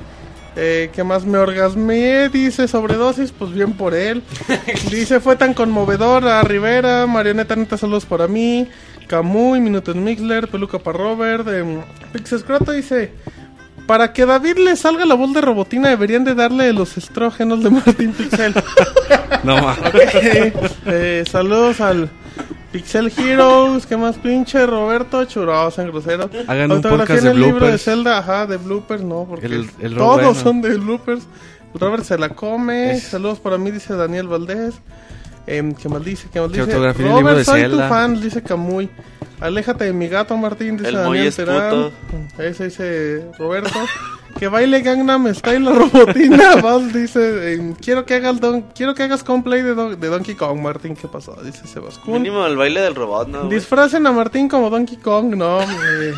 Eh, ¿Qué más me orgasmeé? Dice sobredosis, pues bien por él. *laughs* Dice fue tan conmovedora. Rivera, Marioneta Neta, saludos para mí. Camuy, Minuto en Mixler, Peluca para Robert. Eh, Pixescroto dice. Para que David le salga la voz de robotina deberían de darle los estrógenos de Martín Pixel. *laughs* No mames. Eh, saludos al Pixel Heroes, ¿qué más pinche? Roberto Churados en grosero. Hagan un podcast en de el libro de. Zelda, ajá, de bloopers, no, porque El- el todos bueno. son de bloopers. Robert se la come. Es- Saludos para mí, dice Daniel Valdés. Em, ¿Qué más dice? ¿Qué más Que dice? el Robert, libro de soy Zelda. tu fan, dice Camuy. Aléjate de mi gato, Martín, dice El Daniel Terán. Ese dice Roberto. *laughs* Que baile Gangnam Style la robotina. *laughs* Val dice, eh, quiero que hagas don, quiero que hagas cosplay de, Don- de Donkey Kong, Martín. ¿Qué pasó? Dice Sebascún. Mínimo el baile del robot, ¿no? güey? Disfracen a Martín como Donkey Kong, no. eh,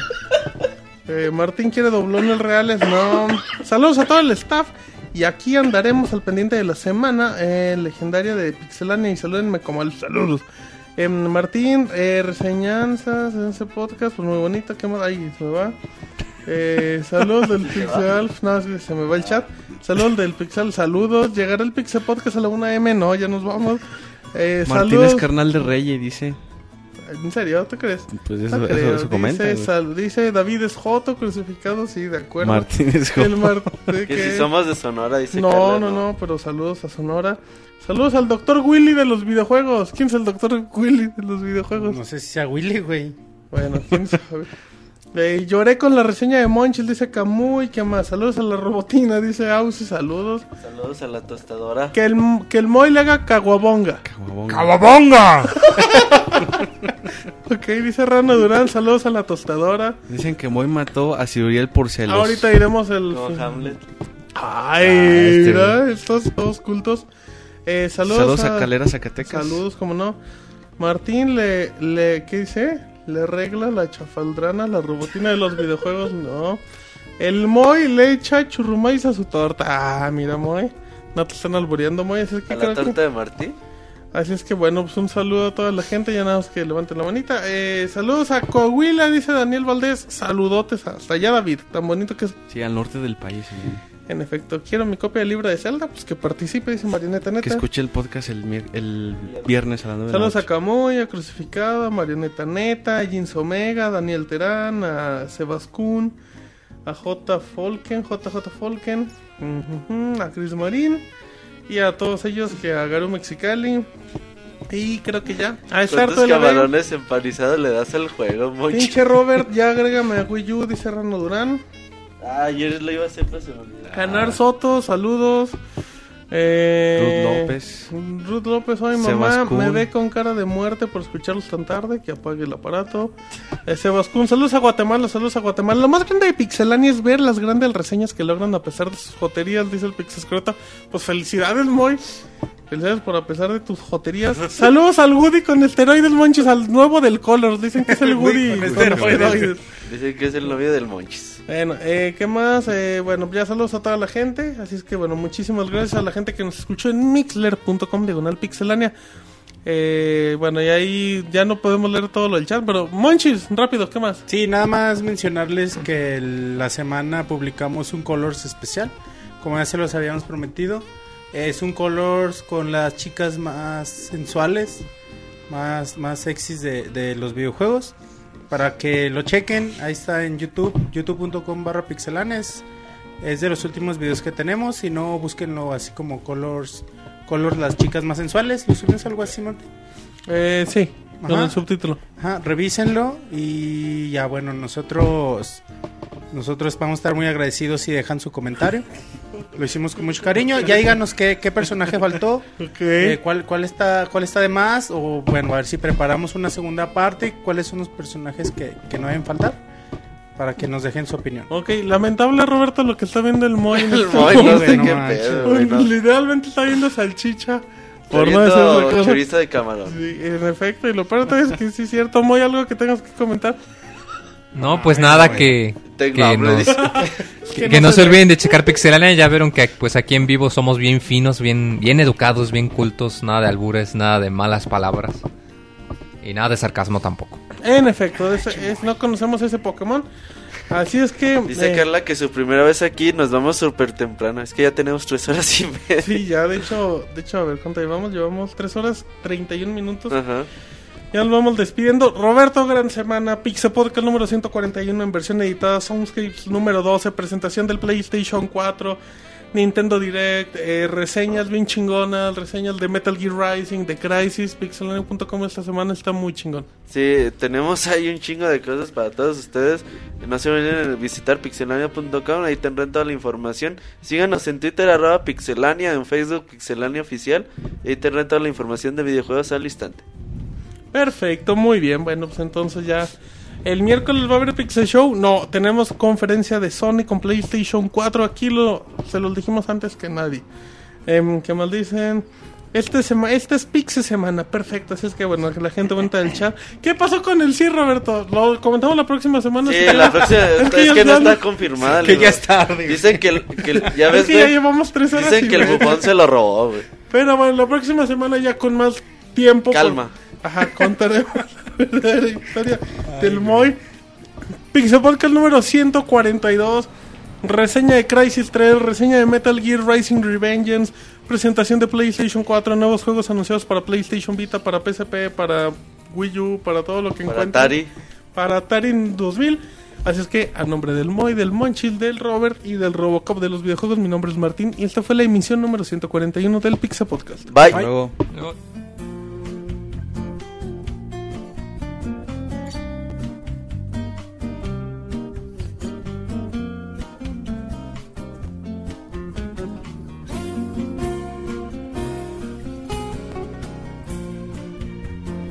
eh, Martín quiere doblones reales, no. Saludos a todo el staff. Y aquí andaremos al pendiente de la semana eh, legendaria de Pixelania. Y salúdenme como el saludos. Eh, Martín, eh, reseñanzas en ese podcast, pues muy bonito. ¿Qué más? Ahí se me va. Eh, saludos del *laughs* Pixel. No, se me va el chat. Saludos del Pixel. Saludos. Llegará el Pixel Podcast a la 1M. No, ya nos vamos. Eh, Martín saludos. es carnal de Reyes, dice. ¿En serio? ¿Tú crees? Pues No eso, eso comenta. Dice, güey. sal- dice David es Joto crucificado, sí, de acuerdo. Martín es El Joto. Mar- *laughs* Que que- si somos de Sonora, dice no, Carla, no, no, pero saludos a Sonora. Saludos al doctor Willy de los videojuegos. ¿Quién es el doctor Willy de los videojuegos? No sé si sea Willy, güey. Bueno, quién sabe. Eh, lloré con la reseña de Monchil, dice Camuy. ¿Qué más? Saludos a la robotina, dice Ausi, saludos. Saludos a la tostadora. Que el, que el Moy le haga caguabonga. Caguabonga. ¡Cababonga! *laughs* Ok, dice Rano Durán, saludos a la tostadora. Dicen que Moy mató a Siriel por celos. Ahorita iremos el... Como Hamlet. Ay, este, mira, estos dos cultos. Eh, saludos, Saludos a Calera, Zacatecas. Saludos, como no. Martín le, le, ¿qué dice? Le regla la chafaldrana, la robotina de los videojuegos, no. El Moy le echa churrumais a su torta. Ah, mira, Moy. No te están albureando, Moy. Así es que A creo la que- torta de Martín. Así es que bueno, pues un saludo a toda la gente, ya nada más que levanten la manita. Eh, saludos a Coahuila, dice Daniel Valdés. Saludotes hasta allá, David. Tan bonito que es. Sí, al norte del país. sí. En efecto, quiero mi copia del libro de Zelda, pues que participe, dice Marioneta Neta. Que escuché el podcast el, mier- el viernes a las 9 de la Saludos a noche. Camuy, a Crucificado, a Marioneta Neta, a Jins Omega, a Daniel Terán, a Sebascún, a J. Folken, JJ Folken, a Chris Marín y a todos ellos que a Garu Mexicali. Y creo que ya. A estar ¿Cuántos camarones empanizados le das al juego? Pinche Robert, ya *laughs* agrégame a Wii U, dice Rano Durán. Ah, ayer lo iba a hacer, pero se me olvidó. Ganar Soto, saludos. Eh, Ruth López. Ruth López, hoy mamá Sebascún. me ve con cara de muerte por escucharlos tan tarde que apague el aparato. Eh, Sebascún, saludos a Guatemala, saludos a Guatemala. Lo más grande de Pixelania es ver las grandes reseñas que logran a pesar de sus joterías, dice el Pixescrota. Pues felicidades, Moy. Felicidades por a pesar de tus joterías. *laughs* Saludos al Woody con esteroides, monches, al nuevo del Colors. Dicen que es el *laughs* Woody con esteroides. Dicen que es el novio del Monchis. Bueno, eh, ¿qué más? Eh, bueno, ya saludos a toda la gente. Así es que, bueno, muchísimas gracias a la gente que nos escuchó en mixler.com, diagonal pixelania. Eh, bueno, y ahí ya no podemos leer todo lo del chat, pero Monchis, rápido, ¿qué más? Sí, nada más mencionarles que la semana publicamos un Colors especial, como ya se los habíamos prometido. Es un Colors con las chicas más sensuales, más, más sexys de los videojuegos. Para que lo chequen, ahí está en YouTube, youtube.com barra pixelanes. Es de los últimos videos que tenemos, si no, búsquenlo así como Colors, Colors las chicas más sensuales. ¿Lo subes algo así, Monty? Eh, sí, con el subtítulo. Ajá, revísenlo y ya bueno, nosotros nosotros vamos a estar muy agradecidos si dejan su comentario. Lo hicimos con mucho cariño. Ya díganos qué, qué personaje faltó, Ok. eh, cuál, cuál está cuál está de más o bueno, a ver si preparamos una segunda parte, cuáles son los personajes que, que no deben faltar para que nos dejen su opinión. Ok, lamentable, Roberto, lo que está viendo el Moy. El este Moy, no sé qué pedo, güey. no. Literalmente está viendo salchicha. Por no decir de camarón. Sí, en efecto, y lo peor es que sí es cierto, Moy, algo que tengas que comentar. No, pues nada, que, Tengo que, nos- *laughs* que- que no se olviden de checar Pixelania. Ya vieron que pues aquí en vivo somos bien finos, bien, bien educados, bien cultos. Nada de albures, nada de malas palabras. Y nada de sarcasmo tampoco. En efecto, ese- es- no conocemos ese Pokémon. Así es que. Dice eh, Carla que su primera vez aquí nos vamos súper temprano. Es que ya tenemos tres horas y media. Sí, ya, de hecho, de hecho, a ver cuánto llevamos. Llevamos 3 horas 31 minutos. Ajá. Ya nos vamos despidiendo. Roberto, gran semana. Pixel Podcast número 141 en versión editada. Soundscapes número 12. Presentación del PlayStation 4. Nintendo Direct. eh, reseñas bien chingonas. Reseñas de Metal Gear Rising, de Crisis. Pixelania.com esta semana está muy chingón. Sí, tenemos ahí un chingo de cosas para todos ustedes. No se olviden de visitar pixelania.com, ahí tendrán toda la información. Síganos en Twitter, arroba pixelania, en Facebook, pixelania oficial. Ahí tendrán toda la información de videojuegos al instante. Perfecto, muy bien. Bueno, pues entonces ya El miércoles va a haber Pixel Show. No, tenemos conferencia de Sony con PlayStation 4. Aquí lo, se los dijimos antes que nadie. Em, ¿Qué más dicen? Este, sema, este es Pixel Semana, perfecto. Así es que bueno, que la gente cuenta del chat. ¿Qué pasó con el sí, Roberto? Lo comentamos la próxima semana. Sí, si la próxima. Es, que, ya- no está confirmada. Que le ya digo. es tarde. Dicen que, el, que el- ya *laughs* Es ves, que ya güey, llevamos tres horas Dicen que el bufón se lo robó, güey. Pero bueno, la próxima semana ya con más tiempo. Calma. por- Ajá, contaremos la *laughs* verdadera historia del Moy. Pixel Podcast número 142. Reseña de Crisis 3, reseña de Metal Gear Rising Revengeance, presentación de PlayStation 4, nuevos juegos anunciados para PlayStation Vita, para PSP, para Wii U, para todo lo que Para encuentren. Atari. Para Atari en 2000. Así es que, a nombre del Moy, del Monchil, del Robert y del Robocop de los videojuegos, mi nombre es Martín y esta fue la emisión número 141 del Pixel Podcast. Bye. Hasta luego.